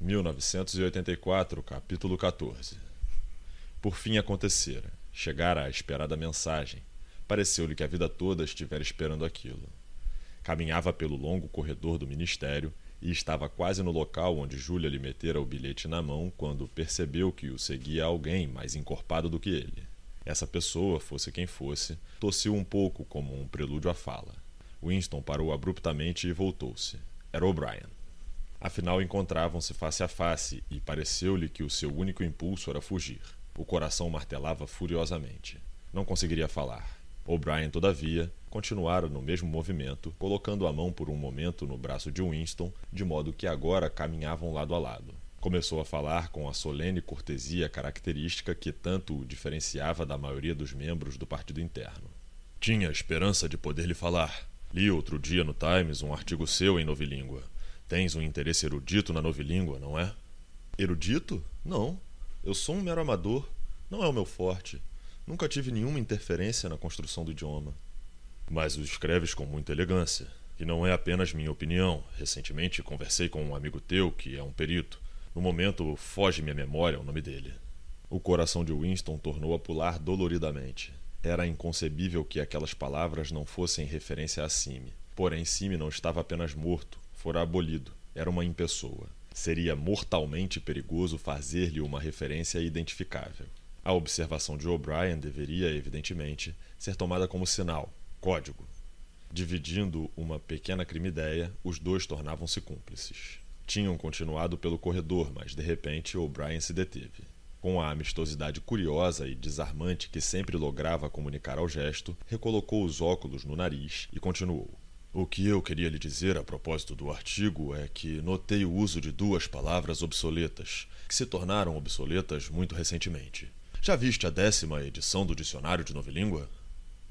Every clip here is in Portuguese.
1984, capítulo 14. Por fim acontecera. Chegara a esperada mensagem. Pareceu-lhe que a vida toda estivera esperando aquilo. Caminhava pelo longo corredor do ministério e estava quase no local onde Júlia lhe metera o bilhete na mão quando percebeu que o seguia alguém mais encorpado do que ele. Essa pessoa, fosse quem fosse, tossiu um pouco como um prelúdio à fala. Winston parou abruptamente e voltou-se. Era O'Brien. Afinal, encontravam-se face a face e pareceu-lhe que o seu único impulso era fugir. O coração martelava furiosamente. Não conseguiria falar. O'Brien, todavia, continuara no mesmo movimento, colocando a mão por um momento no braço de Winston, de modo que agora caminhavam lado a lado. Começou a falar com a solene cortesia característica que tanto o diferenciava da maioria dos membros do partido interno. Tinha esperança de poder lhe falar. Li outro dia no Times um artigo seu em novilíngua. Tens um interesse erudito na novilíngua, não é? Erudito? Não. Eu sou um mero amador. Não é o meu forte. Nunca tive nenhuma interferência na construção do idioma. Mas o escreves com muita elegância. E não é apenas minha opinião. Recentemente conversei com um amigo teu que é um perito. No momento, foge-me memória o nome dele. O coração de Winston tornou a pular doloridamente. Era inconcebível que aquelas palavras não fossem referência a Sime. Porém, Sime não estava apenas morto, fora abolido. Era uma impessoa. Seria mortalmente perigoso fazer-lhe uma referência identificável. A observação de O'Brien deveria, evidentemente, ser tomada como sinal, código. Dividindo uma pequena crime-ideia, os dois tornavam-se cúmplices. Tinham continuado pelo corredor, mas de repente O'Brien se deteve. Com a amistosidade curiosa e desarmante que sempre lograva comunicar ao gesto, recolocou os óculos no nariz e continuou. O que eu queria lhe dizer a propósito do artigo é que notei o uso de duas palavras obsoletas, que se tornaram obsoletas muito recentemente. Já viste a décima edição do Dicionário de Novilíngua?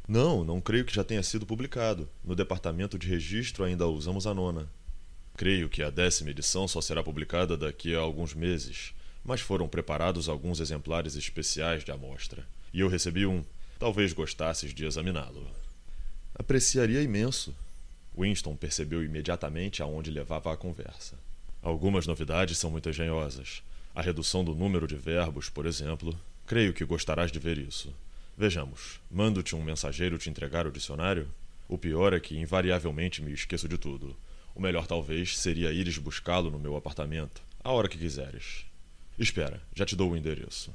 Não, não creio que já tenha sido publicado. No departamento de registro ainda usamos a nona. Creio que a décima edição só será publicada daqui a alguns meses, mas foram preparados alguns exemplares especiais de amostra. E eu recebi um. Talvez gostasses de examiná-lo. Apreciaria imenso. Winston percebeu imediatamente aonde levava a conversa. Algumas novidades são muito engenhosas. A redução do número de verbos, por exemplo, Creio que gostarás de ver isso. Vejamos, mando-te um mensageiro te entregar o dicionário? O pior é que invariavelmente me esqueço de tudo. O melhor talvez seria ires buscá-lo no meu apartamento, a hora que quiseres. Espera, já te dou o endereço.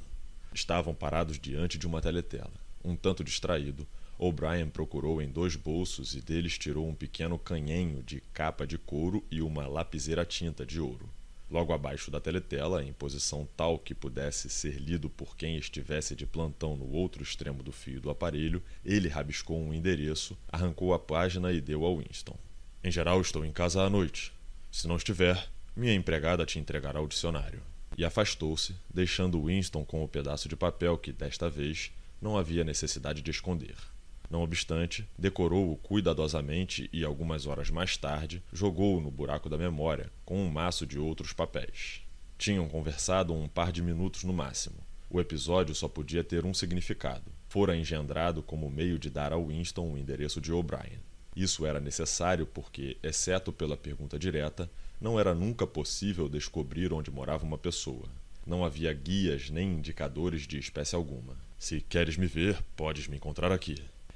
Estavam parados diante de uma teletela. Um tanto distraído, O'Brien procurou em dois bolsos e deles tirou um pequeno canhenho de capa de couro e uma lapiseira tinta de ouro. Logo abaixo da teletela, em posição tal que pudesse ser lido por quem estivesse de plantão no outro extremo do fio do aparelho, ele rabiscou um endereço, arrancou a página e deu ao Winston. Em geral, estou em casa à noite. Se não estiver, minha empregada te entregará o dicionário. E afastou-se, deixando Winston com o pedaço de papel que, desta vez, não havia necessidade de esconder. Não obstante, decorou-o cuidadosamente e, algumas horas mais tarde, jogou-o no buraco da memória, com um maço de outros papéis. Tinham conversado um par de minutos no máximo. O episódio só podia ter um significado. Fora engendrado como meio de dar ao Winston o endereço de O'Brien. Isso era necessário porque, exceto pela pergunta direta, não era nunca possível descobrir onde morava uma pessoa. Não havia guias nem indicadores de espécie alguma. Se queres me ver, podes me encontrar aqui.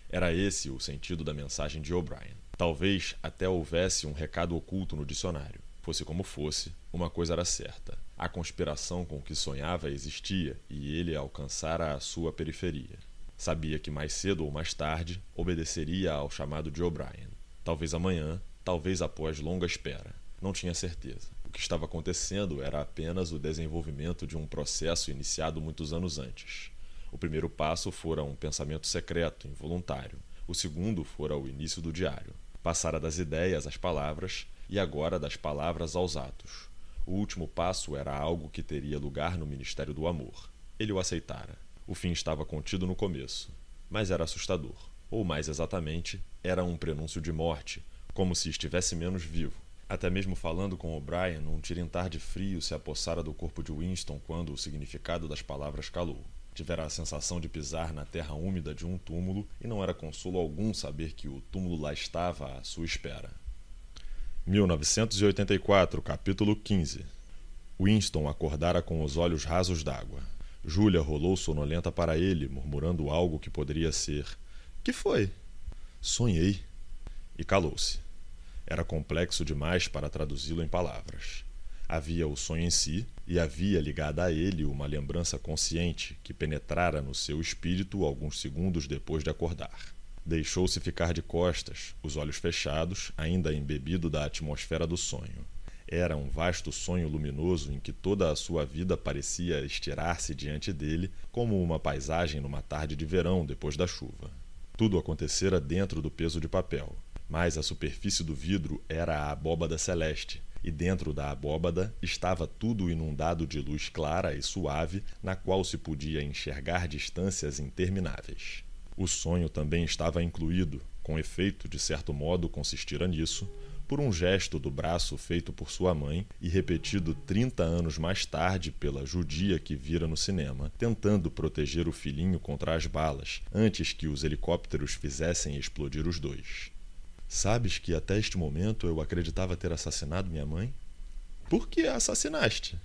Era esse o sentido da mensagem de O'Brien. Talvez até houvesse um recado oculto no dicionário. Fosse como fosse, uma coisa era certa: a conspiração com que sonhava existia e ele alcançara a sua periferia. Sabia que mais cedo ou mais tarde obedeceria ao chamado de O'Brien. Talvez amanhã, talvez após longa espera. Não tinha certeza. O que estava acontecendo era apenas o desenvolvimento de um processo iniciado muitos anos antes. O primeiro passo fora um pensamento secreto, involuntário. O segundo fora o início do diário. Passara das ideias às palavras e agora das palavras aos atos. O último passo era algo que teria lugar no Ministério do Amor. Ele o aceitara. O fim estava contido no começo, mas era assustador. Ou mais exatamente, era um prenúncio de morte, como se estivesse menos vivo. Até mesmo falando com O'Brien, um tirintar de frio se apossara do corpo de Winston quando o significado das palavras calou. Tivera a sensação de pisar na terra úmida de um túmulo e não era consolo algum saber que o túmulo lá estava à sua espera. 1984, capítulo 15 Winston acordara com os olhos rasos d'água. Júlia rolou sonolenta para ele, murmurando algo que poderia ser: Que foi? Sonhei. E calou-se. Era complexo demais para traduzi-lo em palavras. Havia o sonho em si, e havia ligada a ele uma lembrança consciente que penetrara no seu espírito alguns segundos depois de acordar. Deixou-se ficar de costas, os olhos fechados, ainda embebido da atmosfera do sonho. Era um vasto sonho luminoso em que toda a sua vida parecia estirar-se diante dele como uma paisagem numa tarde de verão depois da chuva. Tudo acontecera dentro do peso de papel, mas a superfície do vidro era a abóbada celeste, e dentro da abóbada estava tudo inundado de luz clara e suave, na qual se podia enxergar distâncias intermináveis. O sonho também estava incluído, com efeito de certo modo consistira nisso, por um gesto do braço feito por sua mãe e repetido 30 anos mais tarde pela judia que vira no cinema, tentando proteger o filhinho contra as balas antes que os helicópteros fizessem explodir os dois. Sabes que até este momento eu acreditava ter assassinado minha mãe? Por que a assassinaste?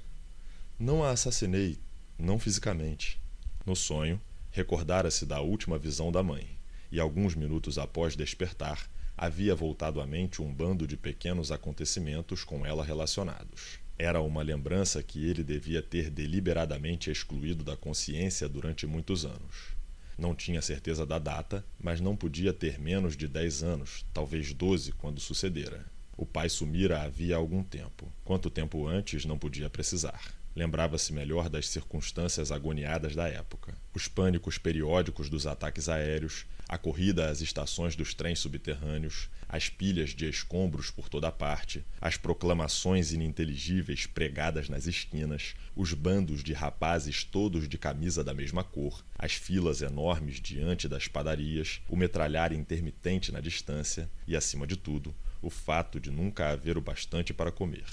Não a assassinei, não fisicamente. No sonho, recordara-se da última visão da mãe, e alguns minutos após despertar, havia voltado à mente um bando de pequenos acontecimentos com ela relacionados. Era uma lembrança que ele devia ter deliberadamente excluído da consciência durante muitos anos. Não tinha certeza da data, mas não podia ter menos de dez anos, talvez doze, quando sucedera. O pai sumira havia algum tempo. Quanto tempo antes não podia precisar. Lembrava-se melhor das circunstâncias agoniadas da época. Os pânicos periódicos dos ataques aéreos, a corrida às estações dos trens subterrâneos, as pilhas de escombros por toda parte, as proclamações ininteligíveis pregadas nas esquinas, os bandos de rapazes todos de camisa da mesma cor, as filas enormes diante das padarias, o metralhar intermitente na distância e, acima de tudo, o fato de nunca haver o bastante para comer.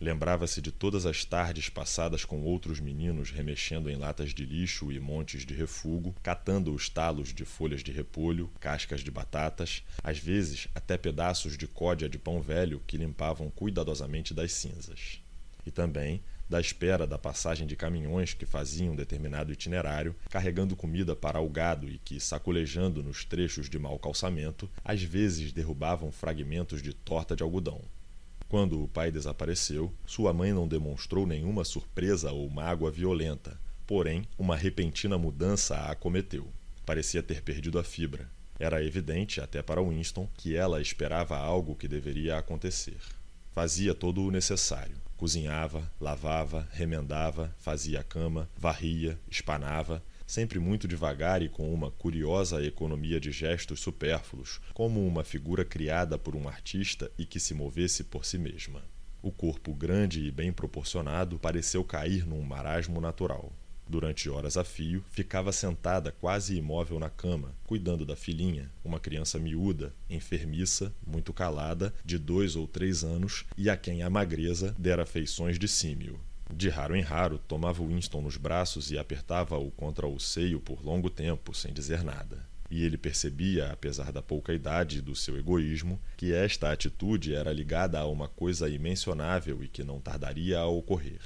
Lembrava-se de todas as tardes passadas com outros meninos remexendo em latas de lixo e montes de refugo, catando os talos de folhas de repolho, cascas de batatas, às vezes até pedaços de códia de pão velho que limpavam cuidadosamente das cinzas. E também da espera da passagem de caminhões que faziam determinado itinerário, carregando comida para o gado e que, sacolejando nos trechos de mau calçamento, às vezes derrubavam fragmentos de torta de algodão. Quando o pai desapareceu, sua mãe não demonstrou nenhuma surpresa ou mágoa violenta, porém, uma repentina mudança a acometeu. Parecia ter perdido a fibra. Era evidente, até para Winston, que ela esperava algo que deveria acontecer. Fazia todo o necessário. Cozinhava, lavava, remendava, fazia a cama, varria, espanava, sempre muito devagar e com uma curiosa economia de gestos supérfluos, como uma figura criada por um artista e que se movesse por si mesma. O corpo grande e bem proporcionado pareceu cair num marasmo natural. Durante horas a fio, ficava sentada quase imóvel na cama, cuidando da filhinha, uma criança miúda, enfermiça, muito calada, de dois ou três anos, e a quem a magreza dera feições de símio. De raro em raro, tomava Winston nos braços e apertava-o contra o seio por longo tempo, sem dizer nada. E ele percebia, apesar da pouca idade e do seu egoísmo, que esta atitude era ligada a uma coisa imensionável e que não tardaria a ocorrer.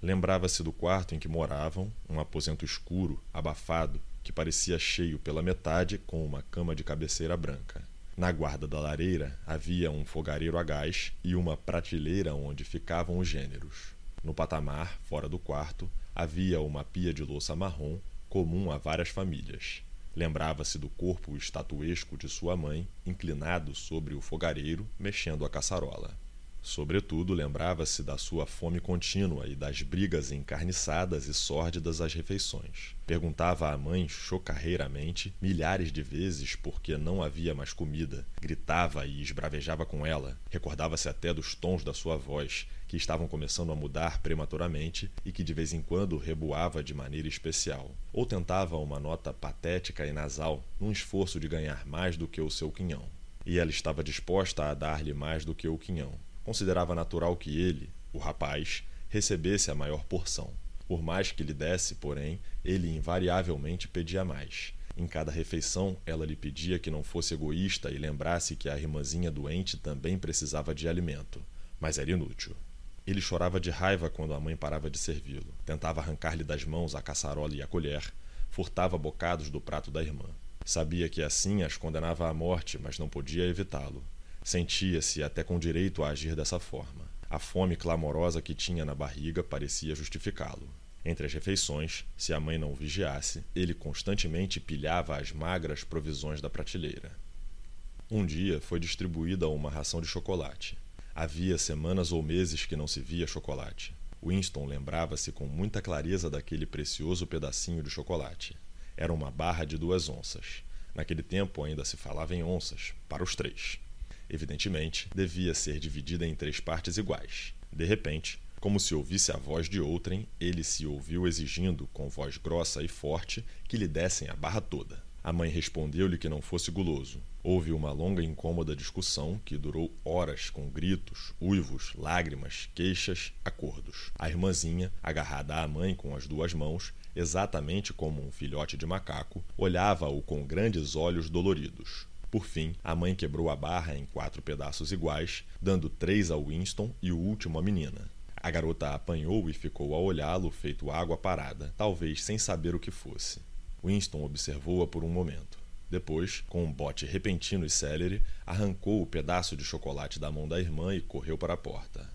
Lembrava-se do quarto em que moravam, um aposento escuro, abafado, que parecia cheio pela metade, com uma cama de cabeceira branca. Na guarda da lareira havia um fogareiro a gás e uma prateleira onde ficavam os gêneros. No patamar, fora do quarto, havia uma pia de louça marrom, comum a várias famílias. Lembrava-se do corpo estatuesco de sua mãe, inclinado sobre o fogareiro, mexendo a caçarola. Sobretudo, lembrava-se da sua fome contínua e das brigas encarniçadas e sórdidas às refeições. Perguntava à mãe chocarreiramente, milhares de vezes, por que não havia mais comida. Gritava e esbravejava com ela. Recordava-se até dos tons da sua voz, que estavam começando a mudar prematuramente e que de vez em quando reboava de maneira especial. Ou tentava uma nota patética e nasal, num esforço de ganhar mais do que o seu quinhão. E ela estava disposta a dar-lhe mais do que o quinhão considerava natural que ele, o rapaz, recebesse a maior porção. Por mais que lhe desse, porém, ele invariavelmente pedia mais. Em cada refeição, ela lhe pedia que não fosse egoísta e lembrasse que a irmãzinha doente também precisava de alimento, mas era inútil. Ele chorava de raiva quando a mãe parava de servi-lo. Tentava arrancar-lhe das mãos a caçarola e a colher. Furtava bocados do prato da irmã. Sabia que assim as condenava à morte, mas não podia evitá-lo. Sentia-se até com direito a agir dessa forma. A fome clamorosa que tinha na barriga parecia justificá-lo. Entre as refeições, se a mãe não o vigiasse, ele constantemente pilhava as magras provisões da prateleira. Um dia foi distribuída uma ração de chocolate. Havia semanas ou meses que não se via chocolate. Winston lembrava-se com muita clareza daquele precioso pedacinho de chocolate. Era uma barra de duas onças. Naquele tempo ainda se falava em onças, para os três. Evidentemente, devia ser dividida em três partes iguais. De repente, como se ouvisse a voz de outrem, ele se ouviu exigindo, com voz grossa e forte, que lhe dessem a barra toda. A mãe respondeu-lhe que não fosse guloso. Houve uma longa e incômoda discussão que durou horas com gritos, uivos, lágrimas, queixas, acordos. A irmãzinha, agarrada à mãe com as duas mãos, exatamente como um filhote de macaco, olhava-o com grandes olhos doloridos. Por fim, a mãe quebrou a barra em quatro pedaços iguais, dando três ao Winston e o último à menina. A garota apanhou e ficou a olhá-lo feito água parada, talvez sem saber o que fosse. Winston observou-a por um momento. Depois, com um bote repentino e célere, arrancou o pedaço de chocolate da mão da irmã e correu para a porta.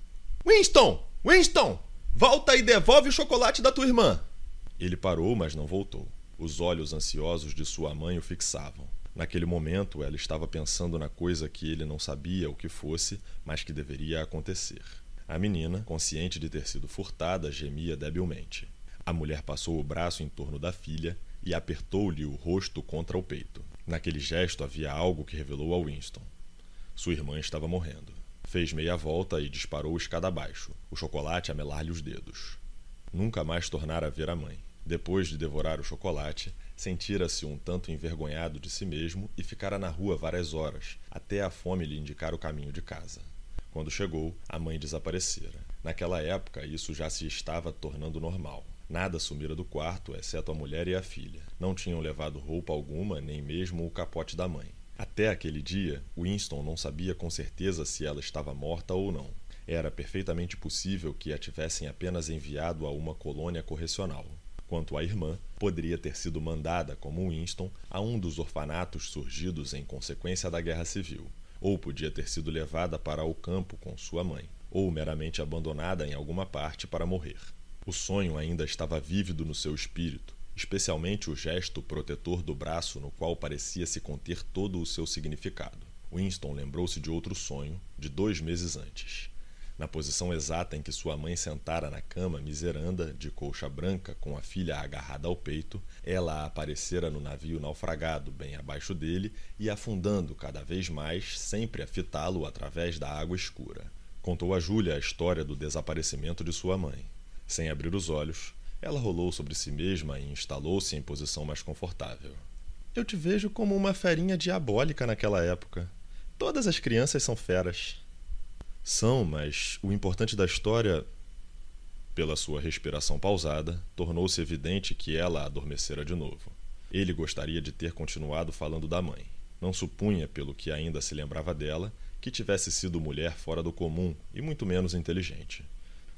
Winston! Winston! Volta e devolve o chocolate da tua irmã! Ele parou, mas não voltou. Os olhos ansiosos de sua mãe o fixavam. Naquele momento, ela estava pensando na coisa que ele não sabia o que fosse, mas que deveria acontecer. A menina, consciente de ter sido furtada, gemia debilmente. A mulher passou o braço em torno da filha e apertou-lhe o rosto contra o peito. Naquele gesto havia algo que revelou a Winston. Sua irmã estava morrendo. Fez meia volta e disparou escada abaixo, o chocolate a melar-lhe os dedos. Nunca mais tornara a ver a mãe. Depois de devorar o chocolate, sentira-se um tanto envergonhado de si mesmo e ficara na rua várias horas, até a fome lhe indicar o caminho de casa. Quando chegou, a mãe desaparecera. Naquela época, isso já se estava tornando normal. Nada sumira do quarto, exceto a mulher e a filha. Não tinham levado roupa alguma, nem mesmo o capote da mãe. Até aquele dia, Winston não sabia com certeza se ela estava morta ou não. Era perfeitamente possível que a tivessem apenas enviado a uma colônia correcional. Quanto à irmã, poderia ter sido mandada, como Winston, a um dos orfanatos surgidos em consequência da Guerra Civil, ou podia ter sido levada para o campo com sua mãe, ou meramente abandonada em alguma parte para morrer. O sonho ainda estava vívido no seu espírito, especialmente o gesto protetor do braço no qual parecia se conter todo o seu significado. Winston lembrou-se de outro sonho, de dois meses antes. Na posição exata em que sua mãe sentara na cama miseranda, de colcha branca, com a filha agarrada ao peito, ela aparecera no navio naufragado bem abaixo dele e afundando cada vez mais, sempre a fitá-lo através da água escura. Contou a Júlia a história do desaparecimento de sua mãe. Sem abrir os olhos, ela rolou sobre si mesma e instalou-se em posição mais confortável. Eu te vejo como uma ferinha diabólica naquela época. Todas as crianças são feras. São, mas o importante da história, pela sua respiração pausada, tornou-se evidente que ela adormecera de novo. Ele gostaria de ter continuado falando da mãe. Não supunha, pelo que ainda se lembrava dela, que tivesse sido mulher fora do comum e muito menos inteligente.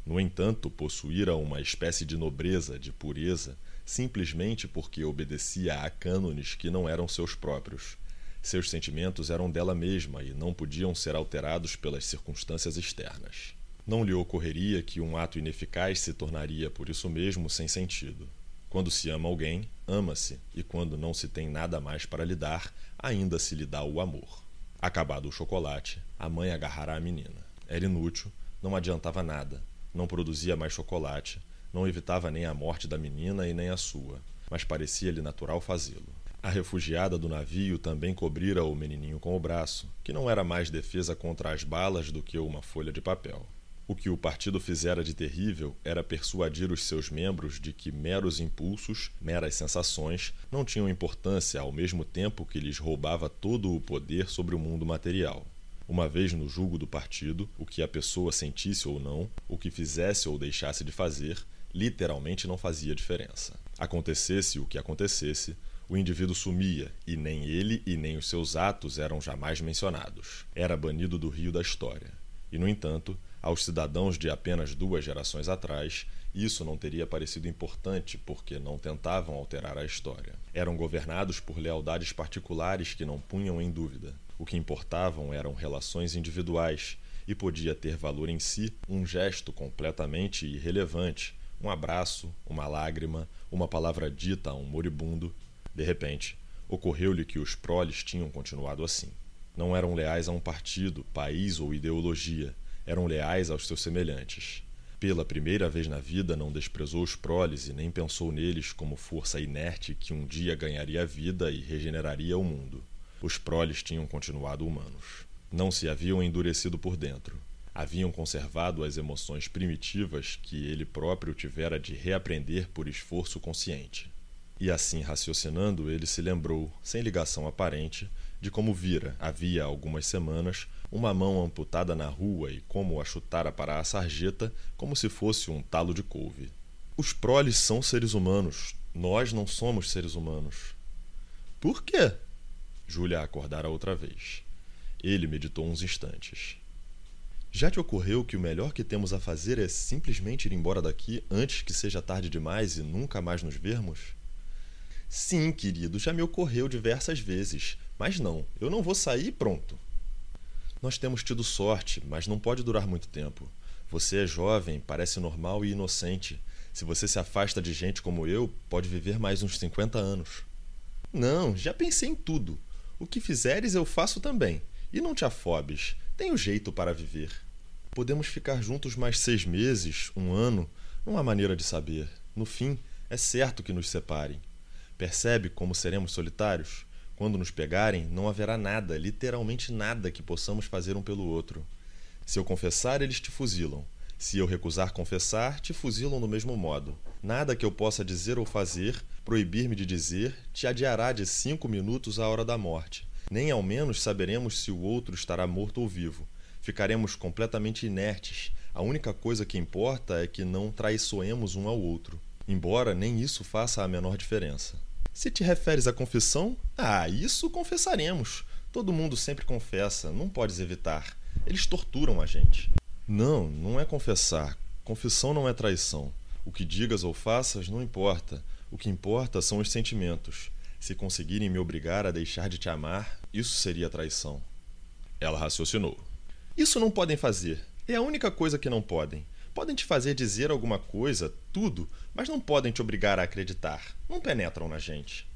No entanto, possuíra uma espécie de nobreza, de pureza, simplesmente porque obedecia a cânones que não eram seus próprios. Seus sentimentos eram dela mesma e não podiam ser alterados pelas circunstâncias externas. Não lhe ocorreria que um ato ineficaz se tornaria por isso mesmo sem sentido. Quando se ama alguém, ama-se, e quando não se tem nada mais para lhe dar, ainda se lhe dá o amor. Acabado o chocolate, a mãe agarrara a menina. Era inútil, não adiantava nada, não produzia mais chocolate, não evitava nem a morte da menina e nem a sua, mas parecia-lhe natural fazê-lo. A refugiada do navio também cobrira o menininho com o braço, que não era mais defesa contra as balas do que uma folha de papel. O que o partido fizera de terrível era persuadir os seus membros de que meros impulsos, meras sensações, não tinham importância ao mesmo tempo que lhes roubava todo o poder sobre o mundo material. Uma vez no julgo do partido, o que a pessoa sentisse ou não, o que fizesse ou deixasse de fazer, literalmente não fazia diferença. Acontecesse o que acontecesse, o indivíduo sumia e nem ele e nem os seus atos eram jamais mencionados. Era banido do rio da história. E, no entanto, Aos cidadãos de apenas duas gerações atrás, isso não teria parecido importante porque não tentavam alterar a história. Eram governados por lealdades particulares que não punham em dúvida. O que importavam eram relações individuais e podia ter valor em si um gesto completamente irrelevante, um abraço, uma lágrima, uma palavra dita a um moribundo. De repente, ocorreu-lhe que os proles tinham continuado assim. Não eram leais a um partido, país ou ideologia eram leais aos seus semelhantes. Pela primeira vez na vida, não desprezou os proles e nem pensou neles como força inerte que um dia ganharia vida e regeneraria o mundo. Os proles tinham continuado humanos. Não se haviam endurecido por dentro. Haviam conservado as emoções primitivas que ele próprio tivera de reaprender por esforço consciente. E assim raciocinando, ele se lembrou, sem ligação aparente, de como vira, havia algumas semanas, uma mão amputada na rua e como a chutara para a sarjeta como se fosse um talo de couve. Os proles são seres humanos. Nós não somos seres humanos. Por quê? Júlia acordara outra vez. Ele meditou uns instantes. Já te ocorreu que o melhor que temos a fazer é simplesmente ir embora daqui antes que seja tarde demais e nunca mais nos vermos? Sim, querido, já me ocorreu diversas vezes. Mas não, eu não vou sair pronto. Nós temos tido sorte, mas não pode durar muito tempo. Você é jovem, parece normal e inocente. Se você se afasta de gente como eu, pode viver mais uns 50 anos. Não, já pensei em tudo. O que fizeres eu faço também. E não te afobes, tenho jeito para viver. Podemos ficar juntos mais seis meses, um ano, não há maneira de saber. No fim, é certo que nos separem. Percebe como seremos solitários? Quando nos pegarem, não haverá nada, literalmente nada, que possamos fazer um pelo outro. Se eu confessar, eles te fuzilam. Se eu recusar confessar, te fuzilam do mesmo modo. Nada que eu possa dizer ou fazer, proibir-me de dizer, te adiará de cinco minutos à hora da morte. Nem ao menos saberemos se o outro estará morto ou vivo. Ficaremos completamente inertes. A única coisa que importa é que não traiçoemos um ao outro, embora nem isso faça a menor diferença. Se te referes à confissão, ah, isso confessaremos. Todo mundo sempre confessa, não podes evitar. Eles torturam a gente. Não, não é confessar. Confissão não é traição. O que digas ou faças não importa. O que importa são os sentimentos. Se conseguirem me obrigar a deixar de te amar, isso seria traição. Ela raciocinou. Isso não podem fazer. É a única coisa que não podem. Podem te fazer dizer alguma coisa, tudo, mas não podem te obrigar a acreditar. Não penetram na gente.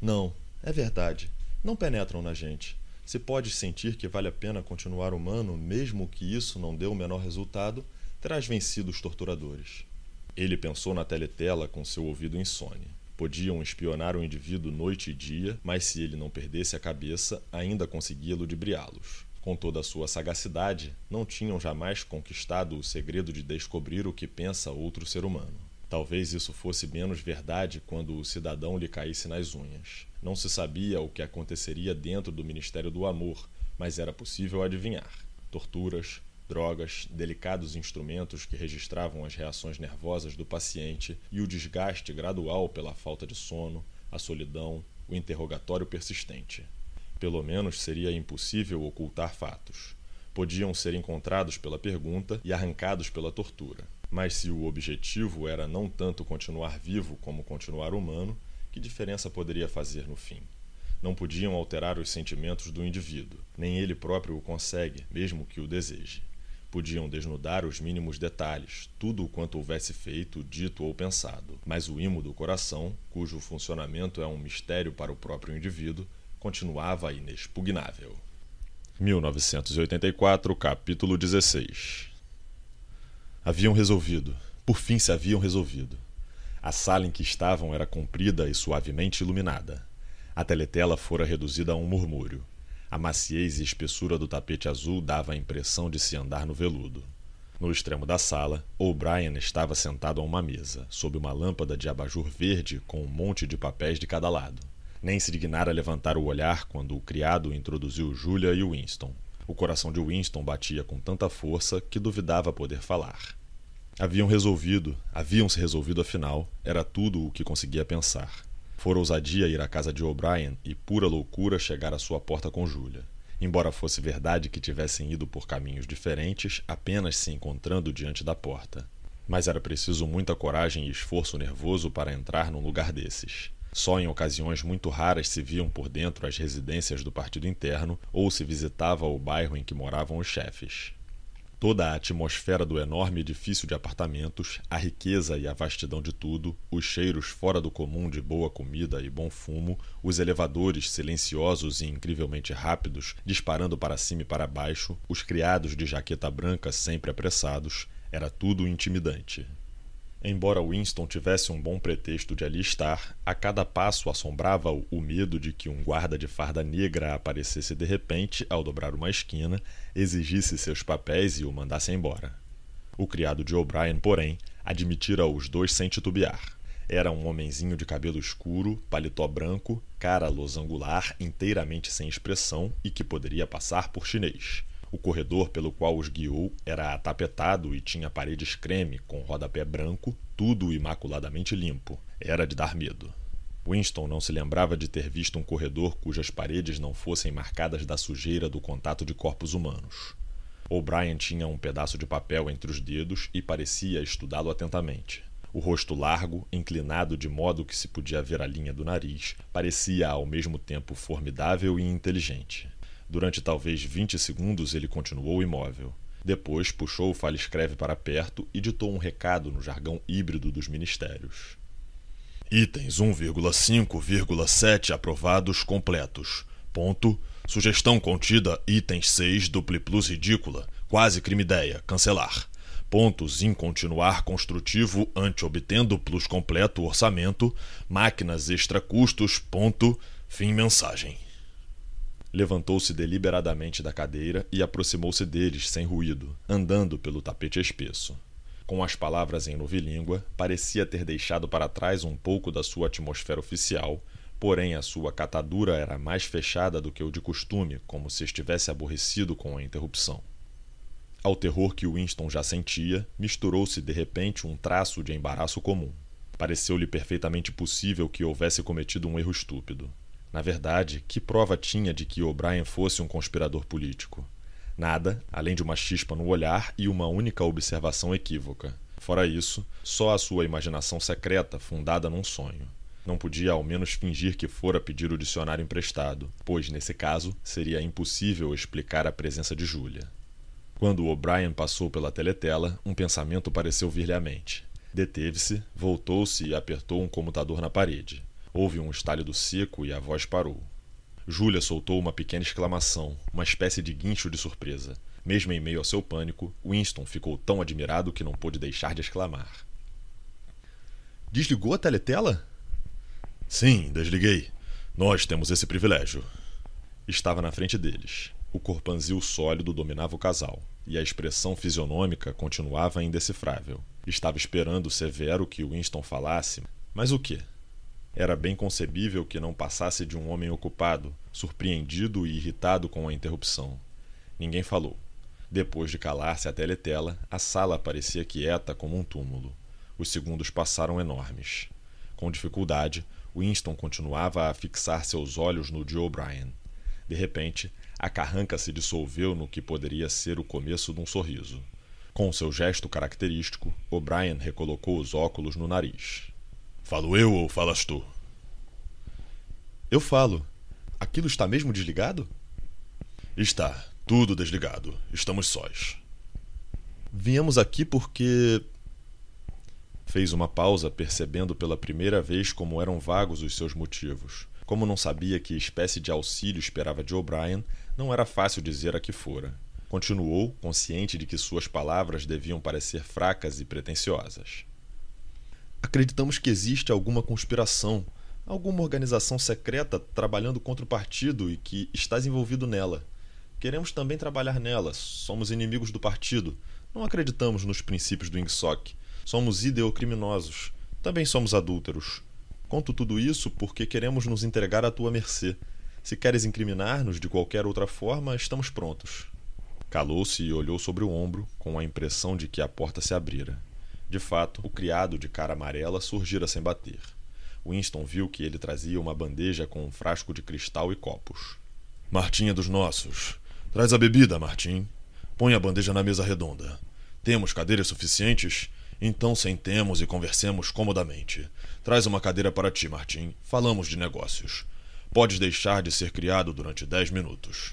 Não, é verdade. Não penetram na gente. Se podes sentir que vale a pena continuar humano, mesmo que isso não dê o menor resultado, terás vencido os torturadores. Ele pensou na teletela com seu ouvido insone. Podiam espionar o indivíduo noite e dia, mas se ele não perdesse a cabeça, ainda conseguia ludibriá-los com toda a sua sagacidade, não tinham jamais conquistado o segredo de descobrir o que pensa outro ser humano. Talvez isso fosse menos verdade quando o cidadão lhe caísse nas unhas. Não se sabia o que aconteceria dentro do Ministério do Amor, mas era possível adivinhar. Torturas, drogas, delicados instrumentos que registravam as reações nervosas do paciente e o desgaste gradual pela falta de sono, a solidão, o interrogatório persistente. Pelo menos seria impossível ocultar fatos. Podiam ser encontrados pela pergunta e arrancados pela tortura. Mas se o objetivo era não tanto continuar vivo como continuar humano, que diferença poderia fazer no fim? Não podiam alterar os sentimentos do indivíduo, nem ele próprio o consegue, mesmo que o deseje. Podiam desnudar os mínimos detalhes, tudo o quanto houvesse feito, dito ou pensado, mas o imo do coração, cujo funcionamento é um mistério para o próprio indivíduo, continuava inexpugnável. 1984, capítulo 16 Haviam resolvido. Por fim se haviam resolvido. A sala em que estavam era comprida e suavemente iluminada. A teletela fora reduzida a um murmúrio. A maciez e espessura do tapete azul dava a impressão de se andar no veludo. No extremo da sala, O'Brien estava sentado a uma mesa, sob uma lâmpada de abajur verde com um monte de papéis de cada lado nem se dignara levantar o olhar quando o criado introduziu Julia e Winston. O coração de Winston batia com tanta força que duvidava poder falar. Haviam resolvido, haviam-se resolvido afinal, era tudo o que conseguia pensar. Fora ousadia ir à casa de O'Brien e pura loucura chegar à sua porta com Julia. embora fosse verdade que tivessem ido por caminhos diferentes, apenas se encontrando diante da porta. Mas era preciso muita coragem e esforço nervoso para entrar num lugar desses. Só em ocasiões muito raras se viam por dentro as residências do partido interno ou se visitava o bairro em que moravam os chefes. Toda a atmosfera do enorme edifício de apartamentos, a riqueza e a vastidão de tudo, os cheiros fora do comum de boa comida e bom fumo, os elevadores silenciosos e incrivelmente rápidos, disparando para cima e para baixo, os criados de jaqueta branca sempre apressados, era tudo intimidante. Embora Winston tivesse um bom pretexto de ali estar, a cada passo assombrava-o o medo de que um guarda de farda negra aparecesse de repente ao dobrar uma esquina, exigisse seus papéis e o mandasse embora. O criado de O'Brien, porém, admitira os dois sem titubear. Era um homenzinho de cabelo escuro, paletó branco, cara losangular, inteiramente sem expressão e que poderia passar por chinês. O corredor pelo qual os guiou era atapetado e tinha paredes creme com rodapé branco, tudo imaculadamente limpo. Era de dar medo. Winston não se lembrava de ter visto um corredor cujas paredes não fossem marcadas da sujeira do contato de corpos humanos. O'Brien tinha um pedaço de papel entre os dedos e parecia estudá-lo atentamente. O rosto largo, inclinado de modo que se podia ver a linha do nariz, parecia ao mesmo tempo formidável e inteligente. Durante talvez vinte segundos ele continuou imóvel. Depois puxou o fale-escreve para perto e ditou um recado no jargão híbrido dos ministérios. Itens 1,5,7 aprovados completos. Ponto. Sugestão contida itens 6 dupli plus ridícula. Quase crime ideia. Cancelar. Pontos em continuar construtivo ante obtendo plus completo orçamento. Máquinas extra custos. Ponto. Fim mensagem. Levantou-se deliberadamente da cadeira e aproximou-se deles sem ruído, andando pelo tapete espesso. Com as palavras em novilíngua, parecia ter deixado para trás um pouco da sua atmosfera oficial, porém a sua catadura era mais fechada do que o de costume, como se estivesse aborrecido com a interrupção. Ao terror que Winston já sentia, misturou-se de repente um traço de embaraço comum. Pareceu-lhe perfeitamente possível que houvesse cometido um erro estúpido. Na verdade, que prova tinha de que O'Brien fosse um conspirador político? Nada, além de uma chispa no olhar e uma única observação equívoca. Fora isso, só a sua imaginação secreta fundada num sonho. Não podia ao menos fingir que fora pedir o dicionário emprestado, pois, nesse caso, seria impossível explicar a presença de Júlia. Quando O'Brien passou pela teletela, um pensamento pareceu vir-lhe à mente. Deteve-se, voltou-se e apertou um comutador na parede. Houve um estálido seco e a voz parou. Júlia soltou uma pequena exclamação, uma espécie de guincho de surpresa. Mesmo em meio ao seu pânico, Winston ficou tão admirado que não pôde deixar de exclamar. Desligou a teletela? Sim, desliguei. Nós temos esse privilégio. Estava na frente deles. O corpanzil sólido dominava o casal, e a expressão fisionômica continuava indecifrável. Estava esperando severo que Winston falasse, mas o quê? Era bem concebível que não passasse de um homem ocupado, surpreendido e irritado com a interrupção. Ninguém falou. Depois de calar-se a teletela, a sala parecia quieta como um túmulo. Os segundos passaram enormes. Com dificuldade, Winston continuava a fixar seus olhos no de O'Brien. De repente, a carranca se dissolveu no que poderia ser o começo de um sorriso. Com seu gesto característico, O'Brien recolocou os óculos no nariz. Falo eu ou falas tu? Eu falo. Aquilo está mesmo desligado? Está. Tudo desligado. Estamos sós. Viemos aqui porque. Fez uma pausa, percebendo pela primeira vez como eram vagos os seus motivos. Como não sabia que espécie de auxílio esperava de O'Brien, não era fácil dizer a que fora. Continuou, consciente de que suas palavras deviam parecer fracas e pretensiosas. Acreditamos que existe alguma conspiração, alguma organização secreta trabalhando contra o partido e que estás envolvido nela. Queremos também trabalhar nela. Somos inimigos do partido. Não acreditamos nos princípios do INGSOC. Somos ideocriminosos. Também somos adúlteros. Conto tudo isso porque queremos nos entregar à tua mercê. Se queres incriminar-nos de qualquer outra forma, estamos prontos. Calou-se e olhou sobre o ombro, com a impressão de que a porta se abrira. De fato, o criado de cara amarela surgira sem bater. Winston viu que ele trazia uma bandeja com um frasco de cristal e copos. Martim é dos nossos. Traz a bebida, Martim. Põe a bandeja na mesa redonda. Temos cadeiras suficientes? Então sentemos e conversemos comodamente. Traz uma cadeira para ti, Martim. Falamos de negócios. Podes deixar de ser criado durante dez minutos.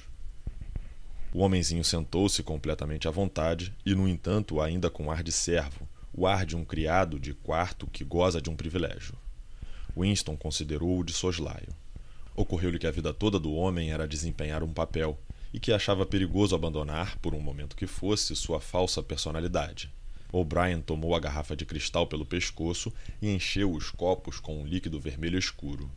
O homenzinho sentou-se completamente à vontade e, no entanto, ainda com ar de servo, o ar de um criado de quarto que goza de um privilégio. Winston considerou-o de soslaio. Ocorreu-lhe que a vida toda do homem era desempenhar um papel e que achava perigoso abandonar, por um momento que fosse, sua falsa personalidade. O'Brien tomou a garrafa de cristal pelo pescoço e encheu os copos com um líquido vermelho escuro.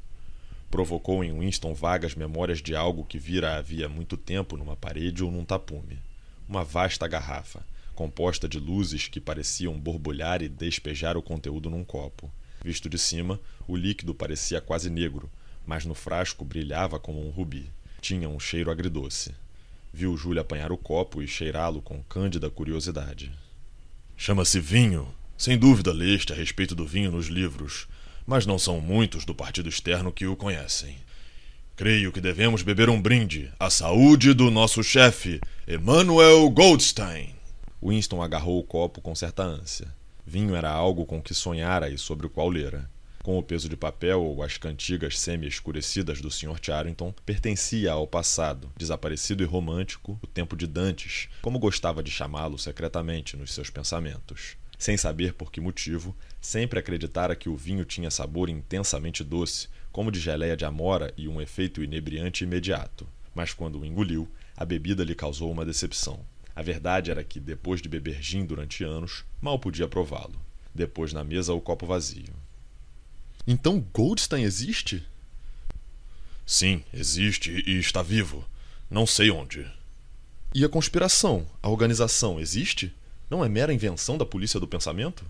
Provocou em Winston vagas memórias de algo que vira havia muito tempo numa parede ou num tapume. Uma vasta garrafa, composta de luzes que pareciam borbulhar e despejar o conteúdo num copo. Visto de cima, o líquido parecia quase negro, mas no frasco brilhava como um rubi. Tinha um cheiro agridoce. Viu Júlia apanhar o copo e cheirá-lo com cândida curiosidade. Chama-se vinho. Sem dúvida leste a respeito do vinho nos livros, mas não são muitos do partido externo que o conhecem. Creio que devemos beber um brinde à saúde do nosso chefe, Emmanuel Goldstein. Winston agarrou o copo com certa ânsia. Vinho era algo com que sonhara e sobre o qual lera. Com o peso de papel ou as cantigas semi-escurecidas do Sr. Charrington, pertencia ao passado, desaparecido e romântico, o tempo de Dantes, como gostava de chamá-lo secretamente nos seus pensamentos. Sem saber por que motivo, sempre acreditara que o vinho tinha sabor intensamente doce, como de geleia de amora e um efeito inebriante imediato. Mas quando o engoliu, a bebida lhe causou uma decepção. A verdade era que, depois de beber gin durante anos, mal podia prová-lo. Depois na mesa o copo vazio. Então Goldstein existe? Sim, existe e está vivo. Não sei onde. E a conspiração, a organização, existe? Não é mera invenção da polícia do pensamento?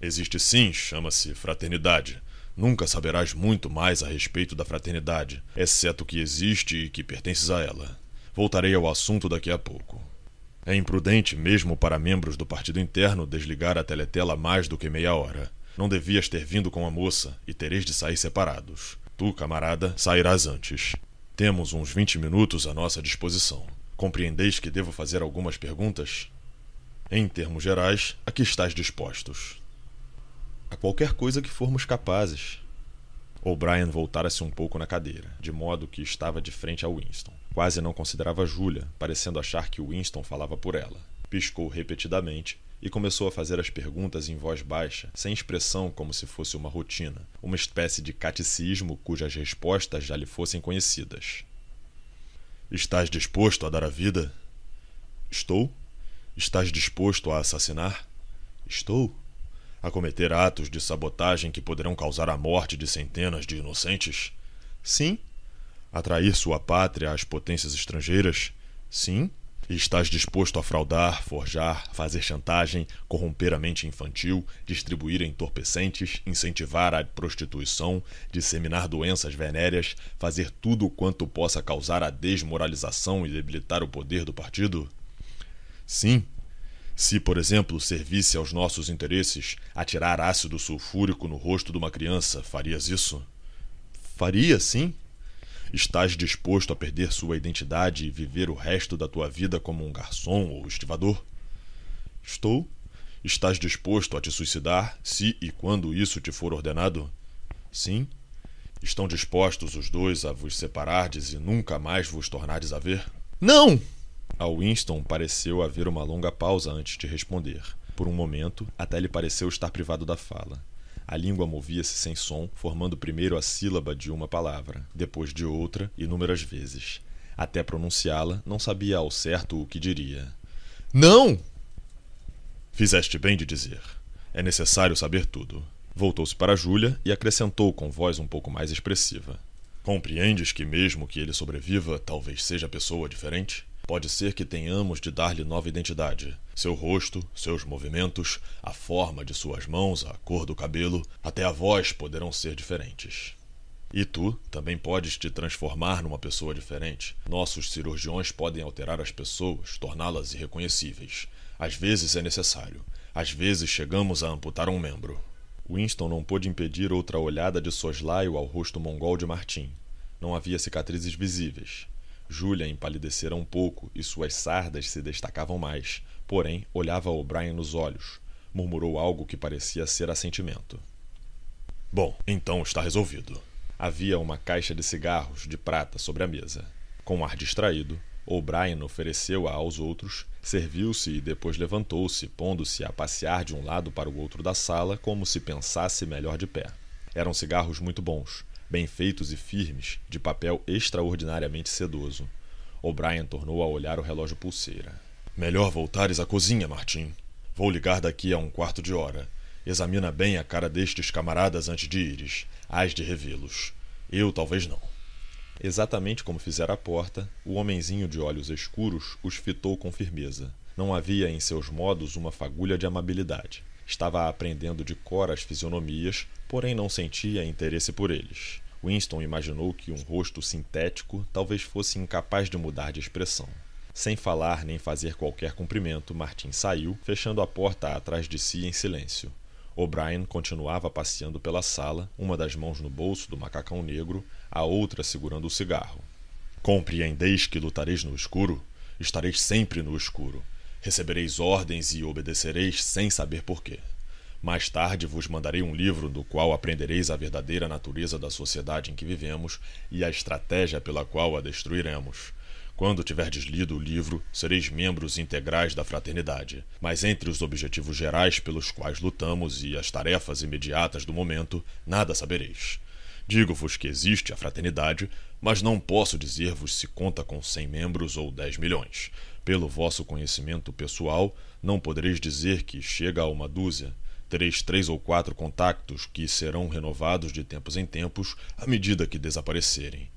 Existe sim, chama-se fraternidade. Nunca saberás muito mais a respeito da fraternidade, exceto que existe e que pertences a ela. Voltarei ao assunto daqui a pouco. É imprudente, mesmo para membros do partido interno, desligar a teletela mais do que meia hora. Não devias ter vindo com a moça e tereis de sair separados. Tu, camarada, sairás antes. Temos uns vinte minutos à nossa disposição. Compreendeis que devo fazer algumas perguntas? Em termos gerais, a que estáis dispostos? A qualquer coisa que formos capazes. O'Brien voltara-se um pouco na cadeira, de modo que estava de frente a Winston. Quase não considerava Júlia, parecendo achar que Winston falava por ela. Piscou repetidamente e começou a fazer as perguntas em voz baixa, sem expressão como se fosse uma rotina, uma espécie de catecismo cujas respostas já lhe fossem conhecidas. Estás disposto a dar a vida? Estou. Estás disposto a assassinar? Estou a cometer atos de sabotagem que poderão causar a morte de centenas de inocentes? Sim. Atrair sua pátria às potências estrangeiras? Sim. E estás disposto a fraudar, forjar, fazer chantagem, corromper a mente infantil, distribuir entorpecentes, incentivar a prostituição, disseminar doenças venéreas, fazer tudo quanto possa causar a desmoralização e debilitar o poder do partido? Sim. Se, por exemplo, servisse aos nossos interesses atirar ácido sulfúrico no rosto de uma criança, farias isso? Faria, sim. Estás disposto a perder sua identidade e viver o resto da tua vida como um garçom ou estivador? Estou. Estás disposto a te suicidar se e quando isso te for ordenado? Sim. Estão dispostos os dois a vos separardes e nunca mais vos tornardes a ver? Não! A Winston pareceu haver uma longa pausa antes de responder. Por um momento, até lhe pareceu estar privado da fala. A língua movia-se sem som, formando primeiro a sílaba de uma palavra, depois de outra, inúmeras vezes. Até pronunciá-la, não sabia ao certo o que diria. Não! Fizeste bem de dizer. É necessário saber tudo. Voltou-se para Júlia e acrescentou com voz um pouco mais expressiva. Compreendes que, mesmo que ele sobreviva, talvez seja pessoa diferente? Pode ser que tenhamos de dar-lhe nova identidade. Seu rosto, seus movimentos, a forma de suas mãos, a cor do cabelo, até a voz poderão ser diferentes. E tu também podes te transformar numa pessoa diferente. Nossos cirurgiões podem alterar as pessoas, torná-las irreconhecíveis. Às vezes é necessário. Às vezes chegamos a amputar um membro. Winston não pôde impedir outra olhada de soslaio ao rosto mongol de Martim. Não havia cicatrizes visíveis. Júlia empalidecera um pouco e suas sardas se destacavam mais, porém olhava O'Brien nos olhos. Murmurou algo que parecia ser assentimento. Bom, então está resolvido. Havia uma caixa de cigarros de prata sobre a mesa. Com um ar distraído, O'Brien ofereceu-a aos outros, serviu-se e depois levantou-se, pondo-se a passear de um lado para o outro da sala como se pensasse melhor de pé. Eram cigarros muito bons, bem feitos e firmes, de papel extraordinariamente sedoso. O'Brien tornou a olhar o relógio pulseira. Melhor voltares à cozinha, Martim. Vou ligar daqui a um quarto de hora. Examina bem a cara destes camaradas antes de ires. Hás de revê-los. Eu talvez não. Exatamente como fizera a porta, o homenzinho de olhos escuros os fitou com firmeza. Não havia em seus modos uma fagulha de amabilidade. Estava aprendendo de cor as fisionomias, porém não sentia interesse por eles. Winston imaginou que um rosto sintético talvez fosse incapaz de mudar de expressão. Sem falar nem fazer qualquer cumprimento, Martin saiu, fechando a porta atrás de si em silêncio. O'Brien continuava passeando pela sala, uma das mãos no bolso do macacão negro, a outra segurando o cigarro. Compreendeis que lutareis no escuro? Estareis sempre no escuro. Recebereis ordens e obedecereis sem saber porquê. Mais tarde vos mandarei um livro do qual aprendereis a verdadeira natureza da sociedade em que vivemos e a estratégia pela qual a destruiremos. Quando tiverdes lido o livro, sereis membros integrais da fraternidade. Mas entre os objetivos gerais pelos quais lutamos e as tarefas imediatas do momento, nada sabereis. Digo-vos que existe a fraternidade, mas não posso dizer-vos se conta com cem membros ou dez milhões. Pelo vosso conhecimento pessoal, não podereis dizer que chega a uma dúzia. Tereis três ou quatro contactos que serão renovados de tempos em tempos à medida que desaparecerem.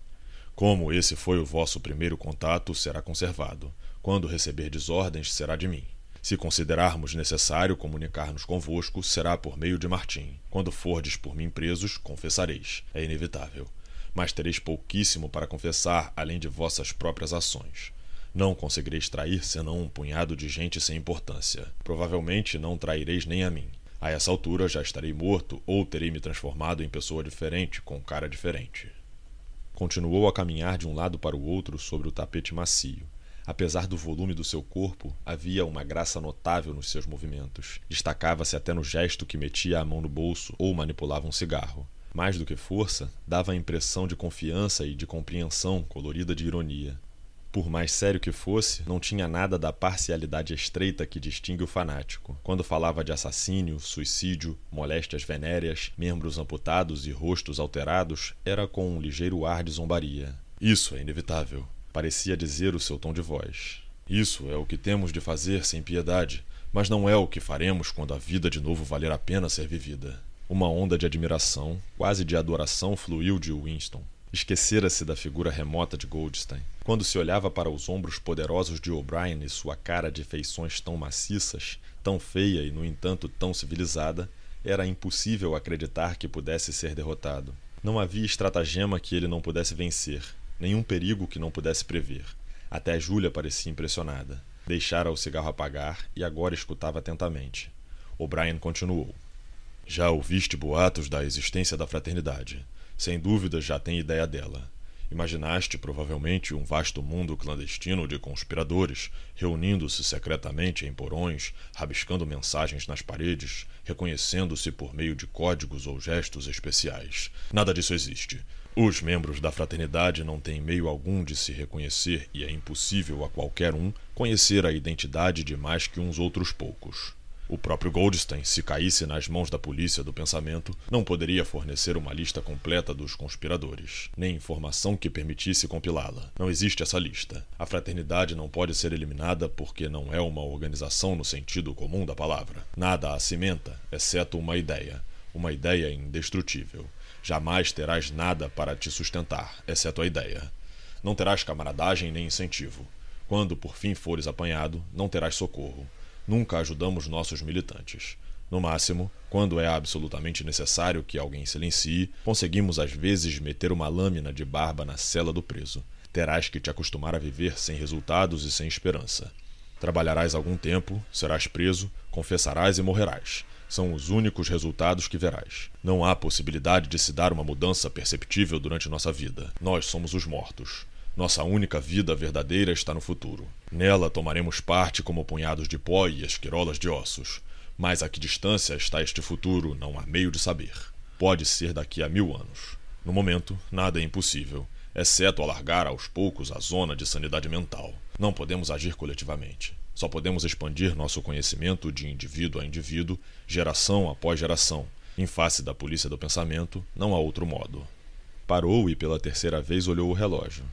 Como esse foi o vosso primeiro contato, será conservado. Quando receberdes ordens, será de mim. Se considerarmos necessário comunicar-nos convosco, será por meio de Martim. Quando fordes por mim presos, confessareis. É inevitável. Mas tereis pouquíssimo para confessar, além de vossas próprias ações. Não conseguireis trair senão um punhado de gente sem importância. Provavelmente não traireis nem a mim. A essa altura já estarei morto ou terei me transformado em pessoa diferente, com cara diferente. Continuou a caminhar de um lado para o outro sobre o tapete macio. Apesar do volume do seu corpo, havia uma graça notável nos seus movimentos. Destacava-se até no gesto que metia a mão no bolso ou manipulava um cigarro. Mais do que força, dava a impressão de confiança e de compreensão colorida de ironia. Por mais sério que fosse, não tinha nada da parcialidade estreita que distingue o fanático. Quando falava de assassínio, suicídio, moléstias venéreas, membros amputados e rostos alterados, era com um ligeiro ar de zombaria. Isso é inevitável, parecia dizer o seu tom de voz. Isso é o que temos de fazer sem piedade, mas não é o que faremos quando a vida de novo valer a pena ser vivida. Uma onda de admiração, quase de adoração, fluiu de Winston. Esquecera-se da figura remota de Goldstein. Quando se olhava para os ombros poderosos de O'Brien e sua cara de feições tão maciças, tão feia e, no entanto, tão civilizada, era impossível acreditar que pudesse ser derrotado. Não havia estratagema que ele não pudesse vencer, nenhum perigo que não pudesse prever. Até Júlia parecia impressionada. Deixara o cigarro apagar e agora escutava atentamente. O'Brien continuou. Já ouviste boatos da existência da fraternidade. Sem dúvida já tem ideia dela. Imaginaste provavelmente um vasto mundo clandestino de conspiradores, reunindo-se secretamente em porões, rabiscando mensagens nas paredes, reconhecendo-se por meio de códigos ou gestos especiais. Nada disso existe. Os membros da fraternidade não têm meio algum de se reconhecer e é impossível a qualquer um conhecer a identidade de mais que uns outros poucos. O próprio Goldstein, se caísse nas mãos da polícia do pensamento, não poderia fornecer uma lista completa dos conspiradores, nem informação que permitisse compilá-la. Não existe essa lista. A fraternidade não pode ser eliminada porque não é uma organização no sentido comum da palavra. Nada a cimenta, exceto uma ideia. Uma ideia indestrutível. Jamais terás nada para te sustentar, exceto a ideia. Não terás camaradagem nem incentivo. Quando por fim fores apanhado, não terás socorro nunca ajudamos nossos militantes. No máximo, quando é absolutamente necessário que alguém silencie, conseguimos às vezes meter uma lâmina de barba na cela do preso. Terás que te acostumar a viver sem resultados e sem esperança. Trabalharás algum tempo, serás preso, confessarás e morrerás. São os únicos resultados que verás. Não há possibilidade de se dar uma mudança perceptível durante nossa vida. Nós somos os mortos. Nossa única vida verdadeira está no futuro. Nela tomaremos parte como punhados de pó e esquirolas de ossos. Mas a que distância está este futuro, não há meio de saber. Pode ser daqui a mil anos. No momento, nada é impossível, exceto alargar aos poucos a zona de sanidade mental. Não podemos agir coletivamente. Só podemos expandir nosso conhecimento de indivíduo a indivíduo, geração após geração. Em face da polícia do pensamento, não há outro modo. Parou e pela terceira vez olhou o relógio.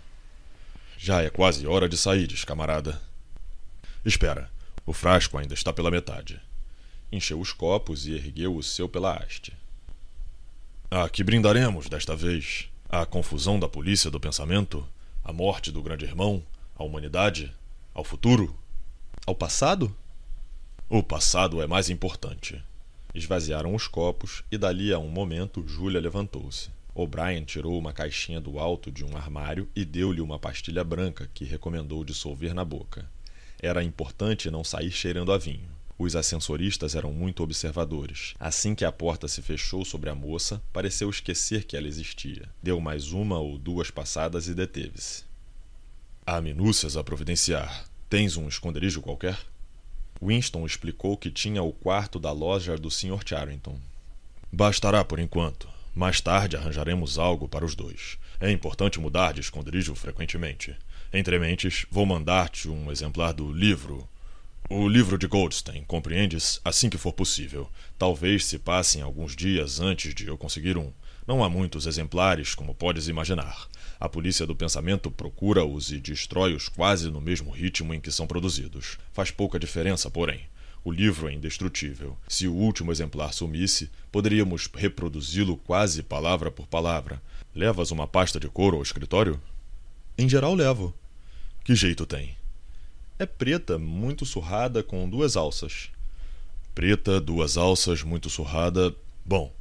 Já é quase hora de saíres, camarada. Espera, o frasco ainda está pela metade. Encheu os copos e ergueu o seu pela haste. A que brindaremos desta vez? A confusão da polícia do pensamento? A morte do grande irmão? A humanidade? Ao futuro? Ao passado? O passado é mais importante. Esvaziaram os copos e dali a um momento Júlia levantou-se. O'Brien tirou uma caixinha do alto de um armário e deu-lhe uma pastilha branca que recomendou dissolver na boca. Era importante não sair cheirando a vinho. Os ascensoristas eram muito observadores. Assim que a porta se fechou sobre a moça, pareceu esquecer que ela existia. Deu mais uma ou duas passadas e deteve-se. Há minúcias a providenciar. Tens um esconderijo qualquer? Winston explicou que tinha o quarto da loja do Sr. Charrington. Bastará por enquanto. Mais tarde arranjaremos algo para os dois. É importante mudar de esconderijo frequentemente. Entre mentes, vou mandar-te um exemplar do livro. O livro de Goldstein, compreendes? Assim que for possível. Talvez se passem alguns dias antes de eu conseguir um. Não há muitos exemplares, como podes imaginar. A polícia do pensamento procura-os e destrói-os quase no mesmo ritmo em que são produzidos. Faz pouca diferença, porém. O livro é indestrutível. Se o último exemplar sumisse, poderíamos reproduzi-lo quase palavra por palavra. Levas uma pasta de couro ao escritório? Em geral, levo. Que jeito tem? É preta, muito surrada, com duas alças. Preta, duas alças, muito surrada. Bom,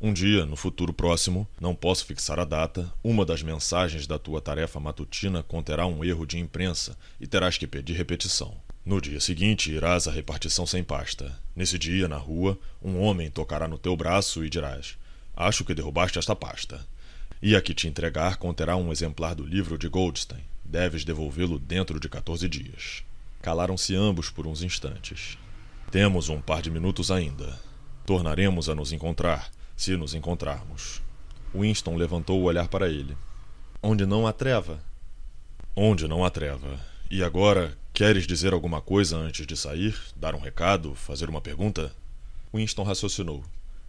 um dia, no futuro próximo, não posso fixar a data, uma das mensagens da tua tarefa matutina conterá um erro de imprensa e terás que pedir repetição. No dia seguinte, irás à repartição sem pasta. Nesse dia, na rua, um homem tocará no teu braço e dirás: Acho que derrubaste esta pasta. E a que te entregar conterá um exemplar do livro de Goldstein. Deves devolvê-lo dentro de 14 dias. Calaram-se ambos por uns instantes. Temos um par de minutos ainda. Tornaremos a nos encontrar, se nos encontrarmos. Winston levantou o olhar para ele. Onde não há treva. Onde não há treva. E agora, queres dizer alguma coisa antes de sair? Dar um recado? Fazer uma pergunta? Winston raciocinou.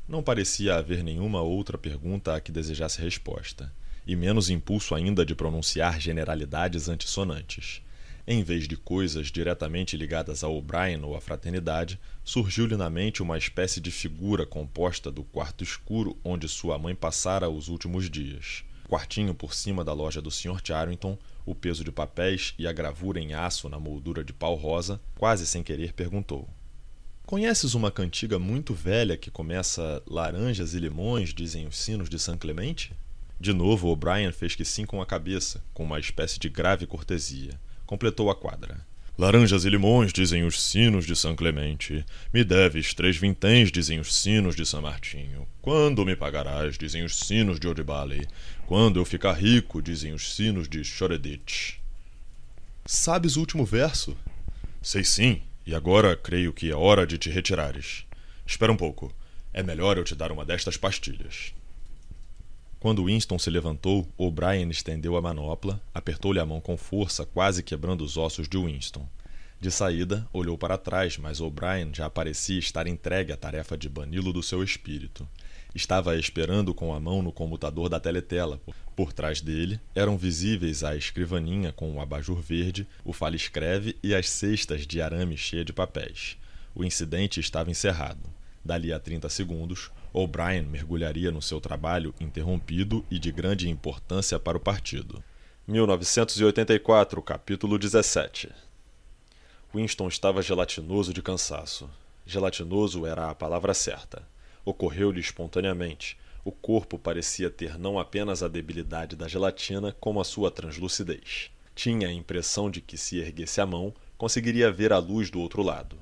Não parecia haver nenhuma outra pergunta a que desejasse resposta, e menos impulso ainda de pronunciar generalidades antissonantes. Em vez de coisas diretamente ligadas a O'Brien ou à fraternidade, surgiu-lhe na mente uma espécie de figura composta do quarto escuro onde sua mãe passara os últimos dias. Quartinho por cima da loja do Sr. Charrington, o peso de papéis e a gravura em aço na moldura de pau rosa, quase sem querer perguntou: Conheces uma cantiga muito velha que começa Laranjas e limões, dizem os sinos de São Clemente? De novo, O'Brien fez que sim com a cabeça, com uma espécie de grave cortesia. Completou a quadra. Laranjas e limões, dizem os sinos de São Clemente. Me deves três vinténs, dizem os sinos de São Martinho. Quando me pagarás, dizem os sinos de Odibale. Quando eu ficar rico, dizem os sinos de Shoreditch. Sabes o último verso? Sei sim, e agora creio que é hora de te retirares. Espera um pouco. É melhor eu te dar uma destas pastilhas. Quando Winston se levantou, O'Brien estendeu a manopla, apertou-lhe a mão com força, quase quebrando os ossos de Winston. De saída, olhou para trás, mas O'Brien já parecia estar entregue à tarefa de bani-lo do seu espírito. Estava esperando com a mão no comutador da teletela. Por trás dele eram visíveis a escrivaninha com o abajur verde, o fale-escreve e as cestas de arame cheia de papéis. O incidente estava encerrado. Dali a 30 segundos, O'Brien mergulharia no seu trabalho interrompido e de grande importância para o partido. 1984, capítulo 17 Winston estava gelatinoso de cansaço. Gelatinoso era a palavra certa. Ocorreu-lhe espontaneamente. O corpo parecia ter não apenas a debilidade da gelatina, como a sua translucidez. Tinha a impressão de que, se erguesse a mão, conseguiria ver a luz do outro lado.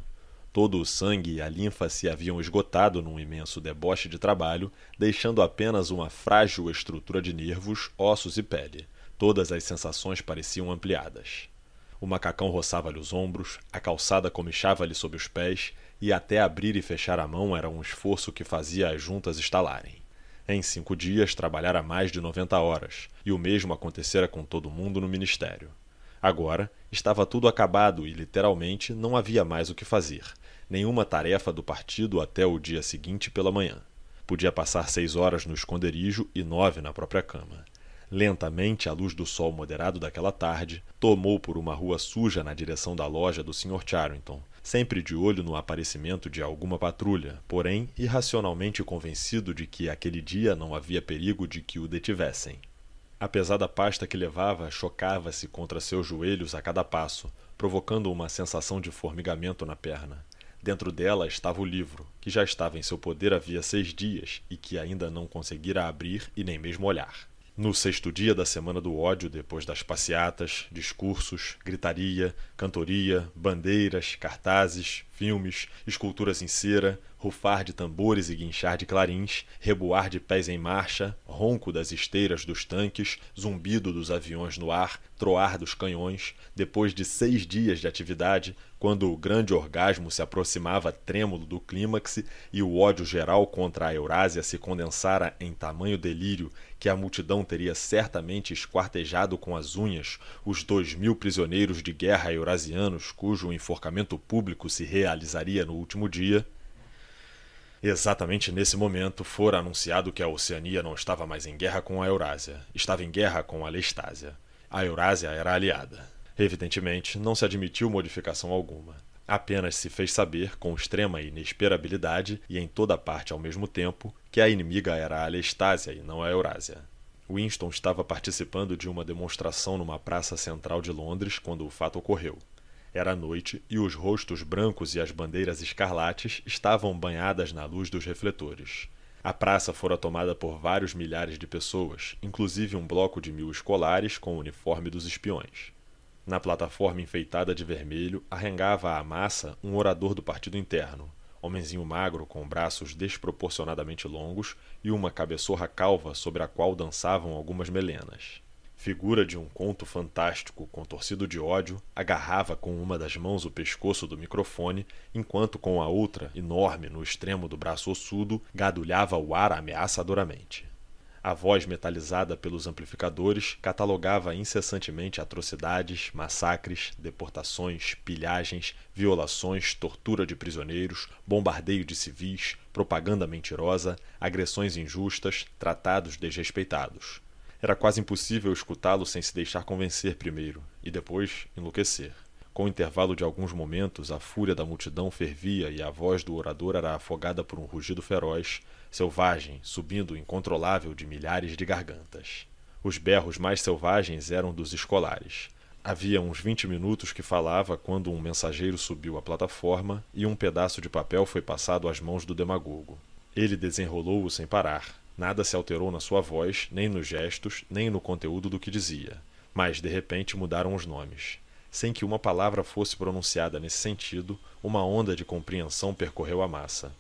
Todo o sangue e a linfa se haviam esgotado num imenso deboche de trabalho, deixando apenas uma frágil estrutura de nervos, ossos e pele. Todas as sensações pareciam ampliadas. O macacão roçava-lhe os ombros, a calçada comichava-lhe sob os pés, e até abrir e fechar a mão era um esforço que fazia as juntas estalarem. Em cinco dias trabalhara mais de noventa horas, e o mesmo acontecera com todo mundo no ministério. Agora estava tudo acabado e, literalmente, não havia mais o que fazer, nenhuma tarefa do partido até o dia seguinte pela manhã. Podia passar seis horas no esconderijo e nove na própria cama. Lentamente, à luz do sol moderado daquela tarde, tomou por uma rua suja na direção da loja do Sr. Charrington, sempre de olho no aparecimento de alguma patrulha, porém irracionalmente convencido de que aquele dia não havia perigo de que o detivessem. A pesada pasta que levava chocava-se contra seus joelhos a cada passo, provocando uma sensação de formigamento na perna. Dentro dela estava o livro, que já estava em seu poder havia seis dias e que ainda não conseguira abrir e nem mesmo olhar. No sexto dia da Semana do Ódio, depois das passeatas, discursos, gritaria, cantoria, bandeiras, cartazes, filmes, esculturas em cera, rufar de tambores e guinchar de clarins, reboar de pés em marcha, ronco das esteiras dos tanques, zumbido dos aviões no ar, troar dos canhões, depois de seis dias de atividade, quando o grande orgasmo se aproximava trêmulo do clímax e o ódio geral contra a Eurásia se condensara em tamanho delírio que a multidão teria certamente esquartejado com as unhas os dois mil prisioneiros de guerra eurasianos cujo enforcamento público se realizaria no último dia, Exatamente nesse momento fora anunciado que a Oceania não estava mais em guerra com a Eurásia, estava em guerra com a Lestásia. A Eurásia era aliada. Evidentemente, não se admitiu modificação alguma. Apenas se fez saber, com extrema inesperabilidade e em toda parte ao mesmo tempo, que a inimiga era a Lestásia e não a Eurásia. Winston estava participando de uma demonstração numa praça central de Londres quando o fato ocorreu. Era noite e os rostos brancos e as bandeiras escarlates estavam banhadas na luz dos refletores. A praça fora tomada por vários milhares de pessoas, inclusive um bloco de mil escolares com o uniforme dos espiões. Na plataforma enfeitada de vermelho, arrengava à massa um orador do partido interno, homenzinho magro com braços desproporcionadamente longos e uma cabeçorra calva sobre a qual dançavam algumas melenas figura de um conto fantástico contorcido de ódio, agarrava com uma das mãos o pescoço do microfone, enquanto com a outra, enorme no extremo do braço ossudo, gadulhava o ar ameaçadoramente. A voz metalizada pelos amplificadores catalogava incessantemente atrocidades, massacres, deportações, pilhagens, violações, tortura de prisioneiros, bombardeio de civis, propaganda mentirosa, agressões injustas, tratados desrespeitados era quase impossível escutá-lo sem se deixar convencer primeiro, e depois enlouquecer. Com o intervalo de alguns momentos, a fúria da multidão fervia e a voz do orador era afogada por um rugido feroz, selvagem, subindo incontrolável de milhares de gargantas. Os berros mais selvagens eram dos escolares. Havia uns vinte minutos que falava quando um mensageiro subiu à plataforma e um pedaço de papel foi passado às mãos do demagogo. Ele desenrolou-o sem parar, Nada se alterou na sua voz, nem nos gestos, nem no conteúdo do que dizia. Mas, de repente, mudaram os nomes. Sem que uma palavra fosse pronunciada nesse sentido, uma onda de compreensão percorreu a massa.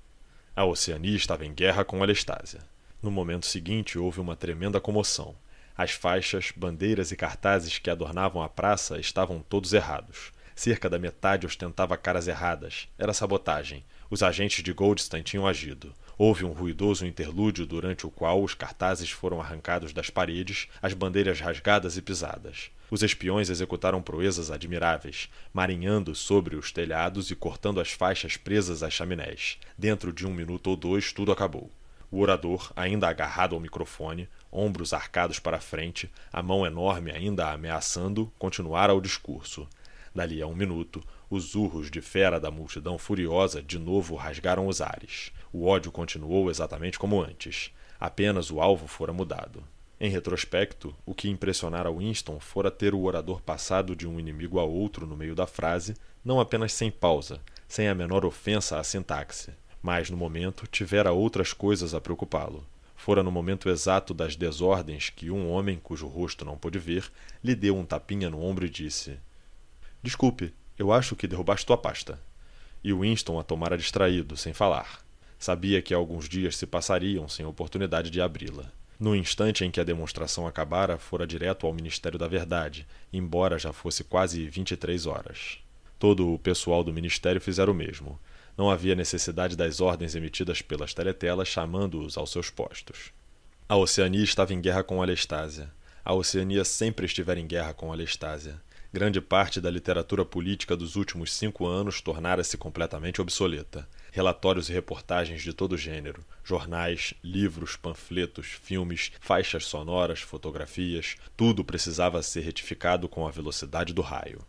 A Oceania estava em guerra com a Lestásia. No momento seguinte, houve uma tremenda comoção. As faixas, bandeiras e cartazes que adornavam a praça estavam todos errados. Cerca da metade ostentava caras erradas. Era sabotagem. Os agentes de Goldstein tinham agido. Houve um ruidoso interlúdio durante o qual os cartazes foram arrancados das paredes, as bandeiras rasgadas e pisadas. Os espiões executaram proezas admiráveis, marinhando sobre os telhados e cortando as faixas presas às chaminés. Dentro de um minuto ou dois, tudo acabou. O orador, ainda agarrado ao microfone, ombros arcados para a frente, a mão enorme ainda ameaçando, continuara o discurso. Dali a um minuto, os urros de fera da multidão furiosa de novo rasgaram os ares. O ódio continuou exatamente como antes. Apenas o alvo fora mudado. Em retrospecto, o que impressionara Winston fora ter o orador passado de um inimigo a outro no meio da frase, não apenas sem pausa, sem a menor ofensa à sintaxe, mas no momento tivera outras coisas a preocupá-lo. Fora no momento exato das desordens que um homem, cujo rosto não pôde ver, lhe deu um tapinha no ombro e disse: Desculpe, eu acho que derrubaste tua pasta. E Winston a tomara distraído, sem falar. Sabia que alguns dias se passariam sem oportunidade de abri-la. No instante em que a demonstração acabara, fora direto ao Ministério da Verdade, embora já fosse quase 23 horas. Todo o pessoal do ministério fizera o mesmo. Não havia necessidade das ordens emitidas pelas teletelas chamando-os aos seus postos. A Oceania estava em guerra com a. A Oceania sempre estivera em guerra com a. Grande parte da literatura política dos últimos cinco anos tornara-se completamente obsoleta relatórios e reportagens de todo gênero, jornais, livros, panfletos, filmes, faixas sonoras, fotografias, tudo precisava ser retificado com a velocidade do raio.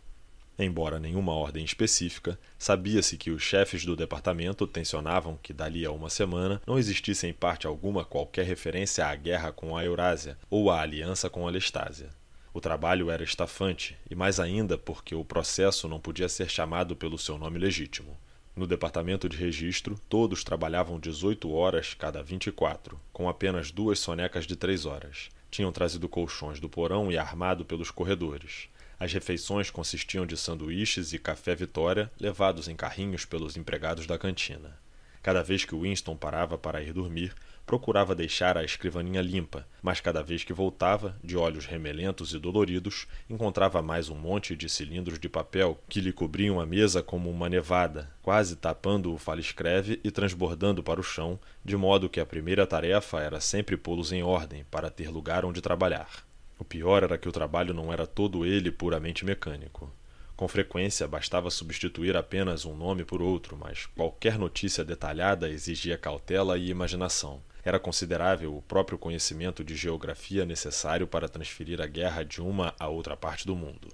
Embora nenhuma ordem específica, sabia-se que os chefes do departamento tensionavam que dali a uma semana não existisse em parte alguma qualquer referência à guerra com a Eurásia ou à aliança com a Lestásia. O trabalho era estafante, e mais ainda porque o processo não podia ser chamado pelo seu nome legítimo. No departamento de registro, todos trabalhavam 18 horas cada 24, com apenas duas sonecas de três horas. Tinham trazido colchões do porão e armado pelos corredores. As refeições consistiam de sanduíches e café Vitória levados em carrinhos pelos empregados da cantina. Cada vez que Winston parava para ir dormir, procurava deixar a escrivaninha limpa, mas cada vez que voltava, de olhos remelentos e doloridos, encontrava mais um monte de cilindros de papel que lhe cobriam a mesa como uma nevada, quase tapando o faliscreve e transbordando para o chão, de modo que a primeira tarefa era sempre pô-los em ordem para ter lugar onde trabalhar. O pior era que o trabalho não era todo ele puramente mecânico. Com frequência bastava substituir apenas um nome por outro, mas qualquer notícia detalhada exigia cautela e imaginação. Era considerável o próprio conhecimento de geografia necessário para transferir a guerra de uma a outra parte do mundo.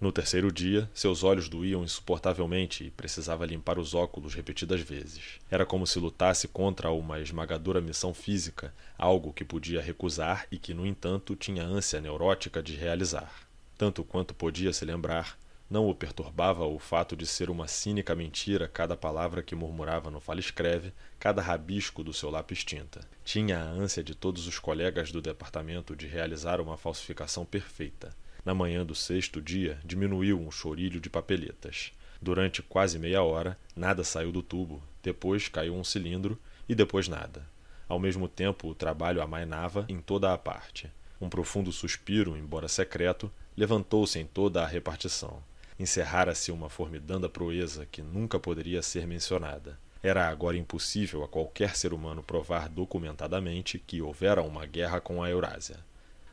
No terceiro dia, seus olhos doíam insuportavelmente e precisava limpar os óculos repetidas vezes. Era como se lutasse contra uma esmagadora missão física, algo que podia recusar e que, no entanto, tinha ânsia neurótica de realizar. Tanto quanto podia se lembrar, não o perturbava o fato de ser uma cínica mentira cada palavra que murmurava no fala-escreve, cada rabisco do seu lápis tinta. Tinha a ânsia de todos os colegas do departamento de realizar uma falsificação perfeita. Na manhã do sexto dia, diminuiu um chorilho de papeletas. Durante quase meia hora, nada saiu do tubo, depois caiu um cilindro e depois nada. Ao mesmo tempo, o trabalho amainava em toda a parte. Um profundo suspiro, embora secreto, levantou-se em toda a repartição encerrara-se uma formidanda proeza que nunca poderia ser mencionada. Era agora impossível a qualquer ser humano provar documentadamente que houvera uma guerra com a Eurásia.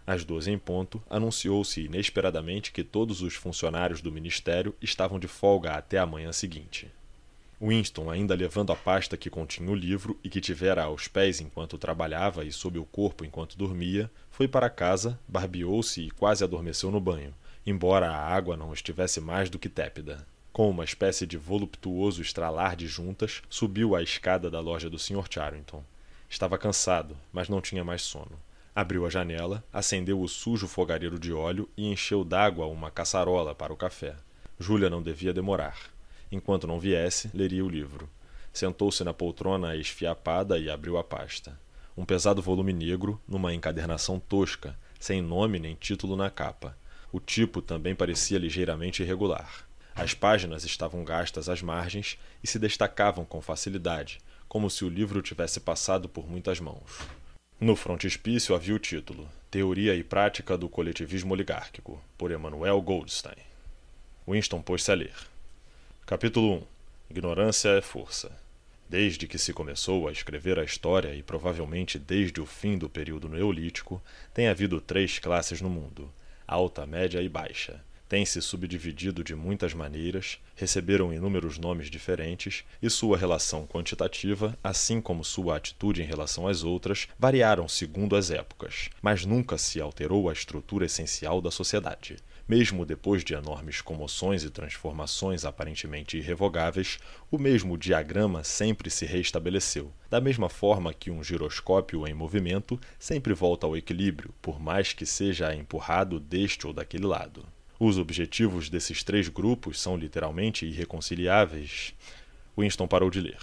Às doze em ponto, anunciou-se inesperadamente que todos os funcionários do ministério estavam de folga até a manhã seguinte. Winston, ainda levando a pasta que continha o livro e que tivera aos pés enquanto trabalhava e sob o corpo enquanto dormia, foi para casa, barbeou-se e quase adormeceu no banho, embora a água não estivesse mais do que tépida. Com uma espécie de voluptuoso estralar de juntas, subiu a escada da loja do Sr. Charrington. Estava cansado, mas não tinha mais sono. Abriu a janela, acendeu o sujo fogareiro de óleo e encheu d'água uma caçarola para o café. Júlia não devia demorar. Enquanto não viesse, leria o livro. Sentou-se na poltrona esfiapada e abriu a pasta. Um pesado volume negro, numa encadernação tosca, sem nome nem título na capa. O tipo também parecia ligeiramente irregular. As páginas estavam gastas às margens e se destacavam com facilidade, como se o livro tivesse passado por muitas mãos. No frontispício havia o título Teoria e Prática do Coletivismo Oligárquico, por Emanuel Goldstein. Winston pôs-se a ler. Capítulo 1 Ignorância é força. Desde que se começou a escrever a história, e provavelmente desde o fim do período neolítico, tem havido três classes no mundo: alta, média e baixa. Tem se subdividido de muitas maneiras, receberam inúmeros nomes diferentes e sua relação quantitativa, assim como sua atitude em relação às outras, variaram segundo as épocas, mas nunca se alterou a estrutura essencial da sociedade. Mesmo depois de enormes comoções e transformações aparentemente irrevogáveis, o mesmo diagrama sempre se reestabeleceu, da mesma forma que um giroscópio em movimento sempre volta ao equilíbrio, por mais que seja empurrado deste ou daquele lado. Os objetivos desses três grupos são literalmente irreconciliáveis. Winston parou de ler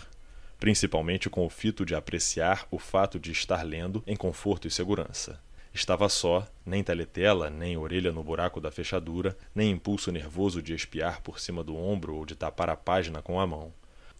principalmente com o fito de apreciar o fato de estar lendo em conforto e segurança. Estava só, nem teletela, nem orelha no buraco da fechadura, nem impulso nervoso de espiar por cima do ombro ou de tapar a página com a mão.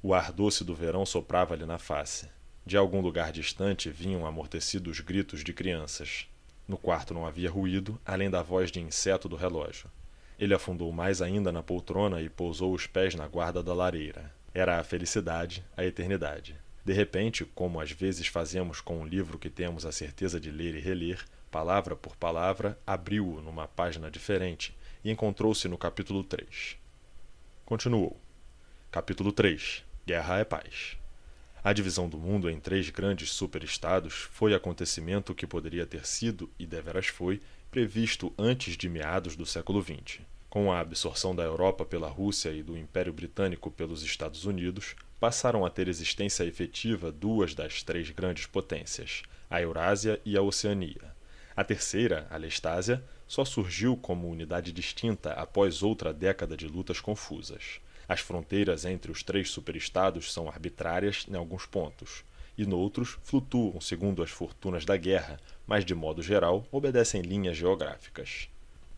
O ar doce do verão soprava-lhe na face. De algum lugar distante vinham amortecidos gritos de crianças. No quarto não havia ruído, além da voz de inseto do relógio. Ele afundou mais ainda na poltrona e pousou os pés na guarda da lareira. Era a felicidade, a eternidade. De repente, como às vezes fazemos com um livro que temos a certeza de ler e reler, palavra por palavra, abriu-o numa página diferente e encontrou-se no capítulo 3. Continuou. Capítulo 3 Guerra é Paz. A divisão do mundo em três grandes superestados foi acontecimento que poderia ter sido, e deveras foi, previsto antes de meados do século XX. Com a absorção da Europa pela Rússia e do Império Britânico pelos Estados Unidos, passaram a ter existência efetiva duas das três grandes potências, a Eurásia e a Oceania. A terceira, a Lestásia, só surgiu como unidade distinta após outra década de lutas confusas. As fronteiras entre os três superestados são arbitrárias em alguns pontos, e noutros flutuam segundo as fortunas da guerra, mas de modo geral obedecem linhas geográficas.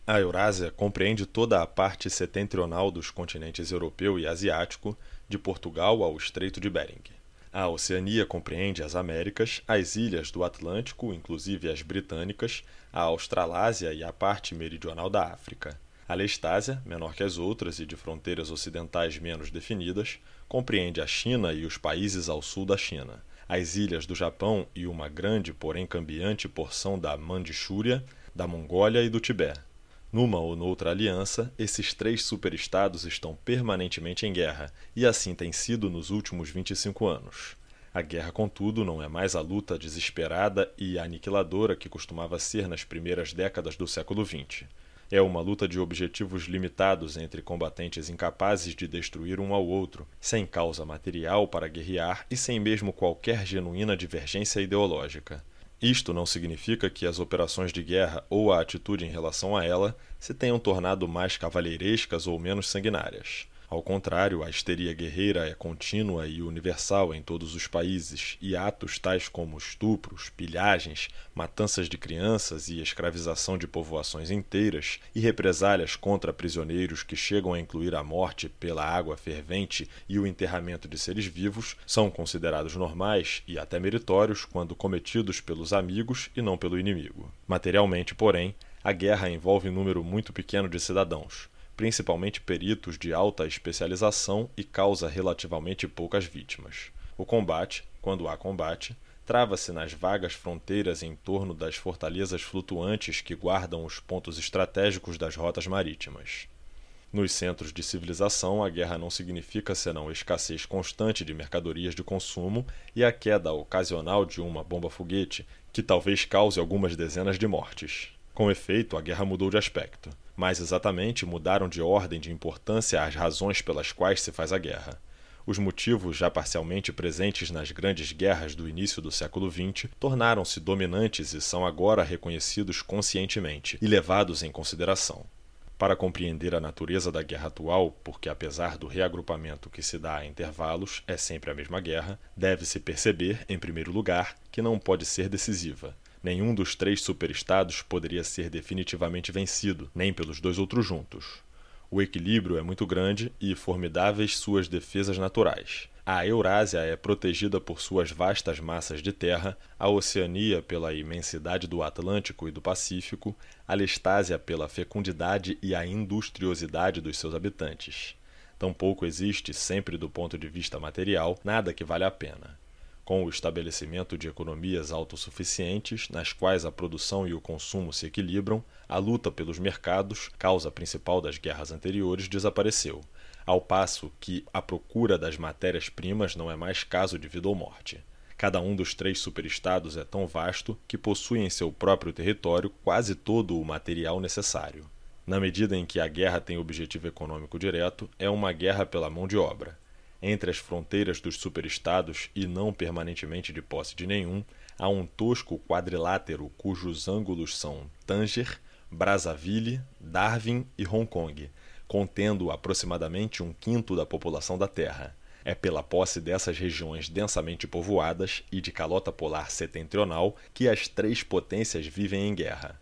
A Eurásia compreende toda a parte setentrional dos continentes europeu e asiático, de Portugal ao Estreito de Bering. A Oceania compreende as Américas, as ilhas do Atlântico, inclusive as britânicas, a Australásia e a parte meridional da África. A Lestásia, menor que as outras e de fronteiras ocidentais menos definidas, compreende a China e os países ao sul da China, as ilhas do Japão e uma grande, porém cambiante porção da Mandichúria, da Mongólia e do Tibete. Numa ou noutra aliança, esses três superestados estão permanentemente em guerra, e assim tem sido nos últimos 25 anos. A guerra, contudo, não é mais a luta desesperada e aniquiladora que costumava ser nas primeiras décadas do século XX. É uma luta de objetivos limitados entre combatentes incapazes de destruir um ao outro, sem causa material para guerrear e sem mesmo qualquer genuína divergência ideológica. Isto não significa que as operações de guerra ou a atitude em relação a ela se tenham tornado mais cavalheirescas ou menos sanguinárias. Ao contrário, a histeria guerreira é contínua e universal em todos os países, e atos tais como estupros, pilhagens, matanças de crianças e escravização de povoações inteiras, e represálias contra prisioneiros que chegam a incluir a morte pela água fervente e o enterramento de seres vivos, são considerados normais e até meritórios quando cometidos pelos amigos e não pelo inimigo. Materialmente, porém, a guerra envolve um número muito pequeno de cidadãos principalmente peritos de alta especialização e causa relativamente poucas vítimas. O combate, quando há combate, trava-se nas vagas fronteiras em torno das fortalezas flutuantes que guardam os pontos estratégicos das rotas marítimas. Nos centros de civilização, a guerra não significa senão escassez constante de mercadorias de consumo e a queda ocasional de uma bomba-foguete, que talvez cause algumas dezenas de mortes. Com efeito, a guerra mudou de aspecto. Mais exatamente, mudaram de ordem de importância as razões pelas quais se faz a guerra. Os motivos, já parcialmente presentes nas grandes guerras do início do século XX, tornaram-se dominantes e são agora reconhecidos conscientemente e levados em consideração. Para compreender a natureza da guerra atual, porque apesar do reagrupamento que se dá a intervalos, é sempre a mesma guerra, deve-se perceber, em primeiro lugar, que não pode ser decisiva, Nenhum dos três superestados poderia ser definitivamente vencido, nem pelos dois outros juntos. O equilíbrio é muito grande e formidáveis suas defesas naturais. A Eurásia é protegida por suas vastas massas de terra, a Oceania pela imensidade do Atlântico e do Pacífico, a Lestásia pela fecundidade e a industriosidade dos seus habitantes. Tampouco existe, sempre do ponto de vista material, nada que vale a pena com o estabelecimento de economias autossuficientes, nas quais a produção e o consumo se equilibram, a luta pelos mercados, causa principal das guerras anteriores, desapareceu, ao passo que a procura das matérias-primas não é mais caso de vida ou morte. Cada um dos três superestados é tão vasto que possui em seu próprio território quase todo o material necessário. Na medida em que a guerra tem objetivo econômico direto, é uma guerra pela mão de obra entre as fronteiras dos superestados e não permanentemente de posse de nenhum, há um tosco quadrilátero cujos ângulos são Tanger, Brazzaville, Darwin e Hong Kong, contendo aproximadamente um quinto da população da Terra. É pela posse dessas regiões densamente povoadas e de calota polar setentrional que as três potências vivem em guerra.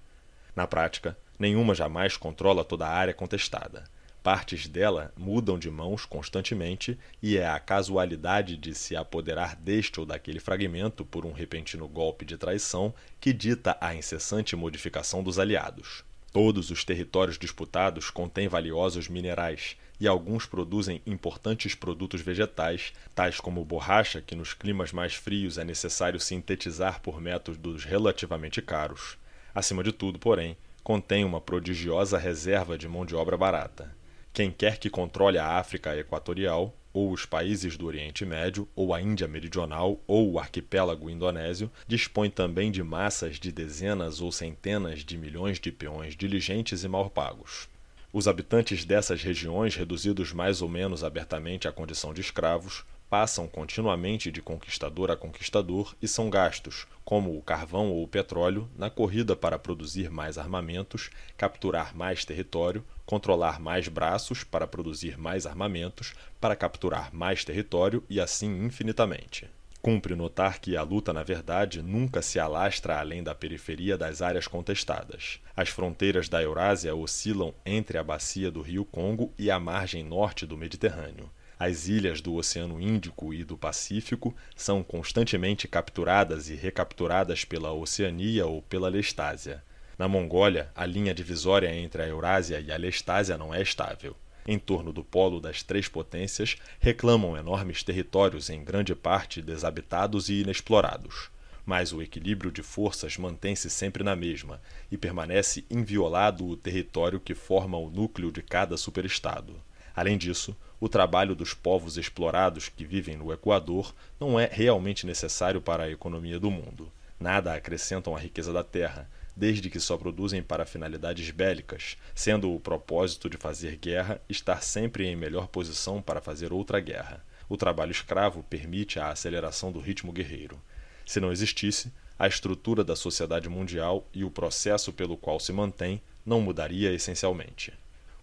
Na prática, nenhuma jamais controla toda a área contestada Partes dela mudam de mãos constantemente e é a casualidade de se apoderar deste ou daquele fragmento por um repentino golpe de traição que dita a incessante modificação dos aliados. Todos os territórios disputados contêm valiosos minerais e alguns produzem importantes produtos vegetais, tais como borracha, que nos climas mais frios é necessário sintetizar por métodos relativamente caros. Acima de tudo, porém, contém uma prodigiosa reserva de mão de obra barata. Quem quer que controle a África Equatorial, ou os países do Oriente Médio, ou a Índia Meridional, ou o arquipélago indonésio, dispõe também de massas de dezenas ou centenas de milhões de peões diligentes e mal pagos. Os habitantes dessas regiões, reduzidos mais ou menos abertamente à condição de escravos, passam continuamente de conquistador a conquistador e são gastos, como o carvão ou o petróleo, na corrida para produzir mais armamentos, capturar mais território, controlar mais braços para produzir mais armamentos, para capturar mais território e assim infinitamente. Cumpre notar que a luta, na verdade, nunca se alastra além da periferia das áreas contestadas. As fronteiras da Eurásia oscilam entre a bacia do rio Congo e a margem norte do Mediterrâneo. As ilhas do Oceano Índico e do Pacífico são constantemente capturadas e recapturadas pela Oceania ou pela Lestásia. Na Mongólia, a linha divisória entre a Eurásia e a Lestásia não é estável. Em torno do polo das três potências, reclamam enormes territórios em grande parte desabitados e inexplorados. Mas o equilíbrio de forças mantém-se sempre na mesma e permanece inviolado o território que forma o núcleo de cada superestado. Além disso, o trabalho dos povos explorados que vivem no Equador não é realmente necessário para a economia do mundo. Nada acrescentam à riqueza da terra, desde que só produzem para finalidades bélicas, sendo o propósito de fazer guerra estar sempre em melhor posição para fazer outra guerra. O trabalho escravo permite a aceleração do ritmo guerreiro. Se não existisse, a estrutura da sociedade mundial e o processo pelo qual se mantém não mudaria essencialmente.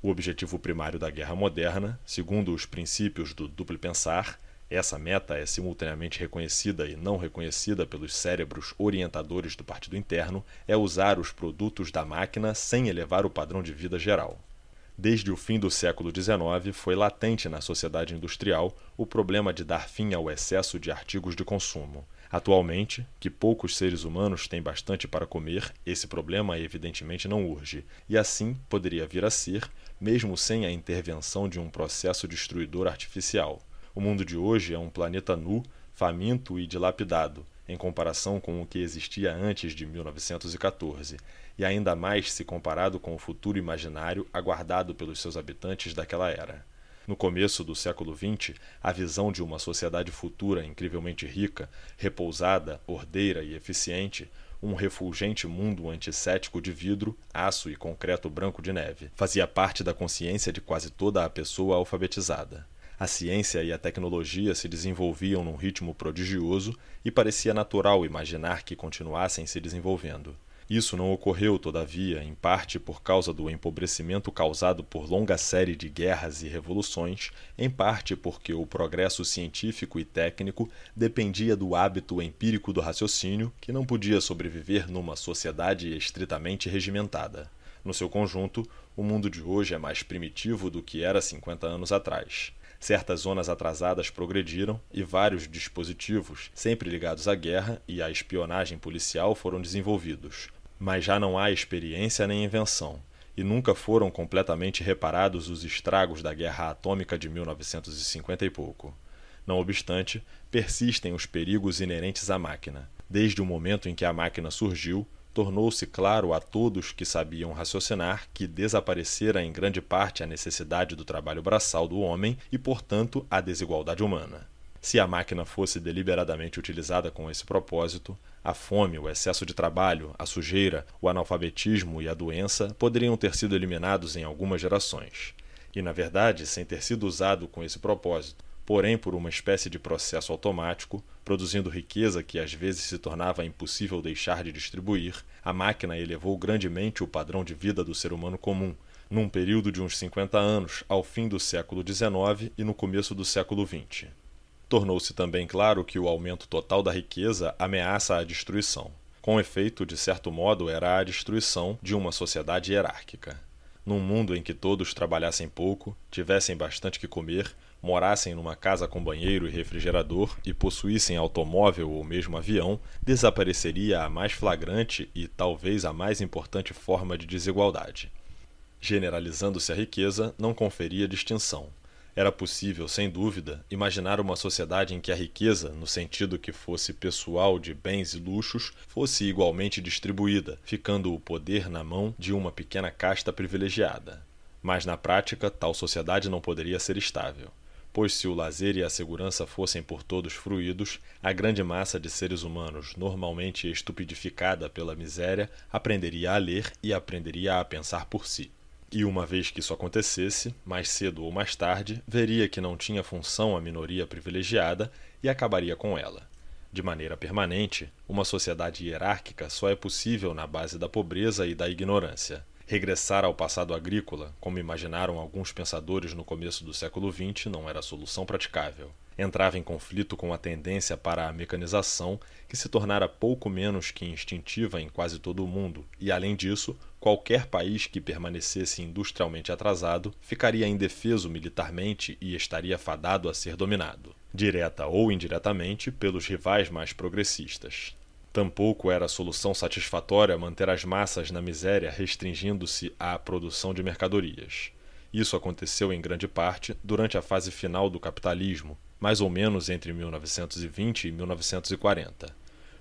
O objetivo primário da guerra moderna, segundo os princípios do duplo pensar, essa meta é simultaneamente reconhecida e não reconhecida pelos cérebros orientadores do partido interno, é usar os produtos da máquina sem elevar o padrão de vida geral. Desde o fim do século XIX, foi latente na sociedade industrial o problema de dar fim ao excesso de artigos de consumo. Atualmente, que poucos seres humanos têm bastante para comer, esse problema evidentemente não urge, e assim poderia vir a ser, mesmo sem a intervenção de um processo destruidor artificial. O mundo de hoje é um planeta nu, faminto e dilapidado, em comparação com o que existia antes de 1914, e ainda mais se comparado com o futuro imaginário aguardado pelos seus habitantes daquela era. No começo do século XX, a visão de uma sociedade futura incrivelmente rica, repousada, ordeira e eficiente, um refulgente mundo antissético de vidro, aço e concreto branco de neve, fazia parte da consciência de quase toda a pessoa alfabetizada. A ciência e a tecnologia se desenvolviam num ritmo prodigioso e parecia natural imaginar que continuassem se desenvolvendo. Isso não ocorreu, todavia, em parte por causa do empobrecimento causado por longa série de guerras e revoluções, em parte porque o progresso científico e técnico dependia do hábito empírico do raciocínio, que não podia sobreviver numa sociedade estritamente regimentada. No seu conjunto, o mundo de hoje é mais primitivo do que era 50 anos atrás. Certas zonas atrasadas progrediram e vários dispositivos, sempre ligados à guerra e à espionagem policial, foram desenvolvidos mas já não há experiência nem invenção, e nunca foram completamente reparados os estragos da guerra atômica de 1950 e pouco. Não obstante, persistem os perigos inerentes à máquina. Desde o momento em que a máquina surgiu, tornou-se claro a todos que sabiam raciocinar que desaparecera em grande parte a necessidade do trabalho braçal do homem e, portanto, a desigualdade humana. Se a máquina fosse deliberadamente utilizada com esse propósito, a fome, o excesso de trabalho, a sujeira, o analfabetismo e a doença poderiam ter sido eliminados em algumas gerações. E, na verdade, sem ter sido usado com esse propósito, porém por uma espécie de processo automático, produzindo riqueza que às vezes se tornava impossível deixar de distribuir, a máquina elevou grandemente o padrão de vida do ser humano comum, num período de uns 50 anos, ao fim do século XIX e no começo do século XX. Tornou-se também claro que o aumento total da riqueza ameaça a destruição. Com efeito, de certo modo, era a destruição de uma sociedade hierárquica. Num mundo em que todos trabalhassem pouco, tivessem bastante que comer, morassem numa casa com banheiro e refrigerador e possuíssem automóvel ou mesmo avião, desapareceria a mais flagrante e talvez a mais importante forma de desigualdade. Generalizando-se a riqueza, não conferia distinção. Era possível, sem dúvida, imaginar uma sociedade em que a riqueza, no sentido que fosse pessoal de bens e luxos, fosse igualmente distribuída, ficando o poder na mão de uma pequena casta privilegiada. Mas na prática, tal sociedade não poderia ser estável pois se o lazer e a segurança fossem por todos fruídos, a grande massa de seres humanos, normalmente estupidificada pela miséria, aprenderia a ler e aprenderia a pensar por si. E uma vez que isso acontecesse, mais cedo ou mais tarde, veria que não tinha função a minoria privilegiada e acabaria com ela. De maneira permanente, uma sociedade hierárquica só é possível na base da pobreza e da ignorância. Regressar ao passado agrícola, como imaginaram alguns pensadores no começo do século XX, não era solução praticável entrava em conflito com a tendência para a mecanização, que se tornara pouco menos que instintiva em quase todo o mundo, e além disso, qualquer país que permanecesse industrialmente atrasado ficaria indefeso militarmente e estaria fadado a ser dominado, direta ou indiretamente, pelos rivais mais progressistas. Tampouco era solução satisfatória manter as massas na miséria restringindo-se à produção de mercadorias. Isso aconteceu em grande parte durante a fase final do capitalismo, mais ou menos entre 1920 e 1940.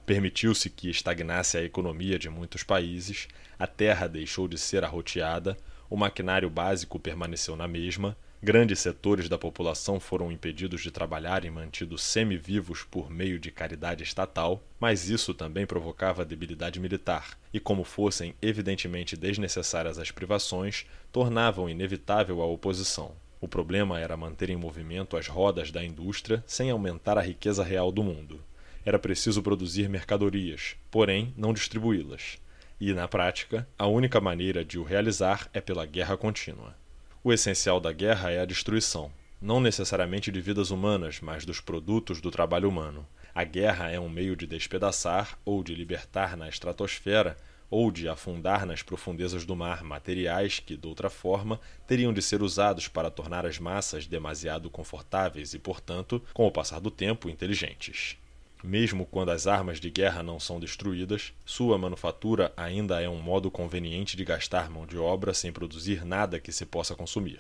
Permitiu-se que estagnasse a economia de muitos países, a terra deixou de ser arroteada, o maquinário básico permaneceu na mesma, grandes setores da população foram impedidos de trabalhar e mantidos semi-vivos por meio de caridade estatal, mas isso também provocava debilidade militar, e como fossem evidentemente desnecessárias as privações, tornavam inevitável a oposição. O problema era manter em movimento as rodas da indústria sem aumentar a riqueza real do mundo. Era preciso produzir mercadorias, porém não distribuí-las. E, na prática, a única maneira de o realizar é pela guerra contínua. O essencial da guerra é a destruição, não necessariamente de vidas humanas, mas dos produtos do trabalho humano. A guerra é um meio de despedaçar ou de libertar na estratosfera ou de afundar nas profundezas do mar materiais que, de outra forma, teriam de ser usados para tornar as massas demasiado confortáveis e, portanto, com o passar do tempo, inteligentes. Mesmo quando as armas de guerra não são destruídas, sua manufatura ainda é um modo conveniente de gastar mão de obra sem produzir nada que se possa consumir.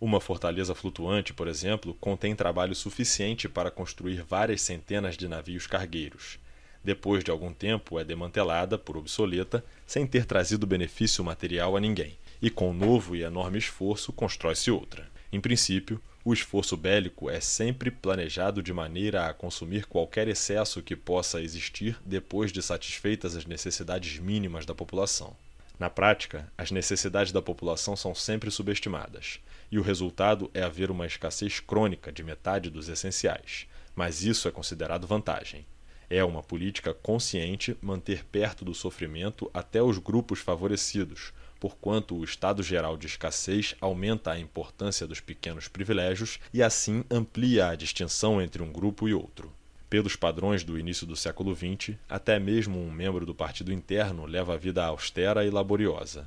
Uma fortaleza flutuante, por exemplo, contém trabalho suficiente para construir várias centenas de navios cargueiros depois de algum tempo é demantelada por obsoleta, sem ter trazido benefício material a ninguém, e com novo e enorme esforço constrói-se outra. Em princípio, o esforço bélico é sempre planejado de maneira a consumir qualquer excesso que possa existir depois de satisfeitas as necessidades mínimas da população. Na prática, as necessidades da população são sempre subestimadas, e o resultado é haver uma escassez crônica de metade dos essenciais, mas isso é considerado vantagem. É uma política consciente manter perto do sofrimento até os grupos favorecidos, porquanto o estado geral de escassez aumenta a importância dos pequenos privilégios e assim amplia a distinção entre um grupo e outro. Pelos padrões do início do século XX, até mesmo um membro do partido interno leva a vida austera e laboriosa.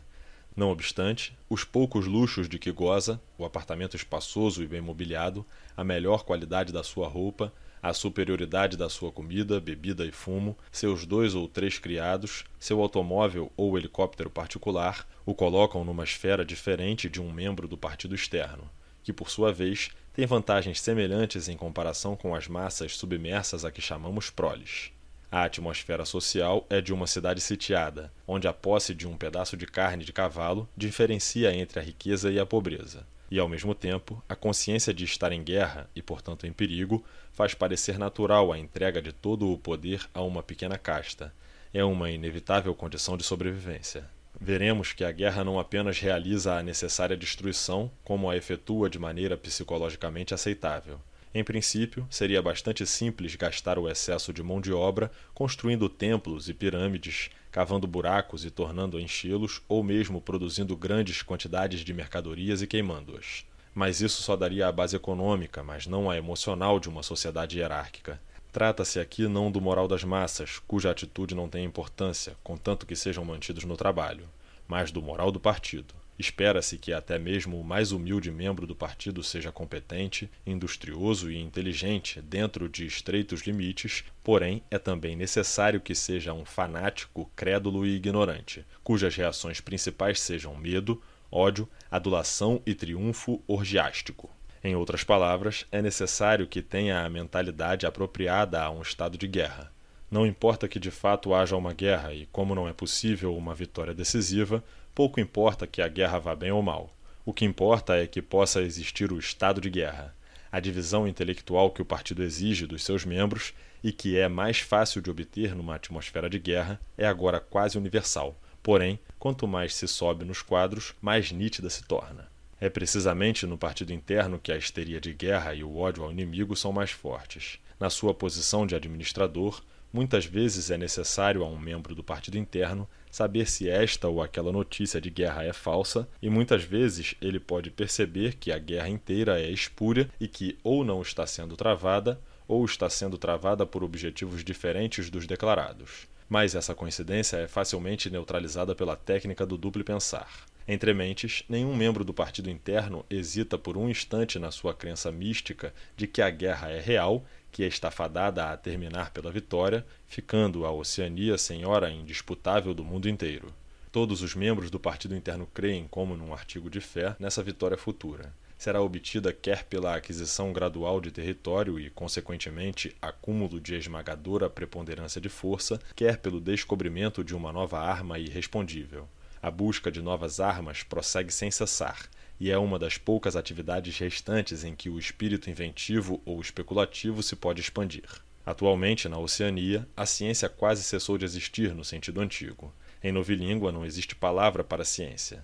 Não obstante, os poucos luxos de que goza, o apartamento espaçoso e bem mobiliado, a melhor qualidade da sua roupa, a superioridade da sua comida, bebida e fumo, seus dois ou três criados, seu automóvel ou helicóptero particular, o colocam numa esfera diferente de um membro do partido externo, que, por sua vez, tem vantagens semelhantes em comparação com as massas submersas a que chamamos proles. A atmosfera social é de uma cidade sitiada, onde a posse de um pedaço de carne de cavalo diferencia entre a riqueza e a pobreza e, ao mesmo tempo, a consciência de estar em guerra e, portanto, em perigo, faz parecer natural a entrega de todo o poder a uma pequena casta. É uma inevitável condição de sobrevivência. Veremos que a guerra não apenas realiza a necessária destruição, como a efetua de maneira psicologicamente aceitável. Em princípio, seria bastante simples gastar o excesso de mão de obra construindo templos e pirâmides, cavando buracos e tornando enchê-los, ou mesmo produzindo grandes quantidades de mercadorias e queimando-as. Mas isso só daria a base econômica, mas não a emocional de uma sociedade hierárquica. Trata-se aqui não do moral das massas, cuja atitude não tem importância, contanto que sejam mantidos no trabalho, mas do moral do partido. Espera-se que até mesmo o mais humilde membro do partido seja competente, industrioso e inteligente dentro de estreitos limites, porém é também necessário que seja um fanático, crédulo e ignorante, cujas reações principais sejam medo, ódio, adulação e triunfo orgiástico. Em outras palavras, é necessário que tenha a mentalidade apropriada a um estado de guerra. Não importa que de fato haja uma guerra e, como não é possível uma vitória decisiva, pouco importa que a guerra vá bem ou mal. O que importa é que possa existir o estado de guerra, a divisão intelectual que o partido exige dos seus membros e que é mais fácil de obter numa atmosfera de guerra, é agora quase universal. Porém, quanto mais se sobe nos quadros, mais nítida se torna. É precisamente no partido interno que a histeria de guerra e o ódio ao inimigo são mais fortes. Na sua posição de administrador, Muitas vezes é necessário a um membro do partido interno saber se esta ou aquela notícia de guerra é falsa, e muitas vezes ele pode perceber que a guerra inteira é espúria e que ou não está sendo travada, ou está sendo travada por objetivos diferentes dos declarados. Mas essa coincidência é facilmente neutralizada pela técnica do duplo pensar. Entre mentes, nenhum membro do partido interno hesita por um instante na sua crença mística de que a guerra é real que está fadada a terminar pela vitória, ficando a Oceania senhora indisputável do mundo inteiro. Todos os membros do partido interno creem, como num artigo de fé, nessa vitória futura. Será obtida quer pela aquisição gradual de território e, consequentemente, acúmulo de esmagadora preponderância de força, quer pelo descobrimento de uma nova arma irrespondível. A busca de novas armas prossegue sem cessar, e é uma das poucas atividades restantes em que o espírito inventivo ou especulativo se pode expandir. Atualmente, na Oceania, a ciência quase cessou de existir no sentido antigo. Em novilíngua não existe palavra para ciência.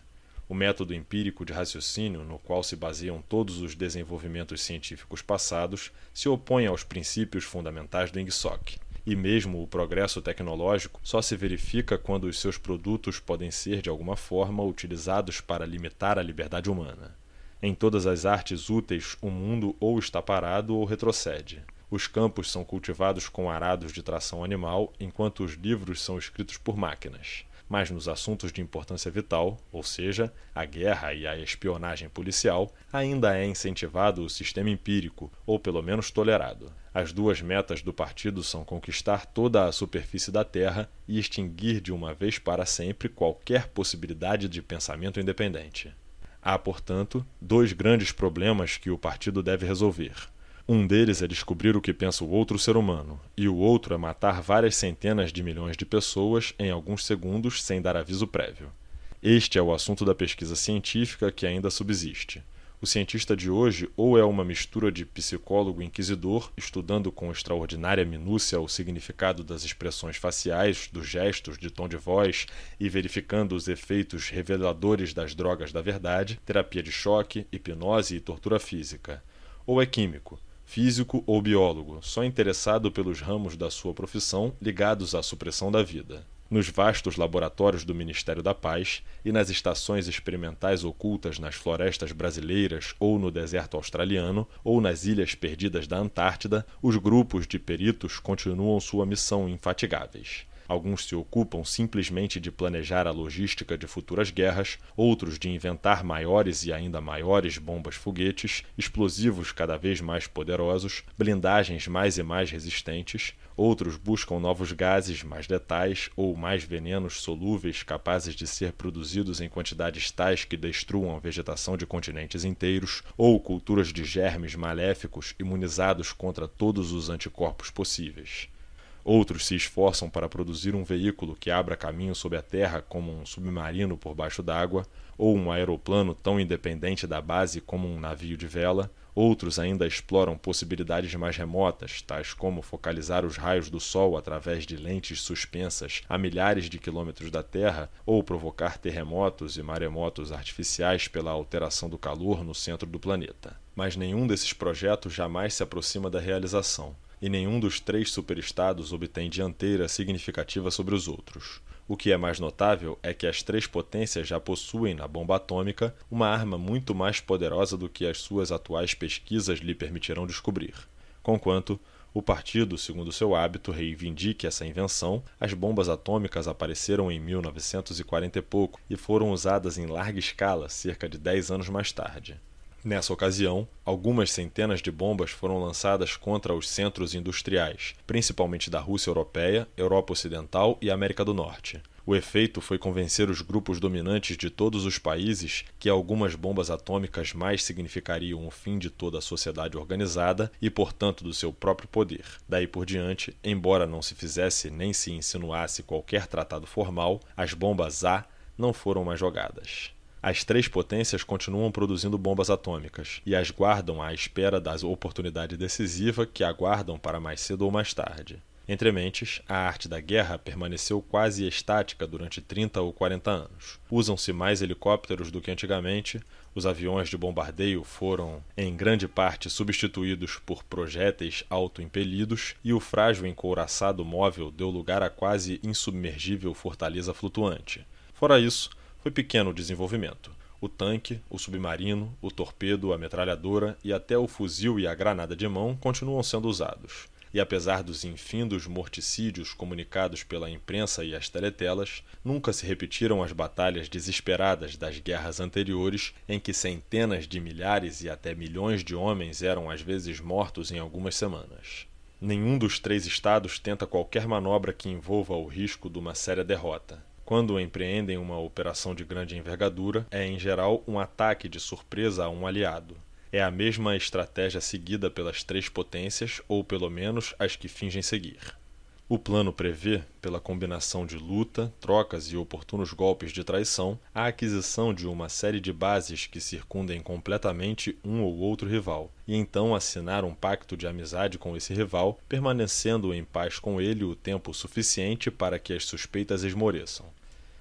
O método empírico de raciocínio, no qual se baseiam todos os desenvolvimentos científicos passados, se opõe aos princípios fundamentais do Ingsoc e mesmo o progresso tecnológico só se verifica quando os seus produtos podem ser de alguma forma utilizados para limitar a liberdade humana. Em todas as artes úteis, o mundo ou está parado ou retrocede. Os campos são cultivados com arados de tração animal, enquanto os livros são escritos por máquinas mas nos assuntos de importância vital, ou seja, a guerra e a espionagem policial, ainda é incentivado o sistema empírico, ou pelo menos tolerado. As duas metas do partido são conquistar toda a superfície da Terra e extinguir de uma vez para sempre qualquer possibilidade de pensamento independente. Há, portanto, dois grandes problemas que o partido deve resolver. Um deles é descobrir o que pensa o outro ser humano, e o outro é matar várias centenas de milhões de pessoas em alguns segundos sem dar aviso prévio. Este é o assunto da pesquisa científica que ainda subsiste. O cientista de hoje ou é uma mistura de psicólogo inquisidor, estudando com extraordinária minúcia o significado das expressões faciais, dos gestos, de tom de voz e verificando os efeitos reveladores das drogas da verdade, terapia de choque, hipnose e tortura física. Ou é químico, físico ou biólogo, só interessado pelos ramos da sua profissão ligados à supressão da vida. Nos vastos laboratórios do Ministério da Paz e nas estações experimentais ocultas nas florestas brasileiras ou no deserto australiano ou nas ilhas perdidas da Antártida, os grupos de peritos continuam sua missão infatigáveis. Alguns se ocupam simplesmente de planejar a logística de futuras guerras, outros de inventar maiores e ainda maiores bombas-foguetes, explosivos cada vez mais poderosos, blindagens mais e mais resistentes, outros buscam novos gases mais letais ou mais venenos solúveis capazes de ser produzidos em quantidades tais que destruam a vegetação de continentes inteiros, ou culturas de germes maléficos imunizados contra todos os anticorpos possíveis. Outros se esforçam para produzir um veículo que abra caminho sob a terra, como um submarino por baixo d'água, ou um aeroplano tão independente da base como um navio de vela. Outros ainda exploram possibilidades mais remotas, tais como focalizar os raios do Sol através de lentes suspensas a milhares de quilômetros da Terra, ou provocar terremotos e maremotos artificiais pela alteração do calor no centro do planeta. Mas nenhum desses projetos jamais se aproxima da realização e nenhum dos três superestados obtém dianteira significativa sobre os outros. O que é mais notável é que as três potências já possuem na bomba atômica uma arma muito mais poderosa do que as suas atuais pesquisas lhe permitirão descobrir. Conquanto, O partido, segundo seu hábito, reivindique essa invenção. As bombas atômicas apareceram em 1940 e pouco e foram usadas em larga escala cerca de 10 anos mais tarde. Nessa ocasião, algumas centenas de bombas foram lançadas contra os centros industriais, principalmente da Rússia Europeia, Europa Ocidental e América do Norte. O efeito foi convencer os grupos dominantes de todos os países que algumas bombas atômicas mais significariam o fim de toda a sociedade organizada e, portanto, do seu próprio poder. Daí por diante, embora não se fizesse nem se insinuasse qualquer tratado formal, as bombas A não foram mais jogadas. As três potências continuam produzindo bombas atômicas e as guardam à espera da oportunidade decisiva que aguardam para mais cedo ou mais tarde. Entre mentes, a arte da guerra permaneceu quase estática durante 30 ou 40 anos. Usam-se mais helicópteros do que antigamente, os aviões de bombardeio foram, em grande parte, substituídos por projéteis autoimpelidos e o frágil encouraçado móvel deu lugar à quase insubmergível fortaleza flutuante. Fora isso, foi pequeno o desenvolvimento. O tanque, o submarino, o torpedo, a metralhadora e até o fuzil e a granada de mão continuam sendo usados e apesar dos infindos morticídios comunicados pela imprensa e as teletelas, nunca se repetiram as batalhas desesperadas das guerras anteriores, em que centenas de milhares e até milhões de homens eram às vezes mortos em algumas semanas. Nenhum dos três estados tenta qualquer manobra que envolva o risco de uma séria derrota. Quando empreendem uma operação de grande envergadura, é em geral um ataque de surpresa a um aliado é a mesma estratégia seguida pelas três potências, ou pelo menos as que fingem seguir. O plano prevê, pela combinação de luta, trocas e oportunos golpes de traição, a aquisição de uma série de bases que circundem completamente um ou outro rival, e então assinar um pacto de amizade com esse rival, permanecendo em paz com ele o tempo suficiente para que as suspeitas esmoreçam.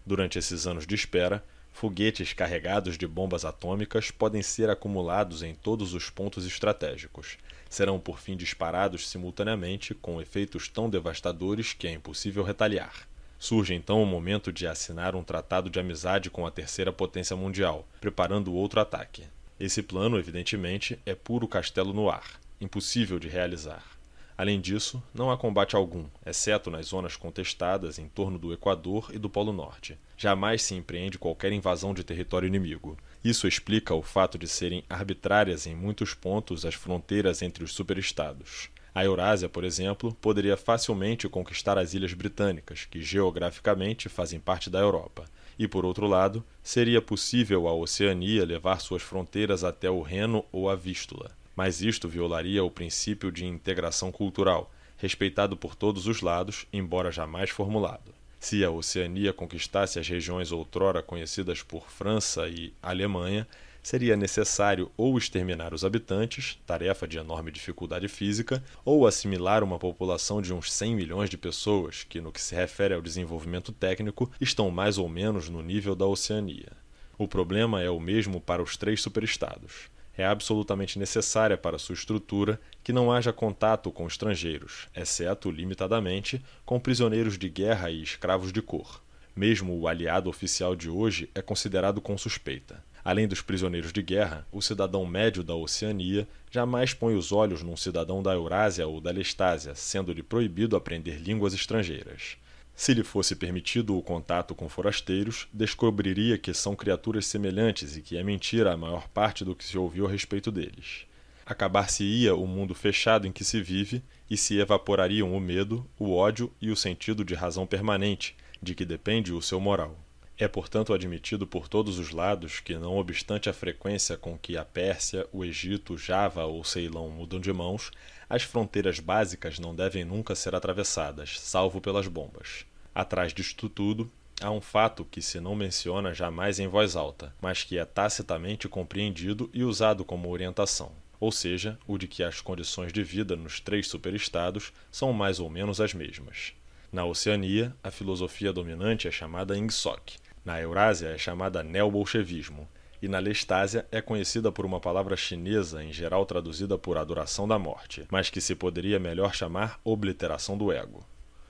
Durante esses anos de espera, Foguetes carregados de bombas atômicas podem ser acumulados em todos os pontos estratégicos. Serão por fim disparados simultaneamente com efeitos tão devastadores que é impossível retaliar. Surge então o momento de assinar um tratado de amizade com a terceira potência mundial, preparando outro ataque. Esse plano, evidentemente, é puro castelo no ar, impossível de realizar. Além disso, não há combate algum, exceto nas zonas contestadas em torno do Equador e do Polo Norte. Jamais se empreende qualquer invasão de território inimigo. Isso explica o fato de serem arbitrárias em muitos pontos as fronteiras entre os superestados. A Eurásia, por exemplo, poderia facilmente conquistar as ilhas britânicas, que geograficamente fazem parte da Europa. E, por outro lado, seria possível a Oceania levar suas fronteiras até o Reno ou a Vístula mas isto violaria o princípio de integração cultural, respeitado por todos os lados, embora jamais formulado. Se a Oceania conquistasse as regiões outrora conhecidas por França e Alemanha, seria necessário ou exterminar os habitantes, tarefa de enorme dificuldade física, ou assimilar uma população de uns 100 milhões de pessoas, que, no que se refere ao desenvolvimento técnico, estão mais ou menos no nível da Oceania. O problema é o mesmo para os três superestados é absolutamente necessária para sua estrutura que não haja contato com estrangeiros, exceto limitadamente com prisioneiros de guerra e escravos de cor. Mesmo o aliado oficial de hoje é considerado com suspeita. Além dos prisioneiros de guerra, o cidadão médio da Oceania jamais põe os olhos num cidadão da Eurásia ou da Lestásia, sendo-lhe proibido aprender línguas estrangeiras. Se lhe fosse permitido o contato com forasteiros, descobriria que são criaturas semelhantes e que é mentira a maior parte do que se ouviu a respeito deles. Acabar-se-ia o mundo fechado em que se vive e se evaporariam o medo, o ódio e o sentido de razão permanente, de que depende o seu moral. É, portanto, admitido por todos os lados que, não obstante a frequência com que a Pérsia, o Egito, Java ou Ceilão mudam de mãos, as fronteiras básicas não devem nunca ser atravessadas, salvo pelas bombas. Atrás disto tudo, há um fato que se não menciona jamais em voz alta, mas que é tacitamente compreendido e usado como orientação, ou seja, o de que as condições de vida nos três superestados são mais ou menos as mesmas. Na Oceania, a filosofia dominante é chamada Ingsoc, na Eurásia é chamada neobolchevismo, e na Lestásia é conhecida por uma palavra chinesa, em geral traduzida por adoração da morte, mas que se poderia melhor chamar obliteração do ego.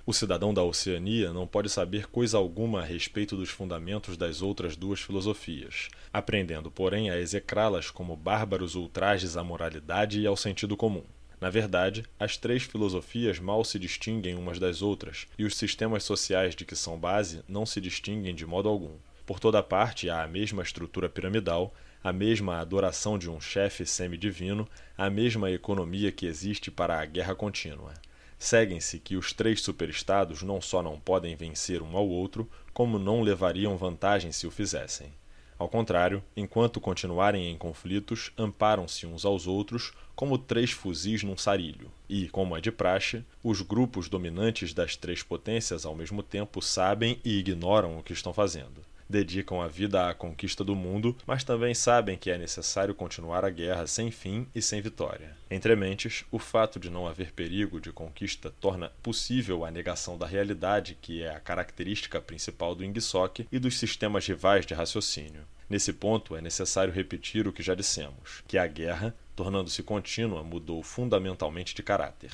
O cidadão da Oceania não pode saber coisa alguma a respeito dos fundamentos das outras duas filosofias, aprendendo, porém, a execrá-las como bárbaros ultrajes à moralidade e ao sentido comum. Na verdade, as três filosofias mal se distinguem umas das outras, e os sistemas sociais de que são base não se distinguem de modo algum. Por toda parte há a mesma estrutura piramidal, a mesma adoração de um chefe semidivino, a mesma economia que existe para a guerra contínua. Seguem-se que os três superestados não só não podem vencer um ao outro, como não levariam vantagem se o fizessem. Ao contrário, enquanto continuarem em conflitos, amparam-se uns aos outros como três fuzis num sarilho. E, como é de praxe, os grupos dominantes das três potências ao mesmo tempo sabem e ignoram o que estão fazendo dedicam a vida à conquista do mundo, mas também sabem que é necessário continuar a guerra sem fim e sem vitória. Entre mentes, o fato de não haver perigo de conquista torna possível a negação da realidade, que é a característica principal do Ingsoc e dos sistemas rivais de raciocínio. Nesse ponto, é necessário repetir o que já dissemos, que a guerra, tornando-se contínua, mudou fundamentalmente de caráter.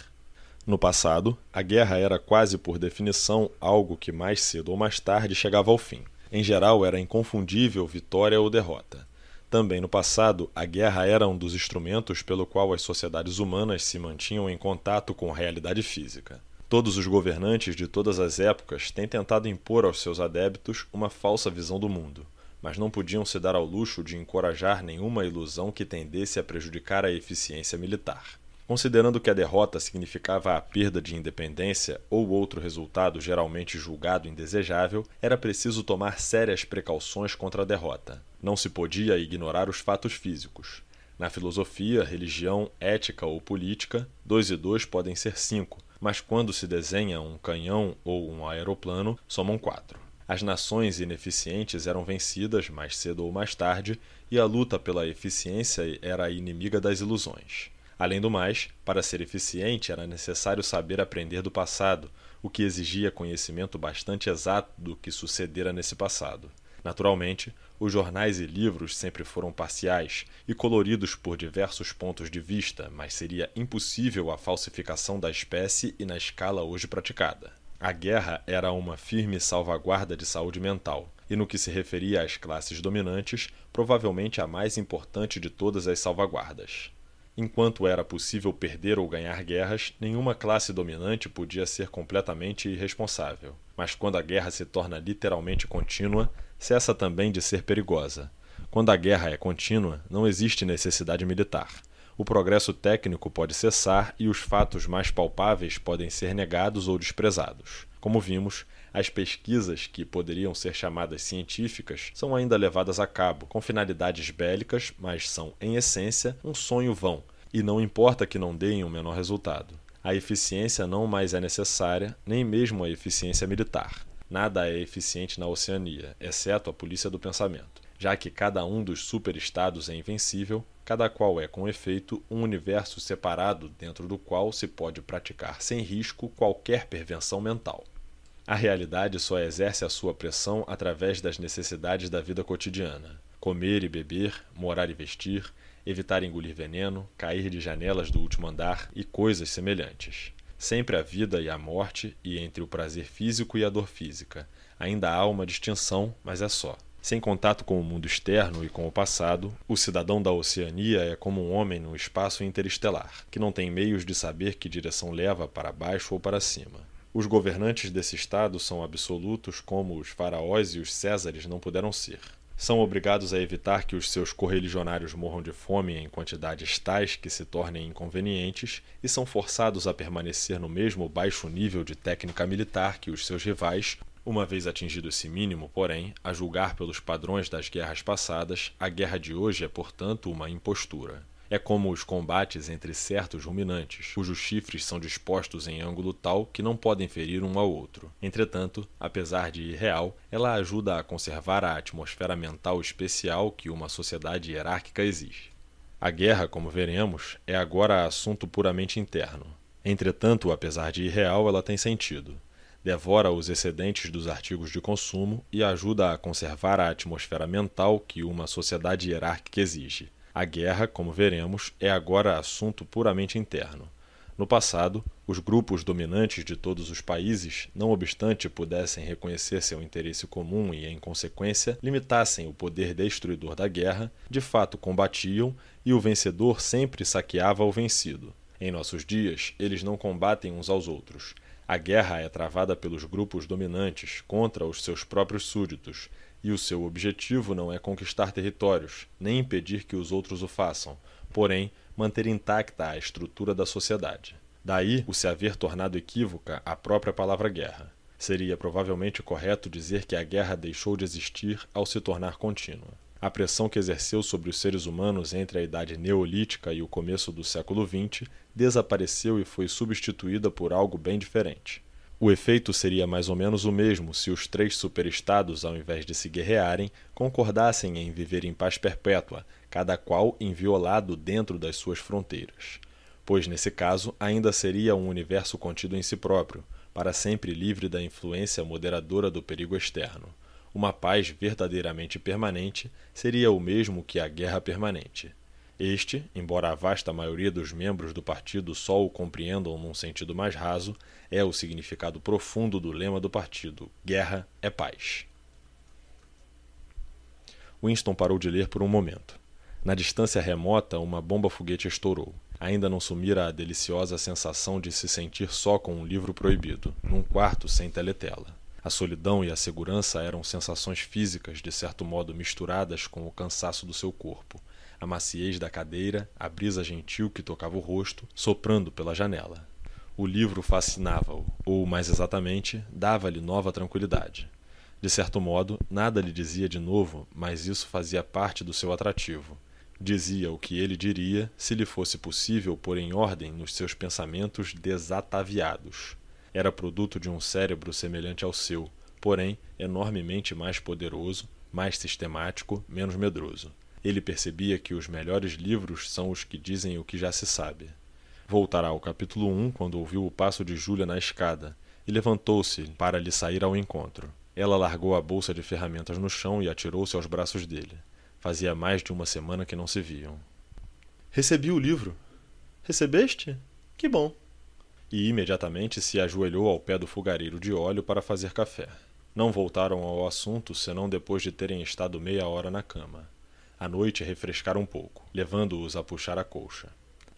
No passado, a guerra era quase por definição algo que mais cedo ou mais tarde chegava ao fim. Em geral, era inconfundível vitória ou derrota. Também no passado, a guerra era um dos instrumentos pelo qual as sociedades humanas se mantinham em contato com a realidade física. Todos os governantes de todas as épocas têm tentado impor aos seus adeptos uma falsa visão do mundo, mas não podiam se dar ao luxo de encorajar nenhuma ilusão que tendesse a prejudicar a eficiência militar. Considerando que a derrota significava a perda de independência ou outro resultado geralmente julgado indesejável, era preciso tomar sérias precauções contra a derrota. Não se podia ignorar os fatos físicos. Na filosofia, religião, ética ou política, dois e dois podem ser cinco, mas quando se desenha um canhão ou um aeroplano, somam quatro. As nações ineficientes eram vencidas mais cedo ou mais tarde, e a luta pela eficiência era a inimiga das ilusões. Além do mais, para ser eficiente era necessário saber aprender do passado, o que exigia conhecimento bastante exato do que sucedera nesse passado. Naturalmente, os jornais e livros sempre foram parciais e coloridos por diversos pontos de vista, mas seria impossível a falsificação da espécie e na escala hoje praticada. A guerra era uma firme salvaguarda de saúde mental, e no que se referia às classes dominantes, provavelmente a mais importante de todas as salvaguardas. Enquanto era possível perder ou ganhar guerras, nenhuma classe dominante podia ser completamente irresponsável. Mas quando a guerra se torna literalmente contínua, cessa também de ser perigosa. Quando a guerra é contínua, não existe necessidade militar. O progresso técnico pode cessar e os fatos mais palpáveis podem ser negados ou desprezados. Como vimos, as pesquisas, que poderiam ser chamadas científicas, são ainda levadas a cabo com finalidades bélicas, mas são, em essência, um sonho vão, e não importa que não deem o um menor resultado. A eficiência não mais é necessária, nem mesmo a eficiência militar. Nada é eficiente na Oceania, exceto a polícia do pensamento. Já que cada um dos superestados é invencível, cada qual é, com efeito, um universo separado dentro do qual se pode praticar sem risco qualquer pervenção mental. A realidade só exerce a sua pressão através das necessidades da vida cotidiana: comer e beber, morar e vestir, evitar engolir veneno, cair de janelas do último andar e coisas semelhantes. Sempre a vida e a morte, e entre o prazer físico e a dor física. Ainda há uma distinção, mas é só. Sem contato com o mundo externo e com o passado, o cidadão da Oceania é como um homem no espaço interestelar, que não tem meios de saber que direção leva para baixo ou para cima. Os governantes desse estado são absolutos como os faraós e os césares não puderam ser. São obrigados a evitar que os seus correligionários morram de fome em quantidades tais que se tornem inconvenientes e são forçados a permanecer no mesmo baixo nível de técnica militar que os seus rivais, uma vez atingido esse mínimo, porém, a julgar pelos padrões das guerras passadas, a guerra de hoje é, portanto, uma impostura. É como os combates entre certos ruminantes, cujos chifres são dispostos em ângulo tal que não podem ferir um ao outro. Entretanto, apesar de irreal, ela ajuda a conservar a atmosfera mental especial que uma sociedade hierárquica exige. A guerra, como veremos, é agora assunto puramente interno. Entretanto, apesar de irreal, ela tem sentido. Devora os excedentes dos artigos de consumo e ajuda a conservar a atmosfera mental que uma sociedade hierárquica exige. A guerra, como veremos, é agora assunto puramente interno. No passado, os grupos dominantes de todos os países, não obstante pudessem reconhecer seu interesse comum e, em consequência, limitassem o poder destruidor da guerra, de fato combatiam e o vencedor sempre saqueava o vencido. Em nossos dias, eles não combatem uns aos outros. A guerra é travada pelos grupos dominantes contra os seus próprios súditos, e o seu objetivo não é conquistar territórios, nem impedir que os outros o façam, porém manter intacta a estrutura da sociedade. Daí o se haver tornado equívoca a própria palavra guerra. Seria provavelmente correto dizer que a guerra deixou de existir ao se tornar contínua. A pressão que exerceu sobre os seres humanos entre a idade neolítica e o começo do século XX desapareceu e foi substituída por algo bem diferente. O efeito seria mais ou menos o mesmo se os três superestados, ao invés de se guerrearem, concordassem em viver em paz perpétua, cada qual inviolado dentro das suas fronteiras. Pois nesse caso ainda seria um universo contido em si próprio, para sempre livre da influência moderadora do perigo externo. Uma paz verdadeiramente permanente seria o mesmo que a guerra permanente. Este, embora a vasta maioria dos membros do partido só o compreendam num sentido mais raso, é o significado profundo do lema do partido: guerra é paz. Winston parou de ler por um momento. Na distância remota, uma bomba-foguete estourou. Ainda não sumira a deliciosa sensação de se sentir só com um livro proibido, num quarto sem teletela. A solidão e a segurança eram sensações físicas, de certo modo misturadas com o cansaço do seu corpo, a maciez da cadeira, a brisa gentil que tocava o rosto, soprando pela janela. O livro fascinava-o, ou, mais exatamente, dava-lhe nova tranquilidade. De certo modo, nada lhe dizia de novo, mas isso fazia parte do seu atrativo. Dizia o que ele diria se lhe fosse possível pôr em ordem nos seus pensamentos desataviados. Era produto de um cérebro semelhante ao seu, porém enormemente mais poderoso, mais sistemático, menos medroso. Ele percebia que os melhores livros são os que dizem o que já se sabe. Voltará ao capítulo 1 quando ouviu o passo de Júlia na escada e levantou-se para lhe sair ao encontro. Ela largou a bolsa de ferramentas no chão e atirou-se aos braços dele. Fazia mais de uma semana que não se viam. Recebi o livro. Recebeste? Que bom. E imediatamente se ajoelhou ao pé do fogareiro de óleo para fazer café. Não voltaram ao assunto senão depois de terem estado meia hora na cama. À noite refrescaram um pouco, levando-os a puxar a colcha.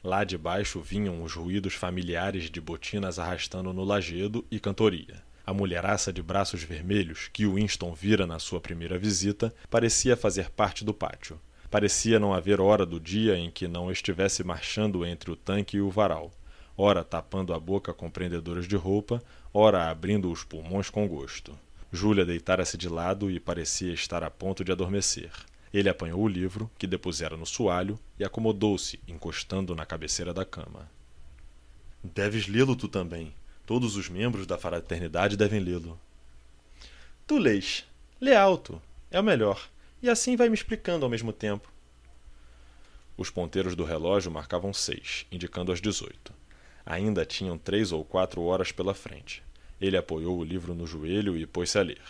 Lá de baixo vinham os ruídos familiares de botinas arrastando no lajedo e cantoria. A mulheraça de braços vermelhos, que Winston vira na sua primeira visita, parecia fazer parte do pátio. Parecia não haver hora do dia em que não estivesse marchando entre o tanque e o varal, ora tapando a boca com prendedores de roupa, ora abrindo os pulmões com gosto. Júlia deitara-se de lado e parecia estar a ponto de adormecer. Ele apanhou o livro, que depusera no soalho, e acomodou-se, encostando na cabeceira da cama. Deves lê-lo tu também. Todos os membros da fraternidade devem lê-lo. Tu lês. Lê alto. É o melhor. E assim vai me explicando ao mesmo tempo. Os ponteiros do relógio marcavam seis, indicando as dezoito. Ainda tinham três ou quatro horas pela frente. Ele apoiou o livro no joelho e pôs-se a ler.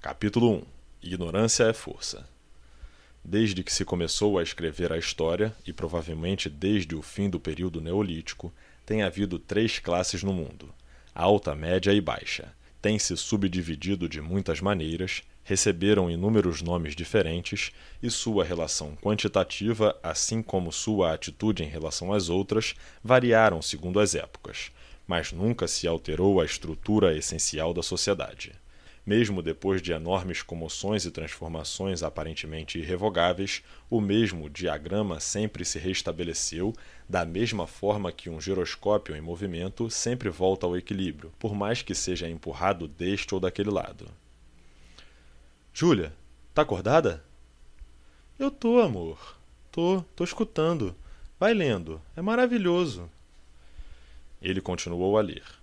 Capítulo 1 Ignorância é força. Desde que se começou a escrever a história, e provavelmente desde o fim do período neolítico, tem havido três classes no mundo: alta, média e baixa. Tem se subdividido de muitas maneiras, receberam inúmeros nomes diferentes, e sua relação quantitativa, assim como sua atitude em relação às outras, variaram segundo as épocas, mas nunca se alterou a estrutura essencial da sociedade mesmo depois de enormes comoções e transformações aparentemente irrevogáveis, o mesmo diagrama sempre se restabeleceu, da mesma forma que um giroscópio em movimento sempre volta ao equilíbrio, por mais que seja empurrado deste ou daquele lado. Júlia, tá acordada? Eu tô, amor. Tô, tô escutando. Vai lendo. É maravilhoso. Ele continuou a ler.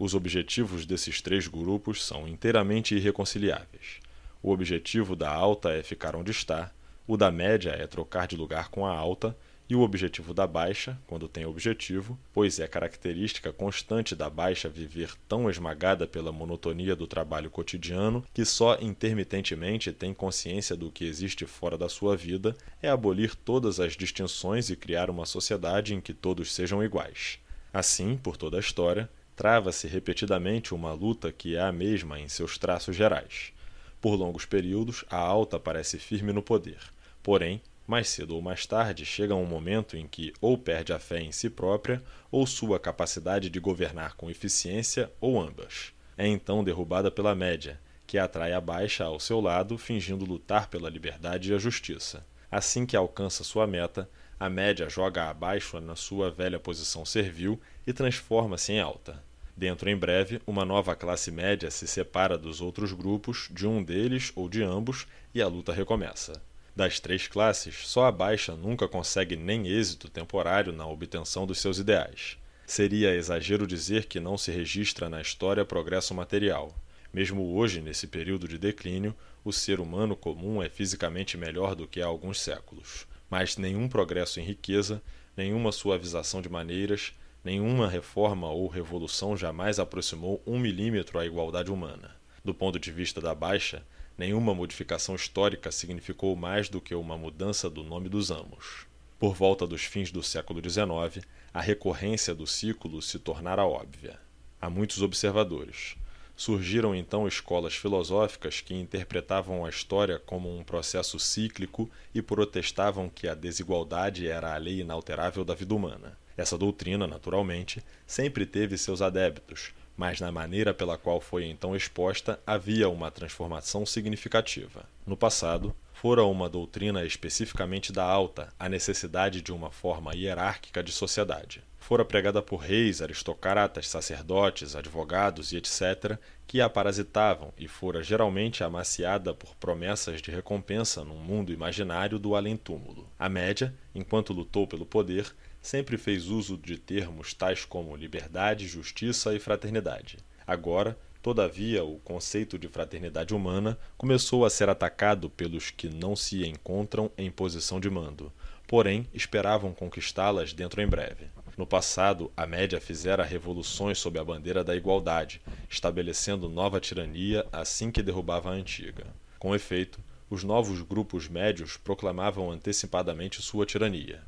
Os objetivos desses três grupos são inteiramente irreconciliáveis. O objetivo da alta é ficar onde está, o da média é trocar de lugar com a alta, e o objetivo da baixa, quando tem objetivo, pois é característica constante da baixa viver tão esmagada pela monotonia do trabalho cotidiano que só intermitentemente tem consciência do que existe fora da sua vida, é abolir todas as distinções e criar uma sociedade em que todos sejam iguais. Assim, por toda a história, trava-se repetidamente uma luta que é a mesma em seus traços gerais. Por longos períodos, a alta parece firme no poder. Porém, Mais cedo ou mais tarde chega um momento em que ou perde a fé em si própria ou sua capacidade de governar com eficiência, ou ambas. É então derrubada pela média, que atrai a baixa ao seu lado, fingindo lutar pela liberdade e a justiça. Assim que alcança sua meta, a média joga abaixo na sua velha posição servil e transforma-se em alta. Dentro em breve, uma nova classe média se separa dos outros grupos, de um deles ou de ambos, e a luta recomeça. Das três classes, só a baixa nunca consegue nem êxito temporário na obtenção dos seus ideais. Seria exagero dizer que não se registra na história progresso material. Mesmo hoje, nesse período de declínio, o ser humano comum é fisicamente melhor do que há alguns séculos. Mas nenhum progresso em riqueza, nenhuma suavização de maneiras, nenhuma reforma ou revolução jamais aproximou um milímetro à igualdade humana. Do ponto de vista da baixa, Nenhuma modificação histórica significou mais do que uma mudança do nome dos amos. Por volta dos fins do século XIX, a recorrência do ciclo se tornara óbvia. Há muitos observadores. Surgiram então escolas filosóficas que interpretavam a história como um processo cíclico e protestavam que a desigualdade era a lei inalterável da vida humana. Essa doutrina, naturalmente, sempre teve seus adeptos, mas na maneira pela qual foi então exposta havia uma transformação significativa. No passado, fora uma doutrina especificamente da alta a necessidade de uma forma hierárquica de sociedade. Fora pregada por reis, aristocratas, sacerdotes, advogados e etc., que a parasitavam e fora geralmente amaciada por promessas de recompensa num mundo imaginário do além-túmulo. A média, enquanto lutou pelo poder, sempre fez uso de termos tais como liberdade, justiça e fraternidade. Agora, todavia, o conceito de fraternidade humana começou a ser atacado pelos que não se encontram em posição de mando, porém esperavam conquistá-las dentro em breve. No passado, a média fizera revoluções sob a bandeira da igualdade, estabelecendo nova tirania assim que derrubava a antiga. Com efeito, os novos grupos médios proclamavam antecipadamente sua tirania.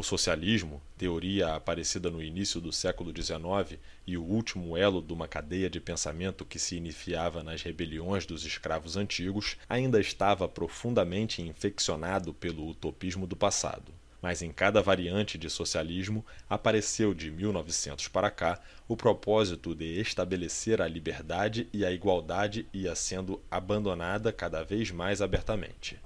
O socialismo, teoria aparecida no início do século XIX e o último elo de uma cadeia de pensamento que se iniciava nas rebeliões dos escravos antigos, ainda estava profundamente infeccionado pelo utopismo do passado. Mas em cada variante de socialismo apareceu de 1900 para cá o propósito de estabelecer a liberdade e a igualdade ia sendo abandonada cada vez mais abertamente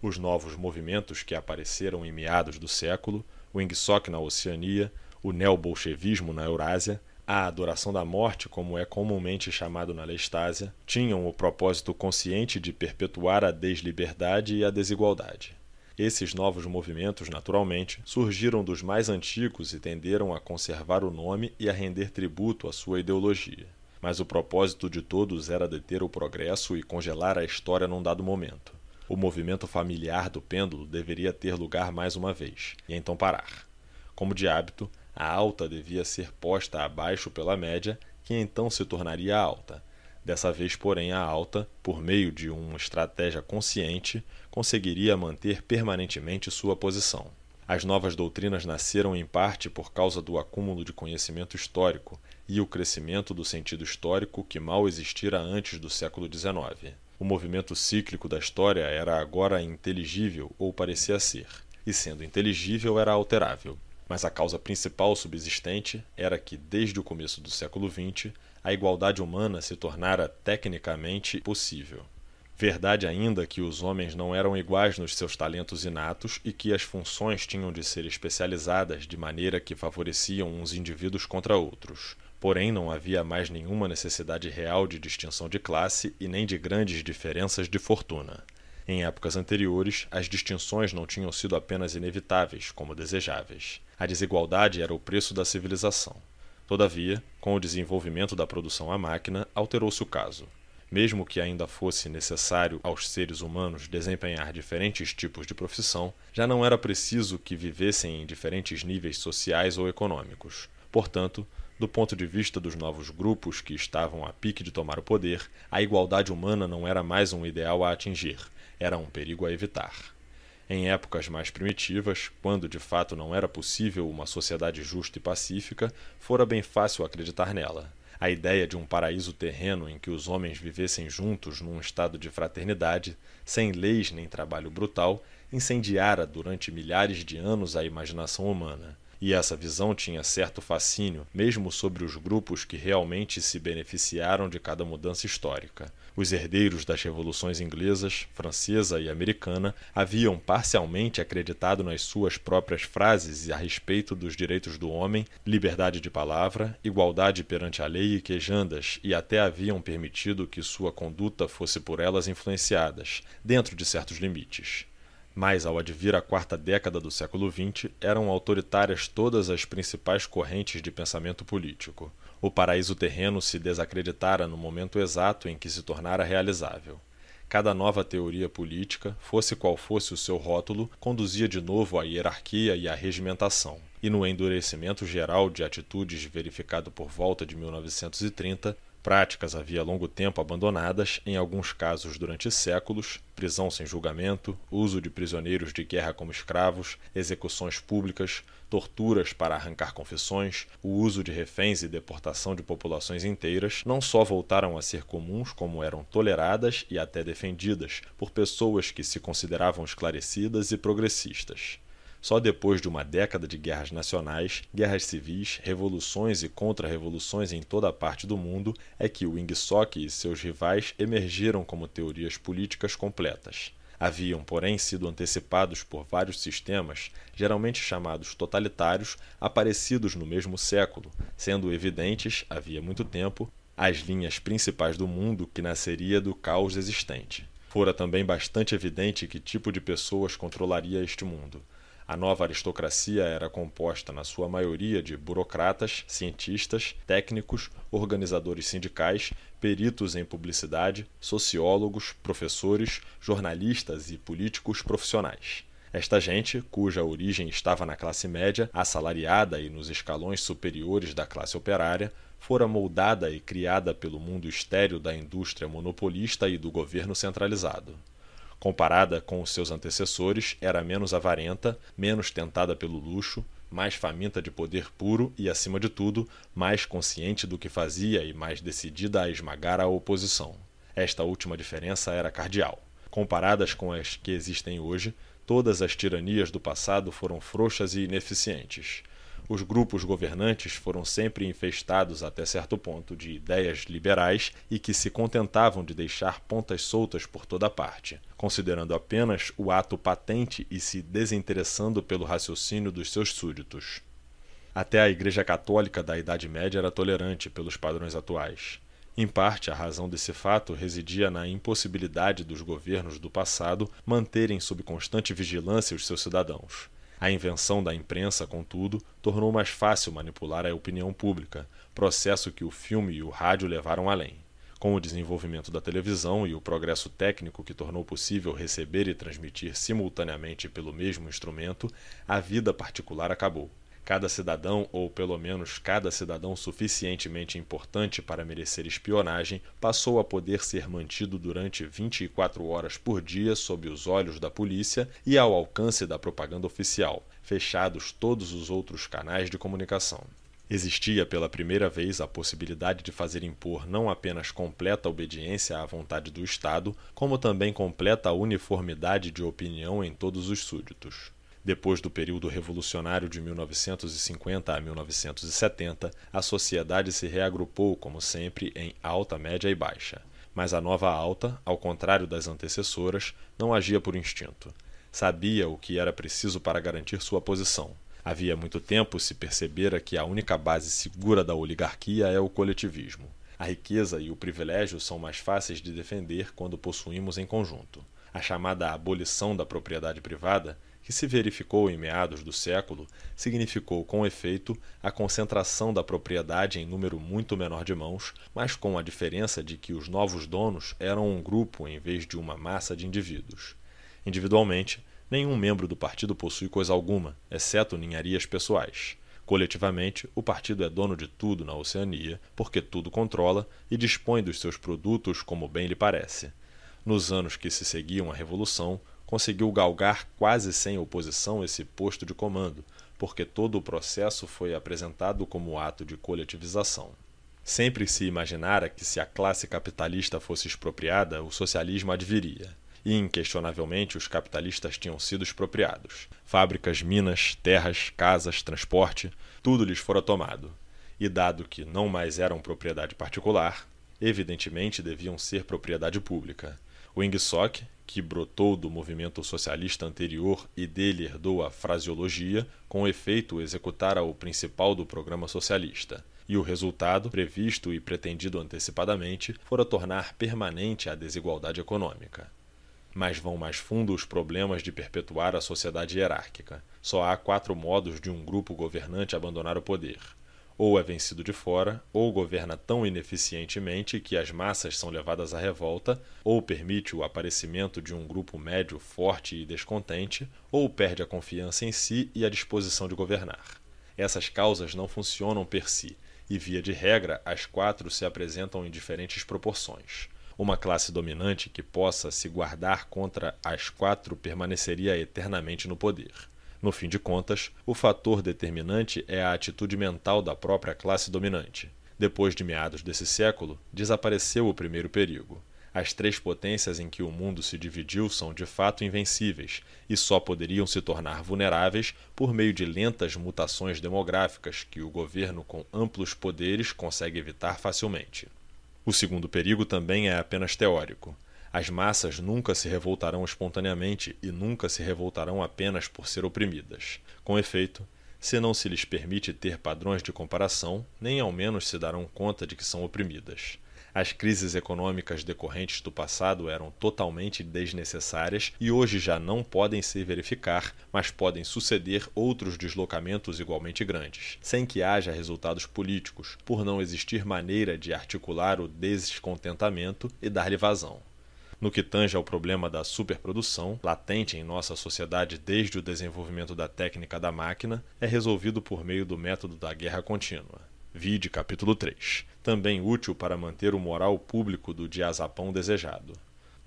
os novos movimentos que apareceram em meados do século, o Ingsoc na Oceania, o neobolchevismo na Eurásia, a adoração da morte, como é comumente chamado na Lestásia, tinham o propósito consciente de perpetuar a desliberdade e a desigualdade. Esses novos movimentos, naturalmente, surgiram dos mais antigos e tenderam a conservar o nome e a render tributo à sua ideologia. Mas o propósito de todos era deter o progresso e congelar a história num dado momento. O movimento familiar do pêndulo deveria ter lugar mais uma vez, e então parar. Como de hábito, a alta devia ser posta abaixo pela média, que então se tornaria alta. Dessa vez, porém, a alta, por meio de uma estratégia consciente, conseguiria manter permanentemente sua posição. As novas doutrinas nasceram em parte por causa do acúmulo de conhecimento histórico e o crescimento do sentido histórico que mal existira antes do século XIX. O movimento cíclico da história era agora inteligível ou parecia ser, e sendo inteligível era alterável. Mas a causa principal subsistente era que, desde o começo do século XX, a igualdade humana se tornara tecnicamente possível. Verdade ainda que os homens não eram iguais nos seus talentos inatos e que as funções tinham de ser especializadas de maneira que favoreciam uns indivíduos contra outros. Porém, não havia mais nenhuma necessidade real de distinção de classe e nem de grandes diferenças de fortuna. Em épocas anteriores, as distinções não tinham sido apenas inevitáveis, como desejáveis. A desigualdade era o preço da civilização. Todavia, com o desenvolvimento da produção à máquina, alterou-se o caso. Mesmo que ainda fosse necessário aos seres humanos desempenhar diferentes tipos de profissão, já não era preciso que vivessem em diferentes níveis sociais ou econômicos. Portanto, do ponto de vista dos novos grupos que estavam a pique de tomar o poder, a igualdade humana não era mais um ideal a atingir, era um perigo a evitar. Em épocas mais primitivas, quando de fato não era possível uma sociedade justa e pacífica, fora bem fácil acreditar nela. A ideia de um paraíso terreno em que os homens vivessem juntos num estado de fraternidade, sem leis nem trabalho brutal, incendiara durante milhares de anos a imaginação humana. E essa visão tinha certo fascínio, mesmo sobre os grupos que realmente se beneficiaram de cada mudança histórica. Os herdeiros das revoluções inglesas, francesa e americana haviam parcialmente acreditado nas suas próprias frases a respeito dos direitos do homem, liberdade de palavra, igualdade perante a lei e quejandas, e até haviam permitido que sua conduta fosse por elas influenciadas, dentro de certos limites. Mas, ao advir a quarta década do século XX, eram autoritárias todas as principais correntes de pensamento político. O paraíso terreno se desacreditara no momento exato em que se tornara realizável. Cada nova teoria política, fosse qual fosse o seu rótulo, conduzia de novo à hierarquia e à regimentação. E no endurecimento geral de atitudes verificado por volta de 1930, práticas havia longo tempo abandonadas, em alguns casos durante séculos, prisão sem julgamento, uso de prisioneiros de guerra como escravos, execuções públicas, torturas para arrancar confissões, o uso de reféns e deportação de populações inteiras, não só voltaram a ser comuns, como eram toleradas e até defendidas por pessoas que se consideravam esclarecidas e progressistas. Só depois de uma década de guerras nacionais, guerras civis, revoluções e contra-revoluções em toda a parte do mundo é que o Ingsoc e seus rivais emergiram como teorias políticas completas. Haviam, porém, sido antecipados por vários sistemas, geralmente chamados totalitários, aparecidos no mesmo século, sendo evidentes, havia muito tempo, as linhas principais do mundo que nasceria do caos existente. Fora também bastante evidente que tipo de pessoas controlaria este mundo. A nova aristocracia era composta, na sua maioria, de burocratas, cientistas, técnicos, organizadores sindicais, peritos em publicidade, sociólogos, professores, jornalistas e políticos profissionais. Esta gente, cuja origem estava na classe média, assalariada e nos escalões superiores da classe operária, fora moldada e criada pelo mundo estéril da indústria monopolista e do governo centralizado. Comparada com os seus antecessores, era menos avarenta, menos tentada pelo luxo, mais faminta de poder puro e, acima de tudo, mais consciente do que fazia e mais decidida a esmagar a oposição. Esta última diferença era cardial. Comparadas com as que existem hoje, todas as tiranias do passado foram frouxas e ineficientes. Os grupos governantes foram sempre infestados até certo ponto de ideias liberais e que se contentavam de deixar pontas soltas por toda parte, considerando apenas o ato patente e se desinteressando pelo raciocínio dos seus súditos. Até a Igreja Católica da Idade Média era tolerante pelos padrões atuais. Em parte, a razão desse fato residia na impossibilidade dos governos do passado manterem sob constante vigilância os seus cidadãos. A invenção da imprensa, contudo, tornou mais fácil manipular a opinião pública, processo que o filme e o rádio levaram além. Com o desenvolvimento da televisão e o progresso técnico que tornou possível receber e transmitir simultaneamente pelo mesmo instrumento, a vida particular acabou. Cada cidadão, ou pelo menos cada cidadão suficientemente importante para merecer espionagem, passou a poder ser mantido durante 24 horas por dia sob os olhos da polícia e ao alcance da propaganda oficial, fechados todos os outros canais de comunicação. Existia pela primeira vez a possibilidade de fazer impor não apenas completa obediência à vontade do Estado, como também completa uniformidade de opinião em todos os súditos. Depois do período revolucionário de 1950 a 1970, a sociedade se reagrupou, como sempre, em alta, média e baixa. Mas a nova alta, ao contrário das antecessoras, não agia por instinto. Sabia o que era preciso para garantir sua posição. Havia muito tempo se percebera que a única base segura da oligarquia é o coletivismo. A riqueza e o privilégio são mais fáceis de defender quando possuímos em conjunto. A chamada abolição da propriedade privada que se verificou em meados do século, significou com efeito a concentração da propriedade em número muito menor de mãos, mas com a diferença de que os novos donos eram um grupo em vez de uma massa de indivíduos. Individualmente, nenhum membro do partido possui coisa alguma, exceto ninharias pessoais. Coletivamente, o partido é dono de tudo na Oceania, porque tudo controla e dispõe dos seus produtos como bem lhe parece. Nos anos que se seguiam à Revolução, conseguiu galgar quase sem oposição esse posto de comando, porque todo o processo foi apresentado como ato de coletivização. Sempre se imaginara que se a classe capitalista fosse expropriada, o socialismo adviria. e inquestionavelmente os capitalistas tinham sido expropriados. Fábricas, minas, terras, casas, transporte, tudo lhes fora tomado. E dado que não mais eram propriedade particular, evidentemente deviam ser propriedade pública. O Ingsoc, que brotou do movimento socialista anterior e dele herdou a fraseologia, com efeito executara o principal do programa socialista. E o resultado, previsto e pretendido antecipadamente, fora tornar permanente a desigualdade econômica. Mas vão mais fundo os problemas de perpetuar a sociedade hierárquica. Só há quatro modos de um grupo governante abandonar o poder ou é vencido de fora, ou governa tão ineficientemente que as massas são levadas à revolta, ou permite o aparecimento de um grupo médio forte e descontente, ou perde a confiança em si e a disposição de governar. Essas causas não funcionam per si, e via de regra as quatro se apresentam em diferentes proporções. Uma classe dominante que possa se guardar contra as quatro permaneceria eternamente no poder. No fim de contas, o fator determinante é a atitude mental da própria classe dominante. Depois de meados desse século, desapareceu o primeiro perigo. As três potências em que o mundo se dividiu são de fato invencíveis e só poderiam se tornar vulneráveis por meio de lentas mutações demográficas que o governo com amplos poderes consegue evitar facilmente. O segundo perigo também é apenas teórico. As massas nunca se revoltarão espontaneamente e nunca se revoltarão apenas por ser oprimidas. Com efeito, se não se lhes permite ter padrões de comparação, nem ao menos se darão conta de que são oprimidas. As crises econômicas decorrentes do passado eram totalmente desnecessárias e hoje já não podem se verificar, mas podem suceder outros deslocamentos igualmente grandes, sem que haja resultados políticos, por não existir maneira de articular o descontentamento e dar-lhe vazão. No que tange ao problema da superprodução, latente em nossa sociedade desde o desenvolvimento da técnica da máquina, é resolvido por meio do método da guerra contínua. Vide capítulo 3. Também útil para manter o moral público do diazapão desejado.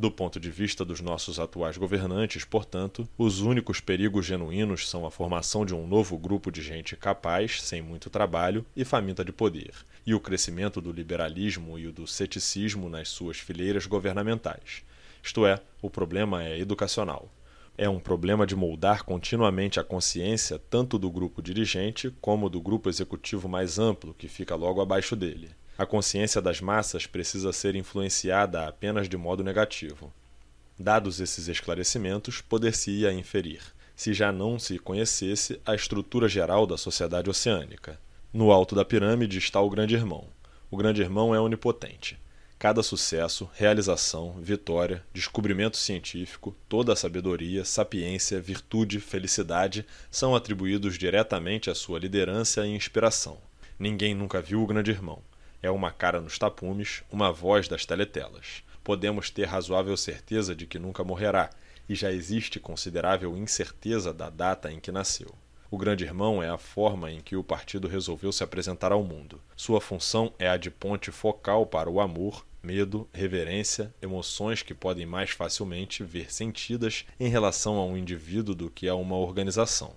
Do ponto de vista dos nossos atuais governantes, portanto, os únicos perigos genuínos são a formação de um novo grupo de gente capaz, sem muito trabalho e faminta de poder, e o crescimento do liberalismo e o do ceticismo nas suas fileiras governamentais. Isto é, o problema é educacional. É um problema de moldar continuamente a consciência tanto do grupo dirigente como do grupo executivo mais amplo, que fica logo abaixo dele. A consciência das massas precisa ser influenciada apenas de modo negativo. Dados esses esclarecimentos, poder-se-ia inferir, se já não se conhecesse, a estrutura geral da sociedade oceânica. No alto da pirâmide está o Grande Irmão. O Grande Irmão é onipotente. Cada sucesso, realização, vitória, descobrimento científico, toda a sabedoria, sapiência, virtude, felicidade são atribuídos diretamente à sua liderança e inspiração. Ninguém nunca viu o Grande Irmão é uma cara nos tapumes, uma voz das teletelas. Podemos ter razoável certeza de que nunca morrerá, e já existe considerável incerteza da data em que nasceu. O Grande Irmão é a forma em que o partido resolveu se apresentar ao mundo. Sua função é a de ponte focal para o amor, medo, reverência, emoções que podem mais facilmente ver sentidas em relação a um indivíduo do que a uma organização.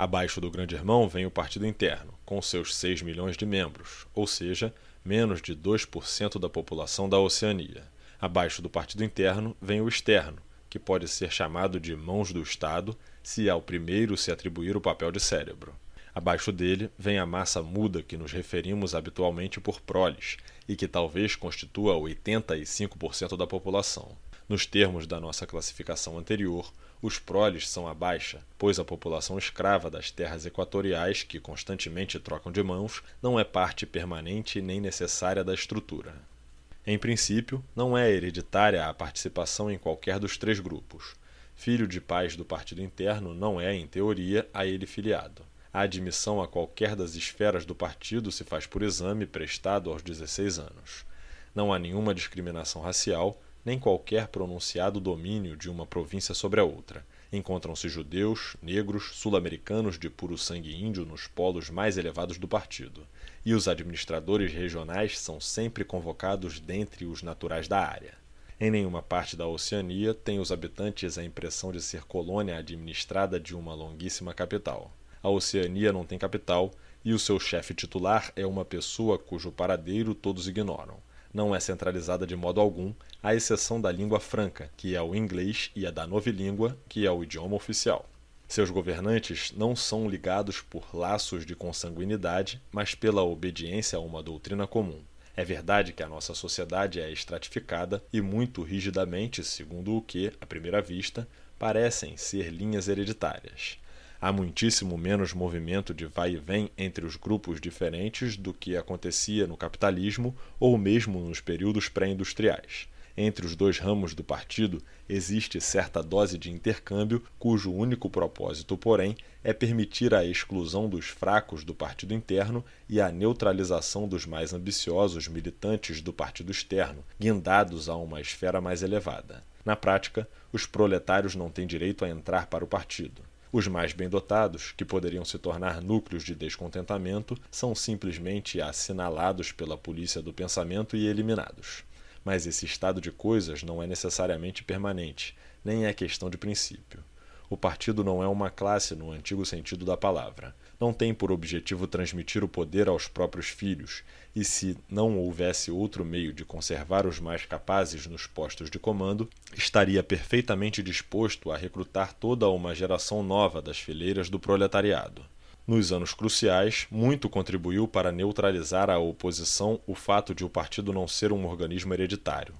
Abaixo do Grande Irmão vem o Partido Interno, com seus 6 milhões de membros, ou seja, menos de 2% da população da Oceania. Abaixo do Partido Interno vem o Externo, que pode ser chamado de mãos do Estado se ao primeiro se atribuir o papel de cérebro. Abaixo dele vem a massa muda que nos referimos habitualmente por proles e que talvez constitua 85% da população. Nos termos da nossa classificação anterior, os proles são a baixa, pois a população escrava das terras equatoriais, que constantemente trocam de mãos, não é parte permanente nem necessária da estrutura. Em princípio, não é hereditária a participação em qualquer dos três grupos. Filho de pais do partido interno não é, em teoria, a ele filiado. A admissão a qualquer das esferas do partido se faz por exame prestado aos 16 anos. Não há nenhuma discriminação racial, nem qualquer pronunciado domínio de uma província sobre a outra. Encontram-se judeus, negros, sul-americanos de puro sangue índio nos polos mais elevados do partido, e os administradores regionais são sempre convocados dentre os naturais da área. Em nenhuma parte da Oceania têm os habitantes a impressão de ser colônia administrada de uma longuíssima capital. A Oceania não tem capital e o seu chefe titular é uma pessoa cujo paradeiro todos ignoram não é centralizada de modo algum, à exceção da língua franca, que é o inglês, e a da novilíngua, que é o idioma oficial. Seus governantes não são ligados por laços de consanguinidade, mas pela obediência a uma doutrina comum. É verdade que a nossa sociedade é estratificada e muito rigidamente, segundo o que, à primeira vista, parecem ser linhas hereditárias. Há muitíssimo menos movimento de vai e vem entre os grupos diferentes do que acontecia no capitalismo ou mesmo nos períodos pré-industriais. Entre os dois ramos do partido existe certa dose de intercâmbio, cujo único propósito, porém, é permitir a exclusão dos fracos do partido interno e a neutralização dos mais ambiciosos militantes do partido externo, guindados a uma esfera mais elevada. Na prática, os proletários não têm direito a entrar para o partido. Os mais bem dotados, que poderiam se tornar núcleos de descontentamento, são simplesmente assinalados pela polícia do pensamento e eliminados. Mas esse estado de coisas não é necessariamente permanente, nem é questão de princípio. O partido não é uma classe no antigo sentido da palavra. Não tem por objetivo transmitir o poder aos próprios filhos, e se não houvesse outro meio de conservar os mais capazes nos postos de comando, estaria perfeitamente disposto a recrutar toda uma geração nova das fileiras do proletariado. Nos anos cruciais, muito contribuiu para neutralizar a oposição o fato de o partido não ser um organismo hereditário.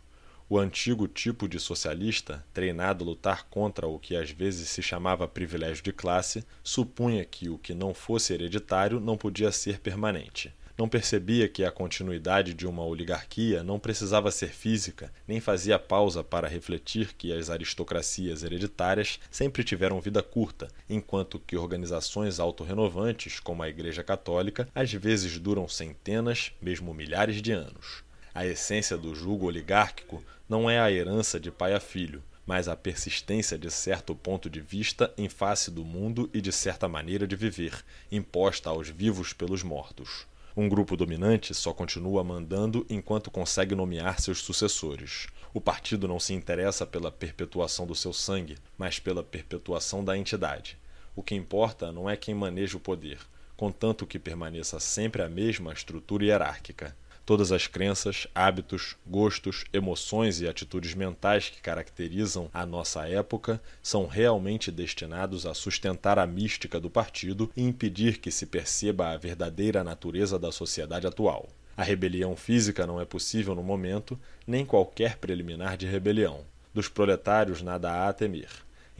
O antigo tipo de socialista, treinado a lutar contra o que às vezes se chamava privilégio de classe, supunha que o que não fosse hereditário não podia ser permanente. Não percebia que a continuidade de uma oligarquia não precisava ser física, nem fazia pausa para refletir que as aristocracias hereditárias sempre tiveram vida curta, enquanto que organizações autorrenovantes, como a Igreja Católica, às vezes duram centenas, mesmo milhares de anos. A essência do jugo oligárquico não é a herança de pai a filho, mas a persistência de certo ponto de vista em face do mundo e de certa maneira de viver, imposta aos vivos pelos mortos. Um grupo dominante só continua mandando enquanto consegue nomear seus sucessores. O partido não se interessa pela perpetuação do seu sangue, mas pela perpetuação da entidade. O que importa não é quem maneja o poder, contanto que permaneça sempre a mesma estrutura hierárquica. Todas as crenças, hábitos, gostos, emoções e atitudes mentais que caracterizam a nossa época são realmente destinados a sustentar a mística do partido e impedir que se perceba a verdadeira natureza da sociedade atual. A rebelião física não é possível no momento, nem qualquer preliminar de rebelião. Dos proletários nada há a temer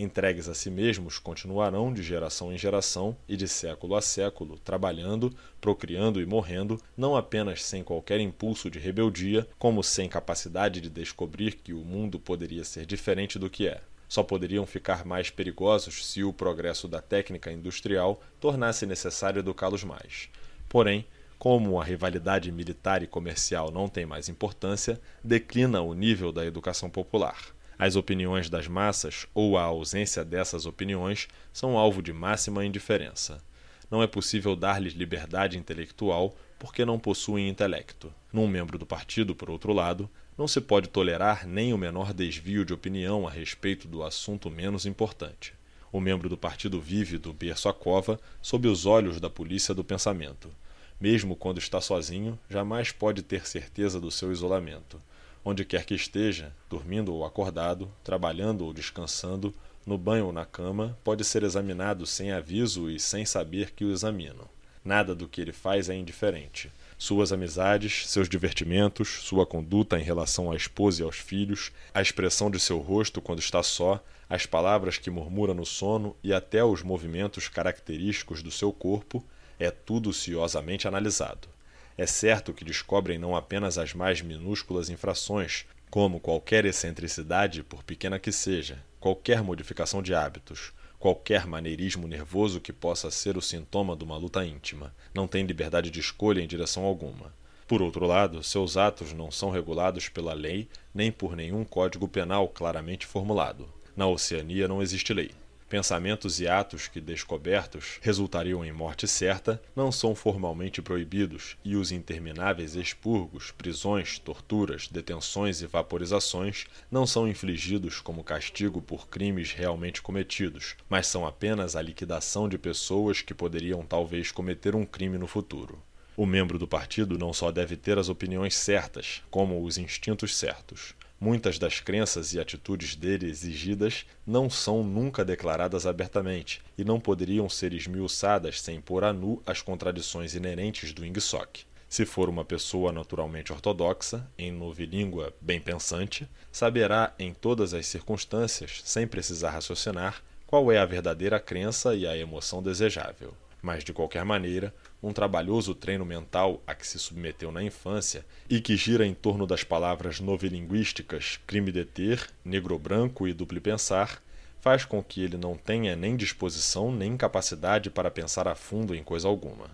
entregues a si mesmos, continuarão de geração em geração e de século a século, trabalhando, procriando e morrendo, não apenas sem qualquer impulso de rebeldia, como sem capacidade de descobrir que o mundo poderia ser diferente do que é. Só poderiam ficar mais perigosos se o progresso da técnica industrial tornasse necessário educá-los mais. Porém, como a rivalidade militar e comercial não tem mais importância, declina o nível da educação popular. As opiniões das massas, ou a ausência dessas opiniões, são alvo de máxima indiferença. Não é possível dar-lhes liberdade intelectual porque não possuem intelecto. Num membro do partido, por outro lado, não se pode tolerar nem o menor desvio de opinião a respeito do assunto menos importante. O membro do partido vive do berço à cova sob os olhos da polícia do pensamento. Mesmo quando está sozinho, jamais pode ter certeza do seu isolamento. Onde quer que esteja, dormindo ou acordado, trabalhando ou descansando, no banho ou na cama, pode ser examinado sem aviso e sem saber que o examinam. Nada do que ele faz é indiferente. Suas amizades, seus divertimentos, sua conduta em relação à esposa e aos filhos, a expressão de seu rosto quando está só, as palavras que murmura no sono e até os movimentos característicos do seu corpo, é tudo ciosamente analisado. É certo que descobrem não apenas as mais minúsculas infrações, como qualquer excentricidade, por pequena que seja, qualquer modificação de hábitos, qualquer maneirismo nervoso que possa ser o sintoma de uma luta íntima. Não tem liberdade de escolha em direção alguma. Por outro lado, seus atos não são regulados pela lei nem por nenhum código penal claramente formulado. Na Oceania não existe lei. Pensamentos e atos que, descobertos, resultariam em morte certa, não são formalmente proibidos, e os intermináveis expurgos, prisões, torturas, detenções e vaporizações não são infligidos como castigo por crimes realmente cometidos, mas são apenas a liquidação de pessoas que poderiam talvez cometer um crime no futuro. O membro do partido não só deve ter as opiniões certas, como os instintos certos. Muitas das crenças e atitudes dele exigidas não são nunca declaradas abertamente e não poderiam ser esmiuçadas sem pôr a nu as contradições inerentes do Ingsoc. Se for uma pessoa naturalmente ortodoxa, em novilíngua bem pensante, saberá em todas as circunstâncias, sem precisar raciocinar, qual é a verdadeira crença e a emoção desejável. Mas, de qualquer maneira, um trabalhoso treino mental a que se submeteu na infância e que gira em torno das palavras novilinguísticas crime de ter, negro-branco e duplo pensar, faz com que ele não tenha nem disposição nem capacidade para pensar a fundo em coisa alguma.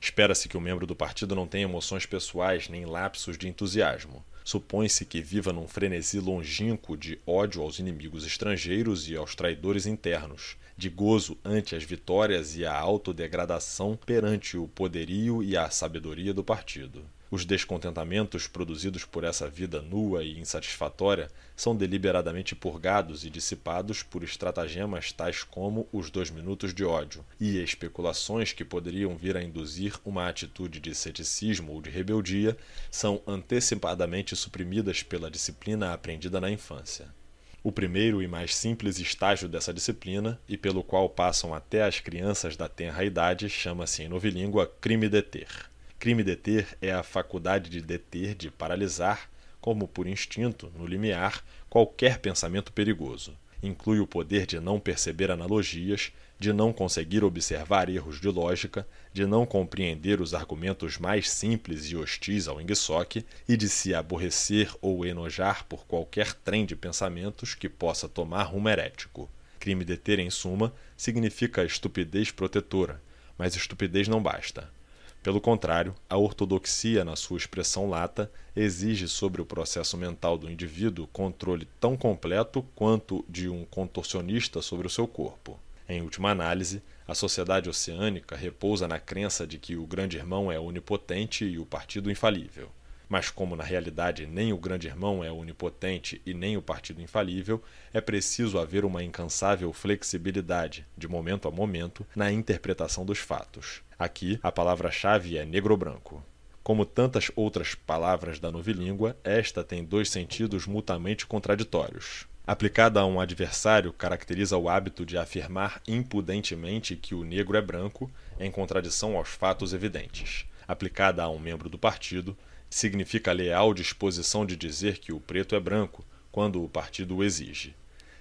Espera-se que o membro do partido não tenha emoções pessoais nem lapsos de entusiasmo. Supõe-se que viva num frenesi longínquo de ódio aos inimigos estrangeiros e aos traidores internos, de gozo ante as vitórias e a autodegradação perante o poderio e a sabedoria do partido. Os descontentamentos produzidos por essa vida nua e insatisfatória são deliberadamente purgados e dissipados por estratagemas tais como os dois minutos de ódio e especulações que poderiam vir a induzir uma atitude de ceticismo ou de rebeldia são antecipadamente suprimidas pela disciplina aprendida na infância. O primeiro e mais simples estágio dessa disciplina, e pelo qual passam até as crianças da tenra idade, chama-se em novilíngua crime de ter. Crime deter é a faculdade de deter, de paralisar, como por instinto, no limiar, qualquer pensamento perigoso. Inclui o poder de não perceber analogias, de não conseguir observar erros de lógica, de não compreender os argumentos mais simples e hostis ao Ingsoc e de se aborrecer ou enojar por qualquer trem de pensamentos que possa tomar rumo herético. Crime deter, em suma, significa estupidez protetora, mas estupidez não basta. Pelo contrário, a ortodoxia, na sua expressão lata, exige sobre o processo mental do indivíduo controle tão completo quanto de um contorcionista sobre o seu corpo. Em última análise, a sociedade oceânica repousa na crença de que o grande irmão é onipotente e o partido infalível. Mas, como na realidade nem o grande irmão é onipotente e nem o partido infalível, é preciso haver uma incansável flexibilidade, de momento a momento, na interpretação dos fatos. Aqui, a palavra-chave é negro-branco. Como tantas outras palavras da novilíngua, esta tem dois sentidos mutuamente contraditórios. Aplicada a um adversário, caracteriza o hábito de afirmar impudentemente que o negro é branco, em contradição aos fatos evidentes. Aplicada a um membro do partido, significa leal disposição de dizer que o preto é branco, quando o partido o exige.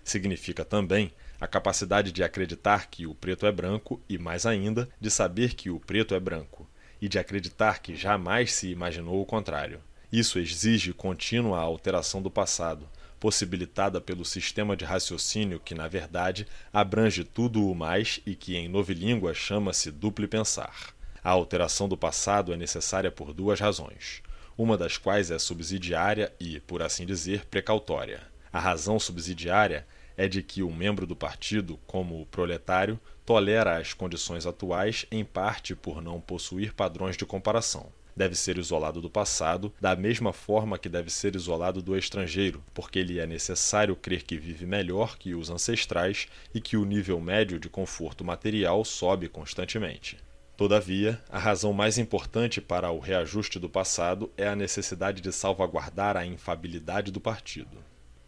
Significa também a capacidade de acreditar que o preto é branco e, mais ainda, de saber que o preto é branco, e de acreditar que jamais se imaginou o contrário. Isso exige contínua alteração do passado, possibilitada pelo sistema de raciocínio que, na verdade, abrange tudo o mais e que, em novilíngua, chama-se duplo pensar. A alteração do passado é necessária por duas razões uma das quais é subsidiária e, por assim dizer, precautória. A razão subsidiária é de que o membro do partido, como o proletário, tolera as condições atuais em parte por não possuir padrões de comparação. Deve ser isolado do passado, da mesma forma que deve ser isolado do estrangeiro, porque lhe é necessário crer que vive melhor que os ancestrais e que o nível médio de conforto material sobe constantemente. Todavia, a razão mais importante para o reajuste do passado é a necessidade de salvaguardar a infabilidade do partido.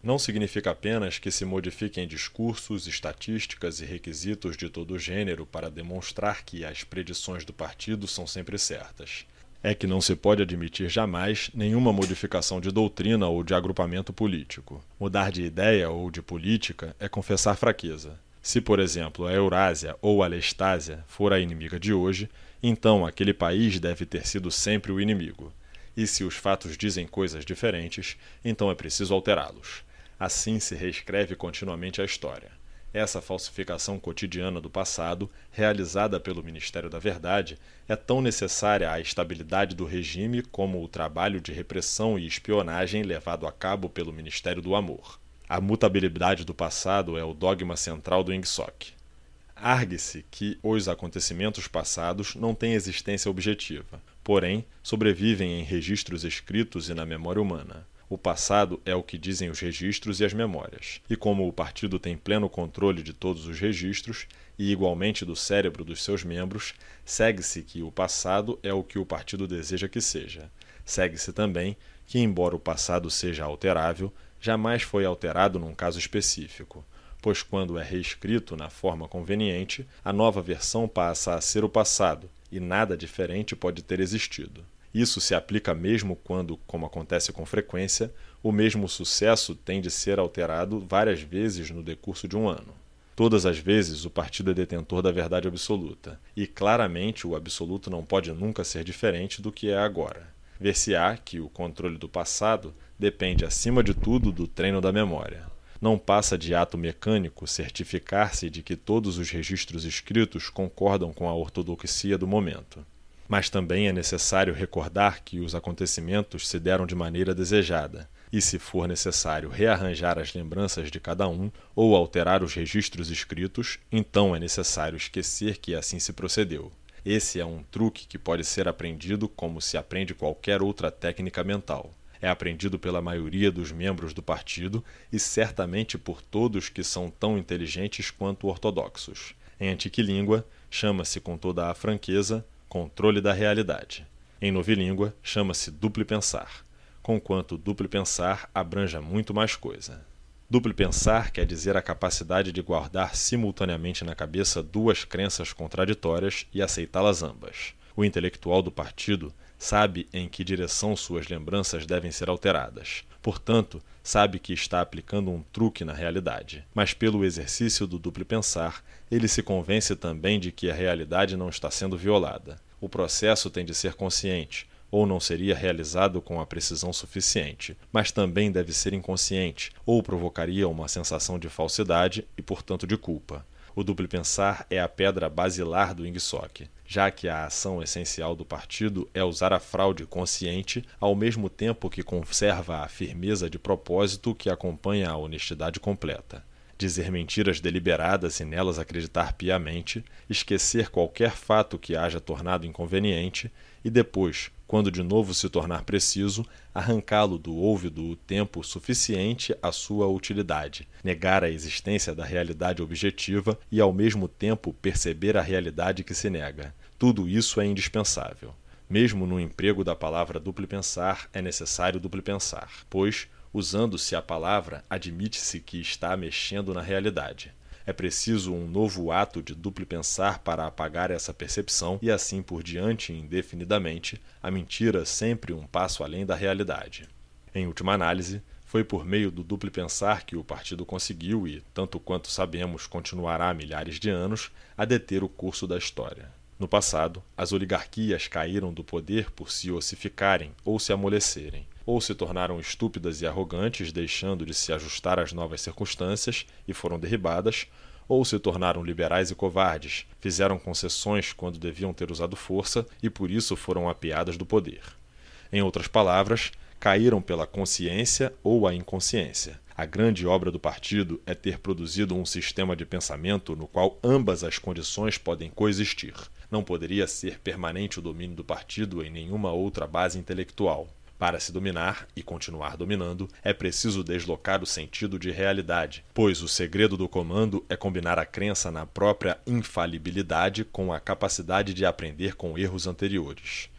Não significa apenas que se modifiquem discursos, estatísticas e requisitos de todo gênero para demonstrar que as predições do partido são sempre certas. É que não se pode admitir jamais nenhuma modificação de doutrina ou de agrupamento político. Mudar de ideia ou de política é confessar fraqueza. Se, por exemplo, a Eurásia ou a Lestásia for a inimiga de hoje, então aquele país deve ter sido sempre o inimigo. E se os fatos dizem coisas diferentes, então é preciso alterá-los. Assim se reescreve continuamente a história. Essa falsificação cotidiana do passado, realizada pelo Ministério da Verdade, é tão necessária à estabilidade do regime como o trabalho de repressão e espionagem levado a cabo pelo Ministério do Amor. A mutabilidade do passado é o dogma central do Ingsoc. Argue-se que os acontecimentos passados não têm existência objetiva, porém sobrevivem em registros escritos e na memória humana. O passado é o que dizem os registros e as memórias. E como o partido tem pleno controle de todos os registros, e igualmente do cérebro dos seus membros, segue-se que o passado é o que o partido deseja que seja. Segue-se também que, embora o passado seja alterável, jamais foi alterado num caso específico, pois quando é reescrito na forma conveniente, a nova versão passa a ser o passado e nada diferente pode ter existido. Isso se aplica mesmo quando, como acontece com frequência, o mesmo sucesso tem de ser alterado várias vezes no decurso de um ano. Todas as vezes o partido é detentor da verdade absoluta, e claramente o absoluto não pode nunca ser diferente do que é agora. Ver-se-á que o controle do passado depende, acima de tudo, do treino da memória. Não passa de ato mecânico certificar-se de que todos os registros escritos concordam com a ortodoxia do momento mas também é necessário recordar que os acontecimentos se deram de maneira desejada, e se for necessário rearranjar as lembranças de cada um ou alterar os registros escritos, então é necessário esquecer que assim se procedeu. Esse é um truque que pode ser aprendido como se aprende qualquer outra técnica mental. É aprendido pela maioria dos membros do partido e certamente por todos que são tão inteligentes quanto ortodoxos. Em antiga língua, chama-se com toda a franqueza controle da realidade. Em novilíngua, chama-se duplo pensar, conquanto duplo pensar abranja muito mais coisa. Duplo pensar quer dizer a capacidade de guardar simultaneamente na cabeça duas crenças contraditórias e aceitá-las ambas. O intelectual do partido sabe em que direção suas lembranças devem ser alteradas. Portanto, sabe que está aplicando um truque na realidade. Mas pelo exercício do duplo pensar, ele se convence também de que a realidade não está sendo violada. O processo tem de ser consciente, ou não seria realizado com a precisão suficiente, mas também deve ser inconsciente, ou provocaria uma sensação de falsidade e, portanto, de culpa. O duplo pensar é a pedra basilar do Ingsoc, já que a ação essencial do partido é usar a fraude consciente ao mesmo tempo que conserva a firmeza de propósito que acompanha a honestidade completa dizer mentiras deliberadas e nelas acreditar piamente, esquecer qualquer fato que haja tornado inconveniente e depois, quando de novo se tornar preciso, arrancá-lo do ouvido o tempo suficiente à sua utilidade, negar a existência da realidade objetiva e ao mesmo tempo perceber a realidade que se nega. Tudo isso é indispensável. Mesmo no emprego da palavra duplo pensar, é necessário duplo pensar, pois Usando-se a palavra, admite-se que está mexendo na realidade. É preciso um novo ato de duplo pensar para apagar essa percepção e assim por diante indefinidamente, a mentira sempre um passo além da realidade. Em última análise, foi por meio do duplo pensar que o partido conseguiu e, tanto quanto sabemos, continuará há milhares de anos a deter o curso da história. No passado, as oligarquias caíram do poder por se ossificarem ou se amolecerem ou se tornaram estúpidas e arrogantes, deixando de se ajustar às novas circunstâncias e foram derribadas, ou se tornaram liberais e covardes, fizeram concessões quando deviam ter usado força e por isso foram apiadas do poder. Em outras palavras, caíram pela consciência ou a inconsciência. A grande obra do partido é ter produzido um sistema de pensamento no qual ambas as condições podem coexistir. Não poderia ser permanente o domínio do partido em nenhuma outra base intelectual. Para se dominar e continuar dominando, é preciso deslocar o sentido de realidade, pois o segredo do comando é combinar a crença na própria infalibilidade com a capacidade de aprender com erros anteriores.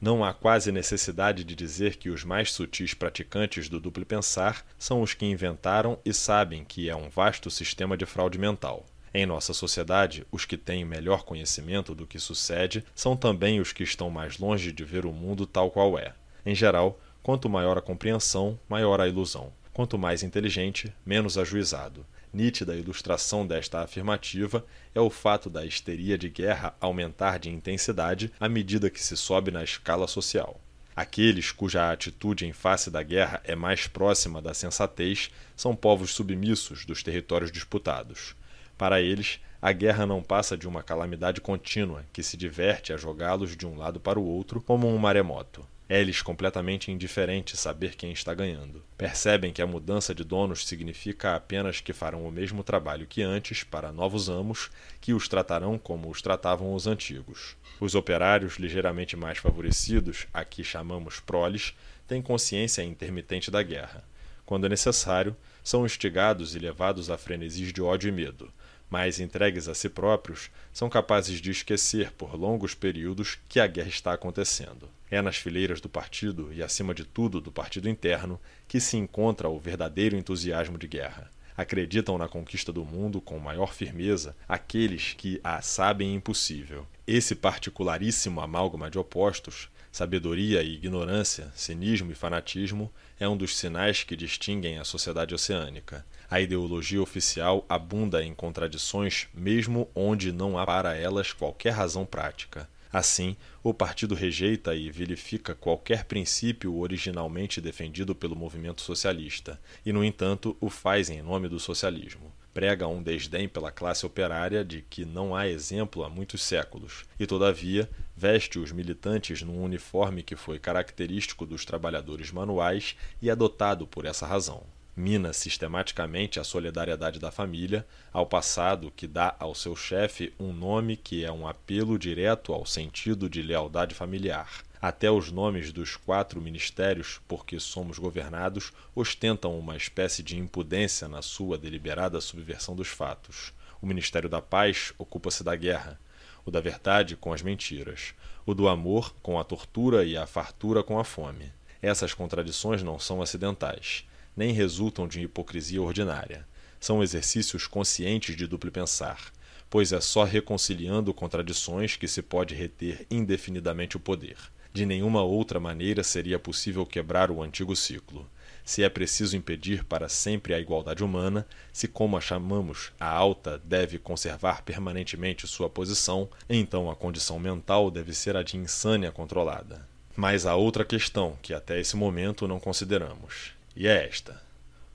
Não há quase necessidade de dizer que os mais sutis praticantes do duplo pensar são os que inventaram e sabem que é um vasto sistema de fraude mental. Em nossa sociedade, os que têm melhor conhecimento do que sucede são também os que estão mais longe de ver o mundo tal qual é. Em geral, quanto maior a compreensão, maior a ilusão. Quanto mais inteligente, menos ajuizado. Nítida ilustração desta afirmativa é o fato da histeria de guerra aumentar de intensidade à medida que se sobe na escala social. Aqueles cuja atitude em face da guerra é mais próxima da sensatez são povos submissos dos territórios disputados. Para eles, a guerra não passa de uma calamidade contínua que se diverte a jogá-los de um lado para o outro como um maremoto. É-lhes completamente indiferente saber quem está ganhando. Percebem que a mudança de donos significa apenas que farão o mesmo trabalho que antes para novos amos, que os tratarão como os tratavam os antigos. Os operários ligeiramente mais favorecidos, a que chamamos proles, têm consciência intermitente da guerra. Quando é necessário, são instigados e levados a frenesis de ódio e medo, mas entregues a si próprios, são capazes de esquecer por longos períodos que a guerra está acontecendo. É nas fileiras do partido, e acima de tudo do partido interno, que se encontra o verdadeiro entusiasmo de guerra. Acreditam na conquista do mundo com maior firmeza aqueles que a sabem impossível. Esse particularíssimo amálgama de opostos, sabedoria e ignorância, cinismo e fanatismo, é um dos sinais que distinguem a sociedade oceânica. A ideologia oficial abunda em contradições, mesmo onde não há para elas qualquer razão prática. Assim, o partido rejeita e vilifica qualquer princípio originalmente defendido pelo movimento socialista, e, no entanto, o faz em nome do socialismo. Prega um desdém pela classe operária de que não há exemplo há muitos séculos, e, todavia, veste os militantes num uniforme que foi característico dos trabalhadores manuais e adotado por essa razão mina sistematicamente a solidariedade da família, ao passado que dá ao seu chefe um nome que é um apelo direto ao sentido de lealdade familiar. Até os nomes dos quatro ministérios por que somos governados ostentam uma espécie de impudência na sua deliberada subversão dos fatos. O Ministério da Paz ocupa-se da guerra, o da verdade com as mentiras, o do amor com a tortura e a fartura com a fome. Essas contradições não são acidentais nem resultam de hipocrisia ordinária. São exercícios conscientes de duplo pensar, pois é só reconciliando contradições que se pode reter indefinidamente o poder. De nenhuma outra maneira seria possível quebrar o antigo ciclo. Se é preciso impedir para sempre a igualdade humana, se, como a chamamos, a alta deve conservar permanentemente sua posição, então a condição mental deve ser a de insânia controlada. Mas há outra questão que até esse momento não consideramos e é esta: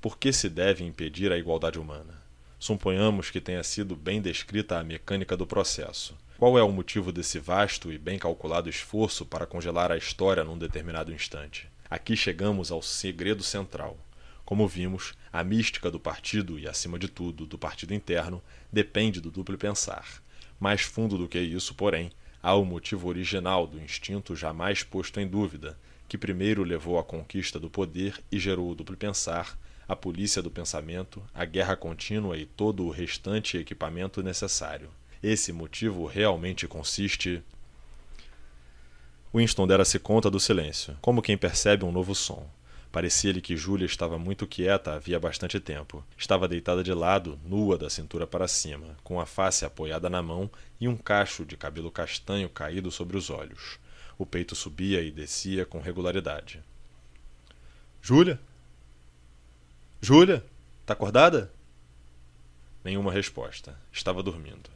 por que se deve impedir a igualdade humana? Suponhamos que tenha sido bem descrita a mecânica do processo. Qual é o motivo desse vasto e bem calculado esforço para congelar a história num determinado instante? Aqui chegamos ao segredo central. Como vimos, a mística do partido e, acima de tudo, do partido interno, depende do duplo pensar. Mais fundo do que isso, porém, há o motivo original do instinto jamais posto em dúvida, que primeiro levou à conquista do poder e gerou o duplo pensar, a polícia do pensamento, a guerra contínua e todo o restante equipamento necessário. Esse motivo realmente consiste. Winston dera-se conta do silêncio, como quem percebe um novo som. Parecia-lhe que Júlia estava muito quieta havia bastante tempo. Estava deitada de lado, nua da cintura para cima, com a face apoiada na mão e um cacho de cabelo castanho caído sobre os olhos. O peito subia e descia com regularidade. Júlia? Júlia? Tá acordada? Nenhuma resposta. Estava dormindo.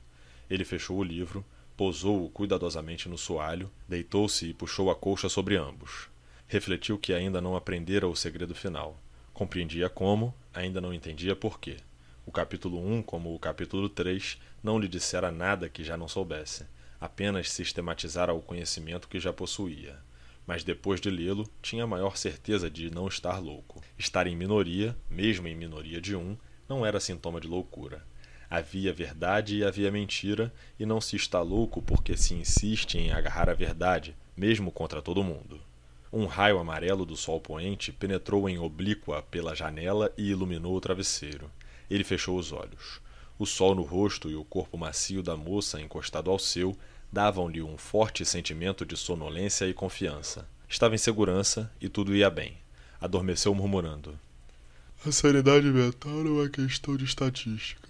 Ele fechou o livro, pousou-o cuidadosamente no soalho, deitou-se e puxou a colcha sobre ambos. Refletiu que ainda não aprendera o segredo final. Compreendia como, ainda não entendia por quê. O capítulo 1, como o capítulo 3, não lhe dissera nada que já não soubesse apenas sistematizara o conhecimento que já possuía. Mas depois de lê-lo, tinha maior certeza de não estar louco. Estar em minoria, mesmo em minoria de um, não era sintoma de loucura. Havia verdade e havia mentira, e não se está louco porque se insiste em agarrar a verdade, mesmo contra todo mundo. Um raio amarelo do sol poente penetrou em oblíqua pela janela e iluminou o travesseiro. Ele fechou os olhos. O sol no rosto e o corpo macio da moça encostado ao seu davam-lhe um forte sentimento de sonolência e confiança. Estava em segurança e tudo ia bem. Adormeceu murmurando: A sanidade mental não é questão de estatística.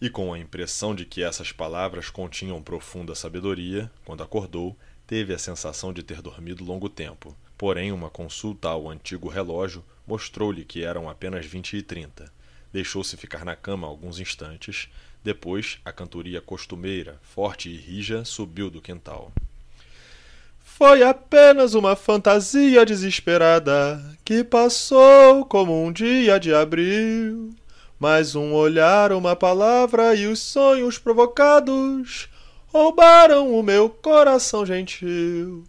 E com a impressão de que essas palavras continham profunda sabedoria, quando acordou, teve a sensação de ter dormido longo tempo. Porém, uma consulta ao antigo relógio mostrou-lhe que eram apenas vinte e trinta. Deixou-se ficar na cama alguns instantes. Depois, a cantoria costumeira, forte e rija, subiu do quintal. Foi apenas uma fantasia desesperada que passou como um dia de abril. Mais um olhar, uma palavra e os sonhos provocados roubaram o meu coração gentil.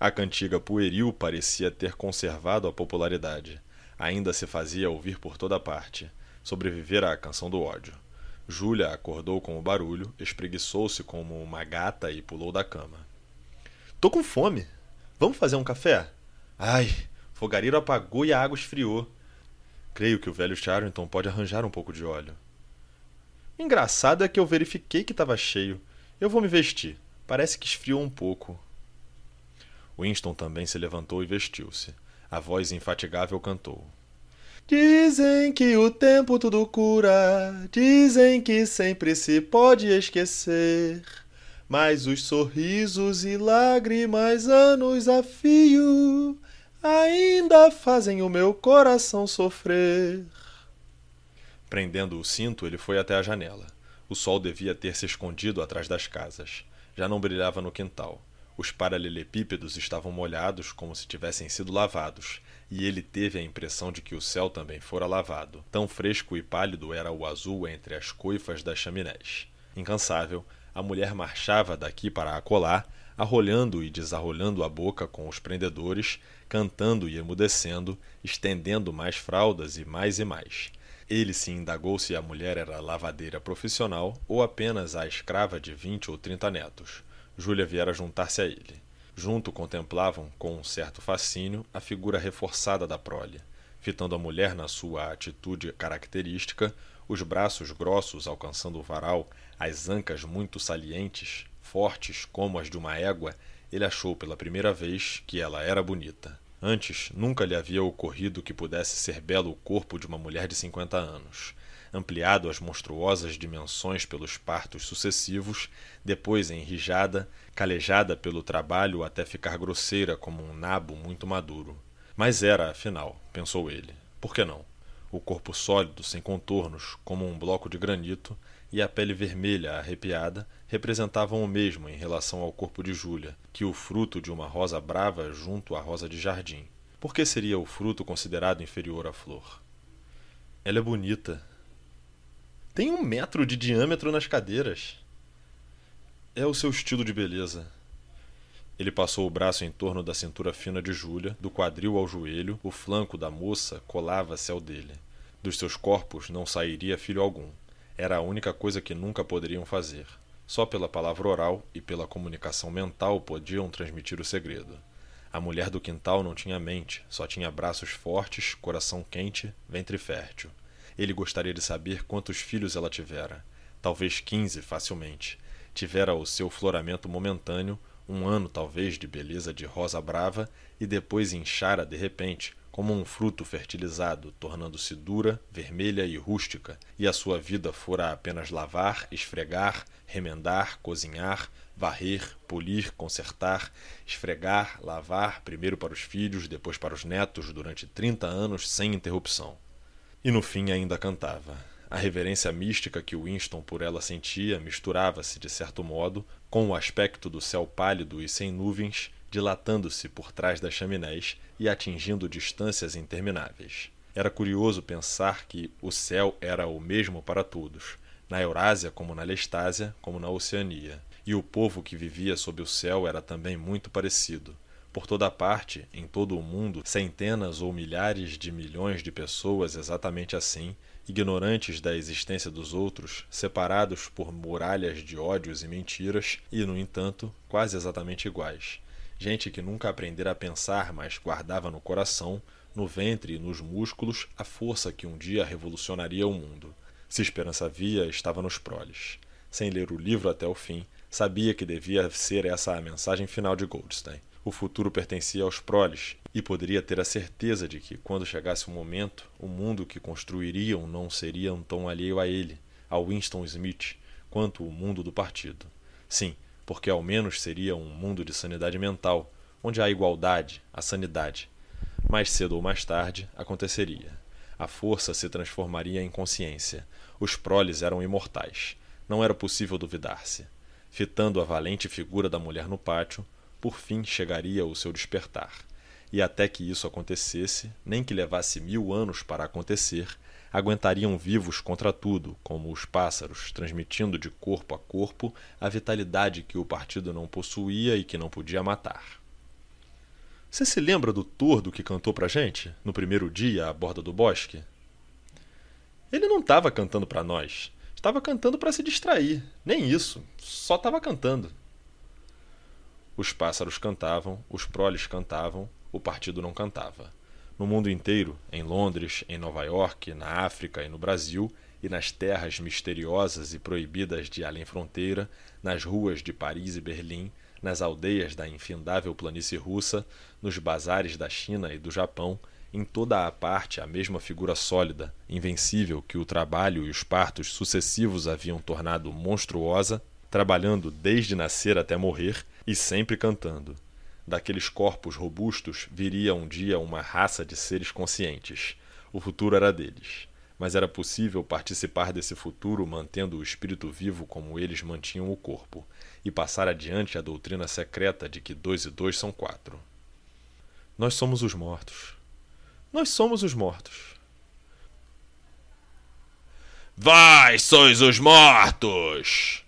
A cantiga pueril parecia ter conservado a popularidade. Ainda se fazia ouvir por toda parte. Sobrevivera à canção do ódio. Júlia acordou com o barulho, espreguiçou-se como uma gata e pulou da cama. Tô com fome. Vamos fazer um café? Ai, fogareiro apagou e a água esfriou. Creio que o velho Charrington pode arranjar um pouco de óleo. Engraçado é que eu verifiquei que estava cheio. Eu vou me vestir. Parece que esfriou um pouco. Winston também se levantou e vestiu-se. A voz infatigável cantou. Dizem que o tempo tudo cura, dizem que sempre se pode esquecer. Mas os sorrisos e lágrimas, anos a fio, ainda fazem o meu coração sofrer. Prendendo o cinto, ele foi até a janela. O sol devia ter se escondido atrás das casas. Já não brilhava no quintal. Os paralelepípedos estavam molhados como se tivessem sido lavados, e ele teve a impressão de que o céu também fora lavado. Tão fresco e pálido era o azul entre as coifas das chaminés. Incansável, a mulher marchava daqui para acolá, arrolhando e desarrolhando a boca com os prendedores, cantando e emudecendo, estendendo mais fraldas e mais e mais. Ele se indagou se a mulher era lavadeira profissional ou apenas a escrava de vinte ou trinta netos. Júlia viera juntar-se a ele. Junto contemplavam, com um certo fascínio, a figura reforçada da prole. Fitando a mulher na sua atitude característica, os braços grossos alcançando o varal, as ancas muito salientes, fortes como as de uma égua, ele achou pela primeira vez que ela era bonita. Antes, nunca lhe havia ocorrido que pudesse ser belo o corpo de uma mulher de cinquenta anos. Ampliado às monstruosas dimensões pelos partos sucessivos, depois enrijada, calejada pelo trabalho até ficar grosseira como um nabo muito maduro. Mas era, afinal, pensou ele. Por que não? O corpo sólido, sem contornos, como um bloco de granito, e a pele vermelha arrepiada representavam o mesmo em relação ao corpo de Júlia, que o fruto de uma rosa brava junto à rosa de jardim. Por que seria o fruto considerado inferior à flor? Ela é bonita. Tem um metro de diâmetro nas cadeiras. É o seu estilo de beleza. Ele passou o braço em torno da cintura fina de Júlia, do quadril ao joelho, o flanco da moça colava-se ao dele. Dos seus corpos não sairia filho algum. Era a única coisa que nunca poderiam fazer. Só pela palavra oral e pela comunicação mental podiam transmitir o segredo. A mulher do quintal não tinha mente, só tinha braços fortes, coração quente, ventre fértil. Ele gostaria de saber quantos filhos ela tivera. Talvez quinze, facilmente. Tivera o seu floramento momentâneo, um ano talvez de beleza de rosa brava, e depois inchara de repente, como um fruto fertilizado, tornando-se dura, vermelha e rústica, e a sua vida fora apenas lavar, esfregar, remendar, cozinhar, varrer, polir, consertar, esfregar, lavar, primeiro para os filhos, depois para os netos, durante trinta anos sem interrupção. E no fim ainda cantava. A reverência mística que Winston por ela sentia misturava-se, de certo modo, com o aspecto do céu pálido e sem nuvens dilatando-se por trás das chaminés e atingindo distâncias intermináveis. Era curioso pensar que o céu era o mesmo para todos, na Eurásia como na Lestásia, como na Oceania, e o povo que vivia sob o céu era também muito parecido. Por toda parte, em todo o mundo, centenas ou milhares de milhões de pessoas exatamente assim, ignorantes da existência dos outros, separados por muralhas de ódios e mentiras, e, no entanto, quase exatamente iguais gente que nunca aprendera a pensar, mas guardava no coração, no ventre e nos músculos a força que um dia revolucionaria o mundo. Se esperança havia, estava nos proles. Sem ler o livro até o fim, sabia que devia ser essa a mensagem final de Goldstein. O futuro pertencia aos proles, e poderia ter a certeza de que, quando chegasse o momento, o mundo que construiriam não seria tão alheio a ele, a Winston Smith, quanto o mundo do partido. Sim, porque ao menos seria um mundo de sanidade mental, onde há igualdade, a sanidade. Mais cedo ou mais tarde, aconteceria. A força se transformaria em consciência. Os proles eram imortais. Não era possível duvidar-se. Fitando a valente figura da mulher no pátio, por fim chegaria o seu despertar. E até que isso acontecesse, nem que levasse mil anos para acontecer, aguentariam vivos contra tudo, como os pássaros, transmitindo de corpo a corpo a vitalidade que o partido não possuía e que não podia matar. Você se lembra do tordo que cantou pra gente no primeiro dia à borda do bosque? Ele não estava cantando para nós. Estava cantando para se distrair. Nem isso. Só estava cantando. Os pássaros cantavam, os proles cantavam, o partido não cantava. No mundo inteiro, em Londres, em Nova York, na África e no Brasil, e nas terras misteriosas e proibidas de além fronteira, nas ruas de Paris e Berlim, nas aldeias da infindável planície russa, nos bazares da China e do Japão, em toda a parte a mesma figura sólida, invencível que o trabalho e os partos sucessivos haviam tornado monstruosa, trabalhando desde nascer até morrer e sempre cantando. Daqueles corpos robustos viria um dia uma raça de seres conscientes. O futuro era deles. Mas era possível participar desse futuro mantendo o espírito vivo como eles mantinham o corpo, e passar adiante a doutrina secreta de que dois e dois são quatro. Nós somos os mortos. Nós somos os mortos. Vós sois os mortos!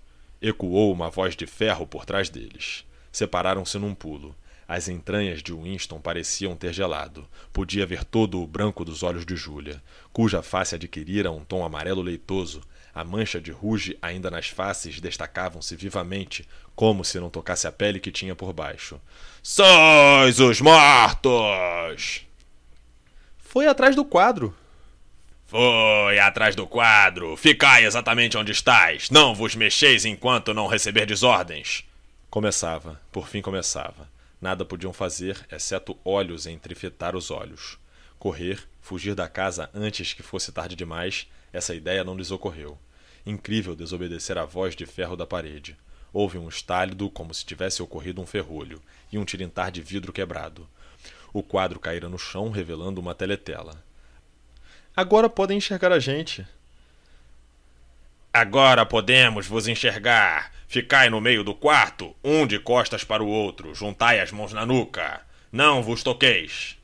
Ecoou uma voz de ferro por trás deles. Separaram-se num pulo. As entranhas de Winston pareciam ter gelado. Podia ver todo o branco dos olhos de Júlia, cuja face adquirira um tom amarelo leitoso, a mancha de ruge ainda nas faces destacavam-se vivamente, como se não tocasse a pele que tinha por baixo. Sois os mortos! Foi atrás do quadro. Foi atrás do quadro. Ficai exatamente onde estáis. Não vos mexeis enquanto não receberdes ordens. Começava, por fim começava. Nada podiam fazer, exceto olhos entrefitar os olhos. Correr, fugir da casa antes que fosse tarde demais, essa ideia não lhes ocorreu. Incrível desobedecer à voz de ferro da parede. Houve um estálido como se tivesse ocorrido um ferrolho, e um tilintar de vidro quebrado. O quadro caíra no chão, revelando uma teletela. Agora podem enxergar a gente. Agora podemos vos enxergar. Ficai no meio do quarto, um de costas para o outro, juntai as mãos na nuca. Não vos toqueis.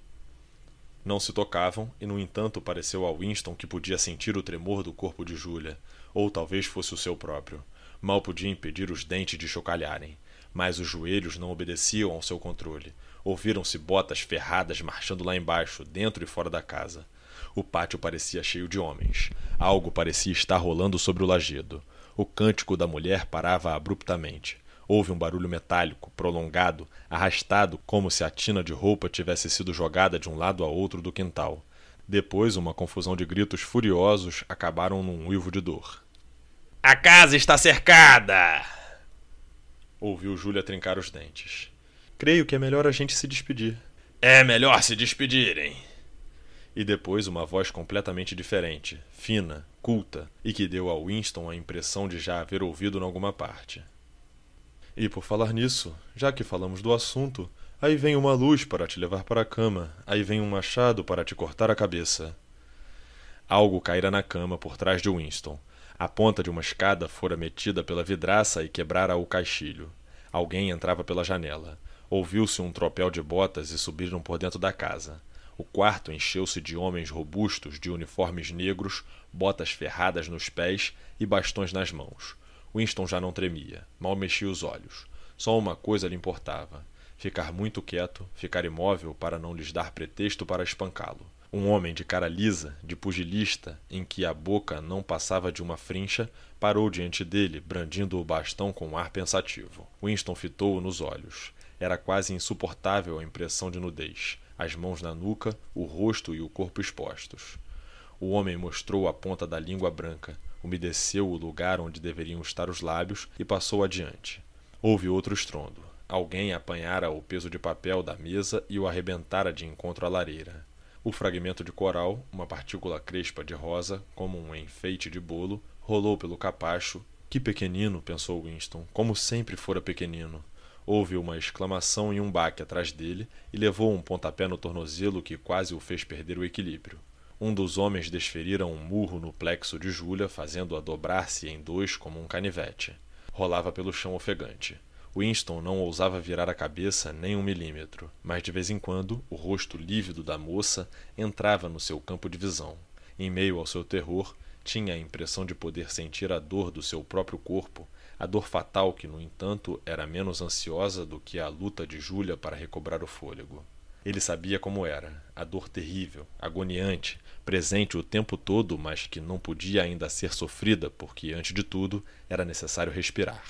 Não se tocavam, e no entanto pareceu a Winston que podia sentir o tremor do corpo de Júlia, ou talvez fosse o seu próprio. Mal podia impedir os dentes de chocalharem, mas os joelhos não obedeciam ao seu controle. Ouviram-se botas ferradas marchando lá embaixo, dentro e fora da casa. O pátio parecia cheio de homens. Algo parecia estar rolando sobre o lajedo. O cântico da mulher parava abruptamente. Houve um barulho metálico, prolongado, arrastado, como se a tina de roupa tivesse sido jogada de um lado a outro do quintal. Depois, uma confusão de gritos furiosos acabaram num uivo de dor. A casa está cercada! Ouviu Júlia trincar os dentes. Creio que é melhor a gente se despedir. É melhor se despedirem. E depois uma voz completamente diferente, fina, culta, e que deu a Winston a impressão de já haver ouvido em alguma parte. E por falar nisso, já que falamos do assunto, aí vem uma luz para te levar para a cama, aí vem um machado para te cortar a cabeça. Algo caíra na cama por trás de Winston. A ponta de uma escada fora metida pela vidraça e quebrara o caixilho. Alguém entrava pela janela. Ouviu-se um tropel de botas e subiram por dentro da casa. O quarto encheu-se de homens robustos de uniformes negros, botas ferradas nos pés e bastões nas mãos. Winston já não tremia, mal mexia os olhos. Só uma coisa lhe importava: ficar muito quieto, ficar imóvel para não lhes dar pretexto para espancá-lo. Um homem de cara lisa, de pugilista, em que a boca não passava de uma frincha, parou diante dele, brandindo o bastão com um ar pensativo. Winston fitou-o nos olhos. Era quase insuportável a impressão de nudez, as mãos na nuca, o rosto e o corpo expostos. O homem mostrou a ponta da língua branca, umedeceu o lugar onde deveriam estar os lábios e passou adiante. Houve outro estrondo. Alguém apanhara o peso de papel da mesa e o arrebentara de encontro à lareira. O fragmento de coral, uma partícula crespa de rosa, como um enfeite de bolo, rolou pelo capacho. Que pequenino, pensou Winston, como sempre fora pequenino. Houve uma exclamação e um baque atrás dele e levou um pontapé no tornozelo que quase o fez perder o equilíbrio. Um dos homens desferira um murro no plexo de Júlia, fazendo-a dobrar-se em dois como um canivete. Rolava pelo chão ofegante. Winston não ousava virar a cabeça nem um milímetro, mas de vez em quando o rosto lívido da moça entrava no seu campo de visão. Em meio ao seu terror, tinha a impressão de poder sentir a dor do seu próprio corpo, a dor fatal que, no entanto, era menos ansiosa do que a luta de Júlia para recobrar o fôlego. Ele sabia como era, a dor terrível, agoniante, presente o tempo todo, mas que não podia ainda ser sofrida, porque, antes de tudo, era necessário respirar.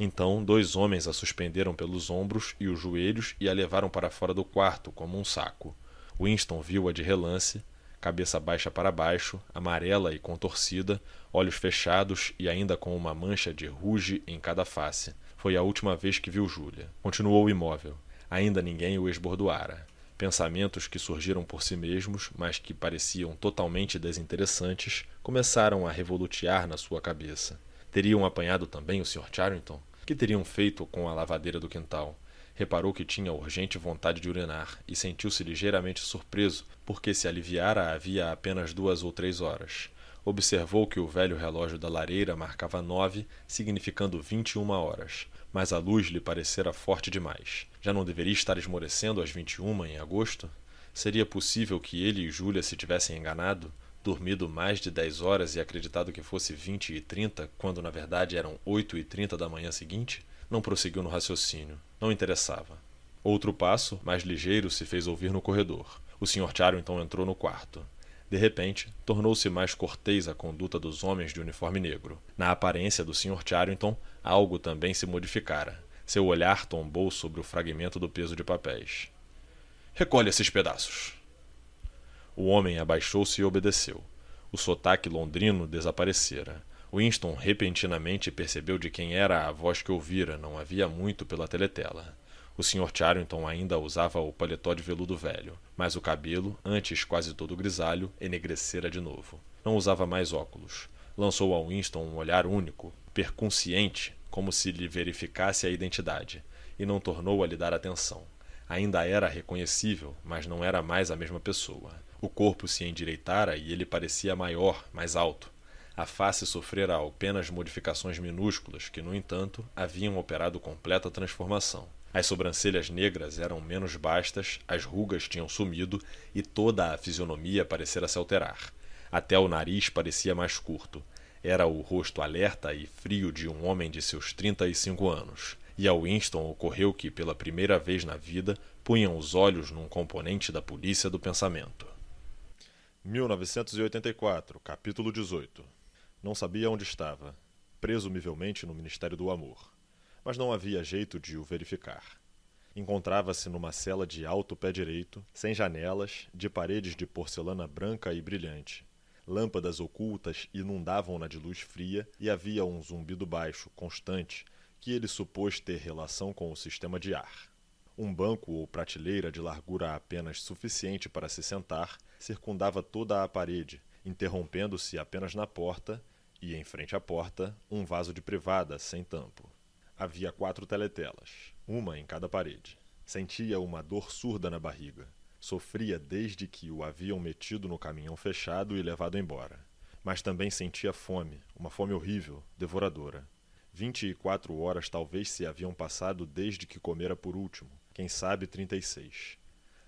Então, dois homens a suspenderam pelos ombros e os joelhos e a levaram para fora do quarto, como um saco. Winston viu-a de relance, cabeça baixa para baixo, amarela e contorcida, olhos fechados e ainda com uma mancha de ruge em cada face. Foi a última vez que viu Júlia. Continuou imóvel. Ainda ninguém o esbordoara. Pensamentos que surgiram por si mesmos, mas que pareciam totalmente desinteressantes, começaram a revolutear na sua cabeça. Teriam apanhado também o Sr. Charrington? Que teriam feito com a lavadeira do quintal? Reparou que tinha urgente vontade de urinar e sentiu-se ligeiramente surpreso, porque se aliviara havia apenas duas ou três horas. Observou que o velho relógio da lareira marcava nove, significando vinte e uma horas, mas a luz lhe parecera forte demais. Já não deveria estar esmorecendo às vinte e uma em agosto? Seria possível que ele e Júlia se tivessem enganado, dormido mais de dez horas e acreditado que fosse vinte e trinta, quando na verdade eram oito e trinta da manhã seguinte? Não prosseguiu no raciocínio. Não interessava. Outro passo, mais ligeiro, se fez ouvir no corredor. O Sr. Charrington entrou no quarto. De repente, tornou-se mais cortês a conduta dos homens de uniforme negro. Na aparência do Sr. Charrington, algo também se modificara. Seu olhar tombou sobre o fragmento do peso de papéis. Recolhe esses pedaços. O homem abaixou-se e obedeceu. O sotaque londrino desaparecera. Winston repentinamente percebeu de quem era a voz que ouvira, não havia muito pela teletela. O Sr. Charrington ainda usava o paletó de veludo velho, mas o cabelo, antes quase todo grisalho, enegrecera de novo. Não usava mais óculos. Lançou a Winston um olhar único, perconsciente, como se lhe verificasse a identidade, e não tornou a lhe dar atenção. Ainda era reconhecível, mas não era mais a mesma pessoa. O corpo se endireitara e ele parecia maior, mais alto. A face sofrera apenas modificações minúsculas que, no entanto, haviam operado completa transformação. As sobrancelhas negras eram menos bastas, as rugas tinham sumido e toda a fisionomia parecera se alterar. Até o nariz parecia mais curto. Era o rosto alerta e frio de um homem de seus trinta e cinco anos. E ao Winston ocorreu que, pela primeira vez na vida, punham os olhos num componente da polícia do pensamento. 1984, capítulo 18 não sabia onde estava, presumivelmente no Ministério do Amor, mas não havia jeito de o verificar. Encontrava-se numa cela de alto pé direito, sem janelas, de paredes de porcelana branca e brilhante. Lâmpadas ocultas inundavam-na de luz fria e havia um zumbido baixo, constante, que ele supôs ter relação com o sistema de ar. Um banco ou prateleira de largura apenas suficiente para se sentar circundava toda a parede, interrompendo-se apenas na porta e, em frente à porta, um vaso de privada sem tampo. Havia quatro teletelas, uma em cada parede. Sentia uma dor surda na barriga. Sofria desde que o haviam metido no caminhão fechado e levado embora. Mas também sentia fome, uma fome horrível, devoradora. Vinte e quatro horas talvez se haviam passado desde que comera por último, quem sabe trinta e seis.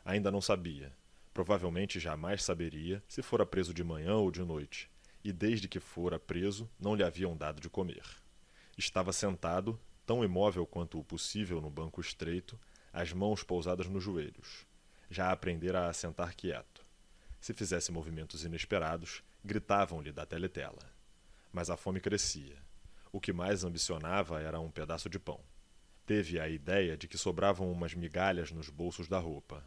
Ainda não sabia. Provavelmente jamais saberia se fora preso de manhã ou de noite, e desde que fora preso não lhe haviam dado de comer. Estava sentado, tão imóvel quanto o possível no banco estreito, as mãos pousadas nos joelhos. Já aprendera a sentar quieto. Se fizesse movimentos inesperados, gritavam-lhe da teletela. Mas a fome crescia. O que mais ambicionava era um pedaço de pão. Teve a ideia de que sobravam umas migalhas nos bolsos da roupa.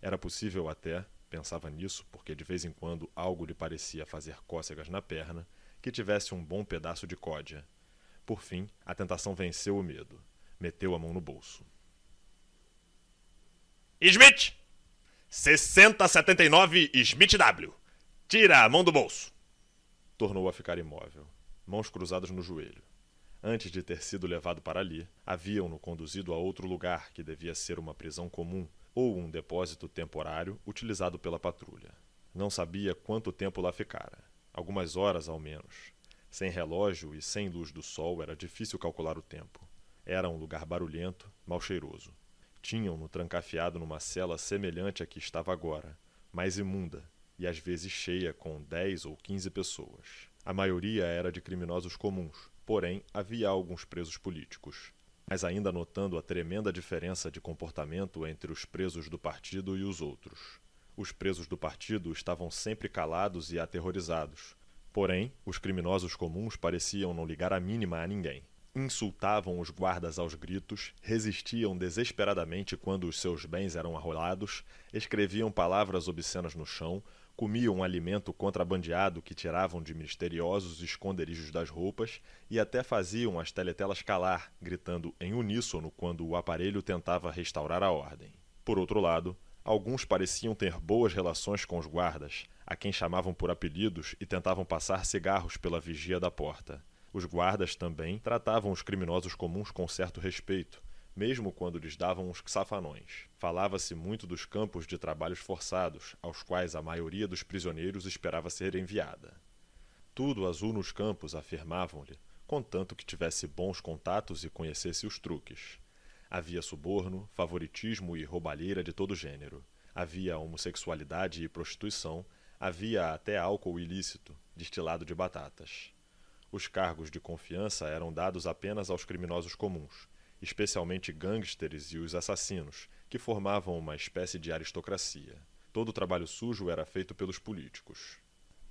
Era possível até, Pensava nisso porque de vez em quando algo lhe parecia fazer cócegas na perna, que tivesse um bom pedaço de códia. Por fim, a tentação venceu o medo. Meteu a mão no bolso. Smith! 6079 Smith W. Tira a mão do bolso. Tornou a ficar imóvel, mãos cruzadas no joelho. Antes de ter sido levado para ali, haviam-no conduzido a outro lugar que devia ser uma prisão comum ou um depósito temporário utilizado pela patrulha. Não sabia quanto tempo lá ficara. Algumas horas ao menos. Sem relógio e sem luz do sol era difícil calcular o tempo. Era um lugar barulhento, mal cheiroso. Tinham-no trancafiado numa cela semelhante à que estava agora, mais imunda e às vezes cheia com dez ou quinze pessoas. A maioria era de criminosos comuns, porém havia alguns presos políticos. Mas ainda notando a tremenda diferença de comportamento entre os presos do partido e os outros. Os presos do partido estavam sempre calados e aterrorizados. Porém, os criminosos comuns pareciam não ligar a mínima a ninguém. Insultavam os guardas aos gritos, resistiam desesperadamente quando os seus bens eram arrolados, escreviam palavras obscenas no chão, comiam alimento contrabandeado que tiravam de misteriosos esconderijos das roupas e até faziam as teletelas calar, gritando em uníssono quando o aparelho tentava restaurar a ordem. Por outro lado, alguns pareciam ter boas relações com os guardas, a quem chamavam por apelidos e tentavam passar cigarros pela vigia da porta. Os guardas também tratavam os criminosos comuns com certo respeito, mesmo quando lhes davam os safanões. Falava-se muito dos campos de trabalhos forçados, aos quais a maioria dos prisioneiros esperava ser enviada. Tudo azul nos campos, afirmavam-lhe, contanto que tivesse bons contatos e conhecesse os truques. Havia suborno, favoritismo e roubalheira de todo gênero. Havia homossexualidade e prostituição, havia até álcool ilícito, destilado de batatas. Os cargos de confiança eram dados apenas aos criminosos comuns, especialmente gangsters e os assassinos, que formavam uma espécie de aristocracia. Todo o trabalho sujo era feito pelos políticos.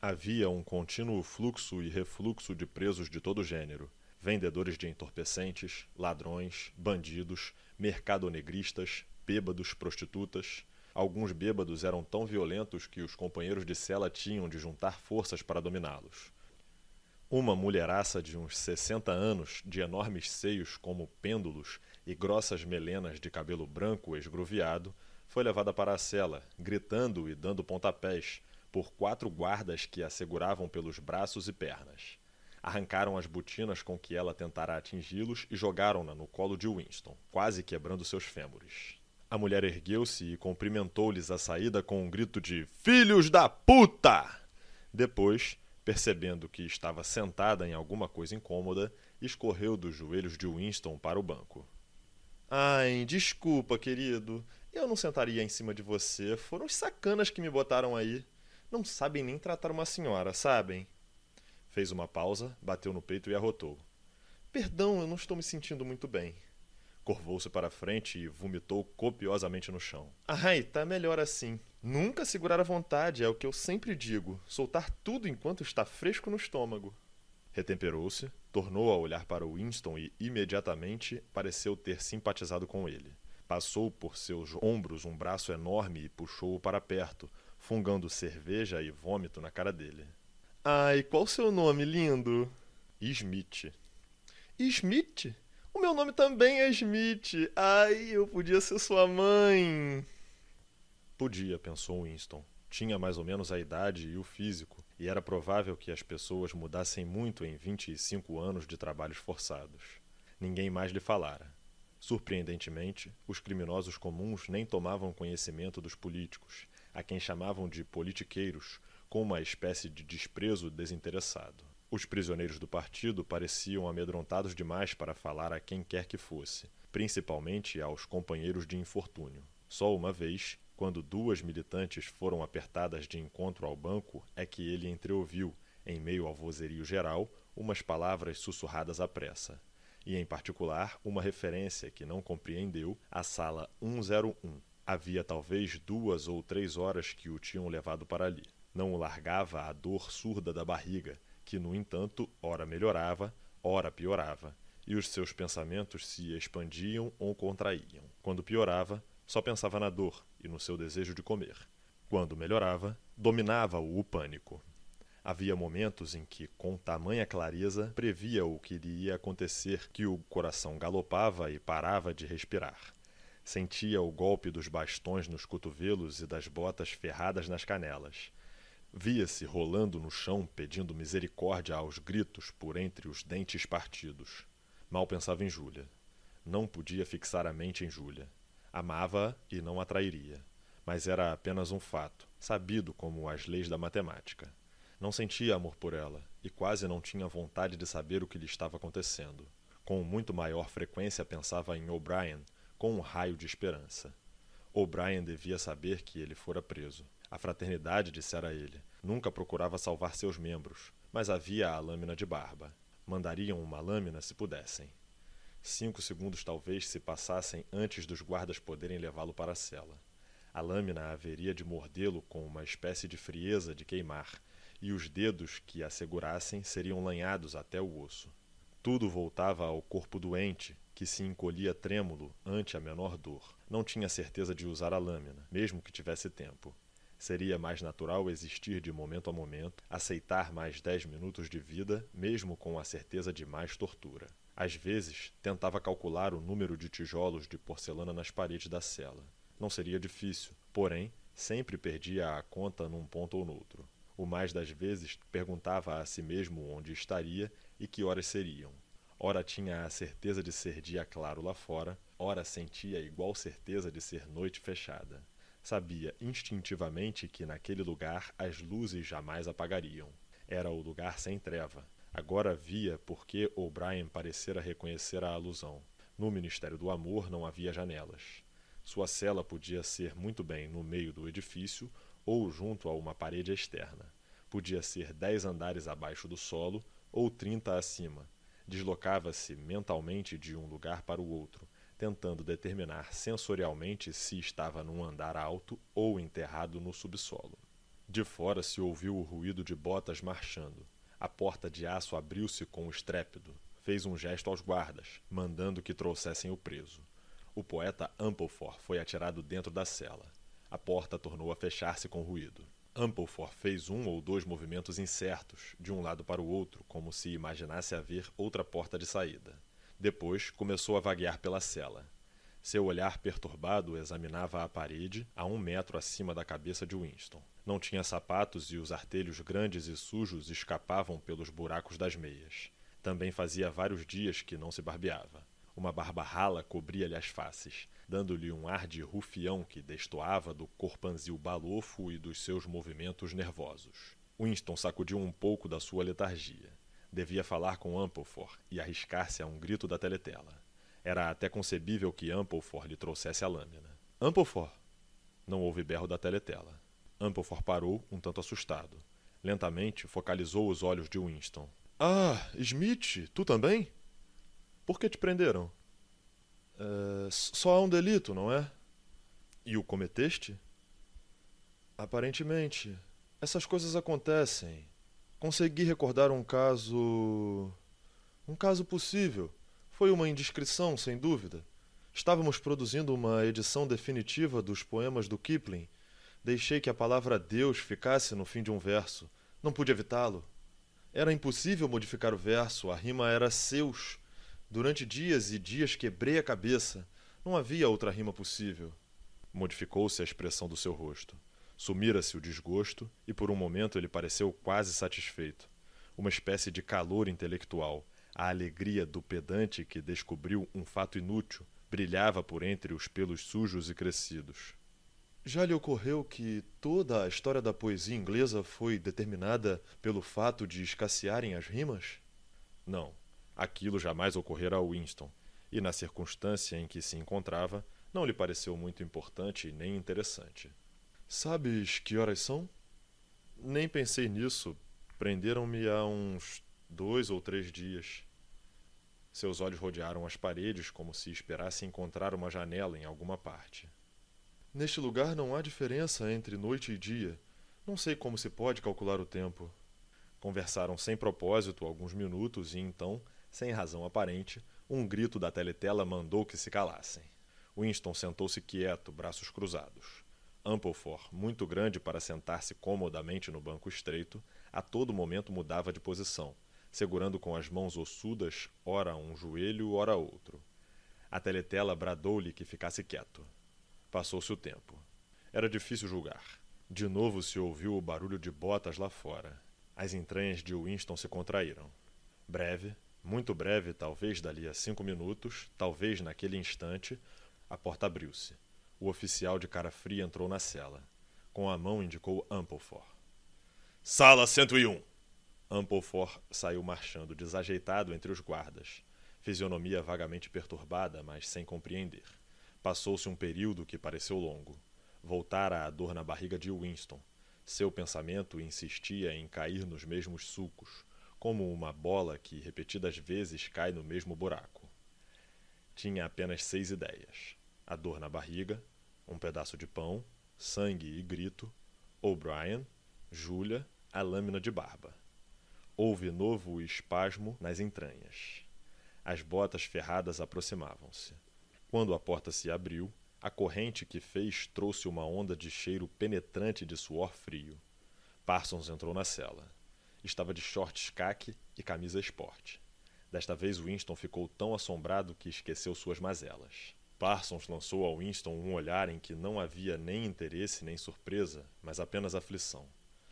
Havia um contínuo fluxo e refluxo de presos de todo gênero, vendedores de entorpecentes, ladrões, bandidos, mercadonegristas, bêbados, prostitutas. Alguns bêbados eram tão violentos que os companheiros de cela tinham de juntar forças para dominá-los. Uma mulheraça de uns sessenta anos, de enormes seios como pêndulos e grossas melenas de cabelo branco esgruviado, foi levada para a cela, gritando e dando pontapés, por quatro guardas que a seguravam pelos braços e pernas. Arrancaram as botinas com que ela tentara atingi-los e jogaram-na no colo de Winston, quase quebrando seus fêmures. A mulher ergueu-se e cumprimentou-lhes a saída com um grito de Filhos da puta! Depois, percebendo que estava sentada em alguma coisa incômoda, escorreu dos joelhos de Winston para o banco. Ai, desculpa, querido. Eu não sentaria em cima de você. Foram os sacanas que me botaram aí. Não sabem nem tratar uma senhora, sabem? Fez uma pausa, bateu no peito e arrotou. Perdão, eu não estou me sentindo muito bem. Curvou-se para frente e vomitou copiosamente no chão. Ai, tá melhor assim. Nunca segurar a vontade é o que eu sempre digo. Soltar tudo enquanto está fresco no estômago. Retemperou-se, tornou a olhar para Winston e imediatamente pareceu ter simpatizado com ele. Passou por seus ombros um braço enorme e puxou-o para perto, fungando cerveja e vômito na cara dele. Ai, qual seu nome, lindo? Smith. Smith? Meu nome também é Smith. Ai, eu podia ser sua mãe. Podia, pensou Winston. Tinha mais ou menos a idade e o físico, e era provável que as pessoas mudassem muito em 25 anos de trabalhos forçados. Ninguém mais lhe falara. Surpreendentemente, os criminosos comuns nem tomavam conhecimento dos políticos, a quem chamavam de politiqueiros, com uma espécie de desprezo desinteressado. Os prisioneiros do partido pareciam amedrontados demais para falar a quem quer que fosse, principalmente aos companheiros de infortúnio. Só uma vez, quando duas militantes foram apertadas de encontro ao banco, é que ele entreouviu, em meio ao vozerio geral, umas palavras sussurradas à pressa, e em particular uma referência que não compreendeu à sala 101. Havia talvez duas ou três horas que o tinham levado para ali. Não o largava a dor surda da barriga, que, no entanto, ora melhorava, ora piorava, e os seus pensamentos se expandiam ou contraíam. Quando piorava, só pensava na dor e no seu desejo de comer. Quando melhorava, dominava-o o pânico. Havia momentos em que, com tamanha clareza, previa o que iria acontecer, que o coração galopava e parava de respirar. Sentia o golpe dos bastões nos cotovelos e das botas ferradas nas canelas. Via-se rolando no chão pedindo misericórdia aos gritos por entre os dentes partidos. Mal pensava em Júlia. Não podia fixar a mente em Júlia. Amava-a e não a trairia. Mas era apenas um fato, sabido como as leis da matemática. Não sentia amor por ela e quase não tinha vontade de saber o que lhe estava acontecendo. Com muito maior frequência pensava em O'Brien, com um raio de esperança. O'Brien devia saber que ele fora preso. A fraternidade, dissera ele, nunca procurava salvar seus membros, mas havia a lâmina de barba. Mandariam uma lâmina se pudessem. Cinco segundos talvez se passassem antes dos guardas poderem levá-lo para a cela. A lâmina haveria de mordê-lo com uma espécie de frieza de queimar, e os dedos que a segurassem seriam lanhados até o osso. Tudo voltava ao corpo doente, que se encolhia trêmulo ante a menor dor. Não tinha certeza de usar a lâmina, mesmo que tivesse tempo. Seria mais natural existir de momento a momento, aceitar mais dez minutos de vida, mesmo com a certeza de mais tortura. Às vezes, tentava calcular o número de tijolos de porcelana nas paredes da cela. Não seria difícil, porém, sempre perdia a conta num ponto ou noutro. O mais das vezes perguntava a si mesmo onde estaria e que horas seriam. Ora tinha a certeza de ser dia claro lá fora, ora sentia igual certeza de ser noite fechada. Sabia instintivamente que naquele lugar as luzes jamais apagariam. Era o lugar sem treva. Agora via por que O'Brien parecera reconhecer a alusão. No Ministério do Amor não havia janelas. Sua cela podia ser muito bem no meio do edifício ou junto a uma parede externa. Podia ser dez andares abaixo do solo ou trinta acima. Deslocava-se mentalmente de um lugar para o outro, tentando determinar sensorialmente se estava num andar alto ou enterrado no subsolo. De fora se ouviu o ruído de botas marchando. A porta de aço abriu-se com estrépito. Fez um gesto aos guardas, mandando que trouxessem o preso. O poeta Ampleforth foi atirado dentro da cela. A porta tornou a fechar-se com ruído. Ampleforth fez um ou dois movimentos incertos, de um lado para o outro, como se imaginasse haver outra porta de saída. Depois começou a vaguear pela cela. Seu olhar perturbado examinava a parede a um metro acima da cabeça de Winston. Não tinha sapatos e os artelhos grandes e sujos escapavam pelos buracos das meias. Também fazia vários dias que não se barbeava. Uma barba rala cobria-lhe as faces, dando-lhe um ar de rufião que destoava do corpanzil balofo e dos seus movimentos nervosos. Winston sacudiu um pouco da sua letargia. Devia falar com Ampleforth e arriscar-se a um grito da teletela. Era até concebível que Ampleforth lhe trouxesse a lâmina. Ampleforth! Não houve berro da teletela. Ampleforth parou, um tanto assustado. Lentamente, focalizou os olhos de Winston. Ah, Smith, tu também? Por que te prenderam? Uh, só há um delito, não é? E o cometeste? Aparentemente. Essas coisas acontecem. Consegui recordar um caso. Um caso possível. Foi uma indiscrição, sem dúvida. Estávamos produzindo uma edição definitiva dos poemas do Kipling. Deixei que a palavra Deus ficasse no fim de um verso. Não pude evitá-lo. Era impossível modificar o verso, a rima era seus Durante dias e dias quebrei a cabeça. Não havia outra rima possível. Modificou-se a expressão do seu rosto. Sumira-se o desgosto e por um momento ele pareceu quase satisfeito. Uma espécie de calor intelectual, a alegria do pedante que descobriu um fato inútil, brilhava por entre os pelos sujos e crescidos. Já lhe ocorreu que toda a história da poesia inglesa foi determinada pelo fato de escassearem as rimas? Não. Aquilo jamais ocorrera a Winston, e na circunstância em que se encontrava, não lhe pareceu muito importante nem interessante. Sabes que horas são? Nem pensei nisso. Prenderam-me há uns dois ou três dias. Seus olhos rodearam as paredes como se esperasse encontrar uma janela em alguma parte. Neste lugar não há diferença entre noite e dia. Não sei como se pode calcular o tempo. Conversaram sem propósito alguns minutos e então sem razão aparente, um grito da teletela mandou que se calassem. Winston sentou-se quieto, braços cruzados. Ampleforth, muito grande para sentar-se comodamente no banco estreito, a todo momento mudava de posição, segurando com as mãos ossudas, ora um joelho, ora outro. A teletela bradou-lhe que ficasse quieto. Passou-se o tempo. Era difícil julgar. De novo se ouviu o barulho de botas lá fora. As entranhas de Winston se contraíram. Breve, muito breve, talvez dali a cinco minutos, talvez naquele instante, a porta abriu-se. O oficial de cara fria entrou na cela. Com a mão indicou Ampleforth. Sala 101! Ampleforth saiu marchando desajeitado entre os guardas. Fisionomia vagamente perturbada, mas sem compreender. Passou-se um período que pareceu longo. Voltara a dor na barriga de Winston. Seu pensamento insistia em cair nos mesmos sulcos como uma bola que repetidas vezes cai no mesmo buraco. Tinha apenas seis ideias: a dor na barriga, um pedaço de pão, sangue e grito, O'Brien, Júlia, a lâmina de barba. Houve novo espasmo nas entranhas. As botas ferradas aproximavam-se. Quando a porta se abriu, a corrente que fez trouxe uma onda de cheiro penetrante de suor frio. Parsons entrou na cela. Estava de shorts caque e camisa esporte. Desta vez Winston ficou tão assombrado que esqueceu suas mazelas. Parsons lançou ao Winston um olhar em que não havia nem interesse nem surpresa, mas apenas aflição.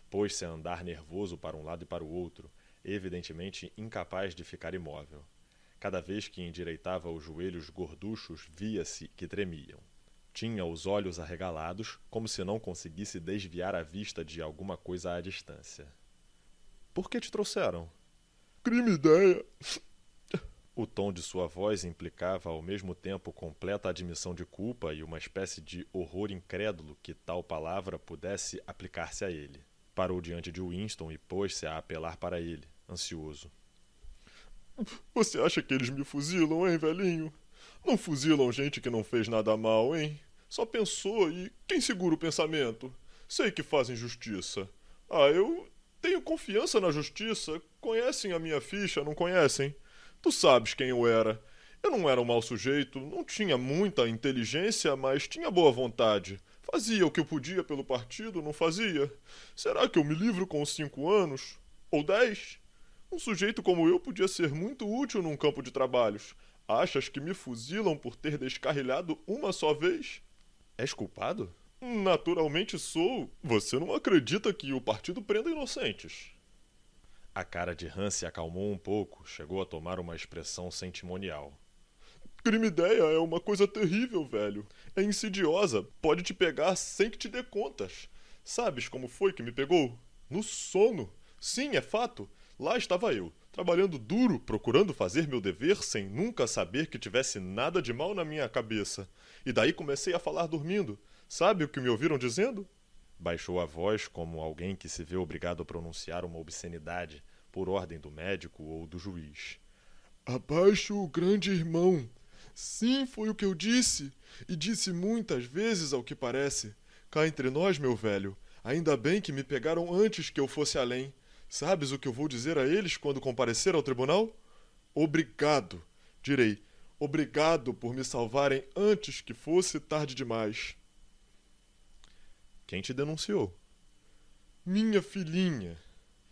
Pôs-se a andar nervoso para um lado e para o outro, evidentemente incapaz de ficar imóvel. Cada vez que endireitava os joelhos gorduchos, via-se que tremiam. Tinha os olhos arregalados, como se não conseguisse desviar a vista de alguma coisa à distância. Por que te trouxeram? Crime ideia. O tom de sua voz implicava ao mesmo tempo completa admissão de culpa e uma espécie de horror incrédulo que tal palavra pudesse aplicar-se a ele. Parou diante de Winston e pôs-se a apelar para ele, ansioso. Você acha que eles me fuzilam, hein, velhinho? Não fuzilam gente que não fez nada mal, hein? Só pensou e quem segura o pensamento? Sei que fazem justiça. Ah, eu tenho confiança na justiça. Conhecem a minha ficha, não conhecem? Tu sabes quem eu era. Eu não era um mau sujeito, não tinha muita inteligência, mas tinha boa vontade. Fazia o que eu podia pelo partido, não fazia? Será que eu me livro com cinco anos? Ou dez? Um sujeito como eu podia ser muito útil num campo de trabalhos. Achas que me fuzilam por ter descarrilhado uma só vez? És culpado? Naturalmente sou. Você não acredita que o partido prenda inocentes. A cara de Hans se acalmou um pouco, chegou a tomar uma expressão sentimonial. Crime ideia é uma coisa terrível, velho. É insidiosa, pode te pegar sem que te dê contas. Sabes como foi que me pegou? No sono. Sim, é fato. Lá estava eu, trabalhando duro, procurando fazer meu dever sem nunca saber que tivesse nada de mal na minha cabeça. E daí comecei a falar dormindo. Sabe o que me ouviram dizendo? Baixou a voz como alguém que se vê obrigado a pronunciar uma obscenidade por ordem do médico ou do juiz. Abaixo o grande irmão. Sim, foi o que eu disse. E disse muitas vezes, ao que parece. Cá entre nós, meu velho, ainda bem que me pegaram antes que eu fosse além. Sabes o que eu vou dizer a eles quando comparecer ao tribunal? Obrigado. Direi, obrigado por me salvarem antes que fosse tarde demais. Quem te denunciou? Minha filhinha.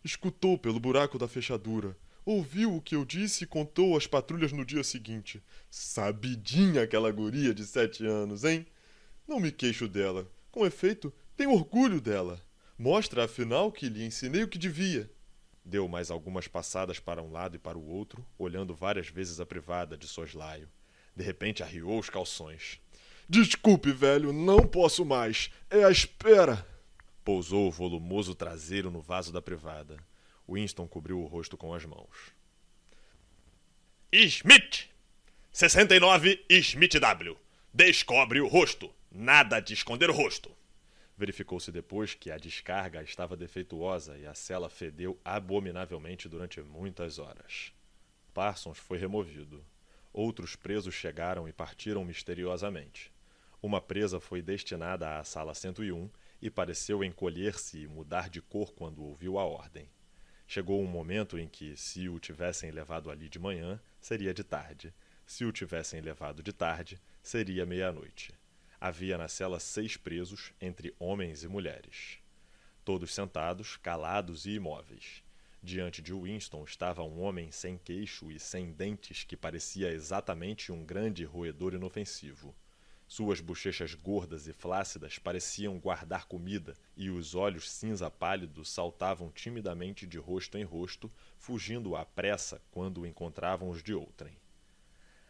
Escutou pelo buraco da fechadura. Ouviu o que eu disse e contou às patrulhas no dia seguinte. Sabidinha aquela guria de sete anos, hein? Não me queixo dela. Com efeito, tenho orgulho dela. Mostra, afinal, que lhe ensinei o que devia. Deu mais algumas passadas para um lado e para o outro, olhando várias vezes a privada de soslaio. De repente arriou os calções. Desculpe, velho, não posso mais. É a espera. Pousou o volumoso traseiro no vaso da privada. Winston cobriu o rosto com as mãos. Smith! 69 Smith W. Descobre o rosto. Nada de esconder o rosto. Verificou-se depois que a descarga estava defeituosa e a cela fedeu abominavelmente durante muitas horas. Parsons foi removido. Outros presos chegaram e partiram misteriosamente. Uma presa foi destinada à sala 101 e pareceu encolher-se e mudar de cor quando ouviu a ordem. Chegou um momento em que, se o tivessem levado ali de manhã, seria de tarde. Se o tivessem levado de tarde, seria meia-noite. Havia na cela seis presos, entre homens e mulheres. Todos sentados, calados e imóveis. Diante de Winston estava um homem sem queixo e sem dentes que parecia exatamente um grande roedor inofensivo. Suas bochechas gordas e flácidas pareciam guardar comida, e os olhos cinza pálido saltavam timidamente de rosto em rosto, fugindo à pressa quando encontravam os de outrem.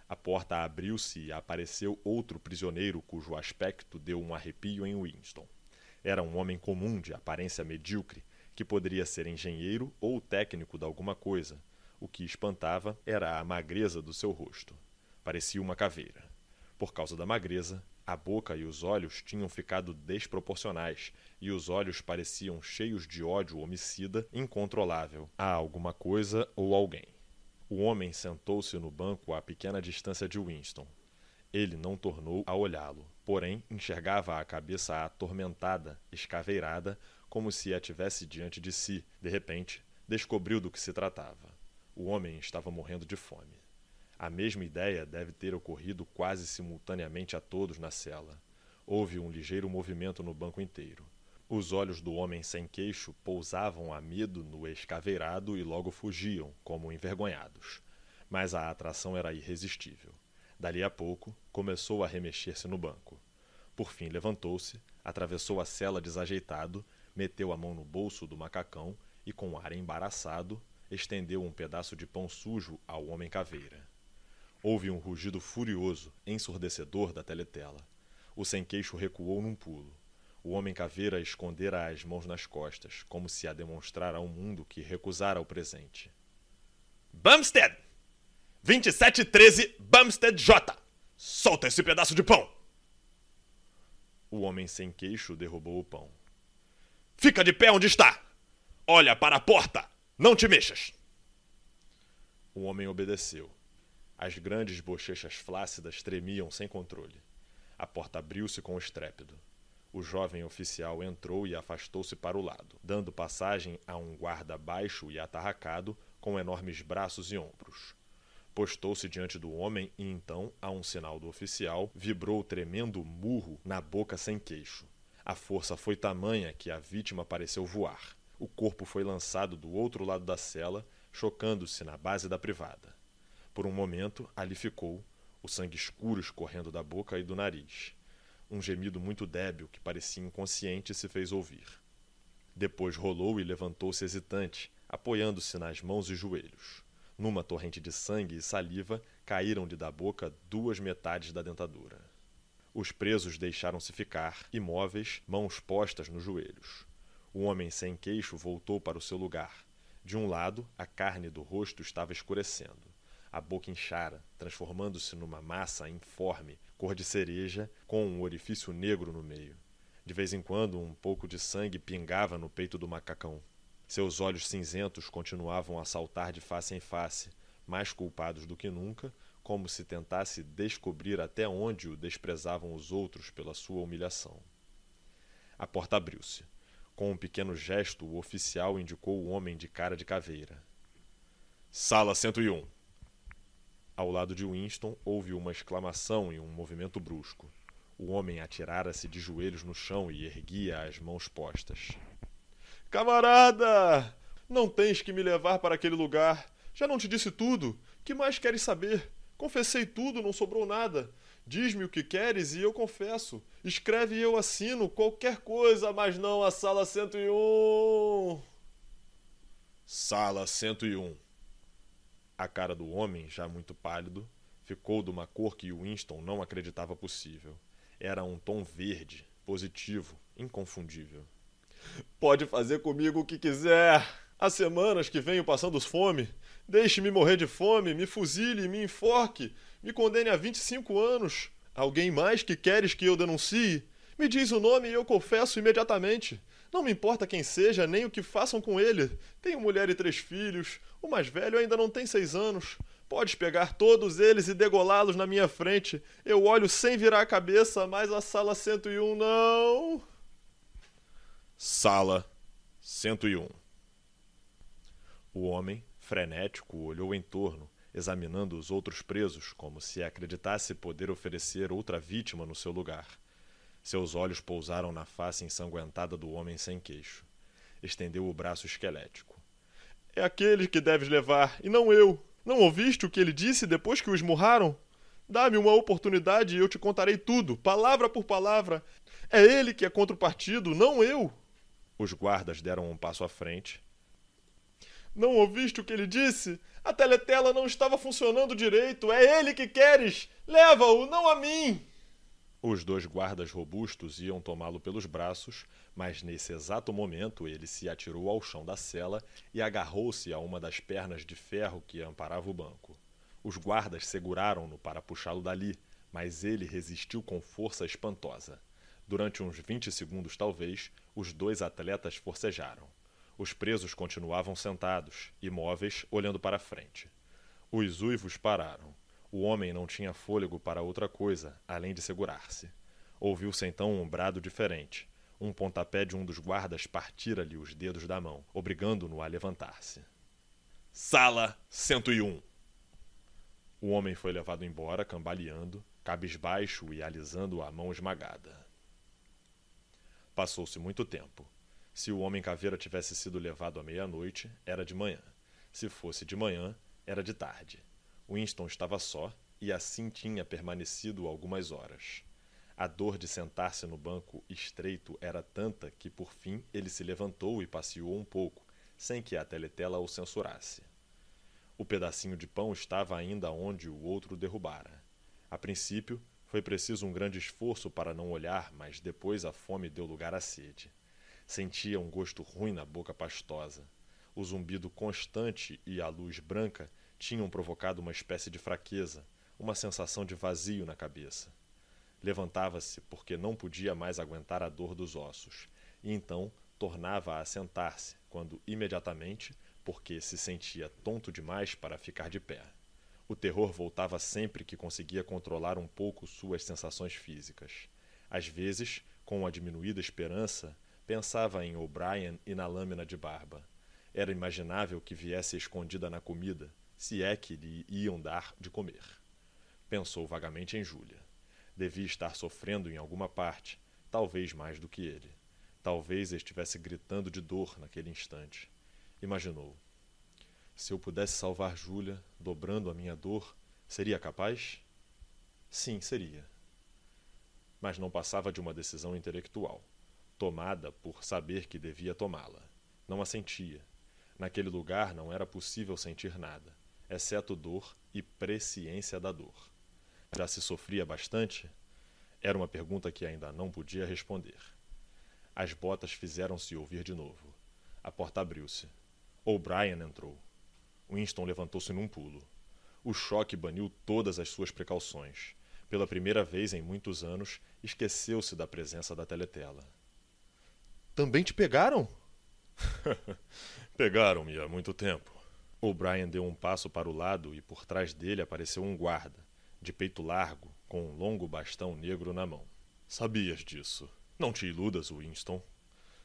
A porta abriu-se e apareceu outro prisioneiro cujo aspecto deu um arrepio em Winston. Era um homem comum de aparência medíocre, que poderia ser engenheiro ou técnico de alguma coisa. O que espantava era a magreza do seu rosto. Parecia uma caveira. Por causa da magreza, a boca e os olhos tinham ficado desproporcionais e os olhos pareciam cheios de ódio homicida incontrolável a alguma coisa ou alguém. O homem sentou-se no banco a pequena distância de Winston. Ele não tornou a olhá-lo, porém enxergava a cabeça atormentada, escaveirada, como se a tivesse diante de si. De repente, descobriu do que se tratava. O homem estava morrendo de fome. A mesma ideia deve ter ocorrido quase simultaneamente a todos na cela. Houve um ligeiro movimento no banco inteiro. Os olhos do homem sem queixo pousavam a medo no escaveirado e logo fugiam, como envergonhados. Mas a atração era irresistível. Dali a pouco, começou a remexer-se no banco. Por fim levantou-se, atravessou a cela desajeitado, meteu a mão no bolso do macacão e, com ar embaraçado, estendeu um pedaço de pão sujo ao homem caveira. Houve um rugido furioso, ensurdecedor da teletela. O sem-queixo recuou num pulo. O homem caveira escondera as mãos nas costas, como se a demonstrar ao mundo que recusara o presente. Bumstead! 2713 Bumstead J! Solta esse pedaço de pão! O homem sem queixo derrubou o pão. Fica de pé onde está! Olha para a porta! Não te mexas! O homem obedeceu. As grandes bochechas flácidas tremiam sem controle. A porta abriu-se com estrépito. O jovem oficial entrou e afastou-se para o lado, dando passagem a um guarda baixo e atarracado, com enormes braços e ombros. Postou-se diante do homem e então, a um sinal do oficial, vibrou tremendo murro na boca sem queixo. A força foi tamanha que a vítima pareceu voar. O corpo foi lançado do outro lado da cela, chocando-se na base da privada. Por um momento, ali ficou, o sangue escuro escorrendo da boca e do nariz. Um gemido muito débil, que parecia inconsciente, se fez ouvir. Depois rolou e levantou-se hesitante, apoiando-se nas mãos e joelhos. Numa torrente de sangue e saliva, caíram-lhe da boca duas metades da dentadura. Os presos deixaram-se ficar, imóveis, mãos postas nos joelhos. O homem sem queixo voltou para o seu lugar. De um lado, a carne do rosto estava escurecendo. A boca inchara, transformando-se numa massa informe, cor de cereja, com um orifício negro no meio. De vez em quando, um pouco de sangue pingava no peito do macacão. Seus olhos cinzentos continuavam a saltar de face em face, mais culpados do que nunca, como se tentasse descobrir até onde o desprezavam os outros pela sua humilhação. A porta abriu-se. Com um pequeno gesto, o oficial indicou o homem de cara de caveira. Sala 101. Ao lado de Winston houve uma exclamação e um movimento brusco. O homem atirara-se de joelhos no chão e erguia as mãos postas. Camarada! Não tens que me levar para aquele lugar. Já não te disse tudo. Que mais queres saber? Confessei tudo, não sobrou nada. Diz-me o que queres e eu confesso. Escreve e eu assino qualquer coisa, mas não a sala 101. Sala 101. A cara do homem, já muito pálido, ficou de uma cor que Winston não acreditava possível. Era um tom verde, positivo, inconfundível. Pode fazer comigo o que quiser. Há semanas que venho passando fome. Deixe-me morrer de fome, me fuzile, me enforque, me condene a 25 anos. Alguém mais que queres que eu denuncie? Me diz o nome e eu confesso imediatamente. Não me importa quem seja, nem o que façam com ele. Tenho mulher e três filhos. O mais velho ainda não tem seis anos. Podes pegar todos eles e degolá-los na minha frente. Eu olho sem virar a cabeça, mas a sala 101 não. Sala 101. O homem, frenético, olhou em torno, examinando os outros presos como se acreditasse poder oferecer outra vítima no seu lugar. Seus olhos pousaram na face ensanguentada do homem sem queixo. Estendeu o braço esquelético. É aquele que deves levar, e não eu. Não ouviste o que ele disse depois que o esmurraram? Dá-me uma oportunidade e eu te contarei tudo, palavra por palavra. É ele que é contra o partido, não eu. Os guardas deram um passo à frente. Não ouviste o que ele disse? A teletela não estava funcionando direito. É ele que queres. Leva-o, não a mim. Os dois guardas robustos iam tomá-lo pelos braços, mas nesse exato momento ele se atirou ao chão da cela e agarrou-se a uma das pernas de ferro que amparava o banco. Os guardas seguraram-no para puxá-lo dali, mas ele resistiu com força espantosa. Durante uns vinte segundos, talvez, os dois atletas forcejaram. Os presos continuavam sentados, imóveis, olhando para frente. Os uivos pararam. O homem não tinha fôlego para outra coisa, além de segurar-se. Ouviu-se então um brado diferente. Um pontapé de um dos guardas partira-lhe os dedos da mão, obrigando-no a levantar-se. Sala 101 O homem foi levado embora, cambaleando, cabisbaixo e alisando a mão esmagada. Passou-se muito tempo. Se o homem caveira tivesse sido levado à meia-noite, era de manhã. Se fosse de manhã, era de tarde. Winston estava só e assim tinha permanecido algumas horas. A dor de sentar-se no banco estreito era tanta que por fim ele se levantou e passeou um pouco, sem que a teletela o censurasse. O pedacinho de pão estava ainda onde o outro derrubara. A princípio, foi preciso um grande esforço para não olhar, mas depois a fome deu lugar à sede. Sentia um gosto ruim na boca pastosa. O zumbido constante e a luz branca tinham provocado uma espécie de fraqueza, uma sensação de vazio na cabeça. Levantava-se porque não podia mais aguentar a dor dos ossos, e então tornava a sentar-se, quando imediatamente, porque se sentia tonto demais para ficar de pé. O terror voltava sempre que conseguia controlar um pouco suas sensações físicas. Às vezes, com uma diminuída esperança, pensava em O'Brien e na lâmina de barba. Era imaginável que viesse escondida na comida, se é que lhe iam dar de comer. Pensou vagamente em Júlia. Devia estar sofrendo em alguma parte, talvez mais do que ele. Talvez estivesse gritando de dor naquele instante. Imaginou. Se eu pudesse salvar Júlia, dobrando a minha dor, seria capaz? Sim, seria. Mas não passava de uma decisão intelectual, tomada por saber que devia tomá-la. Não a sentia. Naquele lugar não era possível sentir nada, exceto dor e presciência da dor. Já se sofria bastante? Era uma pergunta que ainda não podia responder. As botas fizeram-se ouvir de novo. A porta abriu-se. O'Brien entrou. Winston levantou-se num pulo. O choque baniu todas as suas precauções. Pela primeira vez em muitos anos, esqueceu-se da presença da teletela. Também te pegaram? Pegaram-me há muito tempo. O'Brien deu um passo para o lado e por trás dele apareceu um guarda, de peito largo, com um longo bastão negro na mão. Sabias disso. Não te iludas, Winston.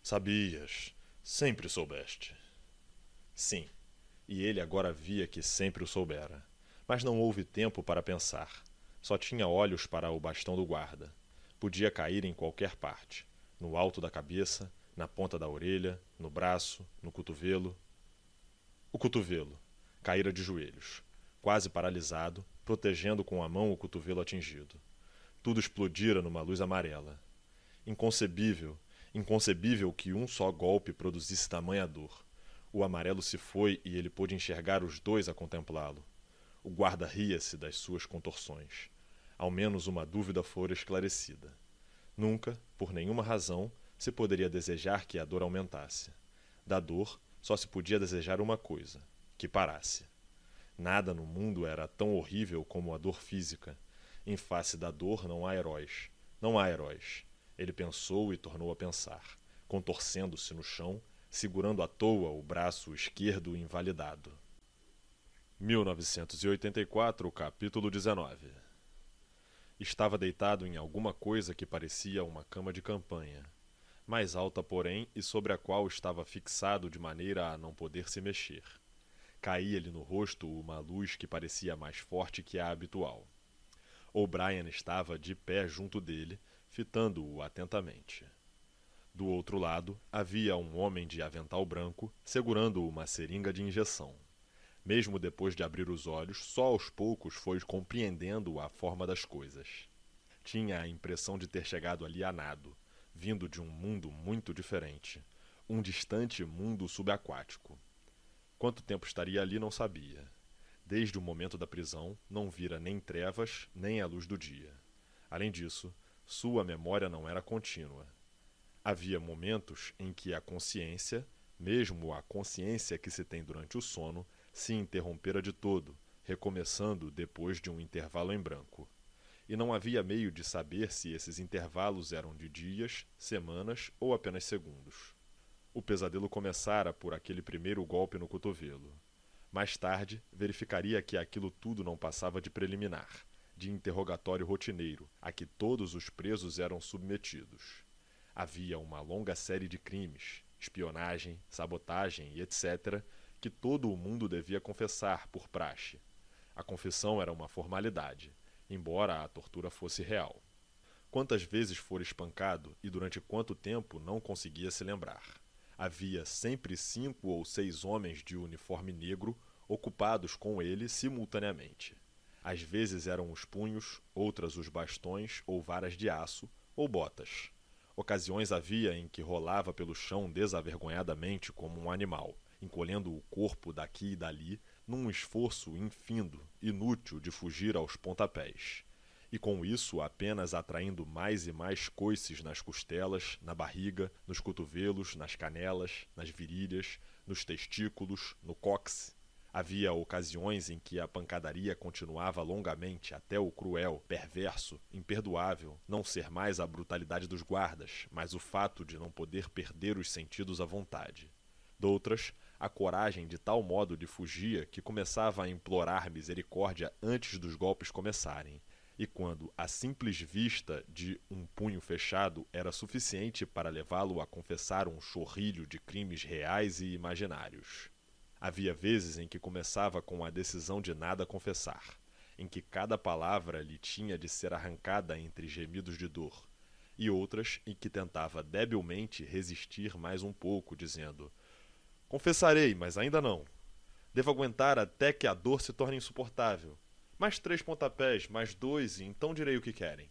Sabias. Sempre soubeste. Sim, e ele agora via que sempre o soubera. Mas não houve tempo para pensar. Só tinha olhos para o bastão do guarda. Podia cair em qualquer parte no alto da cabeça, na ponta da orelha, no braço, no cotovelo. O cotovelo. Caíra de joelhos, quase paralisado, protegendo com a mão o cotovelo atingido. Tudo explodira numa luz amarela. Inconcebível, inconcebível que um só golpe produzisse tamanha dor. O amarelo se foi e ele pôde enxergar os dois a contemplá-lo. O guarda ria-se das suas contorções. Ao menos uma dúvida fora esclarecida. Nunca, por nenhuma razão, se poderia desejar que a dor aumentasse. Da dor, só se podia desejar uma coisa: que parasse. Nada no mundo era tão horrível como a dor física. Em face da dor não há heróis. Não há heróis. Ele pensou e tornou a pensar, contorcendo-se no chão segurando à toa o braço esquerdo invalidado. 1984, capítulo 19 Estava deitado em alguma coisa que parecia uma cama de campanha, mais alta, porém, e sobre a qual estava fixado de maneira a não poder se mexer. Caía-lhe no rosto uma luz que parecia mais forte que a habitual. O'Brien estava de pé junto dele, fitando-o atentamente. Do outro lado, havia um homem de avental branco segurando uma seringa de injeção. Mesmo depois de abrir os olhos, só aos poucos foi compreendendo a forma das coisas. Tinha a impressão de ter chegado ali a nado, vindo de um mundo muito diferente, um distante mundo subaquático. Quanto tempo estaria ali não sabia. Desde o momento da prisão, não vira nem trevas, nem a luz do dia. Além disso, sua memória não era contínua Havia momentos em que a consciência, mesmo a consciência que se tem durante o sono, se interrompera de todo, recomeçando depois de um intervalo em branco. E não havia meio de saber se esses intervalos eram de dias, semanas ou apenas segundos. O pesadelo começara por aquele primeiro golpe no cotovelo. Mais tarde, verificaria que aquilo tudo não passava de preliminar, de interrogatório rotineiro, a que todos os presos eram submetidos. Havia uma longa série de crimes, espionagem, sabotagem e etc., que todo o mundo devia confessar por praxe. A confissão era uma formalidade, embora a tortura fosse real. Quantas vezes fora espancado e durante quanto tempo não conseguia se lembrar. Havia sempre cinco ou seis homens de uniforme negro ocupados com ele simultaneamente. Às vezes eram os punhos, outras os bastões ou varas de aço, ou botas. Ocasiões havia em que rolava pelo chão desavergonhadamente como um animal, encolhendo o corpo daqui e dali, num esforço infindo, inútil de fugir aos pontapés. E com isso apenas atraindo mais e mais coices nas costelas, na barriga, nos cotovelos, nas canelas, nas virilhas, nos testículos, no cóccix, Havia ocasiões em que a pancadaria continuava longamente até o cruel, perverso, imperdoável não ser mais a brutalidade dos guardas, mas o fato de não poder perder os sentidos à vontade. Doutras, a coragem de tal modo de fugia que começava a implorar misericórdia antes dos golpes começarem, e quando a simples vista de um punho fechado era suficiente para levá-lo a confessar um chorrilho de crimes reais e imaginários. Havia vezes em que começava com a decisão de nada confessar, em que cada palavra lhe tinha de ser arrancada entre gemidos de dor, e outras em que tentava debilmente resistir mais um pouco, dizendo: Confessarei, mas ainda não. Devo aguentar até que a dor se torne insuportável. Mais três pontapés, mais dois, e então direi o que querem.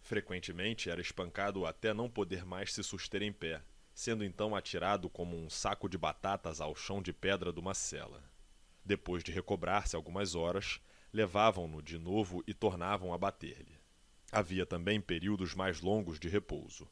Frequentemente era espancado até não poder mais se suster em pé, sendo então atirado como um saco de batatas ao chão de pedra de uma cela. Depois de recobrar-se algumas horas, levavam-no de novo e tornavam a bater-lhe. Havia também períodos mais longos de repouso.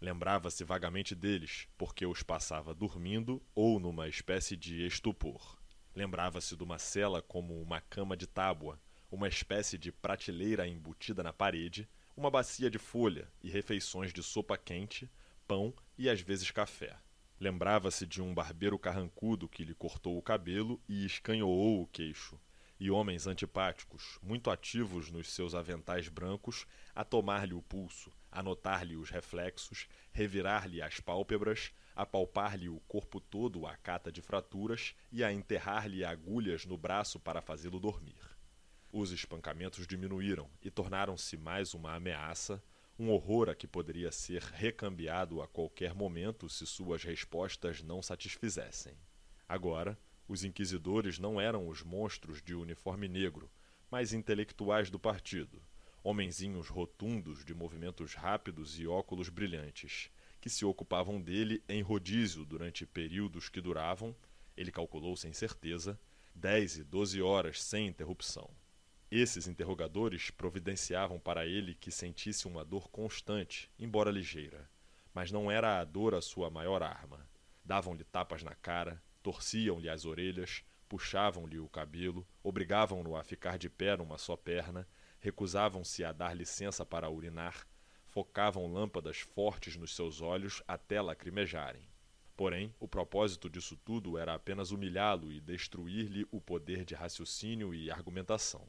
Lembrava-se vagamente deles, porque os passava dormindo ou numa espécie de estupor. Lembrava-se de uma cela como uma cama de tábua, uma espécie de prateleira embutida na parede, uma bacia de folha e refeições de sopa quente, pão e às vezes café. Lembrava-se de um barbeiro carrancudo que lhe cortou o cabelo e escanhoou o queixo, e homens antipáticos, muito ativos nos seus aventais brancos, a tomar-lhe o pulso, a notar-lhe os reflexos, revirar-lhe as pálpebras, a palpar-lhe o corpo todo à cata de fraturas e a enterrar-lhe agulhas no braço para fazê-lo dormir. Os espancamentos diminuíram e tornaram-se mais uma ameaça, um horror a que poderia ser recambiado a qualquer momento se suas respostas não satisfizessem. Agora, os inquisidores não eram os monstros de uniforme negro, mas intelectuais do partido, homenzinhos rotundos de movimentos rápidos e óculos brilhantes, que se ocupavam dele em rodízio durante períodos que duravam, ele calculou sem certeza, dez e doze horas sem interrupção. Esses interrogadores providenciavam para ele que sentisse uma dor constante, embora ligeira. Mas não era a dor a sua maior arma. Davam-lhe tapas na cara, torciam-lhe as orelhas, puxavam-lhe o cabelo, obrigavam-no a ficar de pé numa só perna, recusavam-se a dar licença para urinar, focavam lâmpadas fortes nos seus olhos até lacrimejarem. Porém, o propósito disso tudo era apenas humilhá-lo e destruir-lhe o poder de raciocínio e argumentação.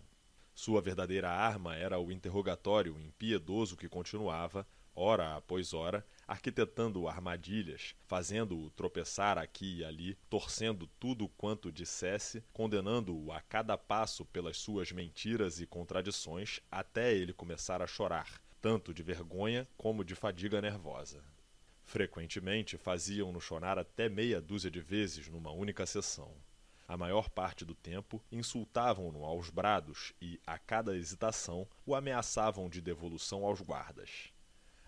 Sua verdadeira arma era o interrogatório impiedoso que continuava, hora após hora, arquitetando armadilhas, fazendo-o tropeçar aqui e ali, torcendo tudo quanto dissesse, condenando-o a cada passo pelas suas mentiras e contradições, até ele começar a chorar, tanto de vergonha como de fadiga nervosa. Frequentemente faziam-no chorar até meia dúzia de vezes numa única sessão a maior parte do tempo, insultavam-no aos brados e, a cada hesitação, o ameaçavam de devolução aos guardas.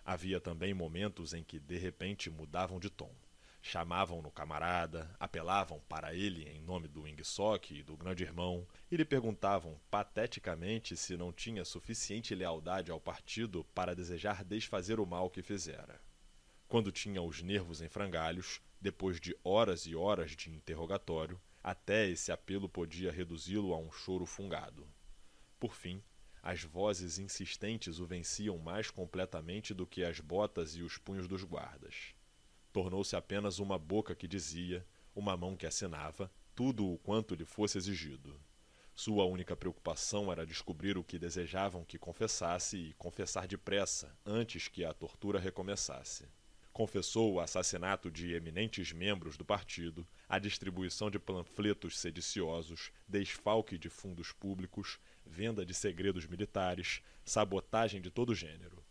Havia também momentos em que de repente mudavam de tom. Chamavam-no camarada, apelavam para ele em nome do Ingsoc e do grande irmão, e lhe perguntavam pateticamente se não tinha suficiente lealdade ao partido para desejar desfazer o mal que fizera. Quando tinha os nervos em frangalhos, depois de horas e horas de interrogatório, até esse apelo podia reduzi-lo a um choro fungado. Por fim, as vozes insistentes o venciam mais completamente do que as botas e os punhos dos guardas. Tornou-se apenas uma boca que dizia, uma mão que assinava, tudo o quanto lhe fosse exigido. Sua única preocupação era descobrir o que desejavam que confessasse e confessar depressa, antes que a tortura recomeçasse. Confessou o assassinato de eminentes membros do partido, a distribuição de panfletos sediciosos, desfalque de fundos públicos, venda de segredos militares, sabotagem de todo gênero.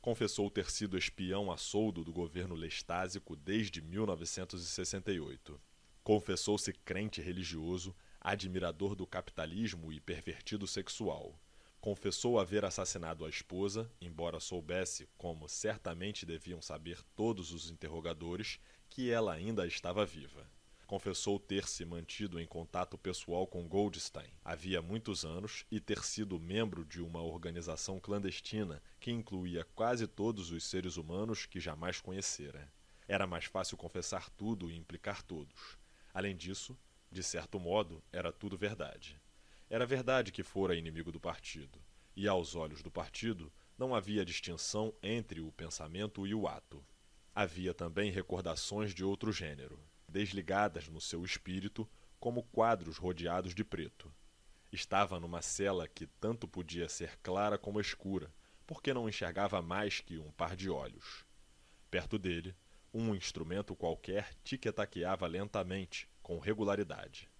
Confessou ter sido espião a soldo do governo lestásico desde 1968. Confessou-se crente religioso, admirador do capitalismo e pervertido sexual. Confessou haver assassinado a esposa, embora soubesse, como certamente deviam saber todos os interrogadores, que ela ainda estava viva. Confessou ter se mantido em contato pessoal com Goldstein havia muitos anos e ter sido membro de uma organização clandestina que incluía quase todos os seres humanos que jamais conhecera. Era mais fácil confessar tudo e implicar todos. Além disso, de certo modo, era tudo verdade. Era verdade que fora inimigo do partido, e aos olhos do partido não havia distinção entre o pensamento e o ato. Havia também recordações de outro gênero, desligadas no seu espírito como quadros rodeados de preto. Estava numa cela que tanto podia ser clara como escura, porque não enxergava mais que um par de olhos. Perto dele, um instrumento qualquer tiquetaqueava lentamente, com regularidade.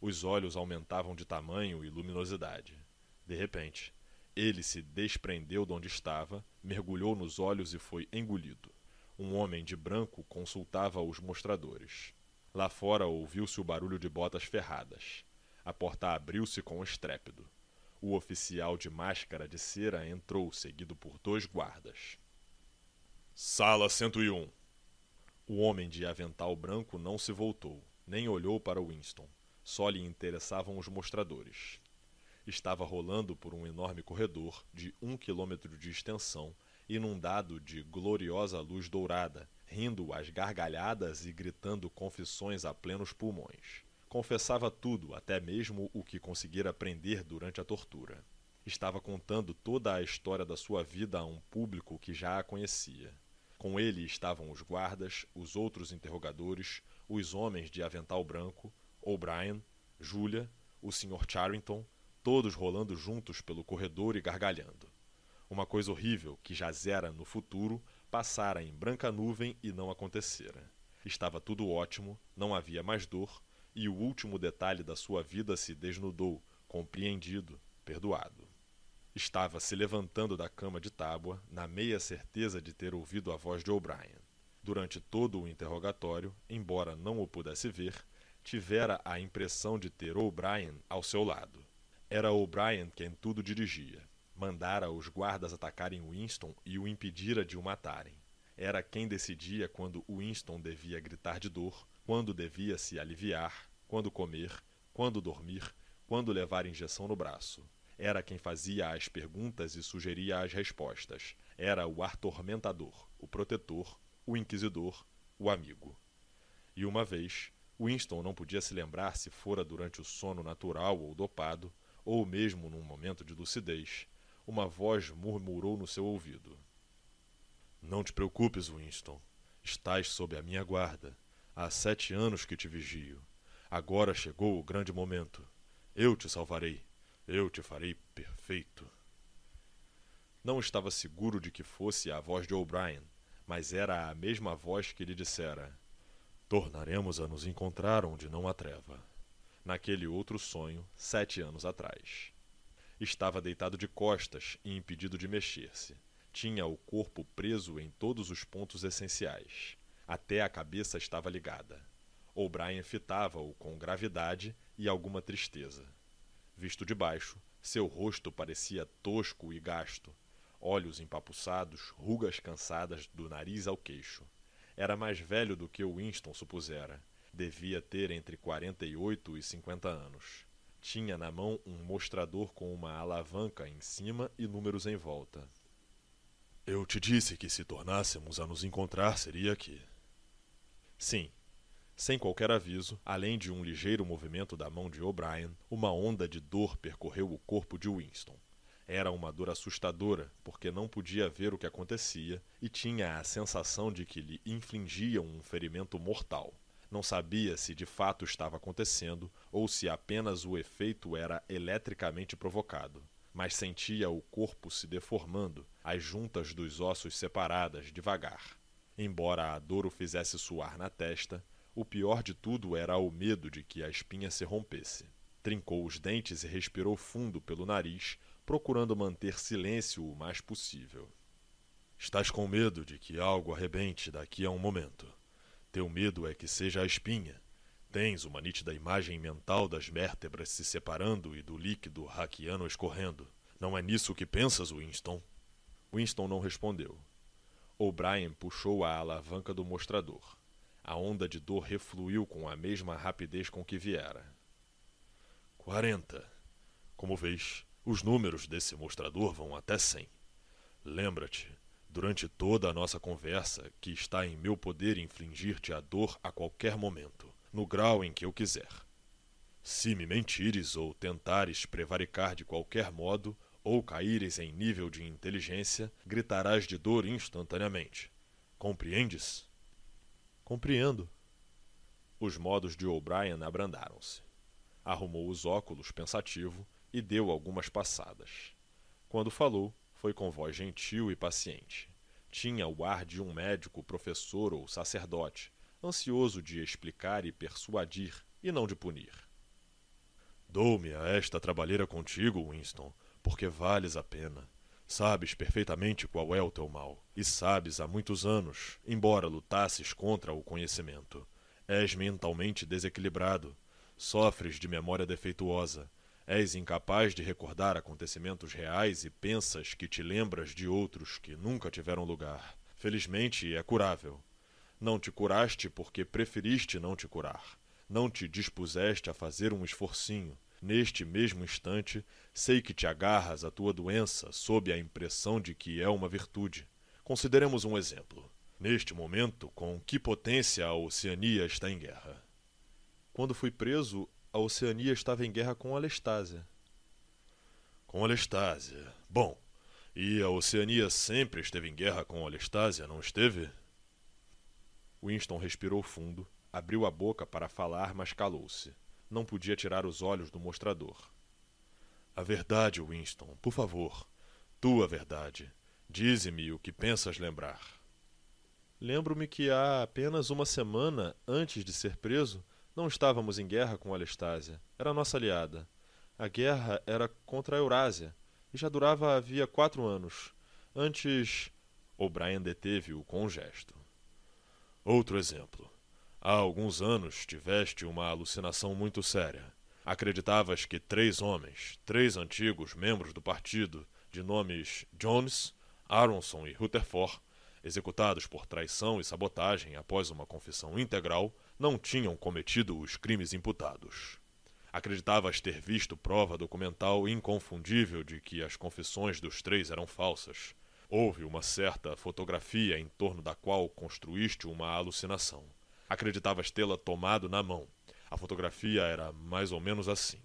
Os olhos aumentavam de tamanho e luminosidade. De repente, ele se desprendeu de onde estava, mergulhou nos olhos e foi engolido. Um homem de branco consultava os mostradores. Lá fora ouviu-se o barulho de botas ferradas. A porta abriu-se com estrépito. O oficial de máscara de cera entrou, seguido por dois guardas. Sala 101. O homem de avental branco não se voltou nem olhou para Winston. Só lhe interessavam os mostradores. Estava rolando por um enorme corredor de um quilômetro de extensão, inundado de gloriosa luz dourada, rindo às gargalhadas e gritando confissões a plenos pulmões. Confessava tudo, até mesmo o que conseguira aprender durante a tortura. Estava contando toda a história da sua vida a um público que já a conhecia. Com ele estavam os guardas, os outros interrogadores, os homens de avental branco, O'Brien, Julia, o Sr. Charrington, todos rolando juntos pelo corredor e gargalhando. Uma coisa horrível que jazera no futuro passara em branca nuvem e não acontecera. Estava tudo ótimo, não havia mais dor, e o último detalhe da sua vida se desnudou, compreendido, perdoado. Estava se levantando da cama de tábua, na meia certeza de ter ouvido a voz de O'Brien. Durante todo o interrogatório, embora não o pudesse ver, tivera a impressão de ter O'Brien ao seu lado. Era O'Brien quem tudo dirigia. Mandara os guardas atacarem Winston e o impedira de o matarem. Era quem decidia quando Winston devia gritar de dor, quando devia se aliviar, quando comer, quando dormir, quando levar injeção no braço. Era quem fazia as perguntas e sugeria as respostas. Era o atormentador, o protetor, o inquisidor, o amigo. E uma vez, Winston não podia se lembrar se fora durante o sono natural ou dopado, ou mesmo num momento de lucidez, uma voz murmurou no seu ouvido. Não te preocupes, Winston. Estás sob a minha guarda. Há sete anos que te vigio. Agora chegou o grande momento. Eu te salvarei. Eu te farei perfeito. Não estava seguro de que fosse a voz de O'Brien, mas era a mesma voz que lhe dissera: Tornaremos a nos encontrar onde não há treva. Naquele outro sonho, sete anos atrás. Estava deitado de costas e impedido de mexer-se. Tinha o corpo preso em todos os pontos essenciais. Até a cabeça estava ligada. O'Brien fitava-o com gravidade e alguma tristeza. Visto de baixo, seu rosto parecia tosco e gasto, olhos empapuçados, rugas cansadas do nariz ao queixo. Era mais velho do que o Winston supusera. Devia ter entre 48 e 50 anos. Tinha na mão um mostrador com uma alavanca em cima e números em volta. Eu te disse que se tornássemos a nos encontrar seria aqui. Sim. Sem qualquer aviso, além de um ligeiro movimento da mão de O'Brien, uma onda de dor percorreu o corpo de Winston. Era uma dor assustadora, porque não podia ver o que acontecia e tinha a sensação de que lhe infligiam um ferimento mortal. Não sabia se de fato estava acontecendo ou se apenas o efeito era eletricamente provocado, mas sentia o corpo se deformando, as juntas dos ossos separadas devagar. Embora a dor o fizesse suar na testa, o pior de tudo era o medo de que a espinha se rompesse. Trincou os dentes e respirou fundo pelo nariz, procurando manter silêncio o mais possível. Estás com medo de que algo arrebente daqui a um momento. Teu medo é que seja a espinha. Tens uma nítida imagem mental das vértebras se separando e do líquido raquiano escorrendo. Não é nisso que pensas, Winston? Winston não respondeu. O'Brien puxou a alavanca do mostrador. A onda de dor refluiu com a mesma rapidez com que viera. Quarenta. Como vês, os números desse mostrador vão até cem. Lembra-te, durante toda a nossa conversa, que está em meu poder infligir-te a dor a qualquer momento, no grau em que eu quiser. Se me mentires ou tentares prevaricar de qualquer modo, ou caíres em nível de inteligência, gritarás de dor instantaneamente. Compreendes? Compreendo. Os modos de O'Brien abrandaram-se. Arrumou os óculos pensativo e deu algumas passadas. Quando falou, foi com voz gentil e paciente. Tinha o ar de um médico, professor ou sacerdote, ansioso de explicar e persuadir, e não de punir. Dou-me a esta trabalheira contigo, Winston, porque vales a pena. Sabes perfeitamente qual é o teu mal, e sabes há muitos anos, embora lutasses contra o conhecimento. És mentalmente desequilibrado, sofres de memória defeituosa, és incapaz de recordar acontecimentos reais e pensas que te lembras de outros que nunca tiveram lugar. Felizmente é curável. Não te curaste porque preferiste não te curar. Não te dispuseste a fazer um esforcinho, Neste mesmo instante, sei que te agarras à tua doença sob a impressão de que é uma virtude. Consideremos um exemplo. Neste momento, com que potência a Oceania está em guerra? Quando fui preso, a Oceania estava em guerra com a Lestásia. Com a Lestásia. Bom, e a Oceania sempre esteve em guerra com a Lestásia, não esteve? Winston respirou fundo, abriu a boca para falar, mas calou-se não podia tirar os olhos do mostrador. A verdade, Winston, por favor. Tua verdade. Dize-me o que pensas lembrar. Lembro-me que há apenas uma semana antes de ser preso, não estávamos em guerra com a. Era nossa aliada. A guerra era contra a Eurásia e já durava havia quatro anos. Antes. O'Brien deteve-o com um gesto. Outro exemplo. Há alguns anos tiveste uma alucinação muito séria. Acreditavas que três homens, três antigos membros do partido, de nomes Jones, Aronson e Rutherford, executados por traição e sabotagem após uma confissão integral, não tinham cometido os crimes imputados. Acreditavas ter visto prova documental inconfundível de que as confissões dos três eram falsas. Houve uma certa fotografia em torno da qual construíste uma alucinação. Acreditavas tê-la tomado na mão. A fotografia era mais ou menos assim.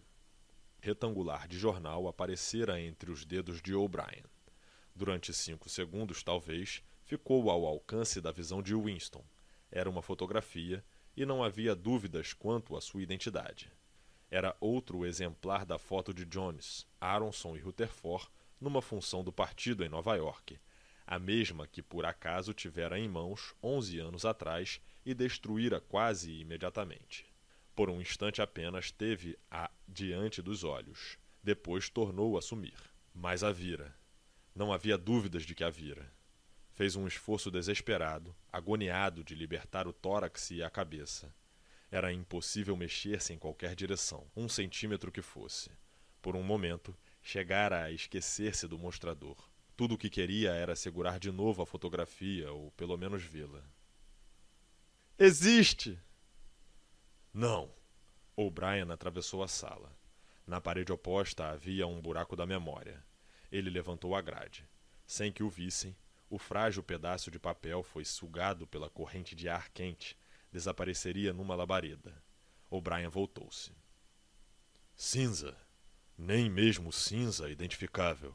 Retangular de jornal aparecera entre os dedos de O'Brien. Durante cinco segundos, talvez, ficou ao alcance da visão de Winston. Era uma fotografia e não havia dúvidas quanto à sua identidade. Era outro exemplar da foto de Jones, Aronson e Rutherford numa função do partido em Nova York, a mesma que por acaso tivera em mãos onze anos atrás e destruíra quase imediatamente. Por um instante apenas teve-a diante dos olhos. Depois tornou a sumir. Mas a vira. Não havia dúvidas de que a vira. Fez um esforço desesperado, agoniado de libertar o tórax e a cabeça. Era impossível mexer-se em qualquer direção, um centímetro que fosse. Por um momento, chegara a esquecer-se do mostrador. Tudo o que queria era segurar de novo a fotografia, ou pelo menos vê-la. Existe! Não. O'Brien atravessou a sala. Na parede oposta havia um buraco da memória. Ele levantou a grade. Sem que o vissem, o frágil pedaço de papel foi sugado pela corrente de ar quente, desapareceria numa labareda. O'Brien voltou-se. Cinza. Nem mesmo cinza identificável.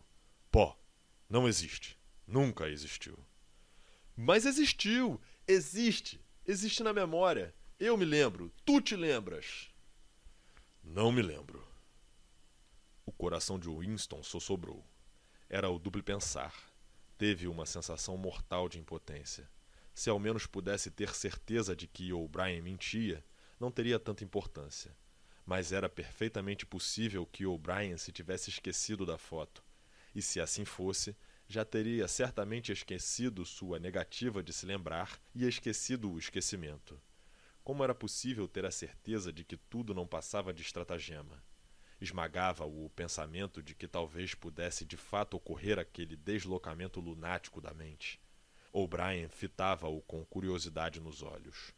Pó. Não existe. Nunca existiu. Mas existiu! Existe! Existe na memória. Eu me lembro. Tu te lembras? Não me lembro. O coração de Winston sossobrou. Era o duplo pensar. Teve uma sensação mortal de impotência. Se ao menos pudesse ter certeza de que O'Brien mentia, não teria tanta importância. Mas era perfeitamente possível que O'Brien se tivesse esquecido da foto. E se assim fosse, já teria certamente esquecido sua negativa de se lembrar e esquecido o esquecimento. Como era possível ter a certeza de que tudo não passava de estratagema? Esmagava-o o pensamento de que talvez pudesse de fato ocorrer aquele deslocamento lunático da mente. O'Brien fitava-o com curiosidade nos olhos.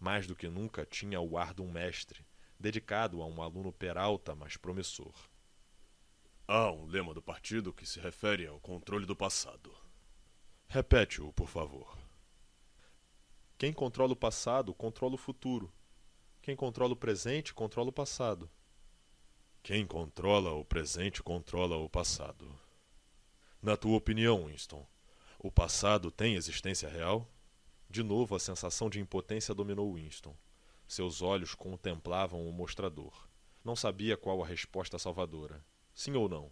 Mais do que nunca tinha o ar de um mestre, dedicado a um aluno peralta, mas promissor. Há um lema do partido que se refere ao controle do passado. Repete-o, por favor. Quem controla o passado, controla o futuro. Quem controla o presente, controla o passado. Quem controla o presente, controla o passado. Na tua opinião, Winston, o passado tem existência real? De novo a sensação de impotência dominou Winston. Seus olhos contemplavam o mostrador. Não sabia qual a resposta salvadora. Sim ou não?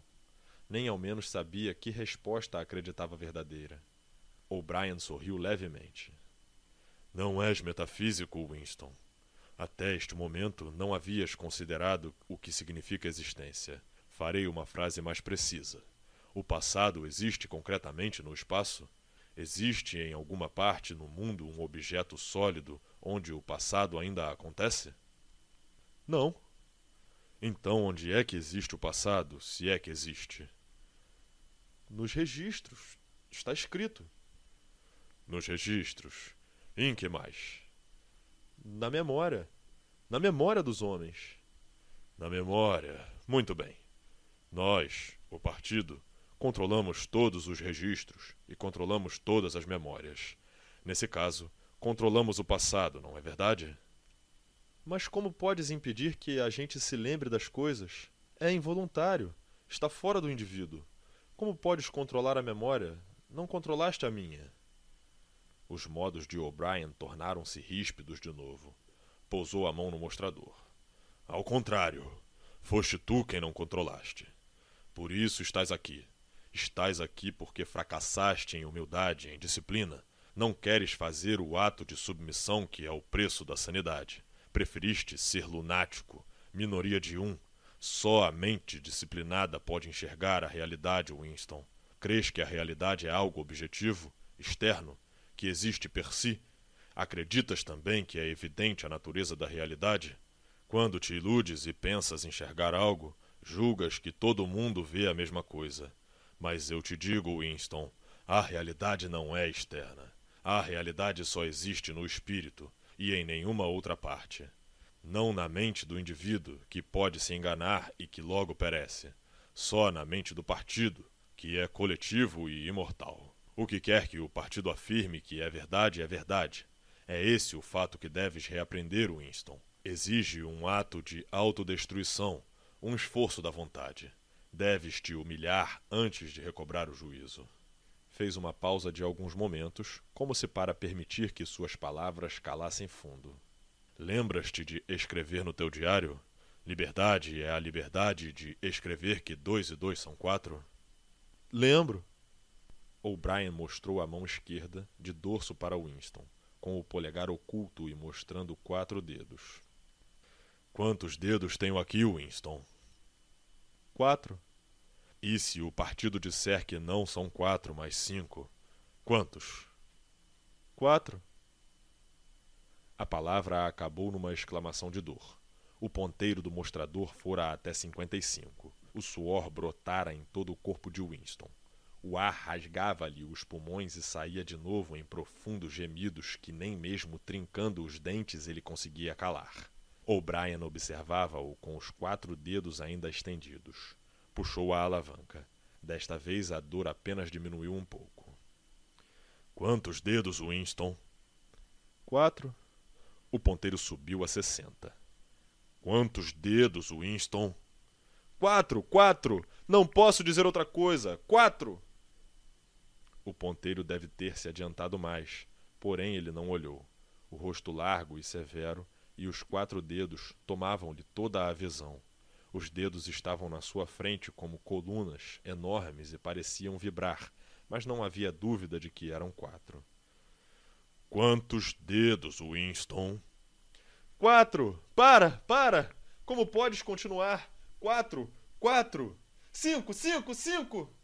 Nem ao menos sabia que resposta acreditava verdadeira. O'Brien sorriu levemente. Não és metafísico, Winston. Até este momento não havias considerado o que significa existência. Farei uma frase mais precisa. O passado existe concretamente no espaço? Existe em alguma parte no mundo um objeto sólido onde o passado ainda acontece? Não. Então onde é que existe o passado, se é que existe? Nos registros. Está escrito. Nos registros. Em que mais? Na memória. Na memória dos homens. Na memória. Muito bem. Nós, o partido, controlamos todos os registros e controlamos todas as memórias. Nesse caso, controlamos o passado, não é verdade? Mas como podes impedir que a gente se lembre das coisas? É involuntário. Está fora do indivíduo. Como podes controlar a memória? Não controlaste a minha. Os modos de O'Brien tornaram-se ríspidos de novo. Pousou a mão no mostrador. Ao contrário, foste tu quem não controlaste. Por isso estás aqui. Estás aqui porque fracassaste em humildade, em disciplina. Não queres fazer o ato de submissão que é o preço da sanidade. Preferiste ser lunático, minoria de um. Só a mente disciplinada pode enxergar a realidade, Winston. Crês que a realidade é algo objetivo, externo, que existe per si, acreditas também que é evidente a natureza da realidade? Quando te iludes e pensas enxergar algo, julgas que todo mundo vê a mesma coisa. Mas eu te digo, Winston, a realidade não é externa. A realidade só existe no espírito e em nenhuma outra parte. Não na mente do indivíduo, que pode se enganar e que logo perece. Só na mente do partido, que é coletivo e imortal. O que quer que o partido afirme que é verdade é verdade. É esse o fato que deves reaprender, Winston. Exige um ato de autodestruição, um esforço da vontade. Deves te humilhar antes de recobrar o juízo. Fez uma pausa de alguns momentos, como se para permitir que suas palavras calassem fundo. Lembras-te de escrever no teu diário? Liberdade é a liberdade de escrever que dois e dois são quatro? Lembro. O'Brien mostrou a mão esquerda, de dorso para Winston, com o polegar oculto e mostrando quatro dedos. Quantos dedos tenho aqui, Winston? Quatro. E se o partido disser que não são quatro, mas cinco? Quantos? Quatro. A palavra acabou numa exclamação de dor. O ponteiro do mostrador fora até cinquenta e cinco. O suor brotara em todo o corpo de Winston. O ar rasgava-lhe os pulmões e saía de novo em profundos gemidos que nem mesmo trincando os dentes ele conseguia calar. O'Brien observava-o com os quatro dedos ainda estendidos. Puxou a alavanca. Desta vez a dor apenas diminuiu um pouco. Quantos dedos, Winston? Quatro. O ponteiro subiu a sessenta. Quantos dedos, Winston? Quatro, quatro! Não posso dizer outra coisa! Quatro! O ponteiro deve ter se adiantado mais, porém ele não olhou. O rosto largo e severo, e os quatro dedos tomavam-lhe toda a visão. Os dedos estavam na sua frente como colunas enormes e pareciam vibrar, mas não havia dúvida de que eram quatro. Quantos dedos, Winston? Quatro! Para, para! Como podes continuar? Quatro, quatro! Cinco, cinco, cinco!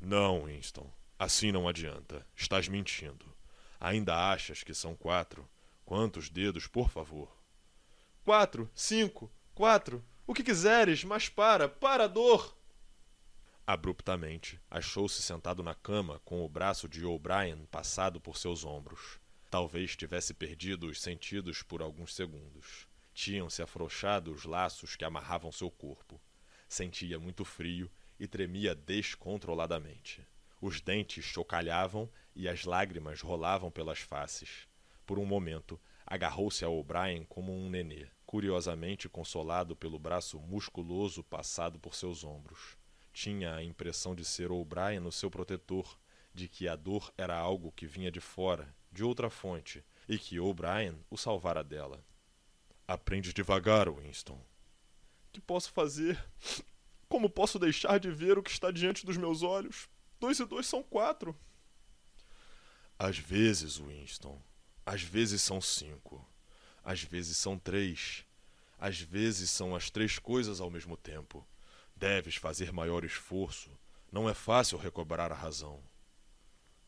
Não, Winston. Assim não adianta. Estás mentindo. Ainda achas que são quatro? Quantos dedos, por favor? Quatro, cinco, quatro. O que quiseres, mas para, para, dor! Abruptamente, achou-se sentado na cama com o braço de O'Brien passado por seus ombros. Talvez tivesse perdido os sentidos por alguns segundos. Tinham-se afrouxado os laços que amarravam seu corpo. Sentia muito frio e tremia descontroladamente. Os dentes chocalhavam e as lágrimas rolavam pelas faces. Por um momento, agarrou-se a O'Brien como um nenê, curiosamente consolado pelo braço musculoso passado por seus ombros. Tinha a impressão de ser O'Brien o seu protetor, de que a dor era algo que vinha de fora, de outra fonte, e que O'Brien o salvara dela. Aprende devagar, Winston. Que posso fazer? Como posso deixar de ver o que está diante dos meus olhos? Dois e dois são quatro. Às vezes, Winston. Às vezes são cinco. Às vezes são três. Às vezes são as três coisas ao mesmo tempo. Deves fazer maior esforço. Não é fácil recobrar a razão.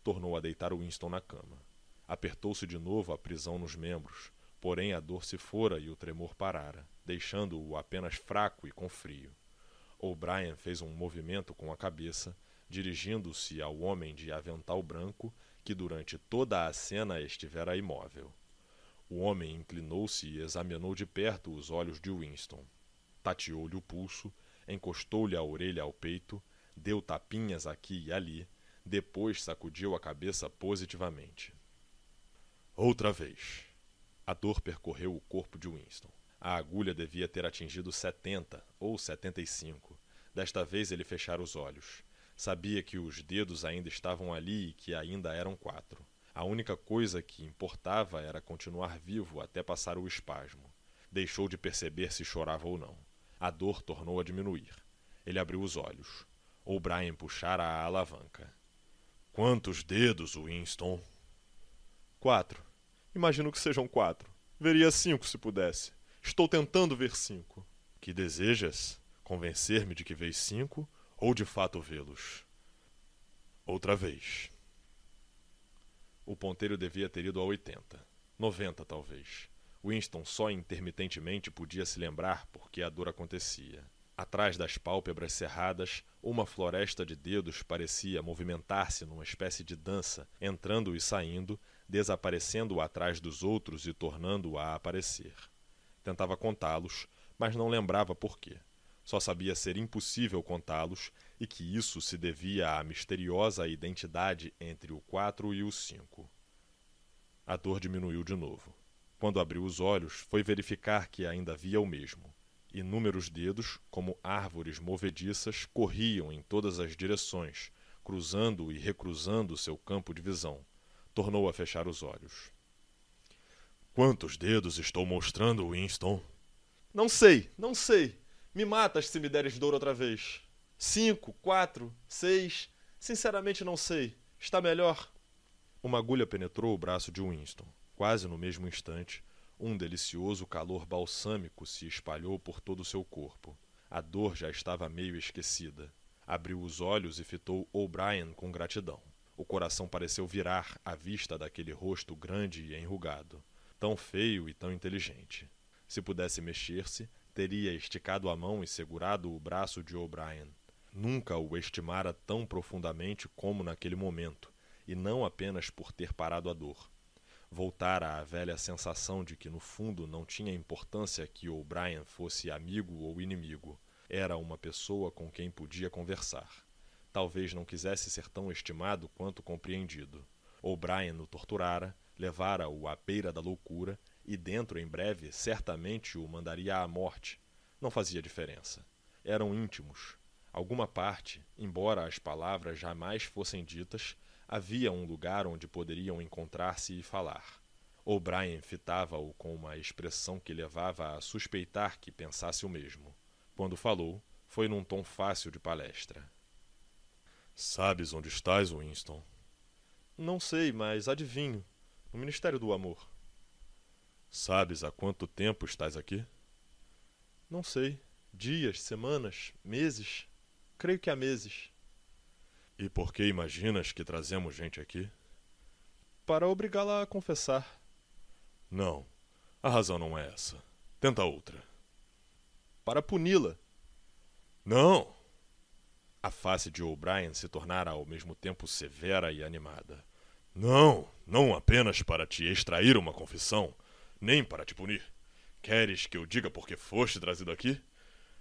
Tornou a deitar Winston na cama. Apertou-se de novo a prisão nos membros, porém a dor se fora e o tremor parara, deixando-o apenas fraco e com frio. O'Brien fez um movimento com a cabeça, dirigindo-se ao homem de avental branco, que durante toda a cena estivera imóvel. O homem inclinou-se e examinou de perto os olhos de Winston. Tateou-lhe o pulso, encostou-lhe a orelha ao peito, deu tapinhas aqui e ali, depois sacudiu a cabeça positivamente. Outra vez. A dor percorreu o corpo de Winston. A agulha devia ter atingido setenta ou setenta e cinco. Desta vez ele fechara os olhos. Sabia que os dedos ainda estavam ali e que ainda eram quatro. A única coisa que importava era continuar vivo até passar o espasmo. Deixou de perceber se chorava ou não. A dor tornou a diminuir. Ele abriu os olhos. O'Brien puxara a alavanca. Quantos dedos, Winston? Quatro. Imagino que sejam quatro. Veria cinco se pudesse. Estou tentando ver cinco. Que desejas? Convencer-me de que vês cinco ou de fato vê-los? Outra vez. O ponteiro devia ter ido a oitenta. Noventa, talvez. Winston só intermitentemente podia se lembrar porque a dor acontecia. Atrás das pálpebras cerradas, uma floresta de dedos parecia movimentar-se numa espécie de dança, entrando e saindo, desaparecendo atrás dos outros e tornando-o a aparecer. Tentava contá-los, mas não lembrava por quê. Só sabia ser impossível contá-los e que isso se devia à misteriosa identidade entre o quatro e o cinco. A dor diminuiu de novo. Quando abriu os olhos, foi verificar que ainda via o mesmo. Inúmeros dedos, como árvores movediças, corriam em todas as direções, cruzando e recruzando seu campo de visão. Tornou a fechar os olhos. Quantos dedos estou mostrando, Winston? Não sei, não sei. Me matas se me deres dor outra vez. Cinco, quatro, seis. Sinceramente não sei. Está melhor? Uma agulha penetrou o braço de Winston. Quase no mesmo instante, um delicioso calor balsâmico se espalhou por todo o seu corpo. A dor já estava meio esquecida. Abriu os olhos e fitou O'Brien com gratidão. O coração pareceu virar à vista daquele rosto grande e enrugado tão feio e tão inteligente. Se pudesse mexer-se, teria esticado a mão e segurado o braço de O'Brien. Nunca o estimara tão profundamente como naquele momento, e não apenas por ter parado a dor. Voltara à velha sensação de que no fundo não tinha importância que O'Brien fosse amigo ou inimigo. Era uma pessoa com quem podia conversar. Talvez não quisesse ser tão estimado quanto compreendido. O'Brien o torturara, levara-o à beira da loucura e dentro em breve certamente o mandaria à morte. Não fazia diferença. Eram íntimos. Alguma parte, embora as palavras jamais fossem ditas, havia um lugar onde poderiam encontrar-se e falar. O'Brien fitava-o com uma expressão que levava a suspeitar que pensasse o mesmo. Quando falou, foi num tom fácil de palestra. Sabes onde estás, Winston? Não sei, mas adivinho. No Ministério do Amor. Sabes há quanto tempo estás aqui? Não sei. Dias, semanas, meses. Creio que há meses. E por que imaginas que trazemos gente aqui? Para obrigá-la a confessar. Não. A razão não é essa. Tenta outra. Para puni-la. Não! A face de O'Brien se tornara ao mesmo tempo severa e animada. Não, não apenas para te extrair uma confissão, nem para te punir. Queres que eu diga por que foste trazido aqui?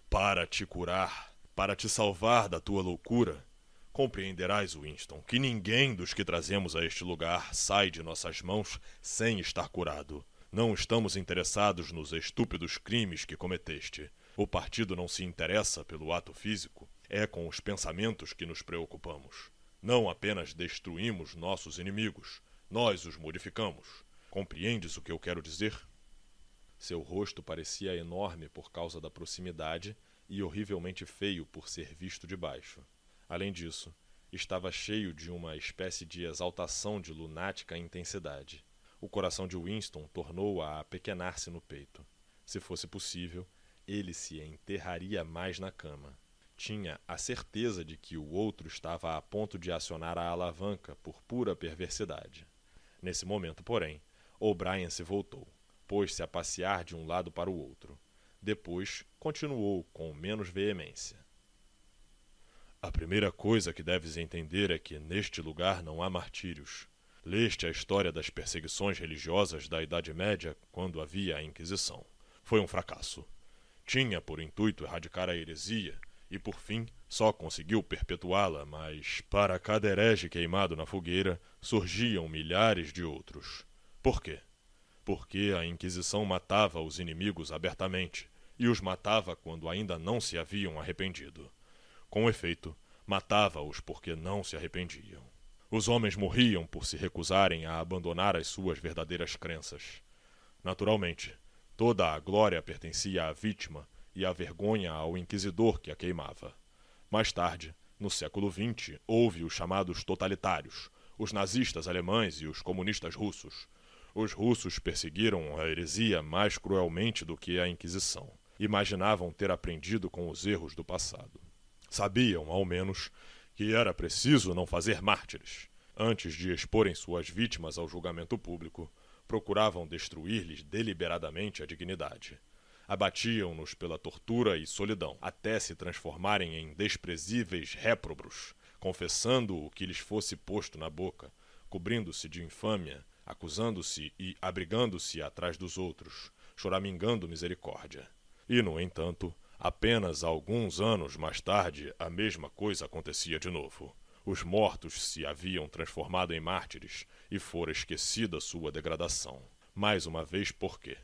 Para te curar, para te salvar da tua loucura. Compreenderás, Winston, que ninguém dos que trazemos a este lugar sai de nossas mãos sem estar curado. Não estamos interessados nos estúpidos crimes que cometeste. O partido não se interessa pelo ato físico, é com os pensamentos que nos preocupamos. Não apenas destruímos nossos inimigos, nós os modificamos. Compreendes o que eu quero dizer? Seu rosto parecia enorme por causa da proximidade e horrivelmente feio por ser visto de baixo. Além disso, estava cheio de uma espécie de exaltação de lunática intensidade. O coração de Winston tornou a apequenar-se no peito. Se fosse possível, ele se enterraria mais na cama. Tinha a certeza de que o outro estava a ponto de acionar a alavanca por pura perversidade. Nesse momento, porém, O'Brien se voltou, pôs-se a passear de um lado para o outro. Depois continuou com menos veemência. A primeira coisa que deves entender é que neste lugar não há martírios. Leste a história das perseguições religiosas da Idade Média quando havia a Inquisição. Foi um fracasso. Tinha por intuito erradicar a heresia e, por fim, só conseguiu perpetuá-la, mas para cada herege queimado na fogueira surgiam milhares de outros. Por quê? Porque a Inquisição matava os inimigos abertamente e os matava quando ainda não se haviam arrependido. Com efeito, matava-os porque não se arrependiam. Os homens morriam por se recusarem a abandonar as suas verdadeiras crenças. Naturalmente, toda a glória pertencia à vítima e a vergonha ao inquisidor que a queimava. Mais tarde, no século XX, houve os chamados totalitários, os nazistas alemães e os comunistas russos. Os russos perseguiram a heresia mais cruelmente do que a Inquisição. Imaginavam ter aprendido com os erros do passado. Sabiam, ao menos, que era preciso não fazer mártires. Antes de exporem suas vítimas ao julgamento público, procuravam destruir-lhes deliberadamente a dignidade abatiam-nos pela tortura e solidão, até se transformarem em desprezíveis réprobos, confessando o que lhes fosse posto na boca, cobrindo-se de infâmia, acusando-se e abrigando-se atrás dos outros, choramingando misericórdia. E, no entanto, apenas alguns anos mais tarde, a mesma coisa acontecia de novo. Os mortos se haviam transformado em mártires e fora esquecida sua degradação. Mais uma vez, por quê?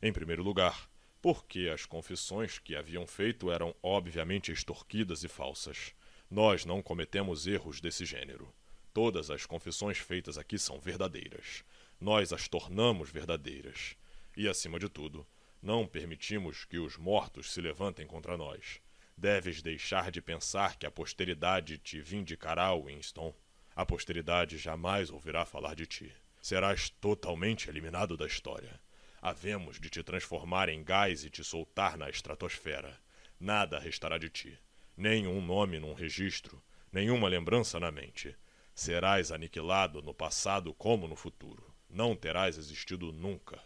Em primeiro lugar, porque as confissões que haviam feito eram obviamente extorquidas e falsas. Nós não cometemos erros desse gênero. Todas as confissões feitas aqui são verdadeiras. Nós as tornamos verdadeiras. E, acima de tudo, não permitimos que os mortos se levantem contra nós. Deves deixar de pensar que a posteridade te vindicará, Winston. A posteridade jamais ouvirá falar de ti. Serás totalmente eliminado da história havemos de te transformar em gás e te soltar na estratosfera. Nada restará de ti, nem um nome num registro, nenhuma lembrança na mente. Serás aniquilado no passado como no futuro. Não terás existido nunca.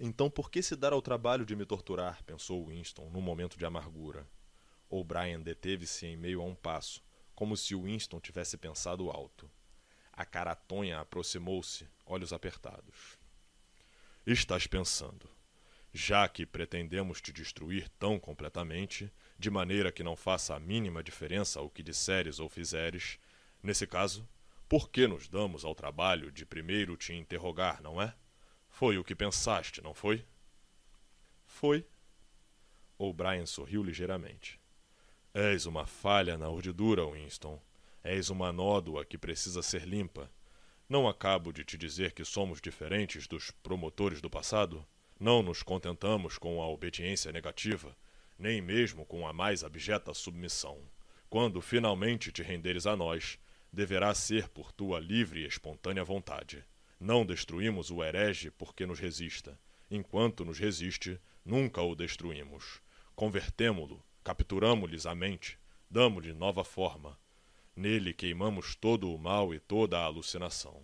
Então por que se dar ao trabalho de me torturar? pensou Winston num momento de amargura. O'Brien deteve-se em meio a um passo, como se Winston tivesse pensado alto. A caratonha aproximou-se, olhos apertados. Estás pensando. Já que pretendemos te destruir tão completamente, de maneira que não faça a mínima diferença o que disseres ou fizeres, nesse caso, por que nos damos ao trabalho de primeiro te interrogar, não é? Foi o que pensaste, não foi? Foi. O'Brien sorriu ligeiramente. És uma falha na urdidura, Winston. És uma nódoa que precisa ser limpa. Não acabo de te dizer que somos diferentes dos promotores do passado? Não nos contentamos com a obediência negativa, nem mesmo com a mais abjeta submissão. Quando finalmente te renderes a nós, deverá ser por tua livre e espontânea vontade. Não destruímos o herege porque nos resista. Enquanto nos resiste, nunca o destruímos. Convertemo-lo, capturamo-lhes a mente, damo-lhe nova forma, Nele queimamos todo o mal e toda a alucinação.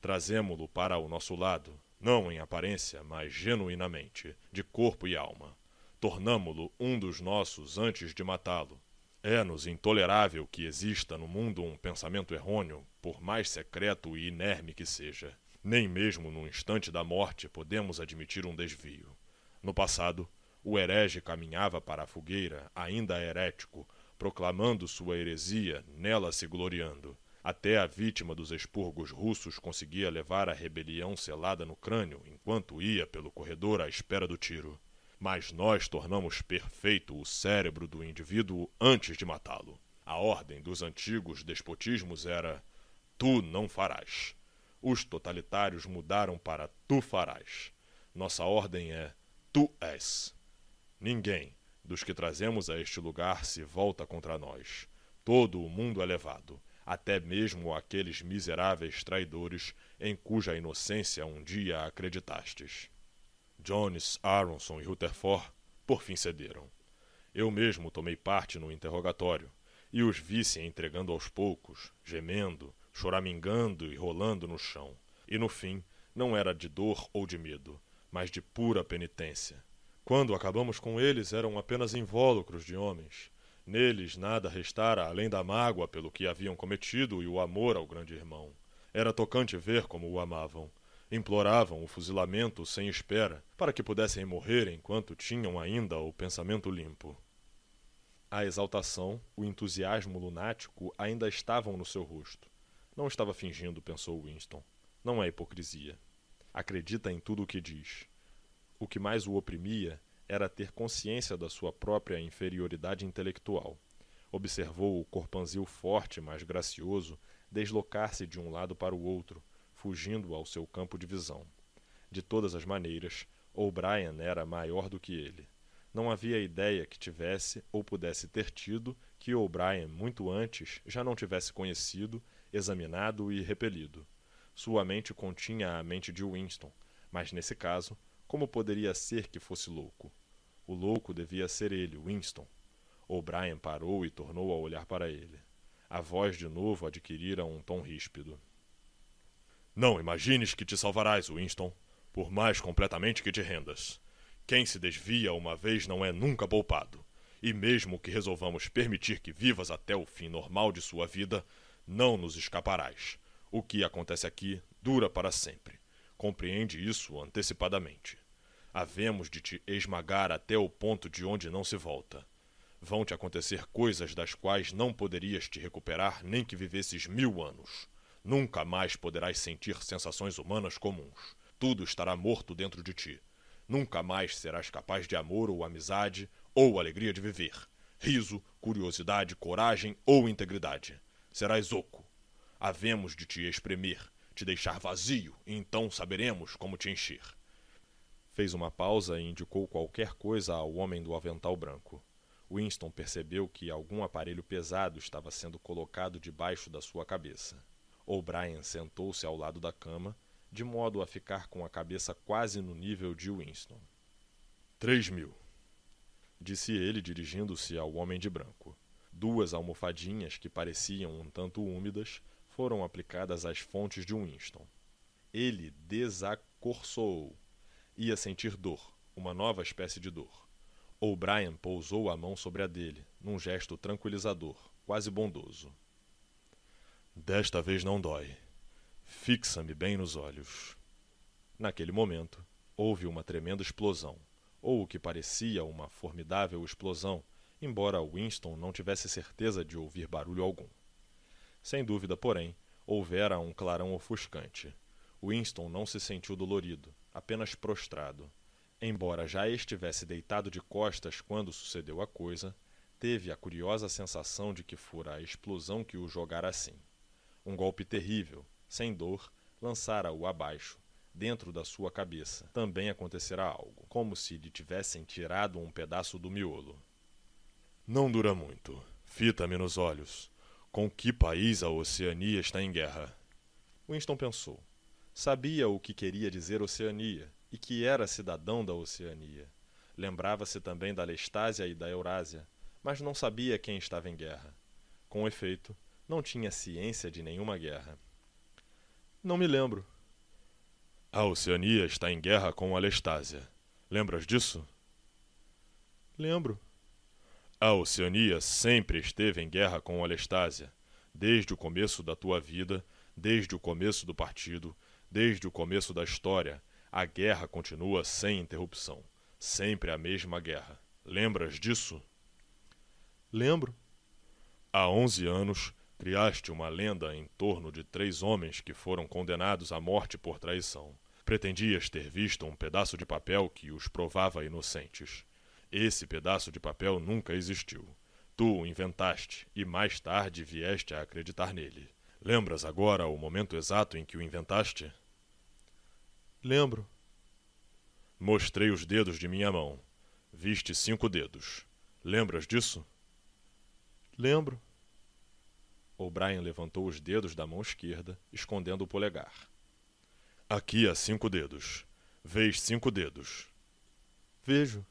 Trazemo-lo para o nosso lado, não em aparência, mas genuinamente, de corpo e alma. Tornamo-lo um dos nossos antes de matá-lo. É-nos intolerável que exista no mundo um pensamento errôneo, por mais secreto e inerme que seja. Nem mesmo no instante da morte podemos admitir um desvio. No passado, o herege caminhava para a fogueira, ainda herético, proclamando sua heresia, nela se gloriando. Até a vítima dos expurgos russos conseguia levar a rebelião selada no crânio enquanto ia pelo corredor à espera do tiro. Mas nós tornamos perfeito o cérebro do indivíduo antes de matá-lo. A ordem dos antigos despotismos era: tu não farás. Os totalitários mudaram para tu farás. Nossa ordem é: tu és. Ninguém, dos que trazemos a este lugar se volta contra nós. Todo o mundo é levado, até mesmo aqueles miseráveis traidores em cuja inocência um dia acreditastes. Jones, Aronson e Rutherford por fim cederam. Eu mesmo tomei parte no interrogatório e os vi se entregando aos poucos, gemendo, choramingando e rolando no chão. E no fim, não era de dor ou de medo, mas de pura penitência quando acabamos com eles, eram apenas invólucros de homens. Neles nada restara além da mágoa pelo que haviam cometido e o amor ao grande irmão. Era tocante ver como o amavam. Imploravam o fuzilamento sem espera, para que pudessem morrer enquanto tinham ainda o pensamento limpo. A exaltação, o entusiasmo lunático ainda estavam no seu rosto. Não estava fingindo, pensou Winston. Não é hipocrisia. Acredita em tudo o que diz. O que mais o oprimia era ter consciência da sua própria inferioridade intelectual. Observou o corpanzil forte, mas gracioso, deslocar-se de um lado para o outro, fugindo ao seu campo de visão. De todas as maneiras, O'Brien era maior do que ele. Não havia ideia que tivesse ou pudesse ter tido que O'Brien, muito antes, já não tivesse conhecido, examinado e repelido. Sua mente continha a mente de Winston, mas nesse caso como poderia ser que fosse louco? O louco devia ser ele, Winston. O'Brien parou e tornou a olhar para ele. A voz de novo adquirira um tom ríspido. Não imagines que te salvarás, Winston, por mais completamente que te rendas. Quem se desvia uma vez não é nunca poupado. E mesmo que resolvamos permitir que vivas até o fim normal de sua vida, não nos escaparás. O que acontece aqui dura para sempre. Compreende isso antecipadamente. Havemos de te esmagar até o ponto de onde não se volta. Vão te acontecer coisas das quais não poderias te recuperar nem que vivesses mil anos. Nunca mais poderás sentir sensações humanas comuns. Tudo estará morto dentro de ti. Nunca mais serás capaz de amor ou amizade ou alegria de viver. Riso, curiosidade, coragem ou integridade. Serás oco. Havemos de te espremer, te deixar vazio, e então saberemos como te encher. Fez uma pausa e indicou qualquer coisa ao homem do avental branco. Winston percebeu que algum aparelho pesado estava sendo colocado debaixo da sua cabeça. O'Brien sentou-se ao lado da cama, de modo a ficar com a cabeça quase no nível de Winston. Três mil, disse ele dirigindo-se ao homem de branco. Duas almofadinhas, que pareciam um tanto úmidas, foram aplicadas às fontes de Winston. Ele desacorçoou. Ia sentir dor, uma nova espécie de dor. O'Brien pousou a mão sobre a dele, num gesto tranquilizador, quase bondoso. Desta vez não dói. Fixa-me bem nos olhos. Naquele momento, houve uma tremenda explosão, ou o que parecia uma formidável explosão, embora Winston não tivesse certeza de ouvir barulho algum. Sem dúvida, porém, houvera um clarão ofuscante. Winston não se sentiu dolorido, apenas prostrado. Embora já estivesse deitado de costas quando sucedeu a coisa, teve a curiosa sensação de que fora a explosão que o jogara assim. Um golpe terrível, sem dor, lançara-o abaixo, dentro da sua cabeça. Também acontecerá algo, como se lhe tivessem tirado um pedaço do miolo. Não dura muito. Fita-me nos olhos. Com que país a Oceania está em guerra? Winston pensou. Sabia o que queria dizer Oceania e que era cidadão da Oceania. Lembrava-se também da Lestásia e da Eurásia, mas não sabia quem estava em guerra. Com efeito, não tinha ciência de nenhuma guerra. Não me lembro. A Oceania está em guerra com a Lestásia. Lembras disso? Lembro. A Oceania sempre esteve em guerra com a Lestásia, desde o começo da tua vida, desde o começo do partido, desde o começo da história. A guerra continua sem interrupção. Sempre a mesma guerra. Lembras disso? Lembro. Há onze anos, criaste uma lenda em torno de três homens que foram condenados à morte por traição. Pretendias ter visto um pedaço de papel que os provava inocentes. Esse pedaço de papel nunca existiu. Tu o inventaste e mais tarde vieste a acreditar nele. Lembras agora o momento exato em que o inventaste? Lembro. Mostrei os dedos de minha mão. Viste cinco dedos. Lembras disso? Lembro. O'Brien levantou os dedos da mão esquerda, escondendo o polegar. Aqui há cinco dedos. Vês cinco dedos. Vejo.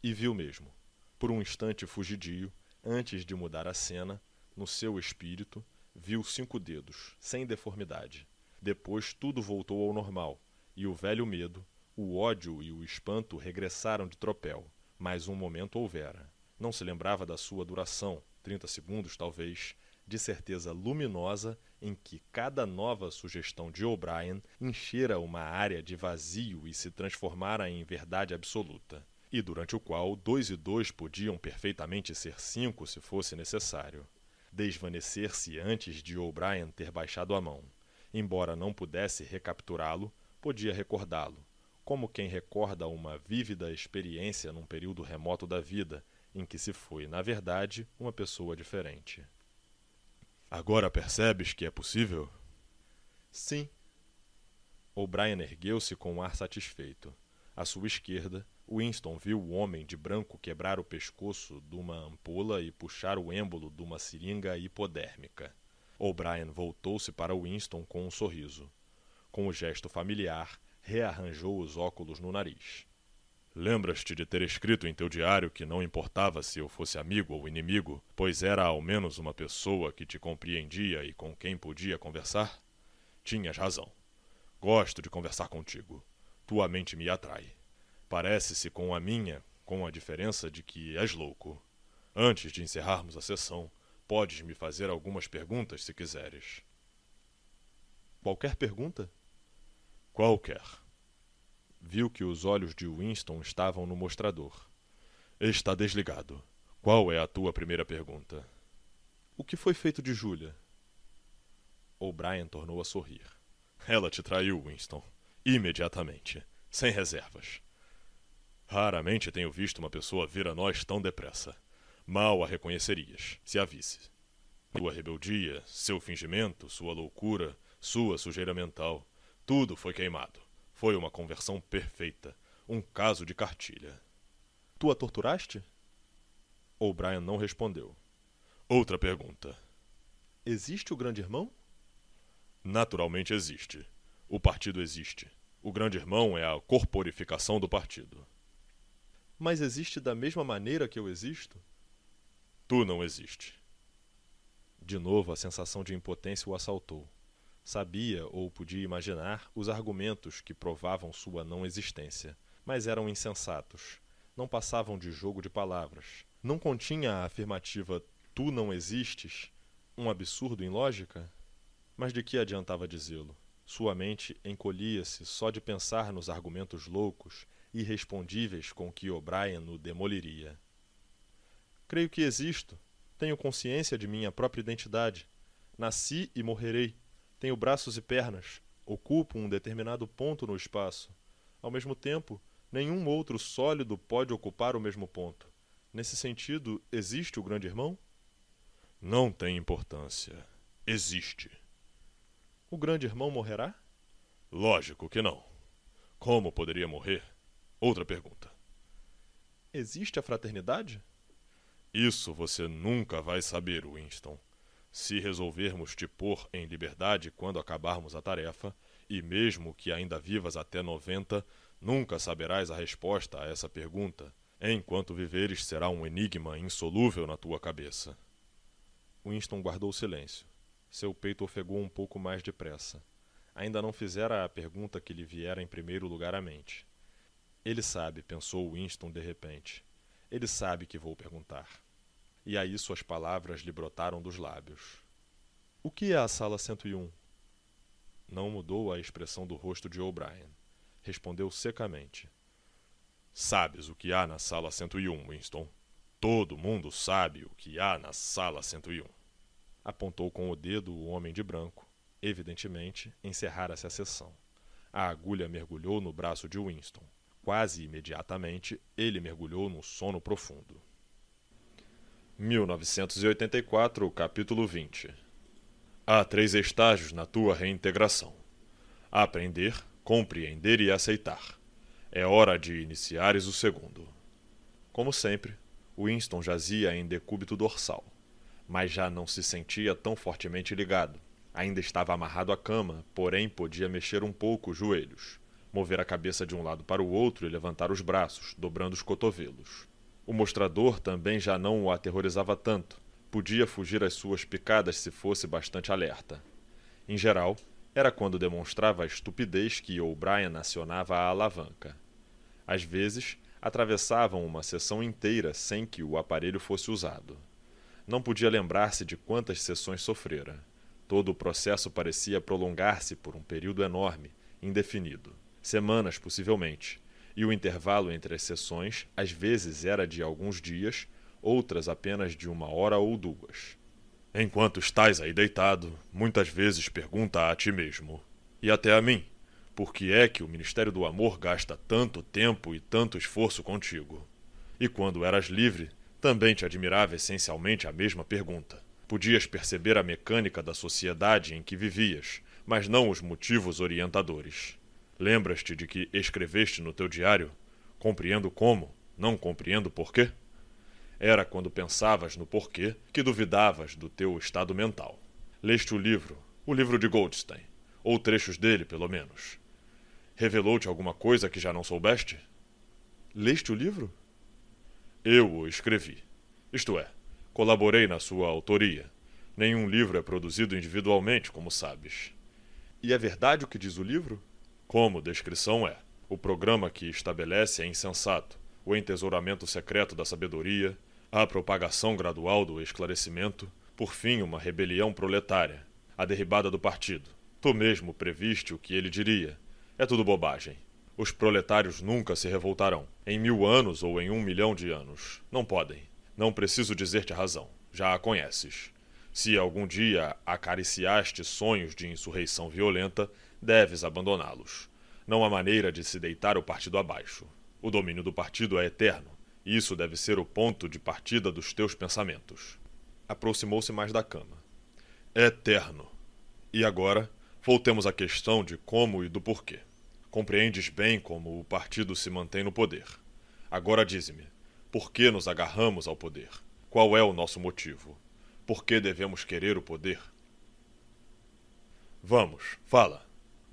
E viu mesmo. Por um instante fugidio, antes de mudar a cena, no seu espírito, viu cinco dedos, sem deformidade. Depois tudo voltou ao normal, e o velho medo, o ódio e o espanto regressaram de tropel. Mas um momento houvera. Não se lembrava da sua duração, trinta segundos talvez, de certeza luminosa em que cada nova sugestão de O'Brien enchera uma área de vazio e se transformara em verdade absoluta, e durante o qual dois e dois podiam perfeitamente ser cinco se fosse necessário. Desvanecer-se antes de O'Brien ter baixado a mão. Embora não pudesse recapturá-lo, podia recordá-lo, como quem recorda uma vívida experiência num período remoto da vida, em que se foi, na verdade, uma pessoa diferente. Agora percebes que é possível? Sim. O'Brien ergueu-se com um ar satisfeito. À sua esquerda, Winston viu o homem de branco quebrar o pescoço de uma ampola e puxar o êmbolo de uma seringa hipodérmica. O'Brien voltou-se para Winston com um sorriso. Com o gesto familiar, rearranjou os óculos no nariz. Lembras-te de ter escrito em teu diário que não importava se eu fosse amigo ou inimigo, pois era ao menos uma pessoa que te compreendia e com quem podia conversar? Tinhas razão. Gosto de conversar contigo. Tua mente me atrai. Parece-se com a minha, com a diferença de que és louco. Antes de encerrarmos a sessão, podes me fazer algumas perguntas se quiseres. Qualquer pergunta? Qualquer viu que os olhos de Winston estavam no mostrador. Está desligado. Qual é a tua primeira pergunta? O que foi feito de Julia? O'Brien tornou a sorrir. Ela te traiu, Winston. Imediatamente. Sem reservas. Raramente tenho visto uma pessoa vir a nós tão depressa. Mal a reconhecerias, se a visse. Sua rebeldia, seu fingimento, sua loucura, sua sujeira mental, tudo foi queimado. Foi uma conversão perfeita. Um caso de cartilha. Tu a torturaste? O'Brien não respondeu. Outra pergunta. Existe o Grande Irmão? Naturalmente existe. O partido existe. O Grande Irmão é a corporificação do partido. Mas existe da mesma maneira que eu existo? Tu não existe. De novo a sensação de impotência o assaltou. Sabia ou podia imaginar os argumentos que provavam sua não existência, mas eram insensatos. Não passavam de jogo de palavras. Não continha a afirmativa tu não existes um absurdo em lógica? Mas de que adiantava dizê-lo? Sua mente encolhia-se só de pensar nos argumentos loucos, irrespondíveis com que O'Brien o demoliria. Creio que existo. Tenho consciência de minha própria identidade. Nasci e morrerei. Tenho braços e pernas, ocupo um determinado ponto no espaço. Ao mesmo tempo, nenhum outro sólido pode ocupar o mesmo ponto. Nesse sentido, existe o grande irmão? Não tem importância. Existe. O grande irmão morrerá? Lógico que não. Como poderia morrer? Outra pergunta. Existe a fraternidade? Isso você nunca vai saber, Winston. Se resolvermos te pôr em liberdade quando acabarmos a tarefa, e mesmo que ainda vivas até noventa, nunca saberás a resposta a essa pergunta. Enquanto viveres, será um enigma insolúvel na tua cabeça. Winston guardou silêncio. Seu peito ofegou um pouco mais depressa. Ainda não fizera a pergunta que lhe viera em primeiro lugar à mente. Ele sabe, pensou Winston de repente. Ele sabe que vou perguntar. E aí suas palavras lhe brotaram dos lábios. O que é a sala 101? Não mudou a expressão do rosto de O'Brien. Respondeu secamente. Sabes o que há na sala 101, Winston? Todo mundo sabe o que há na sala 101. Apontou com o dedo o homem de branco. Evidentemente, encerrara-se a sessão. A agulha mergulhou no braço de Winston. Quase imediatamente, ele mergulhou num sono profundo. 1984, capítulo 20 Há três estágios na tua reintegração: aprender, compreender e aceitar. É hora de iniciares o segundo. Como sempre, Winston jazia em decúbito dorsal, mas já não se sentia tão fortemente ligado. Ainda estava amarrado à cama, porém podia mexer um pouco os joelhos, mover a cabeça de um lado para o outro e levantar os braços, dobrando os cotovelos. O mostrador também já não o aterrorizava tanto. Podia fugir às suas picadas se fosse bastante alerta. Em geral, era quando demonstrava a estupidez que O'Brien acionava a alavanca. Às vezes, atravessavam uma sessão inteira sem que o aparelho fosse usado. Não podia lembrar-se de quantas sessões sofrera. Todo o processo parecia prolongar-se por um período enorme, indefinido. Semanas, possivelmente. E o intervalo entre as sessões, às vezes, era de alguns dias, outras apenas de uma hora ou duas. Enquanto estás aí deitado, muitas vezes pergunta a ti mesmo, e até a mim, por que é que o Ministério do Amor gasta tanto tempo e tanto esforço contigo? E quando eras livre, também te admirava essencialmente a mesma pergunta. Podias perceber a mecânica da sociedade em que vivias, mas não os motivos orientadores. Lembras-te de que escreveste no teu diário? Compreendo como, não compreendo porquê? Era quando pensavas no porquê que duvidavas do teu estado mental. Leste o livro, o livro de Goldstein, ou trechos dele, pelo menos. Revelou-te alguma coisa que já não soubeste? Leste o livro? Eu o escrevi. Isto é, Colaborei na sua autoria. Nenhum livro é produzido individualmente, como sabes. E é verdade o que diz o livro? Como descrição é. O programa que estabelece é insensato. O entesouramento secreto da sabedoria, a propagação gradual do esclarecimento, por fim, uma rebelião proletária, a derribada do partido. Tu mesmo previste o que ele diria. É tudo bobagem. Os proletários nunca se revoltarão, em mil anos ou em um milhão de anos. Não podem. Não preciso dizer-te a razão, já a conheces. Se algum dia acariciaste sonhos de insurreição violenta, deves abandoná-los. Não há maneira de se deitar o partido abaixo. O domínio do partido é eterno. E isso deve ser o ponto de partida dos teus pensamentos. Aproximou-se mais da cama. Eterno. E agora, voltemos à questão de como e do porquê. Compreendes bem como o partido se mantém no poder. Agora dize-me, por que nos agarramos ao poder? Qual é o nosso motivo? Por que devemos querer o poder? Vamos, fala.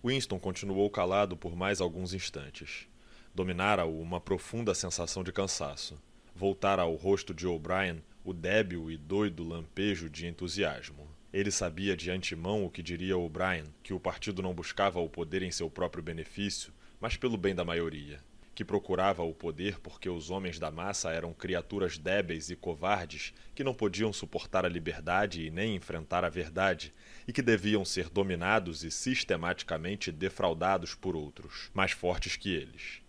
Winston continuou calado por mais alguns instantes. Dominara-o uma profunda sensação de cansaço. Voltara ao rosto de O'Brien o débil e doido lampejo de entusiasmo. Ele sabia de antemão o que diria O'Brien, que o partido não buscava o poder em seu próprio benefício, mas pelo bem da maioria que procurava o poder porque os homens da massa eram criaturas débeis e covardes que não podiam suportar a liberdade e nem enfrentar a verdade, e que deviam ser dominados e sistematicamente defraudados por outros, mais fortes que eles.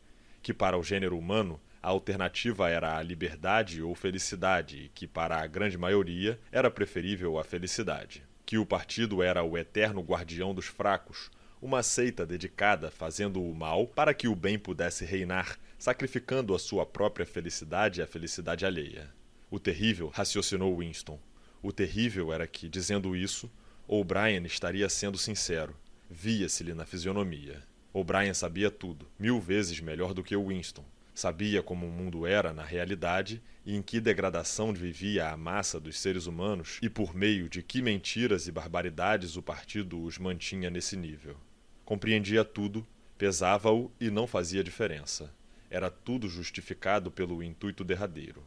Que para o gênero humano a alternativa era a liberdade ou felicidade, e que para a grande maioria era preferível a felicidade. Que o partido era o eterno guardião dos fracos, uma seita dedicada fazendo o mal para que o bem pudesse reinar, sacrificando a sua própria felicidade a felicidade alheia. O terrível, raciocinou Winston, o terrível era que, dizendo isso, O'Brien estaria sendo sincero. Via-se-lhe na fisionomia. O'Brien sabia tudo, mil vezes melhor do que Winston. Sabia como o mundo era na realidade e em que degradação vivia a massa dos seres humanos e por meio de que mentiras e barbaridades o partido os mantinha nesse nível. Compreendia tudo, pesava-o e não fazia diferença. Era tudo justificado pelo intuito derradeiro.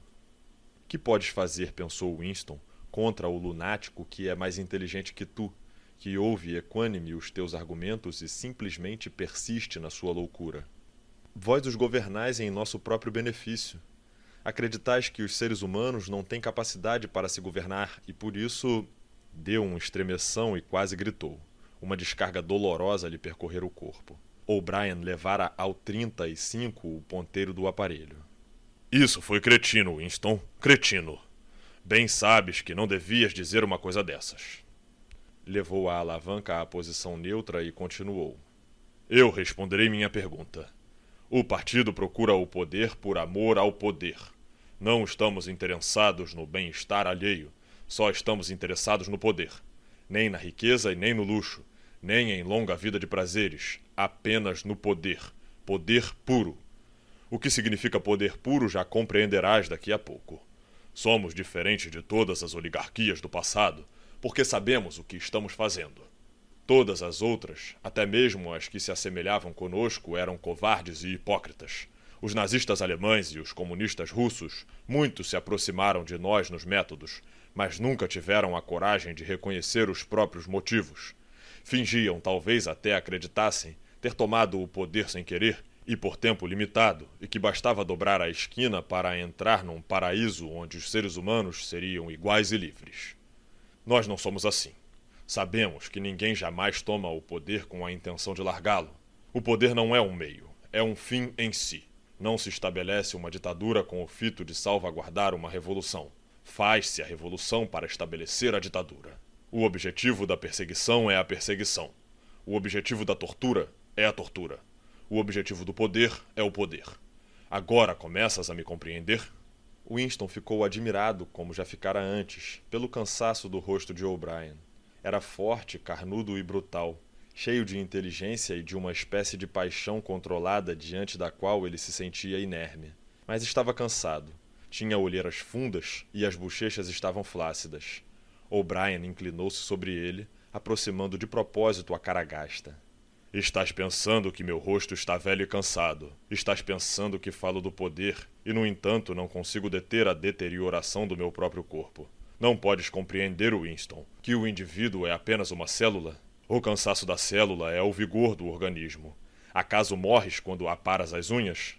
Que podes fazer, pensou Winston, contra o lunático que é mais inteligente que tu, que ouve equânime os teus argumentos e simplesmente persiste na sua loucura? Vós os governais em nosso próprio benefício. Acreditais que os seres humanos não têm capacidade para se governar e por isso. Deu um estremeção e quase gritou. Uma descarga dolorosa lhe percorrera o corpo. O'Brien levara ao 35 o ponteiro do aparelho. Isso foi cretino, Winston. Cretino. Bem sabes que não devias dizer uma coisa dessas. Levou a alavanca à posição neutra e continuou. Eu responderei minha pergunta. O partido procura o poder por amor ao poder. Não estamos interessados no bem-estar alheio, só estamos interessados no poder. Nem na riqueza e nem no luxo, nem em longa vida de prazeres, apenas no poder. Poder puro. O que significa poder puro já compreenderás daqui a pouco. Somos diferentes de todas as oligarquias do passado, porque sabemos o que estamos fazendo. Todas as outras, até mesmo as que se assemelhavam conosco, eram covardes e hipócritas. Os nazistas alemães e os comunistas russos, muitos se aproximaram de nós nos métodos, mas nunca tiveram a coragem de reconhecer os próprios motivos. Fingiam, talvez até acreditassem, ter tomado o poder sem querer e por tempo limitado, e que bastava dobrar a esquina para entrar num paraíso onde os seres humanos seriam iguais e livres. Nós não somos assim. Sabemos que ninguém jamais toma o poder com a intenção de largá-lo. O poder não é um meio, é um fim em si. Não se estabelece uma ditadura com o fito de salvaguardar uma revolução. Faz-se a revolução para estabelecer a ditadura. O objetivo da perseguição é a perseguição. O objetivo da tortura é a tortura. O objetivo do poder é o poder. Agora começas a me compreender? Winston ficou admirado, como já ficara antes, pelo cansaço do rosto de O'Brien. Era forte, carnudo e brutal, cheio de inteligência e de uma espécie de paixão controlada diante da qual ele se sentia inerme. Mas estava cansado. Tinha olheiras fundas e as bochechas estavam flácidas. O'Brien inclinou-se sobre ele, aproximando de propósito a cara gasta. Estás pensando que meu rosto está velho e cansado. Estás pensando que falo do poder e, no entanto, não consigo deter a deterioração do meu próprio corpo. Não podes compreender, Winston, que o indivíduo é apenas uma célula? O cansaço da célula é o vigor do organismo. Acaso morres quando aparas as unhas?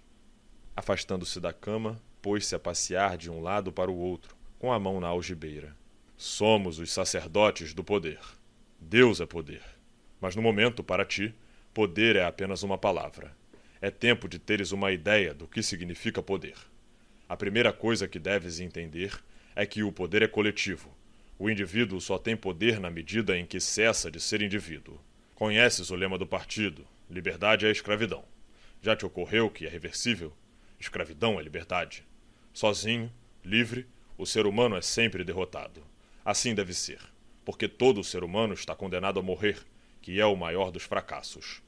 Afastando-se da cama, pôs-se a passear de um lado para o outro, com a mão na algibeira. Somos os sacerdotes do poder. Deus é poder. Mas no momento, para ti, poder é apenas uma palavra. É tempo de teres uma ideia do que significa poder. A primeira coisa que deves entender é que o poder é coletivo. O indivíduo só tem poder na medida em que cessa de ser indivíduo. Conheces o lema do partido: liberdade é escravidão. Já te ocorreu que é reversível? Escravidão é liberdade. Sozinho, livre, o ser humano é sempre derrotado. Assim deve ser, porque todo ser humano está condenado a morrer, que é o maior dos fracassos.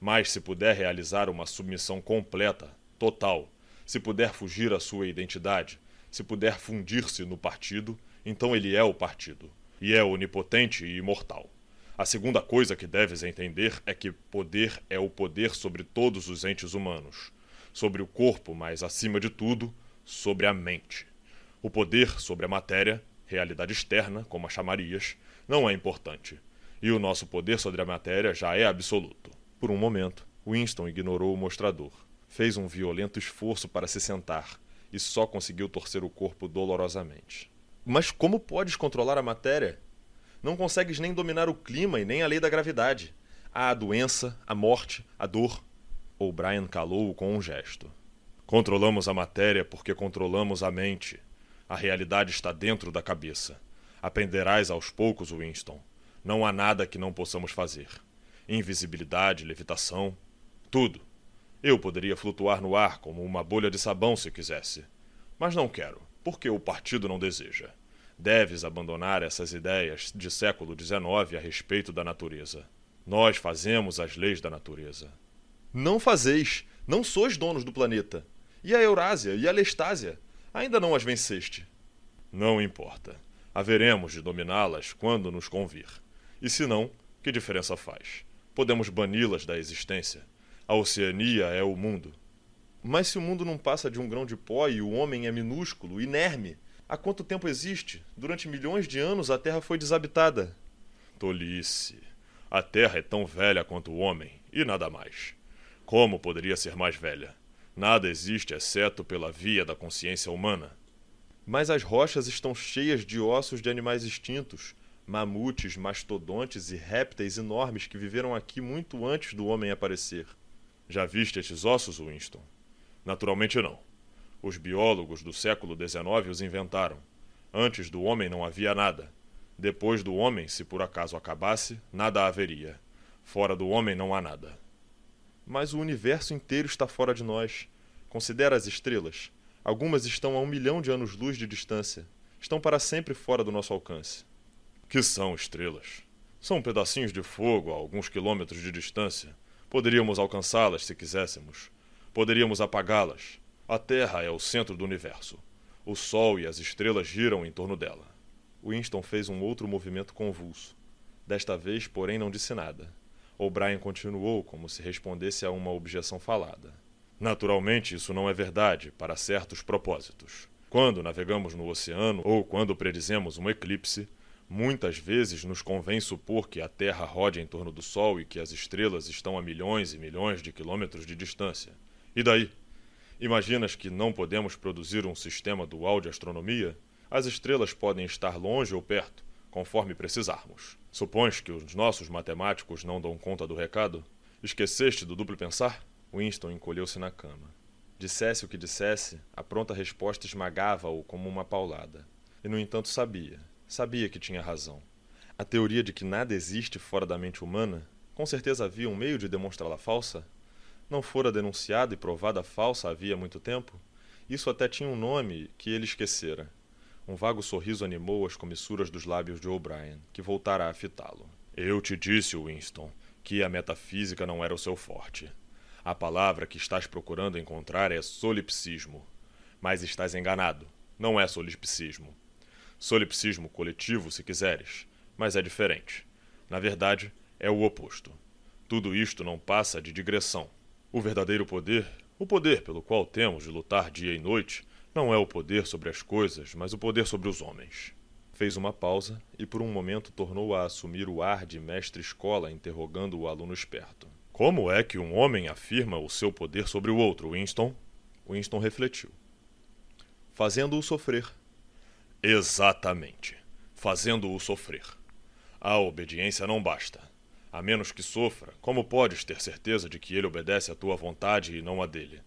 Mas se puder realizar uma submissão completa, total, se puder fugir à sua identidade, se puder fundir-se no partido, então ele é o partido, e é onipotente e imortal. A segunda coisa que deves entender é que poder é o poder sobre todos os entes humanos, sobre o corpo, mas acima de tudo, sobre a mente. O poder sobre a matéria, realidade externa, como a chamarias, não é importante, e o nosso poder sobre a matéria já é absoluto. Por um momento, Winston ignorou o mostrador. Fez um violento esforço para se sentar, e só conseguiu torcer o corpo dolorosamente. Mas como podes controlar a matéria? Não consegues nem dominar o clima e nem a lei da gravidade. Há a doença, a morte, a dor. O'Brien calou-o com um gesto. Controlamos a matéria porque controlamos a mente. A realidade está dentro da cabeça. Aprenderás aos poucos, Winston. Não há nada que não possamos fazer. Invisibilidade, levitação, tudo. Eu poderia flutuar no ar como uma bolha de sabão se quisesse. Mas não quero, porque o partido não deseja. Deves abandonar essas ideias de século XIX a respeito da natureza. Nós fazemos as leis da natureza. Não fazeis. Não sois donos do planeta. E a Eurásia e a Lestásia? Ainda não as venceste. Não importa. Haveremos de dominá-las quando nos convir. E se não, que diferença faz? Podemos bani-las da existência. A Oceania é o mundo. Mas se o mundo não passa de um grão de pó e o homem é minúsculo, inerme, há quanto tempo existe? Durante milhões de anos a Terra foi desabitada. Tolice. A Terra é tão velha quanto o homem, e nada mais. Como poderia ser mais velha? Nada existe exceto pela via da consciência humana. Mas as rochas estão cheias de ossos de animais extintos, mamutes, mastodontes e répteis enormes que viveram aqui muito antes do homem aparecer. Já viste estes ossos, Winston? Naturalmente não. Os biólogos do século XIX os inventaram. Antes do homem não havia nada. Depois do homem, se por acaso acabasse, nada haveria. Fora do homem não há nada. Mas o universo inteiro está fora de nós. Considera as estrelas. Algumas estão a um milhão de anos-luz de distância. Estão para sempre fora do nosso alcance. Que são estrelas? São pedacinhos de fogo a alguns quilômetros de distância. Poderíamos alcançá-las se quiséssemos. Poderíamos apagá-las. A Terra é o centro do universo. O Sol e as estrelas giram em torno dela. Winston fez um outro movimento convulso. Desta vez, porém, não disse nada. O'Brien continuou como se respondesse a uma objeção falada. Naturalmente, isso não é verdade, para certos propósitos. Quando navegamos no oceano ou quando predizemos um eclipse, muitas vezes nos convém supor que a Terra rode em torno do Sol e que as estrelas estão a milhões e milhões de quilômetros de distância. E daí? Imaginas que não podemos produzir um sistema dual de astronomia? As estrelas podem estar longe ou perto, conforme precisarmos. Supões que os nossos matemáticos não dão conta do recado? Esqueceste do duplo pensar? Winston encolheu-se na cama. Dissesse o que dissesse, a pronta resposta esmagava-o como uma paulada. E, no entanto, sabia. Sabia que tinha razão. A teoria de que nada existe fora da mente humana, com certeza havia um meio de demonstrá-la falsa? Não fora denunciada e provada falsa havia muito tempo? Isso até tinha um nome que ele esquecera. Um vago sorriso animou as comissuras dos lábios de O'Brien, que voltara a fitá-lo. Eu te disse, Winston, que a metafísica não era o seu forte. A palavra que estás procurando encontrar é solipsismo. Mas estás enganado. Não é solipsismo. Solipsismo coletivo, se quiseres, mas é diferente. Na verdade, é o oposto. Tudo isto não passa de digressão, o verdadeiro poder, o poder pelo qual temos de lutar dia e noite, não é o poder sobre as coisas, mas o poder sobre os homens. Fez uma pausa e por um momento tornou a assumir o ar de mestre-escola, interrogando o aluno esperto. Como é que um homem afirma o seu poder sobre o outro, Winston? Winston refletiu. Fazendo-o sofrer. Exatamente. Fazendo-o sofrer. A obediência não basta. A menos que sofra, como podes ter certeza de que ele obedece à tua vontade e não à dele?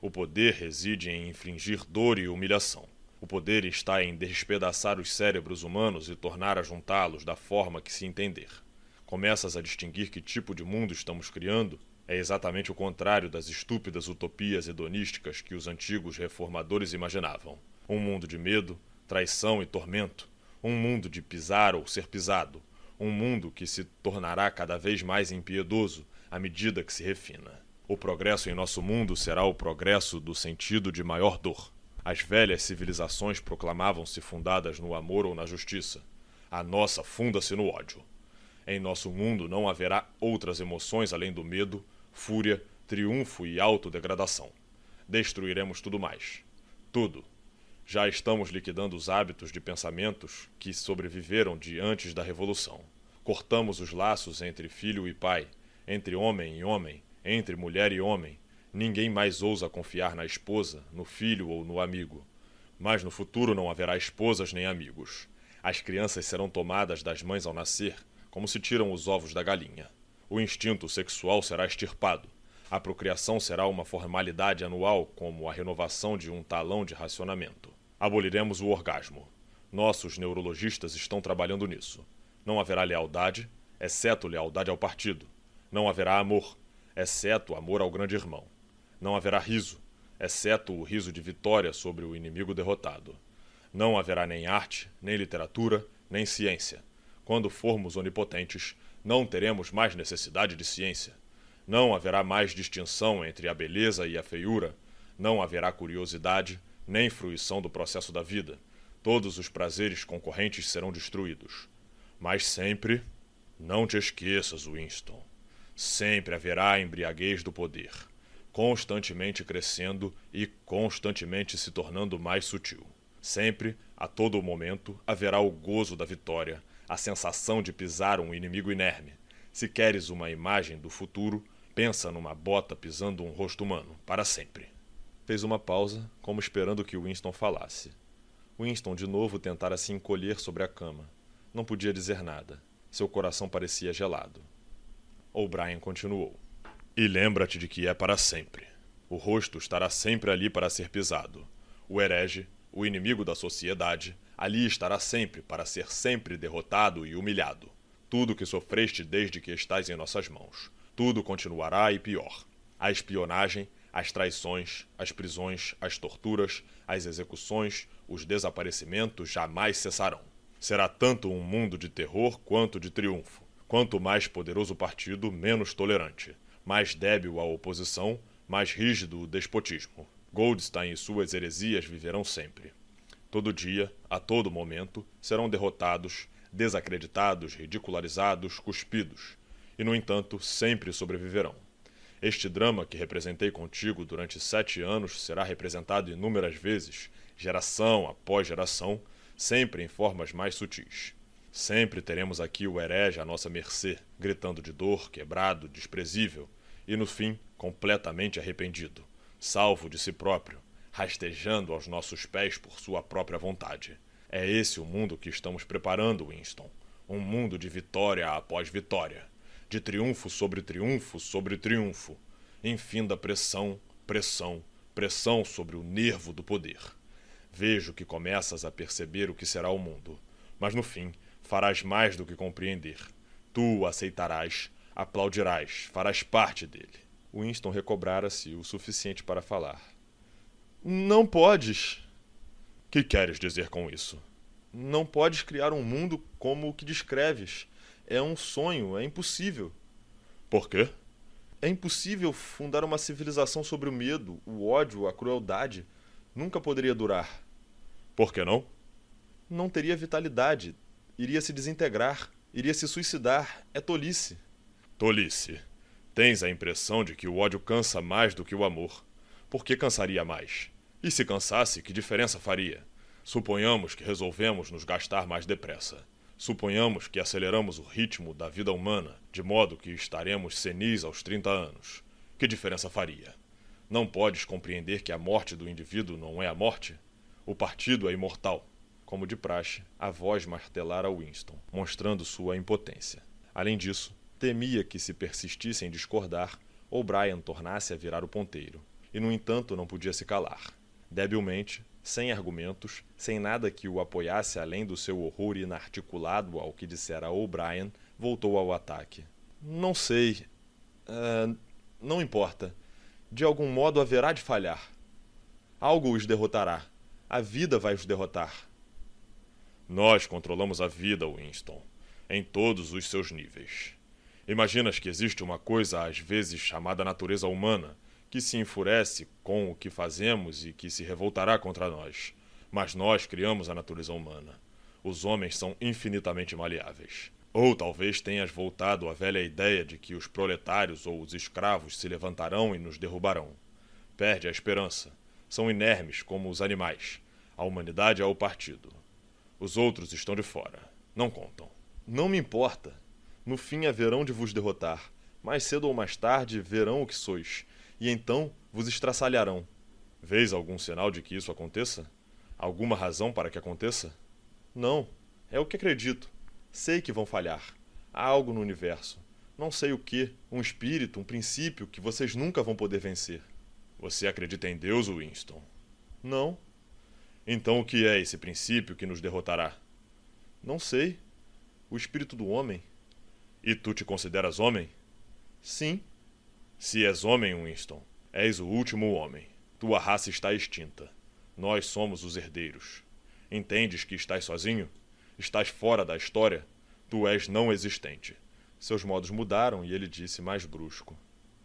O poder reside em infligir dor e humilhação. O poder está em despedaçar os cérebros humanos e tornar a juntá-los da forma que se entender. Começas a distinguir que tipo de mundo estamos criando? É exatamente o contrário das estúpidas utopias hedonísticas que os antigos reformadores imaginavam. Um mundo de medo, traição e tormento. Um mundo de pisar ou ser pisado um mundo que se tornará cada vez mais impiedoso à medida que se refina. O progresso em nosso mundo será o progresso do sentido de maior dor. As velhas civilizações proclamavam-se fundadas no amor ou na justiça. A nossa funda-se no ódio. Em nosso mundo não haverá outras emoções além do medo, fúria, triunfo e autodegradação. Destruiremos tudo mais. Tudo. Já estamos liquidando os hábitos de pensamentos que sobreviveram de antes da Revolução. Cortamos os laços entre filho e pai, entre homem e homem, entre mulher e homem. Ninguém mais ousa confiar na esposa, no filho ou no amigo. Mas no futuro não haverá esposas nem amigos. As crianças serão tomadas das mães ao nascer, como se tiram os ovos da galinha. O instinto sexual será extirpado. A procriação será uma formalidade anual, como a renovação de um talão de racionamento. Aboliremos o orgasmo. Nossos neurologistas estão trabalhando nisso. Não haverá lealdade, exceto lealdade ao partido. Não haverá amor, exceto amor ao grande irmão. Não haverá riso, exceto o riso de vitória sobre o inimigo derrotado. Não haverá nem arte, nem literatura, nem ciência. Quando formos onipotentes, não teremos mais necessidade de ciência. Não haverá mais distinção entre a beleza e a feiura. Não haverá curiosidade, nem fruição do processo da vida. Todos os prazeres concorrentes serão destruídos. Mas sempre, não te esqueças, Winston. Sempre haverá a embriaguez do poder, constantemente crescendo e constantemente se tornando mais sutil. Sempre, a todo momento, haverá o gozo da vitória, a sensação de pisar um inimigo inerme. Se queres uma imagem do futuro, pensa numa bota pisando um rosto humano, para sempre. Fez uma pausa, como esperando que Winston falasse. Winston de novo tentara se encolher sobre a cama. Não podia dizer nada. Seu coração parecia gelado. O'Brien continuou. E lembra-te de que é para sempre. O rosto estará sempre ali para ser pisado. O herege, o inimigo da sociedade, ali estará sempre para ser sempre derrotado e humilhado. Tudo que sofreste desde que estás em nossas mãos. Tudo continuará e pior. A espionagem, as traições, as prisões, as torturas, as execuções, os desaparecimentos jamais cessarão. Será tanto um mundo de terror quanto de triunfo. Quanto mais poderoso o partido, menos tolerante. Mais débil a oposição, mais rígido o despotismo. Goldstein e suas heresias viverão sempre. Todo dia, a todo momento, serão derrotados, desacreditados, ridicularizados, cuspidos. E, no entanto, sempre sobreviverão. Este drama que representei contigo durante sete anos será representado inúmeras vezes, geração após geração, sempre em formas mais sutis. Sempre teremos aqui o herege à nossa mercê, gritando de dor, quebrado, desprezível, e no fim, completamente arrependido, salvo de si próprio, rastejando aos nossos pés por sua própria vontade. É esse o mundo que estamos preparando, Winston. Um mundo de vitória após vitória, de triunfo sobre triunfo sobre triunfo, enfim da pressão, pressão, pressão sobre o nervo do poder. Vejo que começas a perceber o que será o mundo, mas no fim farás mais do que compreender. Tu aceitarás, aplaudirás, farás parte dele. Winston recobrara-se o suficiente para falar. Não podes. Que queres dizer com isso? Não podes criar um mundo como o que descreves. É um sonho, é impossível. Por quê? É impossível fundar uma civilização sobre o medo, o ódio, a crueldade. Nunca poderia durar. Por que não? Não teria vitalidade. Iria se desintegrar. Iria se suicidar. É tolice. Tolice. Tens a impressão de que o ódio cansa mais do que o amor. Por que cansaria mais? E se cansasse, que diferença faria? Suponhamos que resolvemos nos gastar mais depressa. Suponhamos que aceleramos o ritmo da vida humana, de modo que estaremos senis aos 30 anos. Que diferença faria? Não podes compreender que a morte do indivíduo não é a morte? O partido é imortal. Como de praxe, a voz martelara Winston, mostrando sua impotência. Além disso, temia que, se persistisse em discordar, O'Brien tornasse a virar o ponteiro e, no entanto, não podia se calar. Debilmente, sem argumentos, sem nada que o apoiasse além do seu horror inarticulado ao que dissera O'Brien, voltou ao ataque. Não sei. Uh, não importa. De algum modo haverá de falhar. Algo os derrotará. A vida vai os derrotar. Nós controlamos a vida, Winston, em todos os seus níveis. Imaginas que existe uma coisa às vezes chamada natureza humana que se enfurece com o que fazemos e que se revoltará contra nós. Mas nós criamos a natureza humana. Os homens são infinitamente maleáveis. Ou talvez tenhas voltado à velha ideia de que os proletários ou os escravos se levantarão e nos derrubarão. Perde a esperança. São inermes como os animais. A humanidade é o partido. Os outros estão de fora. Não contam. Não me importa. No fim haverão de vos derrotar. Mais cedo ou mais tarde verão o que sois e então vos estraçalharão. Vês algum sinal de que isso aconteça? Alguma razão para que aconteça? Não, é o que acredito. Sei que vão falhar. Há algo no universo. Não sei o que, um espírito, um princípio que vocês nunca vão poder vencer. Você acredita em Deus, Winston? Não. Então o que é esse princípio que nos derrotará? Não sei. O espírito do homem. E tu te consideras homem? Sim. Se és homem, Winston, és o último homem. Tua raça está extinta. Nós somos os herdeiros. Entendes que estás sozinho? Estás fora da história? Tu és não existente. Seus modos mudaram e ele disse mais brusco: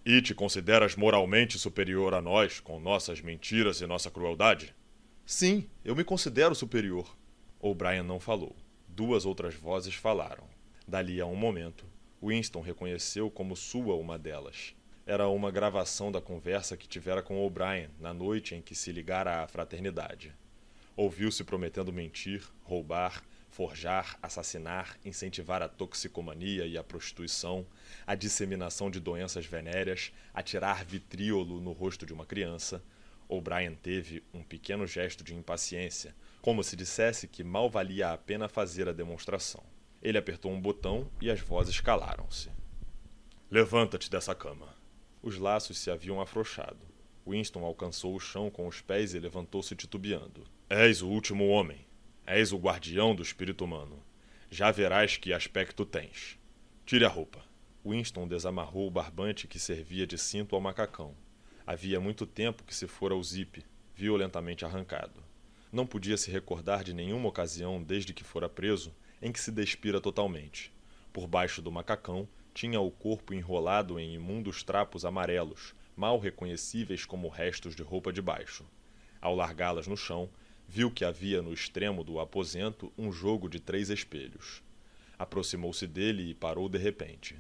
E te consideras moralmente superior a nós, com nossas mentiras e nossa crueldade? Sim, eu me considero superior. O'Brien não falou. Duas outras vozes falaram. Dali a um momento, Winston reconheceu como sua uma delas. Era uma gravação da conversa que tivera com O'Brien na noite em que se ligara à fraternidade. Ouviu-se prometendo mentir, roubar, forjar, assassinar, incentivar a toxicomania e a prostituição, a disseminação de doenças venéreas, atirar vitríolo no rosto de uma criança, O'Brien teve um pequeno gesto de impaciência, como se dissesse que mal valia a pena fazer a demonstração. Ele apertou um botão e as vozes calaram-se. Levanta-te dessa cama. Os laços se haviam afrouxado. Winston alcançou o chão com os pés e levantou-se titubeando. És o último homem. És o guardião do espírito humano. Já verás que aspecto tens. Tire a roupa. Winston desamarrou o barbante que servia de cinto ao macacão Havia muito tempo que se fora o Zip, violentamente arrancado. Não podia se recordar de nenhuma ocasião desde que fora preso em que se despira totalmente. Por baixo do macacão tinha o corpo enrolado em imundos trapos amarelos, mal reconhecíveis como restos de roupa de baixo. Ao largá-las no chão, viu que havia no extremo do aposento um jogo de três espelhos. Aproximou-se dele e parou de repente.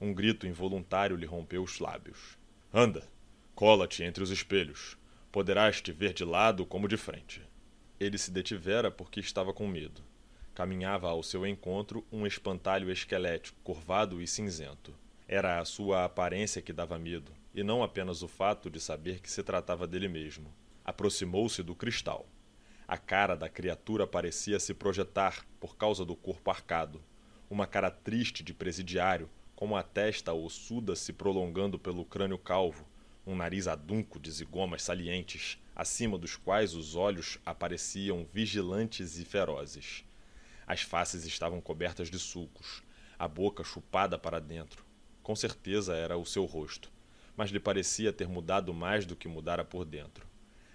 Um grito involuntário lhe rompeu os lábios. Anda! Cola-te entre os espelhos. Poderás te ver de lado como de frente. Ele se detivera porque estava com medo. Caminhava ao seu encontro um espantalho esquelético, curvado e cinzento. Era a sua aparência que dava medo, e não apenas o fato de saber que se tratava dele mesmo. Aproximou-se do cristal. A cara da criatura parecia se projetar por causa do corpo arcado. Uma cara triste de presidiário, com a testa ossuda se prolongando pelo crânio calvo, um nariz adunco de zigomas salientes, acima dos quais os olhos apareciam vigilantes e ferozes. As faces estavam cobertas de sulcos, a boca chupada para dentro. Com certeza era o seu rosto, mas lhe parecia ter mudado mais do que mudara por dentro.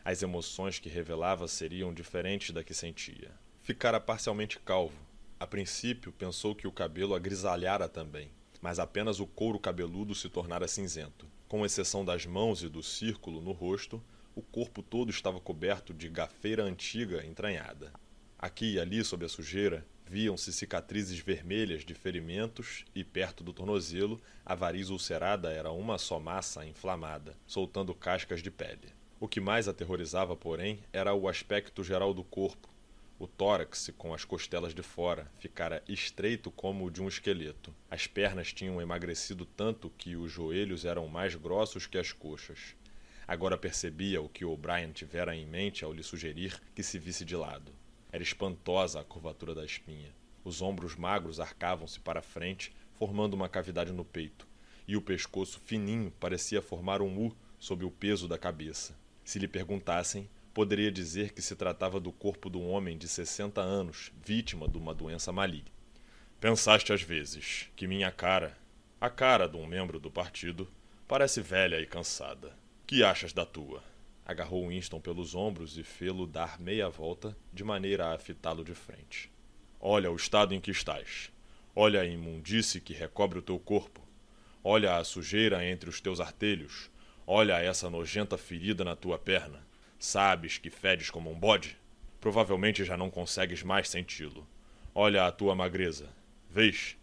As emoções que revelava seriam diferentes da que sentia. Ficara parcialmente calvo. A princípio, pensou que o cabelo agrisalhara também, mas apenas o couro cabeludo se tornara cinzento. Com exceção das mãos e do círculo no rosto, o corpo todo estava coberto de gafeira antiga entranhada. Aqui e ali, sob a sujeira, viam-se cicatrizes vermelhas de ferimentos e, perto do tornozelo, a variz ulcerada era uma só massa inflamada, soltando cascas de pele. O que mais aterrorizava, porém, era o aspecto geral do corpo, o tórax, com as costelas de fora, ficara estreito como o de um esqueleto. As pernas tinham emagrecido tanto que os joelhos eram mais grossos que as coxas. Agora percebia o que O'Brien tivera em mente ao lhe sugerir que se visse de lado. Era espantosa a curvatura da espinha. Os ombros magros arcavam-se para frente, formando uma cavidade no peito, e o pescoço fininho parecia formar um U sob o peso da cabeça. Se lhe perguntassem, poderia dizer que se tratava do corpo de um homem de 60 anos, vítima de uma doença maligna. Pensaste às vezes que minha cara, a cara de um membro do partido, parece velha e cansada. Que achas da tua? Agarrou Winston pelos ombros e fê-lo dar meia volta, de maneira a fitá-lo de frente. Olha o estado em que estás. Olha a imundície que recobre o teu corpo. Olha a sujeira entre os teus artelhos. Olha essa nojenta ferida na tua perna. Sabes que fedes como um bode? Provavelmente já não consegues mais senti-lo. Olha a tua magreza. Vês?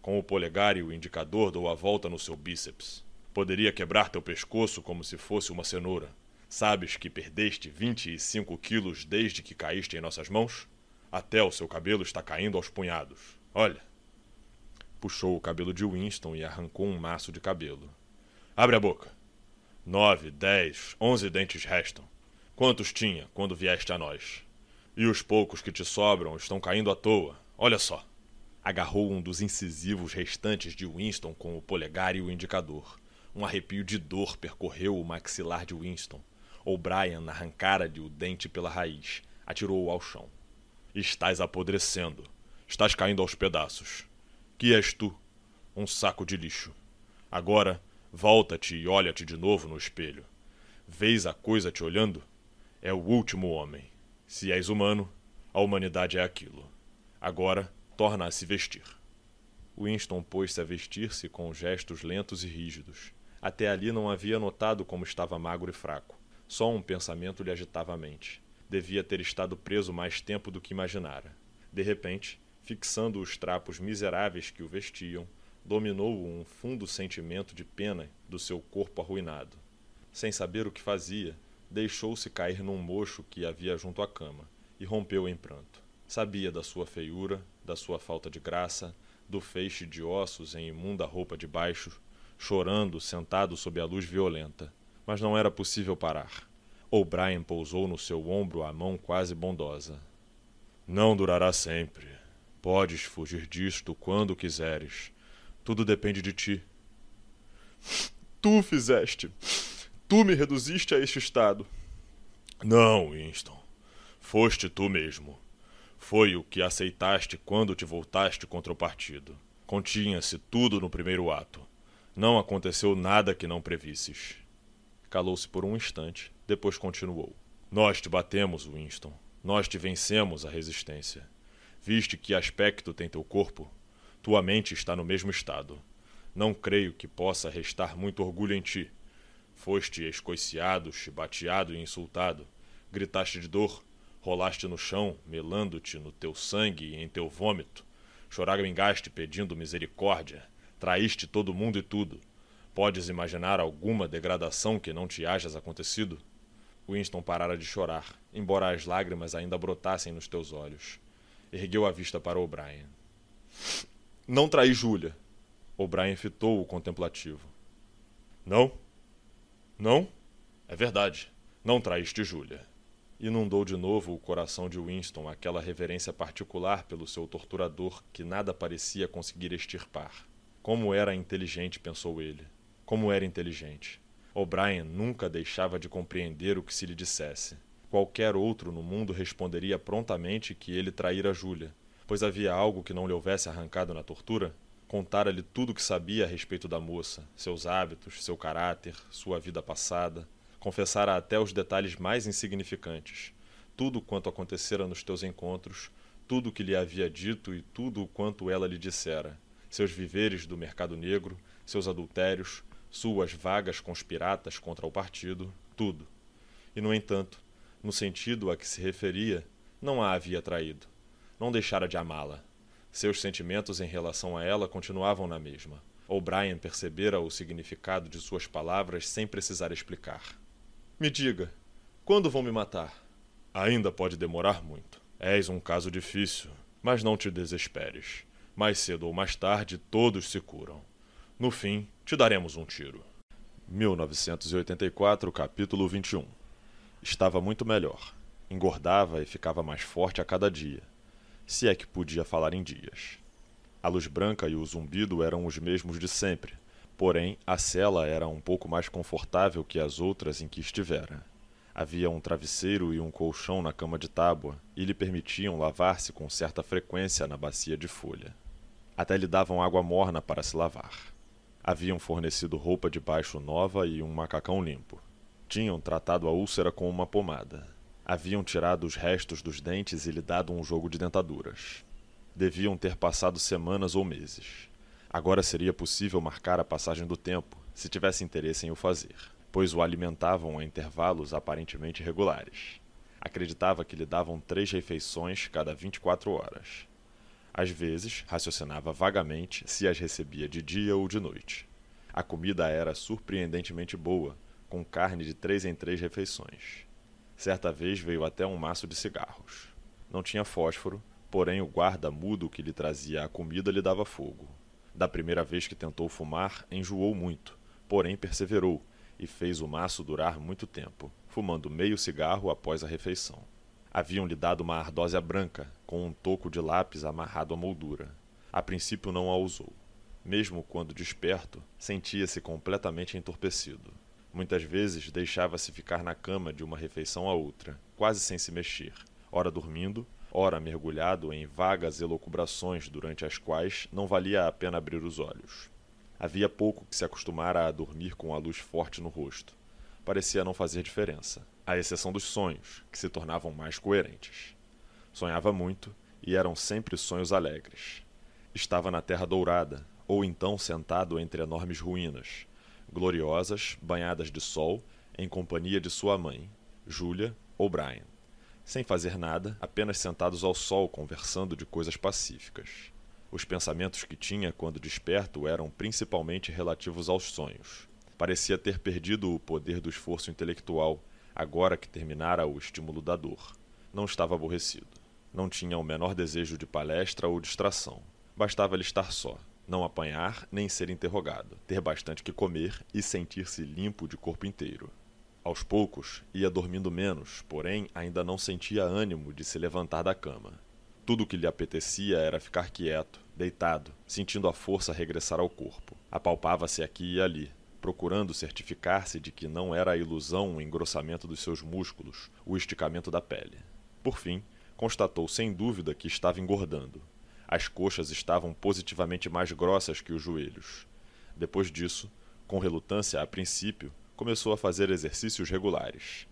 Com o polegar e o indicador dou a volta no seu bíceps. Poderia quebrar teu pescoço como se fosse uma cenoura. Sabes que perdeste 25 quilos desde que caíste em nossas mãos? Até o seu cabelo está caindo aos punhados. Olha. Puxou o cabelo de Winston e arrancou um maço de cabelo. Abre a boca. Nove, dez, onze dentes restam. Quantos tinha quando vieste a nós? E os poucos que te sobram estão caindo à toa. Olha só. Agarrou um dos incisivos restantes de Winston com o polegar e o indicador. Um arrepio de dor percorreu o maxilar de Winston. O'Brien arrancara-lhe o dente pela raiz. Atirou-o ao chão. Estás apodrecendo. Estás caindo aos pedaços. Que és tu? Um saco de lixo. Agora, volta-te e olha-te de novo no espelho. Vês a coisa te olhando? é o último homem. Se és humano, A humanidade é aquilo. Agora, torna a se vestir. Winston pôs-se a vestir-se com gestos lentos e rígidos. Até ali não havia notado como estava magro e fraco. Só um pensamento lhe agitava a mente. Devia ter estado preso mais tempo do que imaginara. De repente, fixando os trapos miseráveis que o vestiam, dominou-o um fundo sentimento de pena do seu corpo arruinado. Sem saber o que fazia, deixou-se cair num mocho que havia junto à cama e rompeu em pranto. Sabia da sua feiura, da sua falta de graça, do feixe de ossos em imunda roupa de baixo, chorando, sentado sob a luz violenta. Mas não era possível parar. O'Brien pousou no seu ombro a mão quase bondosa. Não durará sempre. Podes fugir disto quando quiseres. Tudo depende de ti. Tu fizeste. Tu me reduziste a este estado. Não, Winston. Foste tu mesmo. Foi o que aceitaste quando te voltaste contra o partido. Continha-se tudo no primeiro ato. Não aconteceu nada que não previsses. Calou-se por um instante, depois continuou. Nós te batemos, Winston. Nós te vencemos a resistência. Viste que aspecto tem teu corpo? Tua mente está no mesmo estado. Não creio que possa restar muito orgulho em ti. Foste escoiciado, chibateado e insultado. Gritaste de dor, rolaste no chão, melando-te no teu sangue e em teu vômito. Choramingaste pedindo misericórdia. Traíste todo mundo e tudo. Podes imaginar alguma degradação que não te hajas acontecido? Winston parara de chorar, embora as lágrimas ainda brotassem nos teus olhos. Ergueu a vista para O'Brien. Não traí Júlia. O'Brien fitou-o contemplativo. Não? Não? É verdade. Não traíste Júlia. Inundou de novo o coração de Winston aquela reverência particular pelo seu torturador que nada parecia conseguir extirpar. Como era inteligente, pensou ele. Como era inteligente. O'Brien nunca deixava de compreender o que se lhe dissesse. Qualquer outro no mundo responderia prontamente que ele traíra Júlia, pois havia algo que não lhe houvesse arrancado na tortura? Contara-lhe tudo o que sabia a respeito da moça, seus hábitos, seu caráter, sua vida passada. Confessara até os detalhes mais insignificantes. Tudo quanto acontecera nos teus encontros, tudo o que lhe havia dito e tudo o quanto ela lhe dissera. Seus viveres do mercado negro, seus adultérios, suas vagas conspiratas contra o partido, tudo. E, no entanto, no sentido a que se referia, não a havia traído. Não deixara de amá-la seus sentimentos em relação a ela continuavam na mesma. O'Brien percebera o significado de suas palavras sem precisar explicar. Me diga, quando vão me matar? Ainda pode demorar muito. És um caso difícil, mas não te desesperes. Mais cedo ou mais tarde, todos se curam. No fim, te daremos um tiro. 1984, capítulo 21 Estava muito melhor. Engordava e ficava mais forte a cada dia se é que podia falar em dias. A luz branca e o zumbido eram os mesmos de sempre, porém a cela era um pouco mais confortável que as outras em que estivera. Havia um travesseiro e um colchão na cama de tábua e lhe permitiam lavar-se com certa frequência na bacia de folha. Até lhe davam água morna para se lavar. Haviam fornecido roupa de baixo nova e um macacão limpo. Tinham tratado a úlcera com uma pomada. Haviam tirado os restos dos dentes e lhe dado um jogo de dentaduras. Deviam ter passado semanas ou meses. Agora seria possível marcar a passagem do tempo, se tivesse interesse em o fazer, pois o alimentavam a intervalos aparentemente regulares. Acreditava que lhe davam três refeições cada 24 horas. Às vezes, raciocinava vagamente se as recebia de dia ou de noite. A comida era surpreendentemente boa, com carne de três em três refeições. Certa vez veio até um maço de cigarros. Não tinha fósforo, porém o guarda mudo que lhe trazia a comida lhe dava fogo. Da primeira vez que tentou fumar, enjoou muito, porém perseverou e fez o maço durar muito tempo, fumando meio cigarro após a refeição. Haviam-lhe dado uma ardósia branca, com um toco de lápis amarrado à moldura. A princípio não a usou. Mesmo quando desperto, sentia-se completamente entorpecido. Muitas vezes deixava-se ficar na cama de uma refeição a outra, quase sem se mexer, ora dormindo, ora mergulhado em vagas elocubrações durante as quais não valia a pena abrir os olhos. Havia pouco que se acostumara a dormir com a luz forte no rosto. Parecia não fazer diferença, à exceção dos sonhos, que se tornavam mais coerentes. Sonhava muito e eram sempre sonhos alegres. Estava na Terra Dourada, ou então sentado entre enormes ruínas, gloriosas, banhadas de sol, em companhia de sua mãe, Julia ou Brian. Sem fazer nada, apenas sentados ao sol conversando de coisas pacíficas. Os pensamentos que tinha quando desperto eram principalmente relativos aos sonhos. Parecia ter perdido o poder do esforço intelectual, agora que terminara o estímulo da dor. Não estava aborrecido. Não tinha o menor desejo de palestra ou distração. Bastava-lhe estar só, não apanhar nem ser interrogado, ter bastante que comer e sentir-se limpo de corpo inteiro. Aos poucos, ia dormindo menos, porém ainda não sentia ânimo de se levantar da cama. Tudo o que lhe apetecia era ficar quieto, deitado, sentindo a força regressar ao corpo. Apalpava-se aqui e ali, procurando certificar-se de que não era a ilusão o engrossamento dos seus músculos, o esticamento da pele. Por fim, constatou sem dúvida que estava engordando. As coxas estavam positivamente mais grossas que os joelhos. Depois disso, com relutância a princípio, começou a fazer exercícios regulares.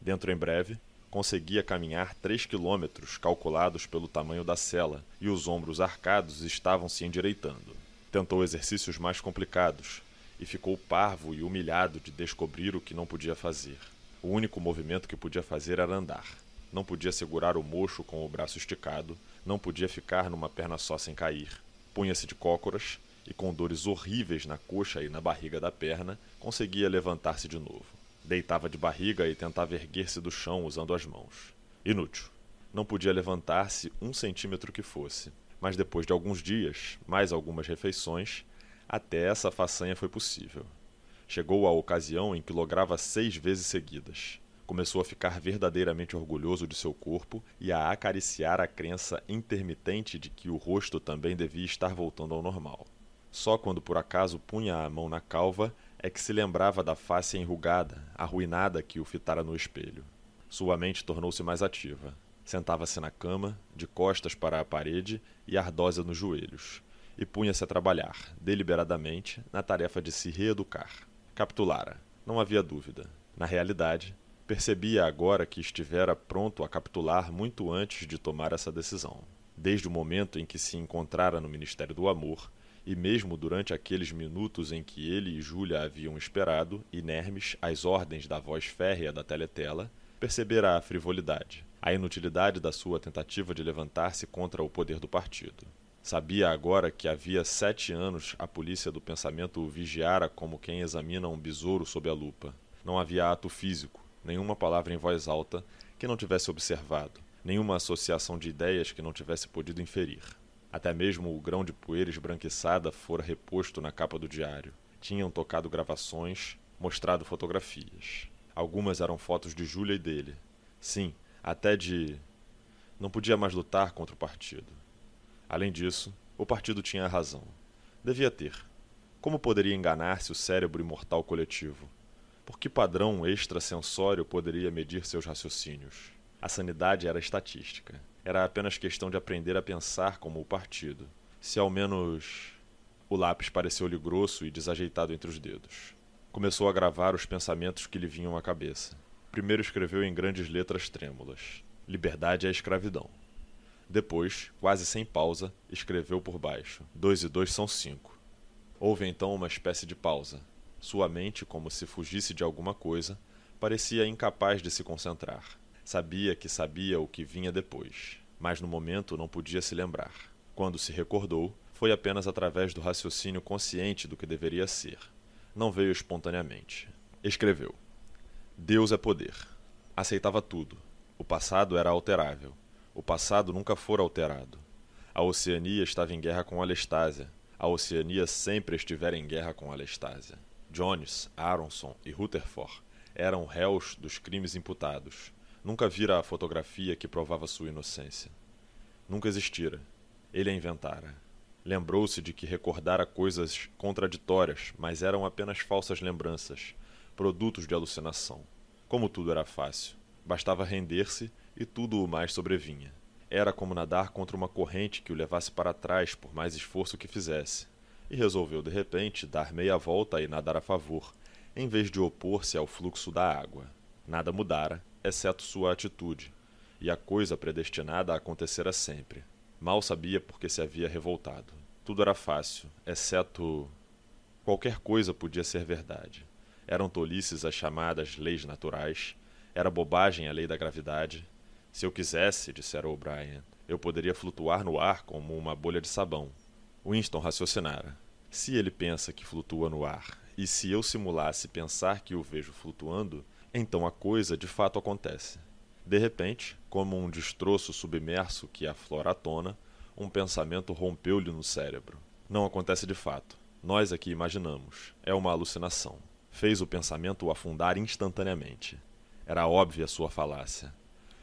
Dentro em breve, conseguia caminhar três quilômetros calculados pelo tamanho da cela, e os ombros arcados estavam se endireitando. Tentou exercícios mais complicados, e ficou parvo e humilhado de descobrir o que não podia fazer. O único movimento que podia fazer era andar não podia segurar o mocho com o braço esticado, não podia ficar numa perna só sem cair. Punha-se de cócoras e, com dores horríveis na coxa e na barriga da perna, conseguia levantar-se de novo. Deitava de barriga e tentava erguer-se do chão usando as mãos. Inútil. Não podia levantar-se um centímetro que fosse. Mas depois de alguns dias, mais algumas refeições, até essa façanha foi possível. Chegou a ocasião em que lograva seis vezes seguidas começou a ficar verdadeiramente orgulhoso de seu corpo e a acariciar a crença intermitente de que o rosto também devia estar voltando ao normal. Só quando por acaso punha a mão na calva é que se lembrava da face enrugada, arruinada que o fitara no espelho. Sua mente tornou-se mais ativa. Sentava-se na cama, de costas para a parede e ardosa nos joelhos, e punha-se a trabalhar, deliberadamente, na tarefa de se reeducar. Capitulara. Não havia dúvida. Na realidade, Percebia agora que estivera pronto a capitular muito antes de tomar essa decisão. Desde o momento em que se encontrara no Ministério do Amor, e mesmo durante aqueles minutos em que ele e Júlia haviam esperado, inermes, às ordens da voz férrea da teletela, percebera a frivolidade, a inutilidade da sua tentativa de levantar-se contra o poder do partido. Sabia agora que havia sete anos a polícia do pensamento o vigiara como quem examina um besouro sob a lupa. Não havia ato físico, nenhuma palavra em voz alta que não tivesse observado, nenhuma associação de ideias que não tivesse podido inferir. Até mesmo o grão de poeira esbranquiçada fora reposto na capa do diário. Tinham tocado gravações, mostrado fotografias. Algumas eram fotos de Júlia e dele. Sim, até de. Não podia mais lutar contra o partido. Além disso, o partido tinha razão. Devia ter. Como poderia enganar-se o cérebro imortal coletivo? Por que padrão extrasensório poderia medir seus raciocínios? A sanidade era estatística. Era apenas questão de aprender a pensar como o partido. Se ao menos. O lápis pareceu-lhe grosso e desajeitado entre os dedos. Começou a gravar os pensamentos que lhe vinham à cabeça. Primeiro escreveu em grandes letras trêmulas: Liberdade é escravidão. Depois, quase sem pausa, escreveu por baixo: Dois e dois são cinco. Houve então uma espécie de pausa, sua mente, como se fugisse de alguma coisa, parecia incapaz de se concentrar. Sabia que sabia o que vinha depois, mas no momento não podia se lembrar. Quando se recordou, foi apenas através do raciocínio consciente do que deveria ser. Não veio espontaneamente. Escreveu: Deus é poder. Aceitava tudo. O passado era alterável. O passado nunca fora alterado. A Oceania estava em guerra com a Lestásia. A Oceania sempre estivera em guerra com a Lestásia. Jones, Aronson e Rutherford eram réus dos crimes imputados. Nunca vira a fotografia que provava sua inocência. Nunca existira. Ele a inventara. Lembrou-se de que recordara coisas contraditórias, mas eram apenas falsas lembranças, produtos de alucinação. Como tudo era fácil, bastava render-se e tudo o mais sobrevinha. Era como nadar contra uma corrente que o levasse para trás por mais esforço que fizesse e resolveu de repente dar meia volta e nadar a favor, em vez de opor-se ao fluxo da água. Nada mudara, exceto sua atitude, e a coisa predestinada acontecera sempre. Mal sabia por que se havia revoltado. Tudo era fácil, exceto. Qualquer coisa podia ser verdade. Eram tolices as chamadas leis naturais, era bobagem a lei da gravidade. Se eu quisesse, dissera O'Brien, eu poderia flutuar no ar como uma bolha de sabão. Winston raciocinara. Se ele pensa que flutua no ar, e se eu simulasse pensar que o vejo flutuando, então a coisa de fato acontece. De repente, como um destroço submerso que aflora à tona, um pensamento rompeu-lhe no cérebro. Não acontece de fato. Nós aqui imaginamos. É uma alucinação. Fez o pensamento afundar instantaneamente. Era óbvia sua falácia.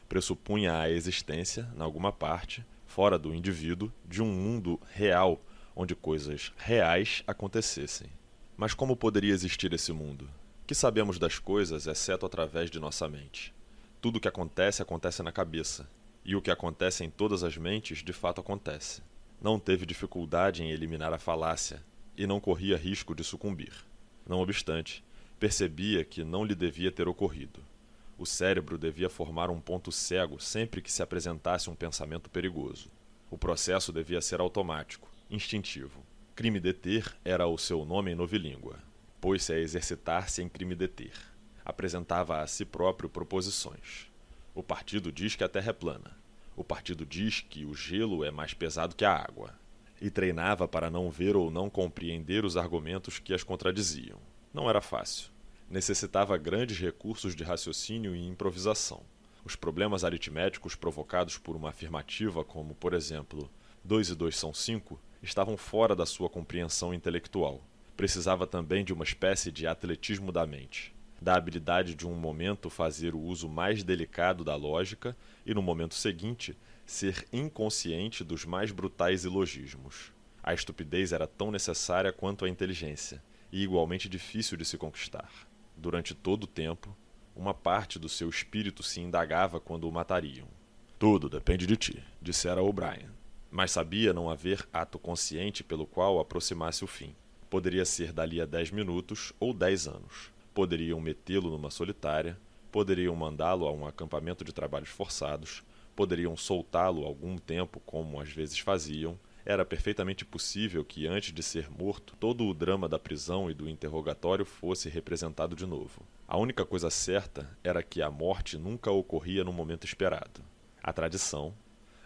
Pressupunha a existência, em alguma parte, fora do indivíduo, de um mundo real onde coisas reais acontecessem. Mas como poderia existir esse mundo? Que sabemos das coisas exceto através de nossa mente? Tudo o que acontece acontece na cabeça, e o que acontece em todas as mentes de fato acontece. Não teve dificuldade em eliminar a falácia e não corria risco de sucumbir. Não obstante, percebia que não lhe devia ter ocorrido. O cérebro devia formar um ponto cego sempre que se apresentasse um pensamento perigoso. O processo devia ser automático, instintivo. Crime deter era o seu nome em novilíngua. Pôs-se a exercitar-se em crime deter. Apresentava a si próprio proposições. O partido diz que a Terra é plana. O partido diz que o gelo é mais pesado que a água. E treinava para não ver ou não compreender os argumentos que as contradiziam. Não era fácil. Necessitava grandes recursos de raciocínio e improvisação. Os problemas aritméticos provocados por uma afirmativa, como, por exemplo, 2 e 2 são 5, estavam fora da sua compreensão intelectual. Precisava também de uma espécie de atletismo da mente, da habilidade de um momento fazer o uso mais delicado da lógica e, no momento seguinte, ser inconsciente dos mais brutais ilogismos. A estupidez era tão necessária quanto a inteligência, e igualmente difícil de se conquistar. Durante todo o tempo, uma parte do seu espírito se indagava quando o matariam. Tudo depende de ti, dissera O'Brien mas sabia não haver ato consciente pelo qual aproximasse o fim. Poderia ser dali a dez minutos ou dez anos. Poderiam metê-lo numa solitária, poderiam mandá-lo a um acampamento de trabalhos forçados, poderiam soltá-lo algum tempo, como às vezes faziam. Era perfeitamente possível que, antes de ser morto, todo o drama da prisão e do interrogatório fosse representado de novo. A única coisa certa era que a morte nunca ocorria no momento esperado. A tradição,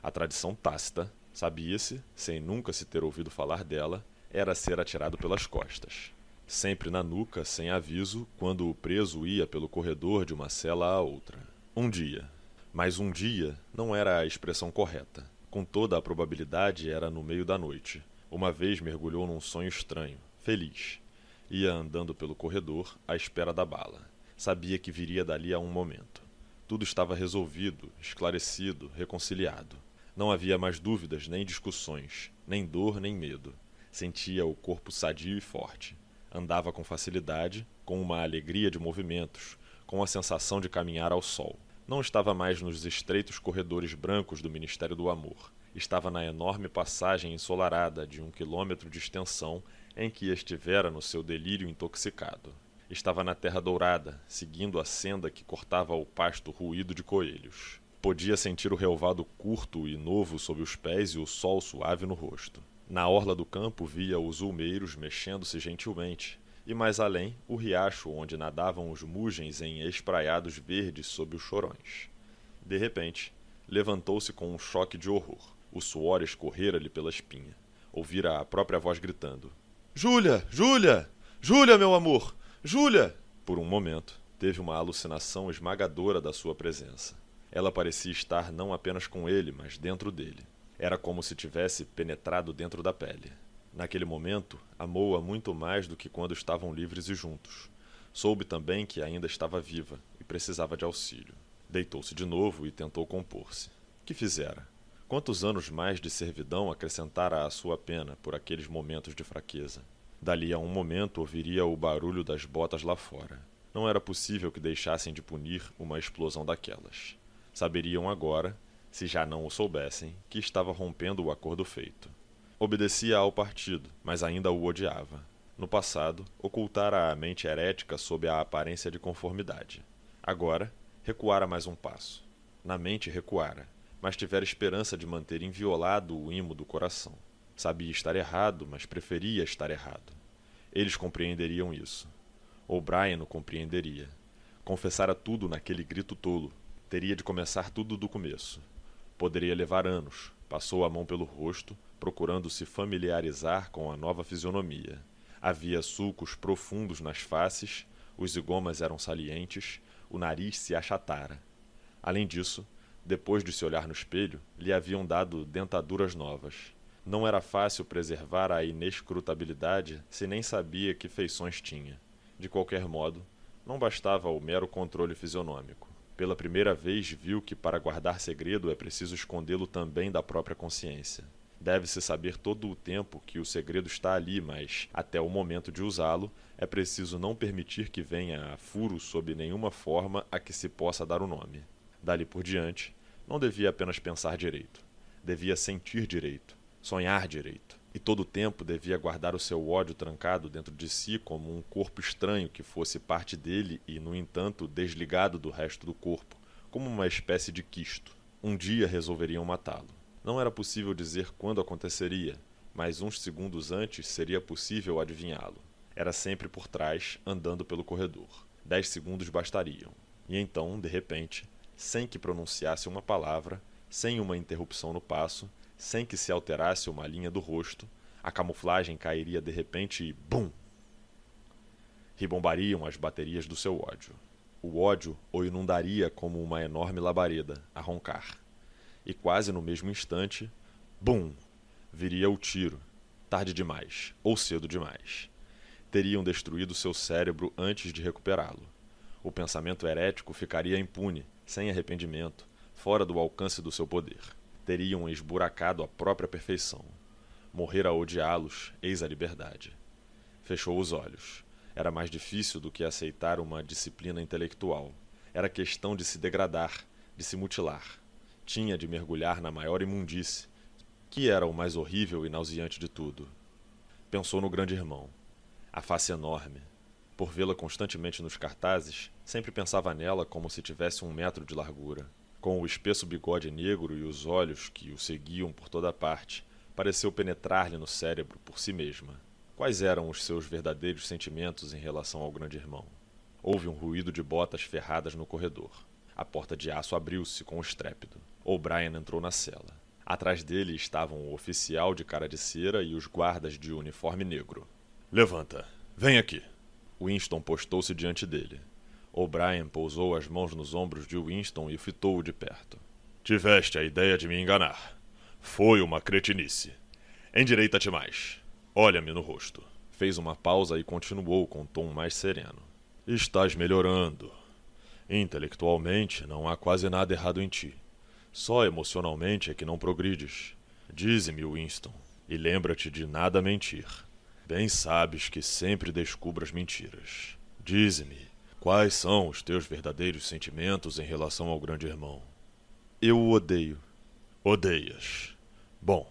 a tradição tácita, Sabia-se, sem nunca se ter ouvido falar dela, era ser atirado pelas costas. Sempre na nuca, sem aviso, quando o preso ia pelo corredor de uma cela a outra. Um dia. Mas um dia não era a expressão correta. Com toda a probabilidade era no meio da noite. Uma vez mergulhou num sonho estranho, feliz. Ia andando pelo corredor, à espera da bala. Sabia que viria dali a um momento. Tudo estava resolvido, esclarecido, reconciliado. Não havia mais dúvidas nem discussões, nem dor nem medo. Sentia o corpo sadio e forte. Andava com facilidade, com uma alegria de movimentos, com a sensação de caminhar ao sol. Não estava mais nos estreitos corredores brancos do Ministério do Amor. Estava na enorme passagem ensolarada de um quilômetro de extensão em que estivera no seu delírio intoxicado. Estava na terra dourada, seguindo a senda que cortava o pasto ruído de coelhos. Podia sentir o relvado curto e novo sob os pés e o sol suave no rosto. Na orla do campo via os ulmeiros mexendo-se gentilmente, e mais além o riacho onde nadavam os mugens em espraiados verdes sob os chorões. De repente, levantou-se com um choque de horror. O suor escorrera-lhe pela espinha. Ouvira a própria voz gritando: Júlia! Júlia! Júlia, meu amor! Júlia! Por um momento, teve uma alucinação esmagadora da sua presença. Ela parecia estar não apenas com ele, mas dentro dele. Era como se tivesse penetrado dentro da pele. Naquele momento, amou-a muito mais do que quando estavam livres e juntos. Soube também que ainda estava viva e precisava de auxílio. Deitou-se de novo e tentou compor-se. Que fizera? Quantos anos mais de servidão acrescentara à sua pena por aqueles momentos de fraqueza? Dali a um momento ouviria o barulho das botas lá fora. Não era possível que deixassem de punir uma explosão daquelas saberiam agora, se já não o soubessem, que estava rompendo o acordo feito. Obedecia ao partido, mas ainda o odiava. No passado, ocultara a mente herética sob a aparência de conformidade. Agora, recuara mais um passo. Na mente recuara, mas tivera esperança de manter inviolado o imo do coração. Sabia estar errado, mas preferia estar errado. Eles compreenderiam isso. O'Brien o compreenderia. Confessara tudo naquele grito tolo. Teria de começar tudo do começo. Poderia levar anos. Passou a mão pelo rosto, procurando se familiarizar com a nova fisionomia. Havia sulcos profundos nas faces, os zigomas eram salientes, o nariz se achatara. Além disso, depois de se olhar no espelho, lhe haviam dado dentaduras novas. Não era fácil preservar a inescrutabilidade se nem sabia que feições tinha. De qualquer modo, não bastava o mero controle fisionômico. Pela primeira vez viu que para guardar segredo é preciso escondê-lo também da própria consciência. Deve-se saber todo o tempo que o segredo está ali, mas, até o momento de usá-lo, é preciso não permitir que venha a furo sob nenhuma forma a que se possa dar o nome. Dali por diante, não devia apenas pensar direito. Devia sentir direito, sonhar direito. E todo o tempo devia guardar o seu ódio trancado dentro de si como um corpo estranho que fosse parte dele e, no entanto, desligado do resto do corpo, como uma espécie de quisto. Um dia resolveriam matá-lo. Não era possível dizer quando aconteceria, mas uns segundos antes seria possível adivinhá-lo. Era sempre por trás, andando pelo corredor. Dez segundos bastariam. E então, de repente, sem que pronunciasse uma palavra, sem uma interrupção no passo, sem que se alterasse uma linha do rosto, a camuflagem cairia de repente e BUM! Ribombariam as baterias do seu ódio. O ódio o inundaria como uma enorme labareda, a roncar e quase no mesmo instante, bum! viria o tiro. Tarde demais, ou cedo demais. Teriam destruído seu cérebro antes de recuperá-lo. O pensamento herético ficaria impune, sem arrependimento, fora do alcance do seu poder. Teriam esburacado a própria perfeição. Morrer a odiá-los, eis a liberdade. Fechou os olhos. Era mais difícil do que aceitar uma disciplina intelectual. Era questão de se degradar, de se mutilar tinha de mergulhar na maior imundície, que era o mais horrível e nauseante de tudo. Pensou no grande irmão. A face enorme. Por vê-la constantemente nos cartazes, sempre pensava nela como se tivesse um metro de largura. Com o espesso bigode negro e os olhos que o seguiam por toda parte, pareceu penetrar-lhe no cérebro por si mesma. Quais eram os seus verdadeiros sentimentos em relação ao grande irmão? Houve um ruído de botas ferradas no corredor. A porta de aço abriu-se com estrépito. O'Brien entrou na cela. Atrás dele estavam o oficial de cara de cera e os guardas de uniforme negro. Levanta. Vem aqui. Winston postou-se diante dele. O'Brien pousou as mãos nos ombros de Winston e fitou-o de perto. Tiveste a ideia de me enganar. Foi uma cretinice. Endireita-te mais. Olha-me no rosto. Fez uma pausa e continuou com um tom mais sereno. Estás melhorando. Intelectualmente, não há quase nada errado em ti. Só emocionalmente é que não progrides. Dize-me, Winston, e lembra-te de nada mentir. Bem sabes que sempre descubro as mentiras. Dize-me, quais são os teus verdadeiros sentimentos em relação ao grande irmão? Eu o odeio. Odeias. Bom,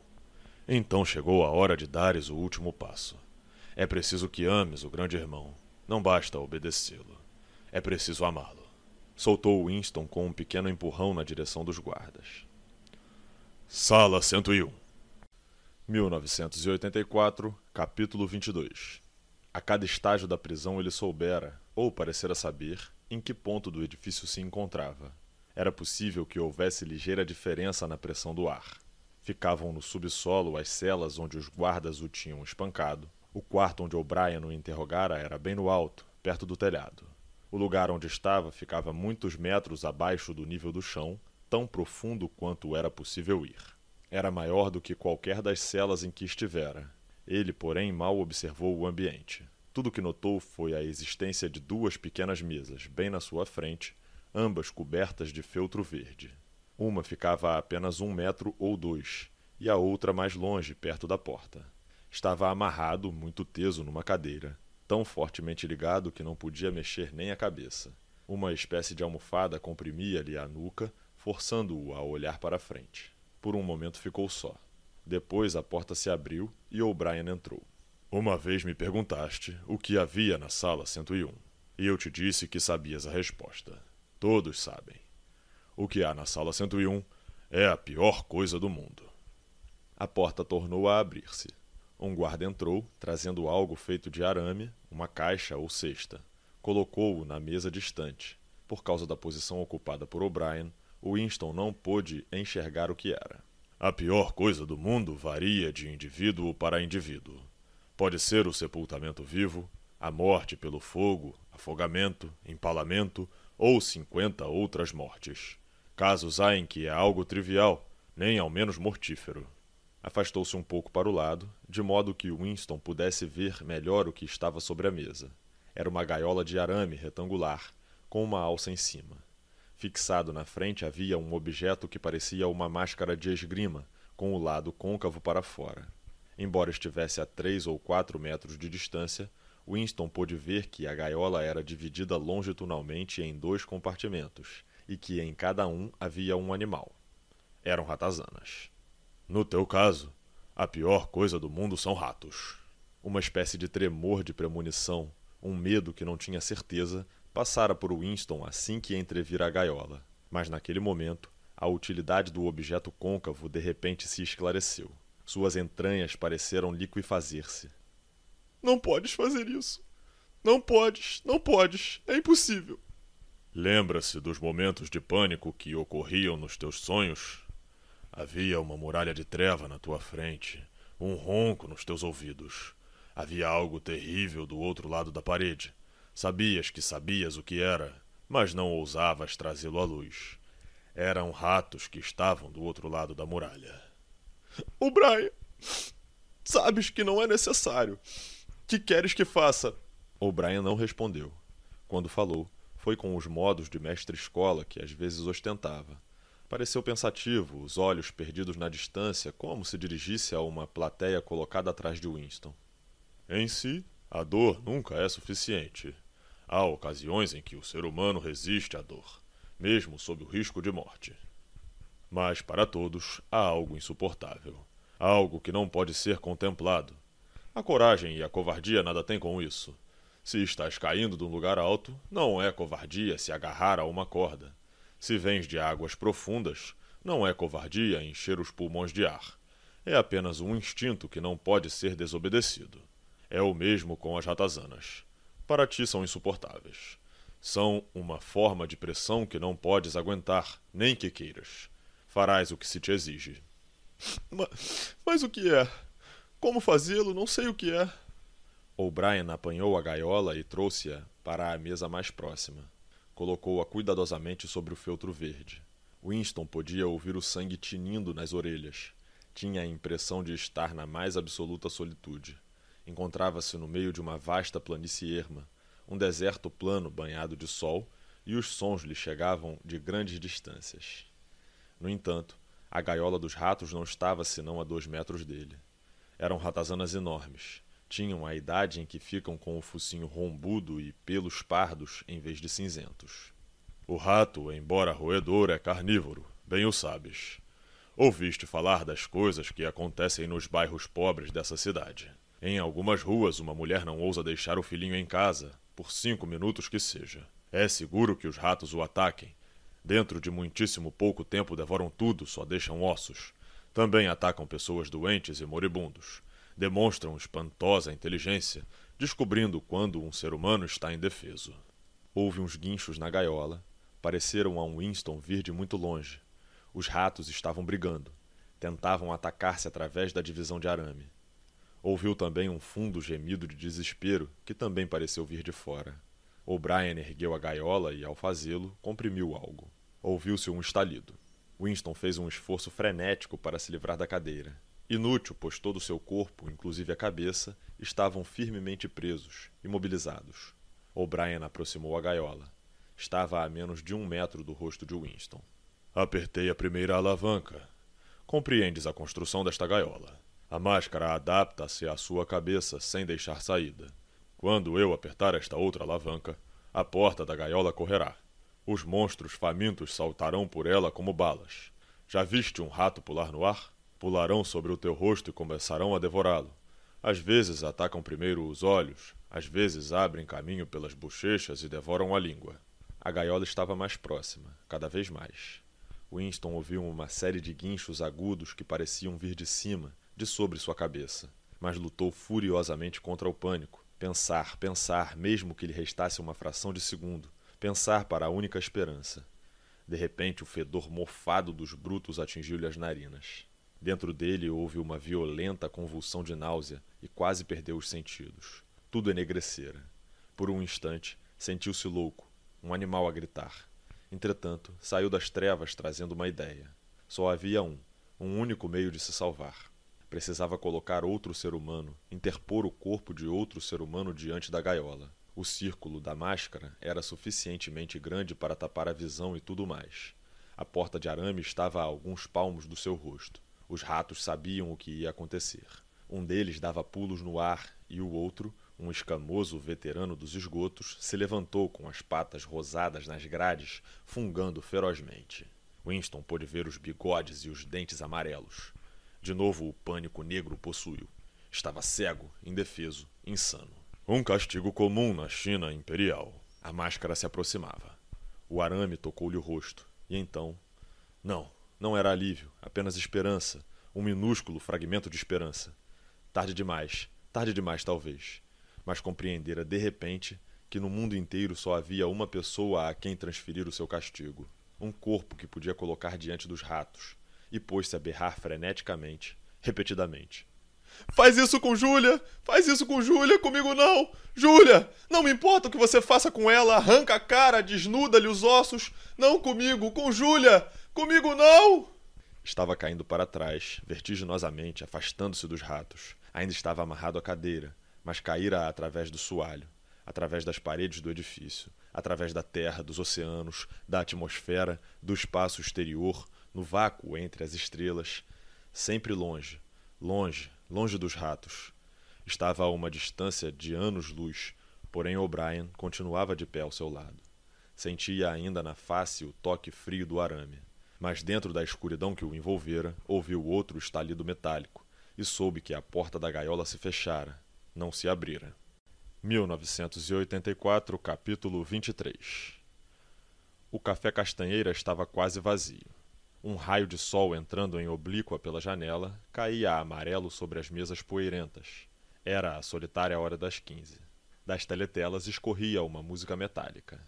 então chegou a hora de dares o último passo. É preciso que ames o grande irmão. Não basta obedecê-lo. É preciso amá-lo soltou Winston com um pequeno empurrão na direção dos guardas. Sala 101 1984, capítulo 22 A cada estágio da prisão ele soubera, ou parecera saber, em que ponto do edifício se encontrava. Era possível que houvesse ligeira diferença na pressão do ar. Ficavam no subsolo as celas onde os guardas o tinham espancado. O quarto onde O'Brien o interrogara era bem no alto, perto do telhado. O lugar onde estava ficava muitos metros abaixo do nível do chão, tão profundo quanto era possível ir. Era maior do que qualquer das celas em que estivera. Ele, porém, mal observou o ambiente. Tudo o que notou foi a existência de duas pequenas mesas, bem na sua frente, ambas cobertas de feltro verde. Uma ficava a apenas um metro ou dois, e a outra mais longe, perto da porta. Estava amarrado, muito teso, numa cadeira, tão fortemente ligado que não podia mexer nem a cabeça. Uma espécie de almofada comprimia-lhe a nuca, forçando-o a olhar para frente. Por um momento ficou só. Depois a porta se abriu e O'Brien entrou. Uma vez me perguntaste o que havia na sala 101, e eu te disse que sabias a resposta. Todos sabem. O que há na sala 101 é a pior coisa do mundo. A porta tornou a abrir-se. Um guarda entrou, trazendo algo feito de arame, uma caixa ou cesta. Colocou-o na mesa distante. Por causa da posição ocupada por O'Brien, Winston não pôde enxergar o que era. A pior coisa do mundo varia de indivíduo para indivíduo. Pode ser o sepultamento vivo, a morte pelo fogo, afogamento, empalamento ou cinquenta outras mortes. Casos há em que é algo trivial, nem ao menos mortífero. Afastou-se um pouco para o lado, de modo que Winston pudesse ver melhor o que estava sobre a mesa. Era uma gaiola de arame retangular, com uma alça em cima. Fixado na frente havia um objeto que parecia uma máscara de esgrima, com o lado côncavo para fora. Embora estivesse a três ou quatro metros de distância, Winston pôde ver que a gaiola era dividida longitudinalmente em dois compartimentos e que em cada um havia um animal. Eram ratazanas. No teu caso, a pior coisa do mundo são ratos. Uma espécie de tremor de premonição, um medo que não tinha certeza, passara por Winston assim que entrevira a gaiola. Mas naquele momento, a utilidade do objeto côncavo de repente se esclareceu. Suas entranhas pareceram liquefazer-se. Não podes fazer isso. Não podes, não podes. É impossível. Lembra-se dos momentos de pânico que ocorriam nos teus sonhos? Havia uma muralha de treva na tua frente, um ronco nos teus ouvidos. Havia algo terrível do outro lado da parede. Sabias que sabias o que era, mas não ousavas trazê-lo à luz. Eram ratos que estavam do outro lado da muralha. O Brian, sabes que não é necessário. Que queres que faça? O Brian não respondeu. Quando falou, foi com os modos de mestre-escola que às vezes ostentava Pareceu pensativo, os olhos perdidos na distância, como se dirigisse a uma plateia colocada atrás de Winston. Em si, a dor nunca é suficiente. Há ocasiões em que o ser humano resiste à dor, mesmo sob o risco de morte. Mas para todos há algo insuportável, algo que não pode ser contemplado. A coragem e a covardia nada têm com isso. Se estás caindo de um lugar alto, não é covardia se agarrar a uma corda. Se vens de águas profundas, não é covardia encher os pulmões de ar. É apenas um instinto que não pode ser desobedecido. É o mesmo com as ratazanas. Para ti são insuportáveis. São uma forma de pressão que não podes aguentar, nem que queiras. Farás o que se te exige. Mas, mas o que é? Como fazê-lo? Não sei o que é. O'Brien apanhou a gaiola e trouxe-a para a mesa mais próxima. Colocou-a cuidadosamente sobre o feltro verde. Winston podia ouvir o sangue tinindo nas orelhas. Tinha a impressão de estar na mais absoluta solitude. Encontrava-se no meio de uma vasta planície erma, um deserto plano banhado de sol, e os sons lhe chegavam de grandes distâncias. No entanto, a gaiola dos ratos não estava senão a dois metros dele. Eram ratazanas enormes, tinham a idade em que ficam com o focinho rombudo e pelos pardos em vez de cinzentos. O rato, embora roedor, é carnívoro, bem o sabes. Ouviste falar das coisas que acontecem nos bairros pobres dessa cidade. Em algumas ruas, uma mulher não ousa deixar o filhinho em casa, por cinco minutos que seja. É seguro que os ratos o ataquem. Dentro de muitíssimo pouco tempo devoram tudo, só deixam ossos. Também atacam pessoas doentes e moribundos demonstram espantosa inteligência, descobrindo quando um ser humano está indefeso. Houve uns guinchos na gaiola. Pareceram a um Winston vir de muito longe. Os ratos estavam brigando. Tentavam atacar-se através da divisão de arame. Ouviu também um fundo gemido de desespero, que também pareceu vir de fora. O'Brien ergueu a gaiola e, ao fazê-lo, comprimiu algo. Ouviu-se um estalido. Winston fez um esforço frenético para se livrar da cadeira. Inútil, pois todo o seu corpo, inclusive a cabeça, estavam firmemente presos, imobilizados. O'Brien aproximou a gaiola. Estava a menos de um metro do rosto de Winston. Apertei a primeira alavanca. Compreendes a construção desta gaiola. A máscara adapta-se à sua cabeça sem deixar saída. Quando eu apertar esta outra alavanca, a porta da gaiola correrá. Os monstros famintos saltarão por ela como balas. Já viste um rato pular no ar? pularão sobre o teu rosto e começarão a devorá-lo. Às vezes atacam primeiro os olhos, às vezes abrem caminho pelas bochechas e devoram a língua. A gaiola estava mais próxima, cada vez mais. Winston ouviu uma série de guinchos agudos que pareciam vir de cima, de sobre sua cabeça, mas lutou furiosamente contra o pânico. Pensar, pensar, mesmo que lhe restasse uma fração de segundo. Pensar para a única esperança. De repente, o fedor mofado dos brutos atingiu-lhe as narinas. Dentro dele houve uma violenta convulsão de náusea e quase perdeu os sentidos. Tudo enegrecera. Por um instante, sentiu-se louco, um animal a gritar. Entretanto, saiu das trevas trazendo uma ideia. Só havia um, um único meio de se salvar. Precisava colocar outro ser humano, interpor o corpo de outro ser humano diante da gaiola. O círculo da máscara era suficientemente grande para tapar a visão e tudo mais. A porta de arame estava a alguns palmos do seu rosto. Os ratos sabiam o que ia acontecer. Um deles dava pulos no ar e o outro, um escamoso veterano dos esgotos se levantou com as patas rosadas nas grades, fungando ferozmente. Winston pôde ver os bigodes e os dentes amarelos. De novo o pânico negro possuiu. Estava cego, indefeso, insano. Um castigo comum na China imperial. A máscara se aproximava. O arame tocou-lhe o rosto. E então. Não, não era alívio, apenas esperança. Um minúsculo fragmento de esperança. Tarde demais, tarde demais talvez mas compreendera de repente que no mundo inteiro só havia uma pessoa a quem transferir o seu castigo um corpo que podia colocar diante dos ratos e pôs-se a berrar freneticamente, repetidamente. Faz isso com Júlia! Faz isso com Júlia, comigo não! Júlia! Não me importa o que você faça com ela, arranca a cara, desnuda-lhe os ossos! Não comigo, com Júlia! Comigo não! Estava caindo para trás, vertiginosamente, afastando-se dos ratos. Ainda estava amarrado à cadeira, mas caíra através do soalho, através das paredes do edifício, através da terra, dos oceanos, da atmosfera, do espaço exterior, no vácuo entre as estrelas, sempre longe, longe, longe dos ratos. Estava a uma distância de anos-luz, porém O'Brien continuava de pé ao seu lado. Sentia ainda na face o toque frio do arame, mas dentro da escuridão que o envolvera, ouviu outro estalido metálico e soube que a porta da gaiola se fechara, não se abrira. 1984, capítulo 23 O café Castanheira estava quase vazio. Um raio de sol entrando em oblíqua pela janela caía amarelo sobre as mesas poeirentas. Era a solitária hora das quinze. Das teletelas escorria uma música metálica.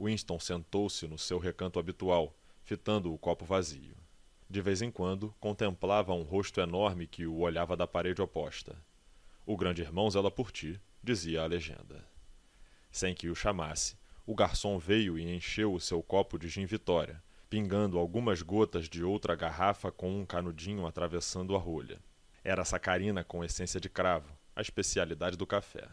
Winston sentou-se no seu recanto habitual, fitando o copo vazio. De vez em quando, contemplava um rosto enorme que o olhava da parede oposta. O grande irmão zela por ti, dizia a legenda. Sem que o chamasse, o garçom veio e encheu o seu copo de gin Vitória, pingando algumas gotas de outra garrafa com um canudinho atravessando a rolha. Era sacarina com essência de cravo, a especialidade do café.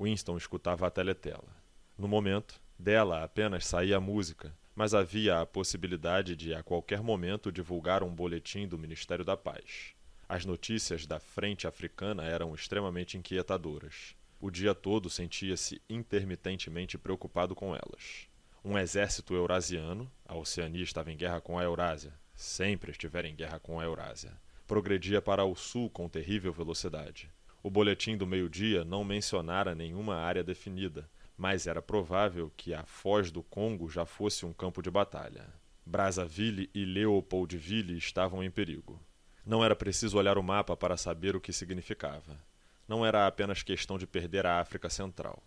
Winston escutava a teletela. No momento, dela apenas saía a música, mas havia a possibilidade de a qualquer momento divulgar um boletim do Ministério da Paz. As notícias da frente africana eram extremamente inquietadoras. O dia todo sentia-se intermitentemente preocupado com elas. Um exército eurasiano, a Oceania estava em guerra com a Eurásia, sempre estivera em guerra com a Eurásia, progredia para o sul com terrível velocidade. O boletim do meio-dia não mencionara nenhuma área definida, mas era provável que a foz do Congo já fosse um campo de batalha. Brazzaville e Leopoldville estavam em perigo. Não era preciso olhar o mapa para saber o que significava. Não era apenas questão de perder a África Central.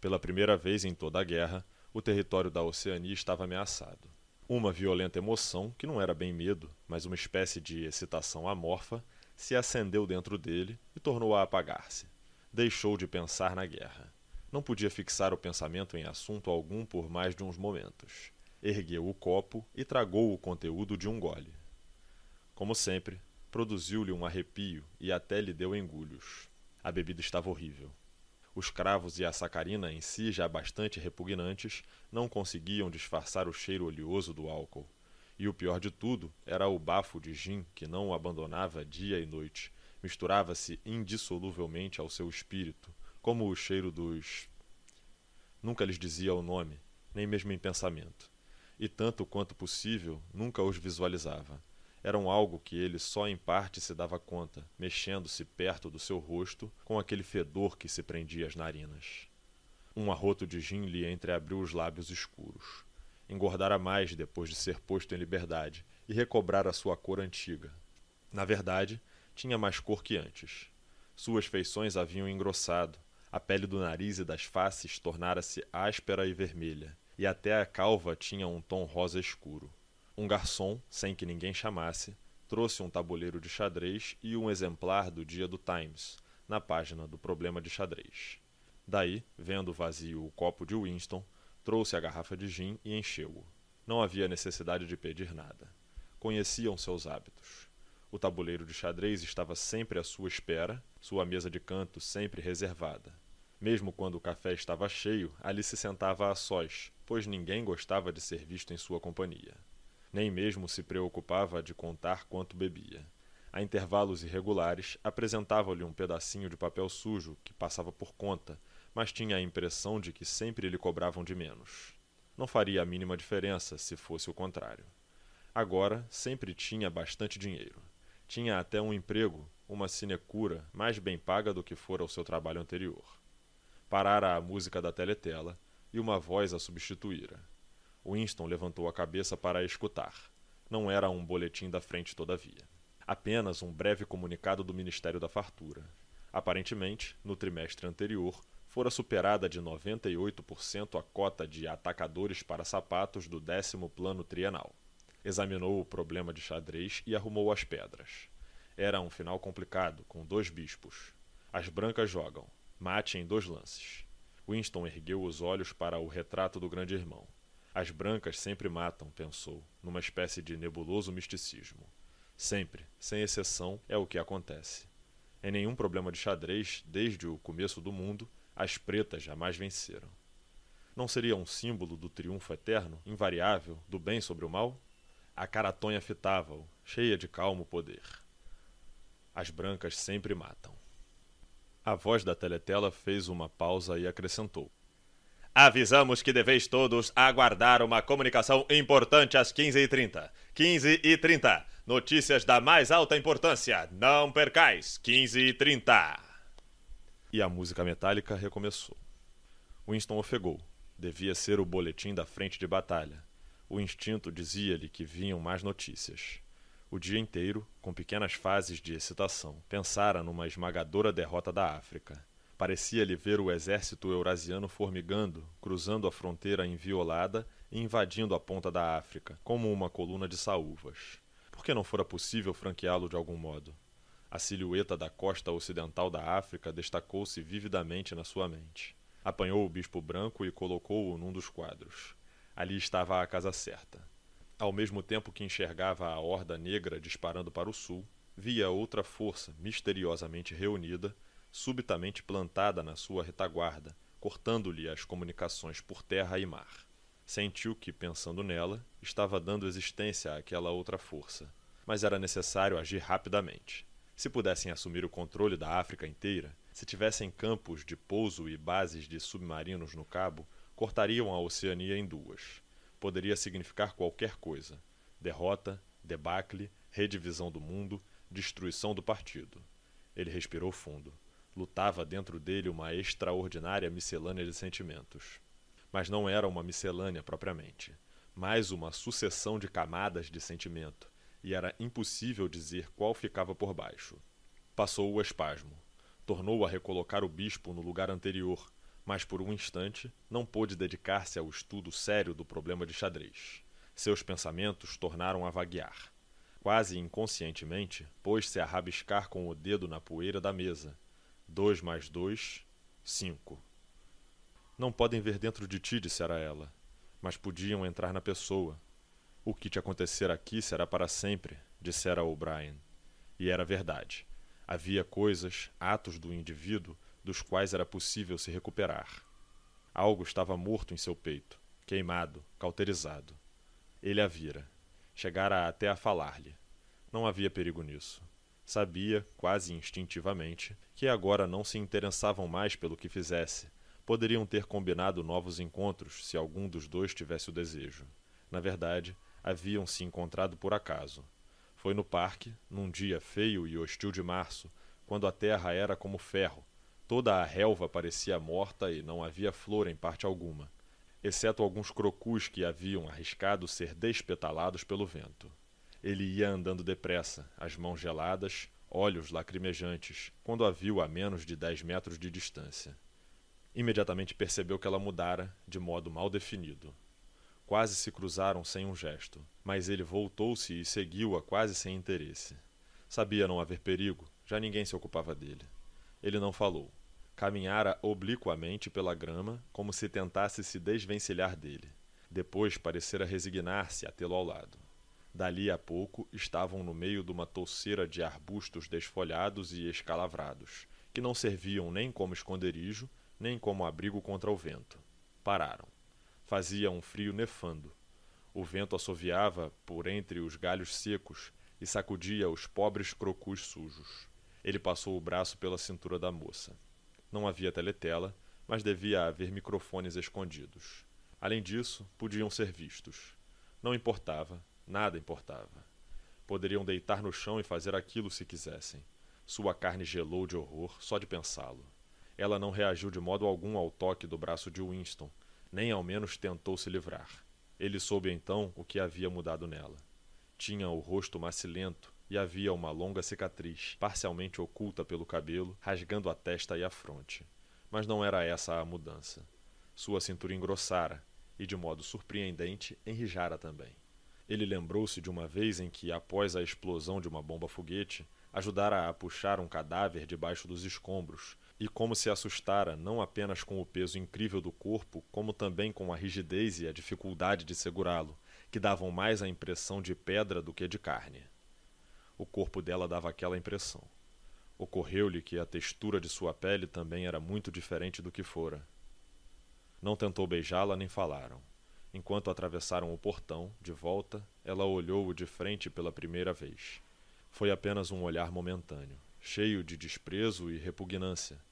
Pela primeira vez em toda a guerra, o território da Oceania estava ameaçado. Uma violenta emoção, que não era bem medo, mas uma espécie de excitação amorfa, se acendeu dentro dele e tornou a apagar-se. Deixou de pensar na guerra. Não podia fixar o pensamento em assunto algum por mais de uns momentos. Ergueu o copo e tragou o conteúdo de um gole. Como sempre, produziu-lhe um arrepio e até lhe deu engulhos. A bebida estava horrível. Os cravos e a sacarina, em si já bastante repugnantes, não conseguiam disfarçar o cheiro oleoso do álcool. E o pior de tudo era o bafo de gin que não o abandonava dia e noite. Misturava-se indissoluvelmente ao seu espírito, como o cheiro dos. Nunca lhes dizia o nome, nem mesmo em pensamento. E tanto quanto possível, nunca os visualizava eram algo que ele só em parte se dava conta, mexendo-se perto do seu rosto com aquele fedor que se prendia às narinas. Um arroto de gin lhe entreabriu os lábios escuros. Engordara mais depois de ser posto em liberdade e recobrar a sua cor antiga. Na verdade, tinha mais cor que antes. Suas feições haviam engrossado, a pele do nariz e das faces tornara-se áspera e vermelha, e até a calva tinha um tom rosa escuro. Um garçom, sem que ninguém chamasse, trouxe um tabuleiro de xadrez e um exemplar do dia do Times, na página do problema de xadrez. Daí, vendo vazio o copo de Winston, trouxe a garrafa de gin e encheu-o. Não havia necessidade de pedir nada. Conheciam seus hábitos. O tabuleiro de xadrez estava sempre à sua espera, sua mesa de canto sempre reservada. Mesmo quando o café estava cheio, ali se sentava a sós, pois ninguém gostava de ser visto em sua companhia. Nem mesmo se preocupava de contar quanto bebia. A intervalos irregulares, apresentava-lhe um pedacinho de papel sujo que passava por conta, mas tinha a impressão de que sempre lhe cobravam de menos. Não faria a mínima diferença se fosse o contrário. Agora sempre tinha bastante dinheiro. Tinha até um emprego, uma sinecura, mais bem paga do que fora o seu trabalho anterior. Parara a música da teletela e uma voz a substituíra. Winston levantou a cabeça para escutar. Não era um boletim da frente, todavia. Apenas um breve comunicado do Ministério da Fartura. Aparentemente, no trimestre anterior, fora superada de 98% a cota de atacadores para sapatos do décimo plano trienal. Examinou o problema de xadrez e arrumou as pedras. Era um final complicado, com dois bispos. As brancas jogam. Mate em dois lances. Winston ergueu os olhos para o retrato do grande irmão. As brancas sempre matam, pensou, numa espécie de nebuloso misticismo. Sempre, sem exceção, é o que acontece. Em nenhum problema de xadrez, desde o começo do mundo, as pretas jamais venceram. Não seria um símbolo do triunfo eterno, invariável, do bem sobre o mal? A caratonha fitava-o, cheia de calmo poder. As brancas sempre matam. A voz da teletela fez uma pausa e acrescentou: Avisamos que deveis todos aguardar uma comunicação importante às 15h30. 15h30. Notícias da mais alta importância. Não percais. 15h30. E a música metálica recomeçou. Winston ofegou. Devia ser o boletim da frente de batalha. O instinto dizia-lhe que vinham mais notícias. O dia inteiro, com pequenas fases de excitação, pensara numa esmagadora derrota da África. Parecia-lhe ver o exército eurasiano formigando, cruzando a fronteira inviolada e invadindo a ponta da África, como uma coluna de saúvas. Por que não fora possível franqueá-lo de algum modo? A silhueta da costa ocidental da África destacou-se vividamente na sua mente. Apanhou o bispo branco e colocou-o num dos quadros. Ali estava a casa certa. Ao mesmo tempo que enxergava a horda negra disparando para o sul, via outra força misteriosamente reunida subitamente plantada na sua retaguarda, cortando-lhe as comunicações por terra e mar. Sentiu que, pensando nela, estava dando existência àquela outra força. Mas era necessário agir rapidamente. Se pudessem assumir o controle da África inteira, se tivessem campos de pouso e bases de submarinos no cabo, cortariam a Oceania em duas. Poderia significar qualquer coisa: derrota, debacle, redivisão do mundo, destruição do partido. Ele respirou fundo lutava dentro dele uma extraordinária miscelânea de sentimentos. Mas não era uma miscelânea propriamente, mais uma sucessão de camadas de sentimento, e era impossível dizer qual ficava por baixo. Passou o espasmo. Tornou a recolocar o bispo no lugar anterior, mas por um instante não pôde dedicar-se ao estudo sério do problema de xadrez. Seus pensamentos tornaram a vaguear. Quase inconscientemente, pôs-se a rabiscar com o dedo na poeira da mesa, Dois mais dois, cinco. Não podem ver dentro de ti, dissera ela, mas podiam entrar na pessoa. O que te acontecer aqui será para sempre, dissera O'Brien. E era verdade. Havia coisas, atos do indivíduo, dos quais era possível se recuperar. Algo estava morto em seu peito, queimado, cauterizado. Ele a vira. Chegara até a falar-lhe. Não havia perigo nisso. Sabia, quase instintivamente, que agora não se interessavam mais pelo que fizesse. Poderiam ter combinado novos encontros se algum dos dois tivesse o desejo. Na verdade, haviam se encontrado por acaso. Foi no parque, num dia feio e hostil de março, quando a terra era como ferro, Toda a relva parecia morta e não havia flor em parte alguma, exceto alguns crocus que haviam arriscado ser despetalados pelo vento. Ele ia andando depressa, as mãos geladas, olhos lacrimejantes, quando a viu a menos de dez metros de distância. Imediatamente percebeu que ela mudara, de modo mal definido. Quase se cruzaram sem um gesto, mas ele voltou-se e seguiu-a quase sem interesse. Sabia não haver perigo, já ninguém se ocupava dele. Ele não falou. Caminhara obliquamente pela grama, como se tentasse se desvencilhar dele. Depois parecera resignar-se a tê-lo ao lado. Dali a pouco estavam no meio de uma touceira de arbustos desfolhados e escalavrados, que não serviam nem como esconderijo, nem como abrigo contra o vento. Pararam. Fazia um frio nefando. O vento assoviava por entre os galhos secos e sacudia os pobres crocus sujos. Ele passou o braço pela cintura da moça. Não havia teletela, mas devia haver microfones escondidos. Além disso, podiam ser vistos. Não importava, nada importava. Poderiam deitar no chão e fazer aquilo se quisessem. Sua carne gelou de horror só de pensá-lo. Ela não reagiu de modo algum ao toque do braço de Winston, nem ao menos tentou se livrar. Ele soube então o que havia mudado nela. Tinha o rosto macilento, e havia uma longa cicatriz, parcialmente oculta pelo cabelo, rasgando a testa e a fronte. Mas não era essa a mudança. Sua cintura engrossara, e de modo surpreendente enrijara também. Ele lembrou-se de uma vez em que, após a explosão de uma bomba-foguete, ajudara a puxar um cadáver debaixo dos escombros, e como se assustara não apenas com o peso incrível do corpo, como também com a rigidez e a dificuldade de segurá-lo, que davam mais a impressão de pedra do que de carne. O corpo dela dava aquela impressão. Ocorreu-lhe que a textura de sua pele também era muito diferente do que fora. Não tentou beijá-la nem falaram. Enquanto atravessaram o portão, de volta, ela olhou-o de frente pela primeira vez. Foi apenas um olhar momentâneo, cheio de desprezo e repugnância.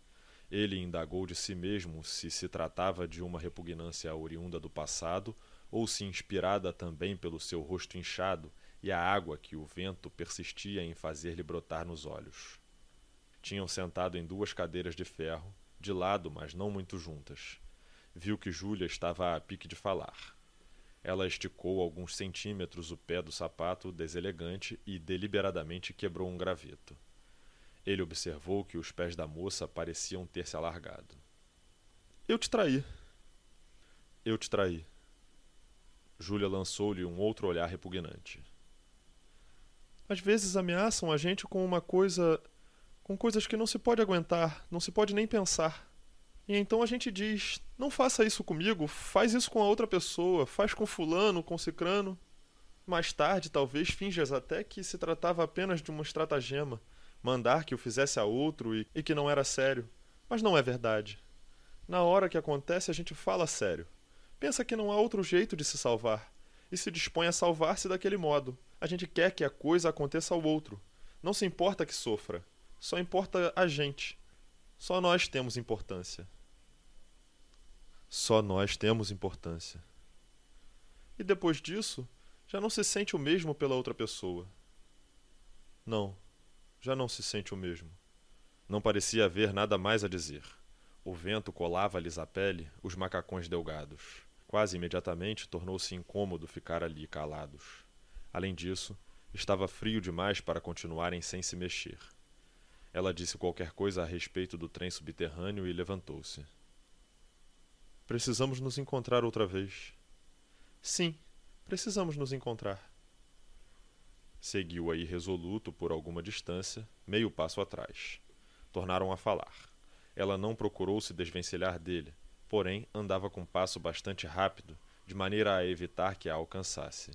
Ele indagou de si mesmo se se tratava de uma repugnância oriunda do passado ou se inspirada também pelo seu rosto inchado e a água que o vento persistia em fazer-lhe brotar nos olhos. Tinham sentado em duas cadeiras de ferro, de lado, mas não muito juntas. Viu que Júlia estava a pique de falar. Ela esticou alguns centímetros o pé do sapato deselegante e deliberadamente quebrou um graveto. Ele observou que os pés da moça pareciam ter se alargado. Eu te traí. Eu te traí. Júlia lançou-lhe um outro olhar repugnante. Às vezes ameaçam a gente com uma coisa. com coisas que não se pode aguentar, não se pode nem pensar. E então a gente diz: não faça isso comigo, faz isso com a outra pessoa, faz com Fulano, com Cicrano. Mais tarde, talvez, finjas até que se tratava apenas de uma estratagema, mandar que o fizesse a outro e, e que não era sério. Mas não é verdade. Na hora que acontece, a gente fala sério. Pensa que não há outro jeito de se salvar e se dispõe a salvar-se daquele modo. A gente quer que a coisa aconteça ao outro. Não se importa que sofra. Só importa a gente. Só nós temos importância. Só nós temos importância. E depois disso, já não se sente o mesmo pela outra pessoa. Não, já não se sente o mesmo. Não parecia haver nada mais a dizer. O vento colava-lhes à pele os macacões delgados. Quase imediatamente tornou-se incômodo ficar ali calados. Além disso, estava frio demais para continuarem sem se mexer. Ela disse qualquer coisa a respeito do trem subterrâneo e levantou-se. Precisamos nos encontrar outra vez. Sim, precisamos nos encontrar. Seguiu-a irresoluto por alguma distância, meio passo atrás. Tornaram a falar. Ela não procurou se desvencilhar dele, porém andava com passo bastante rápido, de maneira a evitar que a alcançasse.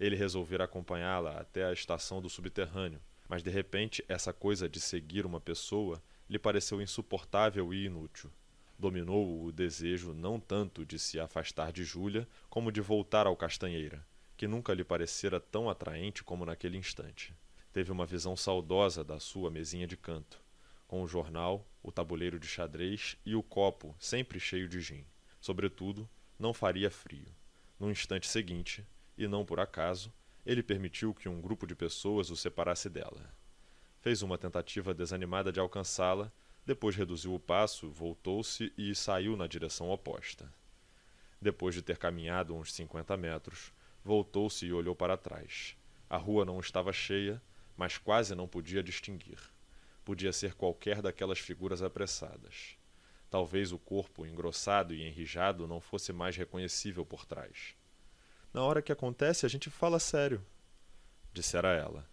Ele resolvera acompanhá-la até a estação do subterrâneo, mas de repente essa coisa de seguir uma pessoa lhe pareceu insuportável e inútil. Dominou-o o desejo não tanto de se afastar de Júlia, como de voltar ao Castanheira, que nunca lhe parecera tão atraente como naquele instante. Teve uma visão saudosa da sua mesinha de canto com o jornal, o tabuleiro de xadrez e o copo sempre cheio de gin. Sobretudo, não faria frio. No instante seguinte, e não por acaso, ele permitiu que um grupo de pessoas o separasse dela. Fez uma tentativa desanimada de alcançá-la, Depois reduziu o passo, voltou-se e saiu na direção oposta. Depois de ter caminhado uns cinquenta metros, voltou-se e olhou para trás. A rua não estava cheia, mas quase não podia distinguir. Podia ser qualquer daquelas figuras apressadas. Talvez o corpo engrossado e enrijado não fosse mais reconhecível por trás. Na hora que acontece, a gente fala sério, dissera ela.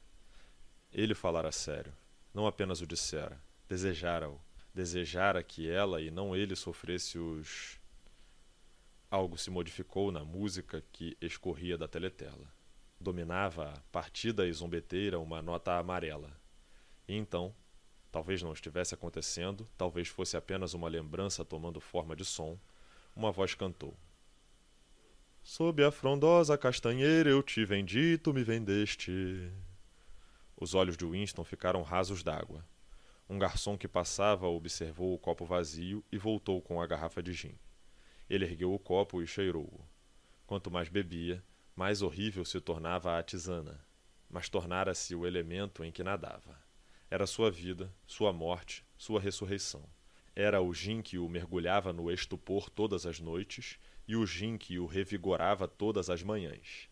Ele falara sério. Não apenas o dissera, desejara-o. Desejara que ela e não ele sofresse os. Algo se modificou na música que escorria da teletela. Dominava, partida e zombeteira, uma nota amarela. E então, talvez não estivesse acontecendo, talvez fosse apenas uma lembrança tomando forma de som, uma voz cantou. Sob a frondosa castanheira eu te vendi, tu me vendeste. Os olhos de Winston ficaram rasos d'água. Um garçom que passava observou o copo vazio e voltou com a garrafa de gin. Ele ergueu o copo e cheirou-o. Quanto mais bebia, mais horrível se tornava a tisana, mas tornara-se o elemento em que nadava. Era sua vida, sua morte, sua ressurreição. Era o gin que o mergulhava no estupor todas as noites e o gin que o revigorava todas as manhãs.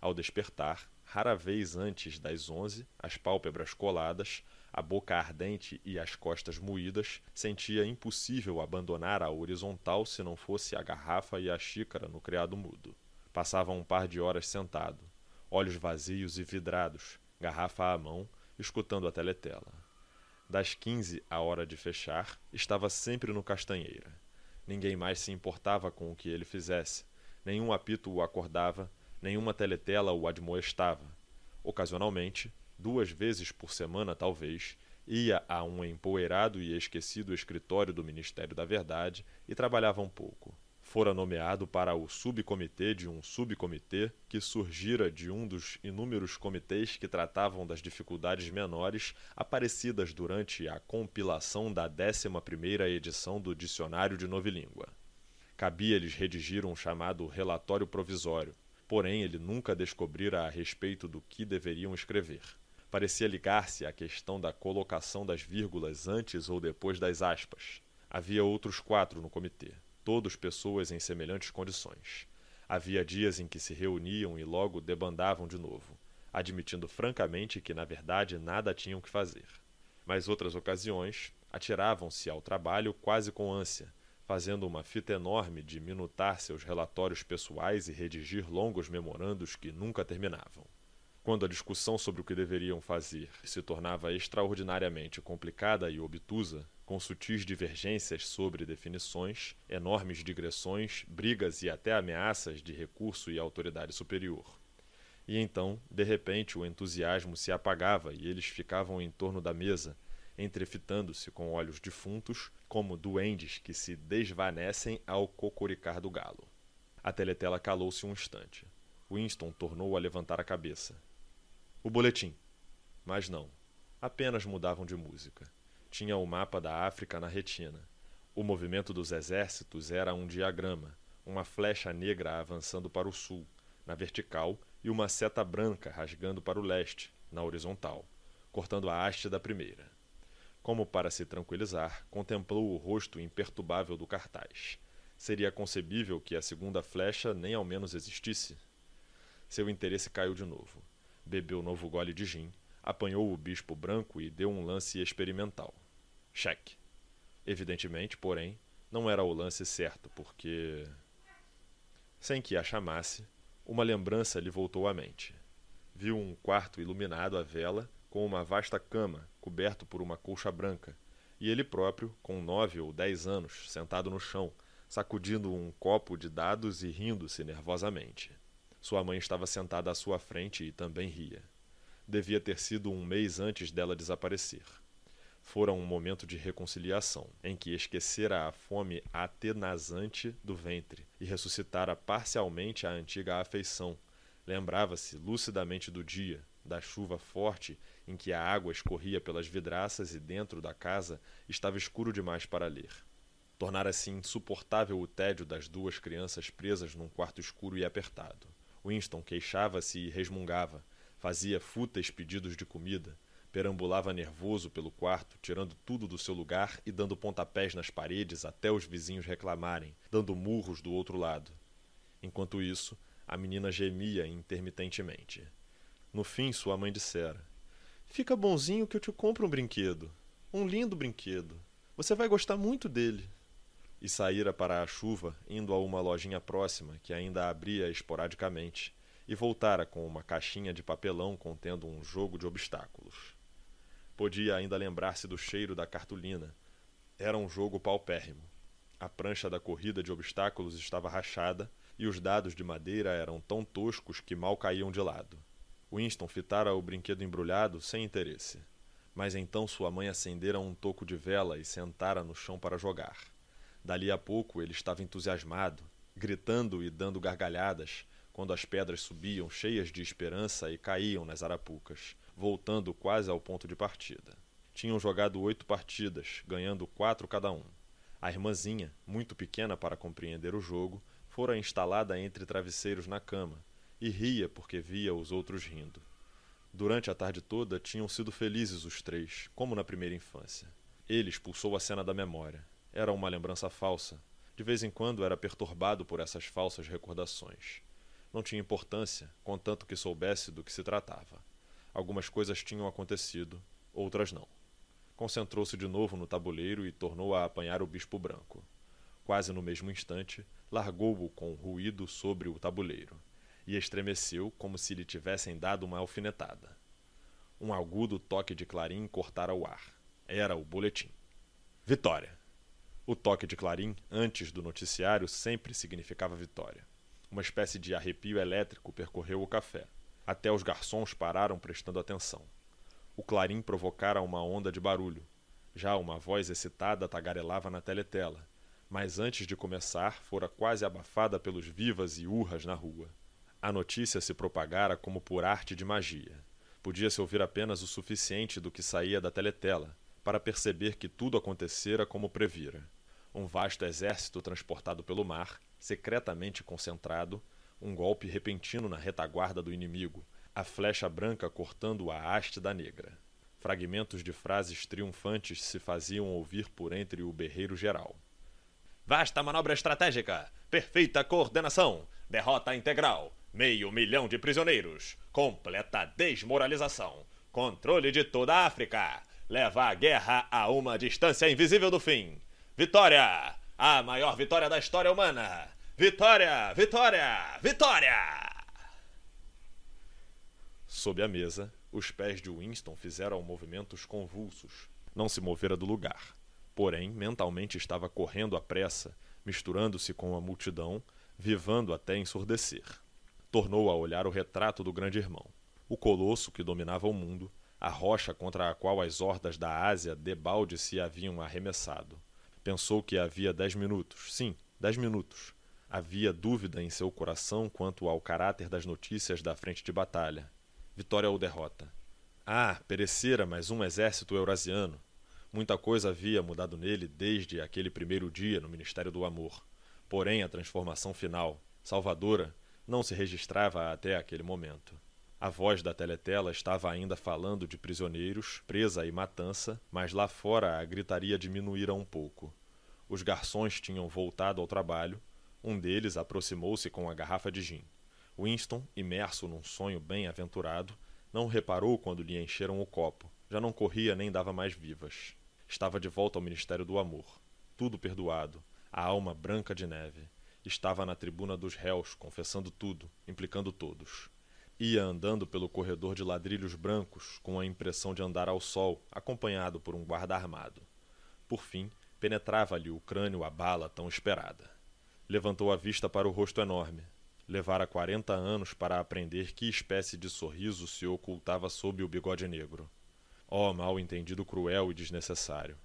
Ao despertar, rara vez antes das onze, as pálpebras coladas, a boca ardente e as costas moídas, sentia impossível abandonar a horizontal se não fosse a garrafa e a xícara no criado mudo. Passava um par de horas sentado, olhos vazios e vidrados, garrafa à mão, escutando a teletela. Das quinze à hora de fechar, estava sempre no Castanheira. Ninguém mais se importava com o que ele fizesse. Nenhum apito o acordava, nenhuma teletela o admoestava. Ocasionalmente, duas vezes por semana talvez, ia a um empoeirado e esquecido escritório do Ministério da Verdade e trabalhava um pouco. Fora nomeado para o subcomitê de um subcomitê que surgira de um dos inúmeros comitês que tratavam das dificuldades menores aparecidas durante a compilação da 11ª edição do Dicionário de Novilíngua. Cabia-lhes redigir um chamado relatório provisório, porém ele nunca descobrira a respeito do que deveriam escrever. Parecia ligar-se à questão da colocação das vírgulas antes ou depois das aspas. Havia outros quatro no comitê, todos pessoas em semelhantes condições. Havia dias em que se reuniam e logo debandavam de novo, admitindo francamente que na verdade nada tinham que fazer. Mas outras ocasiões atiravam-se ao trabalho quase com ânsia, fazendo uma fita enorme de minutar seus relatórios pessoais e redigir longos memorandos que nunca terminavam. Quando a discussão sobre o que deveriam fazer se tornava extraordinariamente complicada e obtusa, com sutis divergências sobre definições, enormes digressões, brigas e até ameaças de recurso e autoridade superior. E então, de repente, o entusiasmo se apagava e eles ficavam em torno da mesa, entrefitando-se com olhos defuntos, como duendes que se desvanecem ao cocoricar do galo. A teletela calou-se um instante. Winston tornou a levantar a cabeça. O boletim. Mas não. Apenas mudavam de música. Tinha o mapa da África na retina. O movimento dos exércitos era um diagrama, uma flecha negra avançando para o sul, na vertical, e uma seta branca rasgando para o leste, na horizontal, cortando a haste da primeira. Como para se tranquilizar, contemplou o rosto imperturbável do cartaz. Seria concebível que a segunda flecha nem ao menos existisse? Seu interesse caiu de novo. Bebeu novo gole de gin, apanhou o bispo branco e deu um lance experimental. Cheque. Evidentemente, porém, não era o lance certo, porque. Sem que a chamasse, uma lembrança lhe voltou à mente. Viu um quarto iluminado à vela com uma vasta cama, coberto por uma colcha branca, e ele próprio, com nove ou dez anos, sentado no chão, sacudindo um copo de dados e rindo-se nervosamente. Sua mãe estava sentada à sua frente e também ria. Devia ter sido um mês antes dela desaparecer. Fora um momento de reconciliação, em que esquecera a fome atenazante do ventre e ressuscitara parcialmente a antiga afeição. Lembrava-se lucidamente do dia, da chuva forte em que a água escorria pelas vidraças e dentro da casa estava escuro demais para ler. Tornara-se insuportável o tédio das duas crianças presas num quarto escuro e apertado. Winston queixava-se e resmungava, fazia fúteis pedidos de comida, Perambulava nervoso pelo quarto, tirando tudo do seu lugar e dando pontapés nas paredes até os vizinhos reclamarem, dando murros do outro lado. Enquanto isso, a menina gemia intermitentemente. No fim, sua mãe dissera: Fica bonzinho que eu te compro um brinquedo. Um lindo brinquedo. Você vai gostar muito dele. E saíra para a chuva, indo a uma lojinha próxima que ainda abria esporadicamente, e voltara com uma caixinha de papelão contendo um jogo de obstáculos. Podia ainda lembrar-se do cheiro da cartolina. Era um jogo paupérrimo. A prancha da corrida de obstáculos estava rachada e os dados de madeira eram tão toscos que mal caíam de lado. Winston fitara o brinquedo embrulhado sem interesse. Mas então sua mãe acendera um toco de vela e sentara no chão para jogar. Dali a pouco ele estava entusiasmado, gritando e dando gargalhadas, quando as pedras subiam cheias de esperança e caíam nas arapucas, voltando quase ao ponto de partida. Tinham jogado oito partidas, ganhando quatro cada um. A irmãzinha, muito pequena para compreender o jogo, fora instalada entre travesseiros na cama e ria porque via os outros rindo. Durante a tarde toda tinham sido felizes os três, como na primeira infância. Ele expulsou a cena da memória. Era uma lembrança falsa. De vez em quando era perturbado por essas falsas recordações. Não tinha importância, contanto que soubesse do que se tratava. Algumas coisas tinham acontecido, outras não. Concentrou-se de novo no tabuleiro e tornou a apanhar o bispo branco. Quase no mesmo instante, largou-o com ruído sobre o tabuleiro e estremeceu como se lhe tivessem dado uma alfinetada. Um agudo toque de clarim cortara o ar. Era o boletim. Vitória! O toque de clarim, antes do noticiário, sempre significava vitória. Uma espécie de arrepio elétrico percorreu o café. Até os garçons pararam prestando atenção. O clarim provocara uma onda de barulho. Já uma voz excitada tagarelava na teletela, mas antes de começar fora quase abafada pelos vivas e urras na rua. A notícia se propagara como por arte de magia. Podia-se ouvir apenas o suficiente do que saía da teletela para perceber que tudo acontecera como previra. Um vasto exército transportado pelo mar secretamente concentrado, um golpe repentino na retaguarda do inimigo, a flecha branca cortando a haste da negra. Fragmentos de frases triunfantes se faziam ouvir por entre o berreiro geral. Vasta manobra estratégica! Perfeita coordenação! Derrota integral! Meio milhão de prisioneiros! Completa desmoralização! Controle de toda a África! Leva a guerra a uma distância invisível do fim! Vitória! A maior vitória da história humana! Vitória! Vitória! Vitória! Sob a mesa, os pés de Winston fizeram movimentos convulsos. Não se movera do lugar. Porém, mentalmente estava correndo à pressa, misturando-se com a multidão, vivando até ensurdecer. Tornou a olhar o retrato do grande irmão. O colosso que dominava o mundo, a rocha contra a qual as hordas da Ásia debalde se haviam arremessado. Pensou que havia dez minutos. Sim, dez minutos. Havia dúvida em seu coração quanto ao caráter das notícias da frente de batalha. Vitória ou derrota. Ah, perecera mais um exército eurasiano. Muita coisa havia mudado nele desde aquele primeiro dia no Ministério do Amor. Porém, a transformação final, salvadora, não se registrava até aquele momento. A voz da teletela estava ainda falando de prisioneiros, presa e matança, mas lá fora a gritaria diminuíra um pouco. Os garçons tinham voltado ao trabalho. Um deles aproximou-se com a garrafa de gin. Winston, imerso num sonho bem-aventurado, não reparou quando lhe encheram o copo. Já não corria nem dava mais vivas. Estava de volta ao Ministério do Amor. Tudo perdoado. A alma branca de neve. Estava na tribuna dos réus, confessando tudo, implicando todos. Ia andando pelo corredor de ladrilhos brancos, com a impressão de andar ao sol, acompanhado por um guarda armado. Por fim, penetrava-lhe o crânio a bala tão esperada. Levantou a vista para o rosto enorme. Levara quarenta anos para aprender que espécie de sorriso se ocultava sob o bigode negro. Ó oh, mal entendido cruel e desnecessário!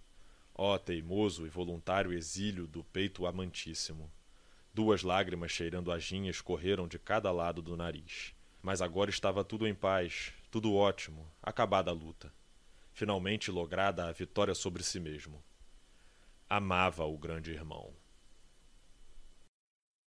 Ó oh, teimoso e voluntário exílio do peito amantíssimo! Duas lágrimas cheirando a gin escorreram de cada lado do nariz. Mas agora estava tudo em paz, tudo ótimo, acabada a luta. Finalmente lograda a vitória sobre si mesmo. Amava o grande irmão.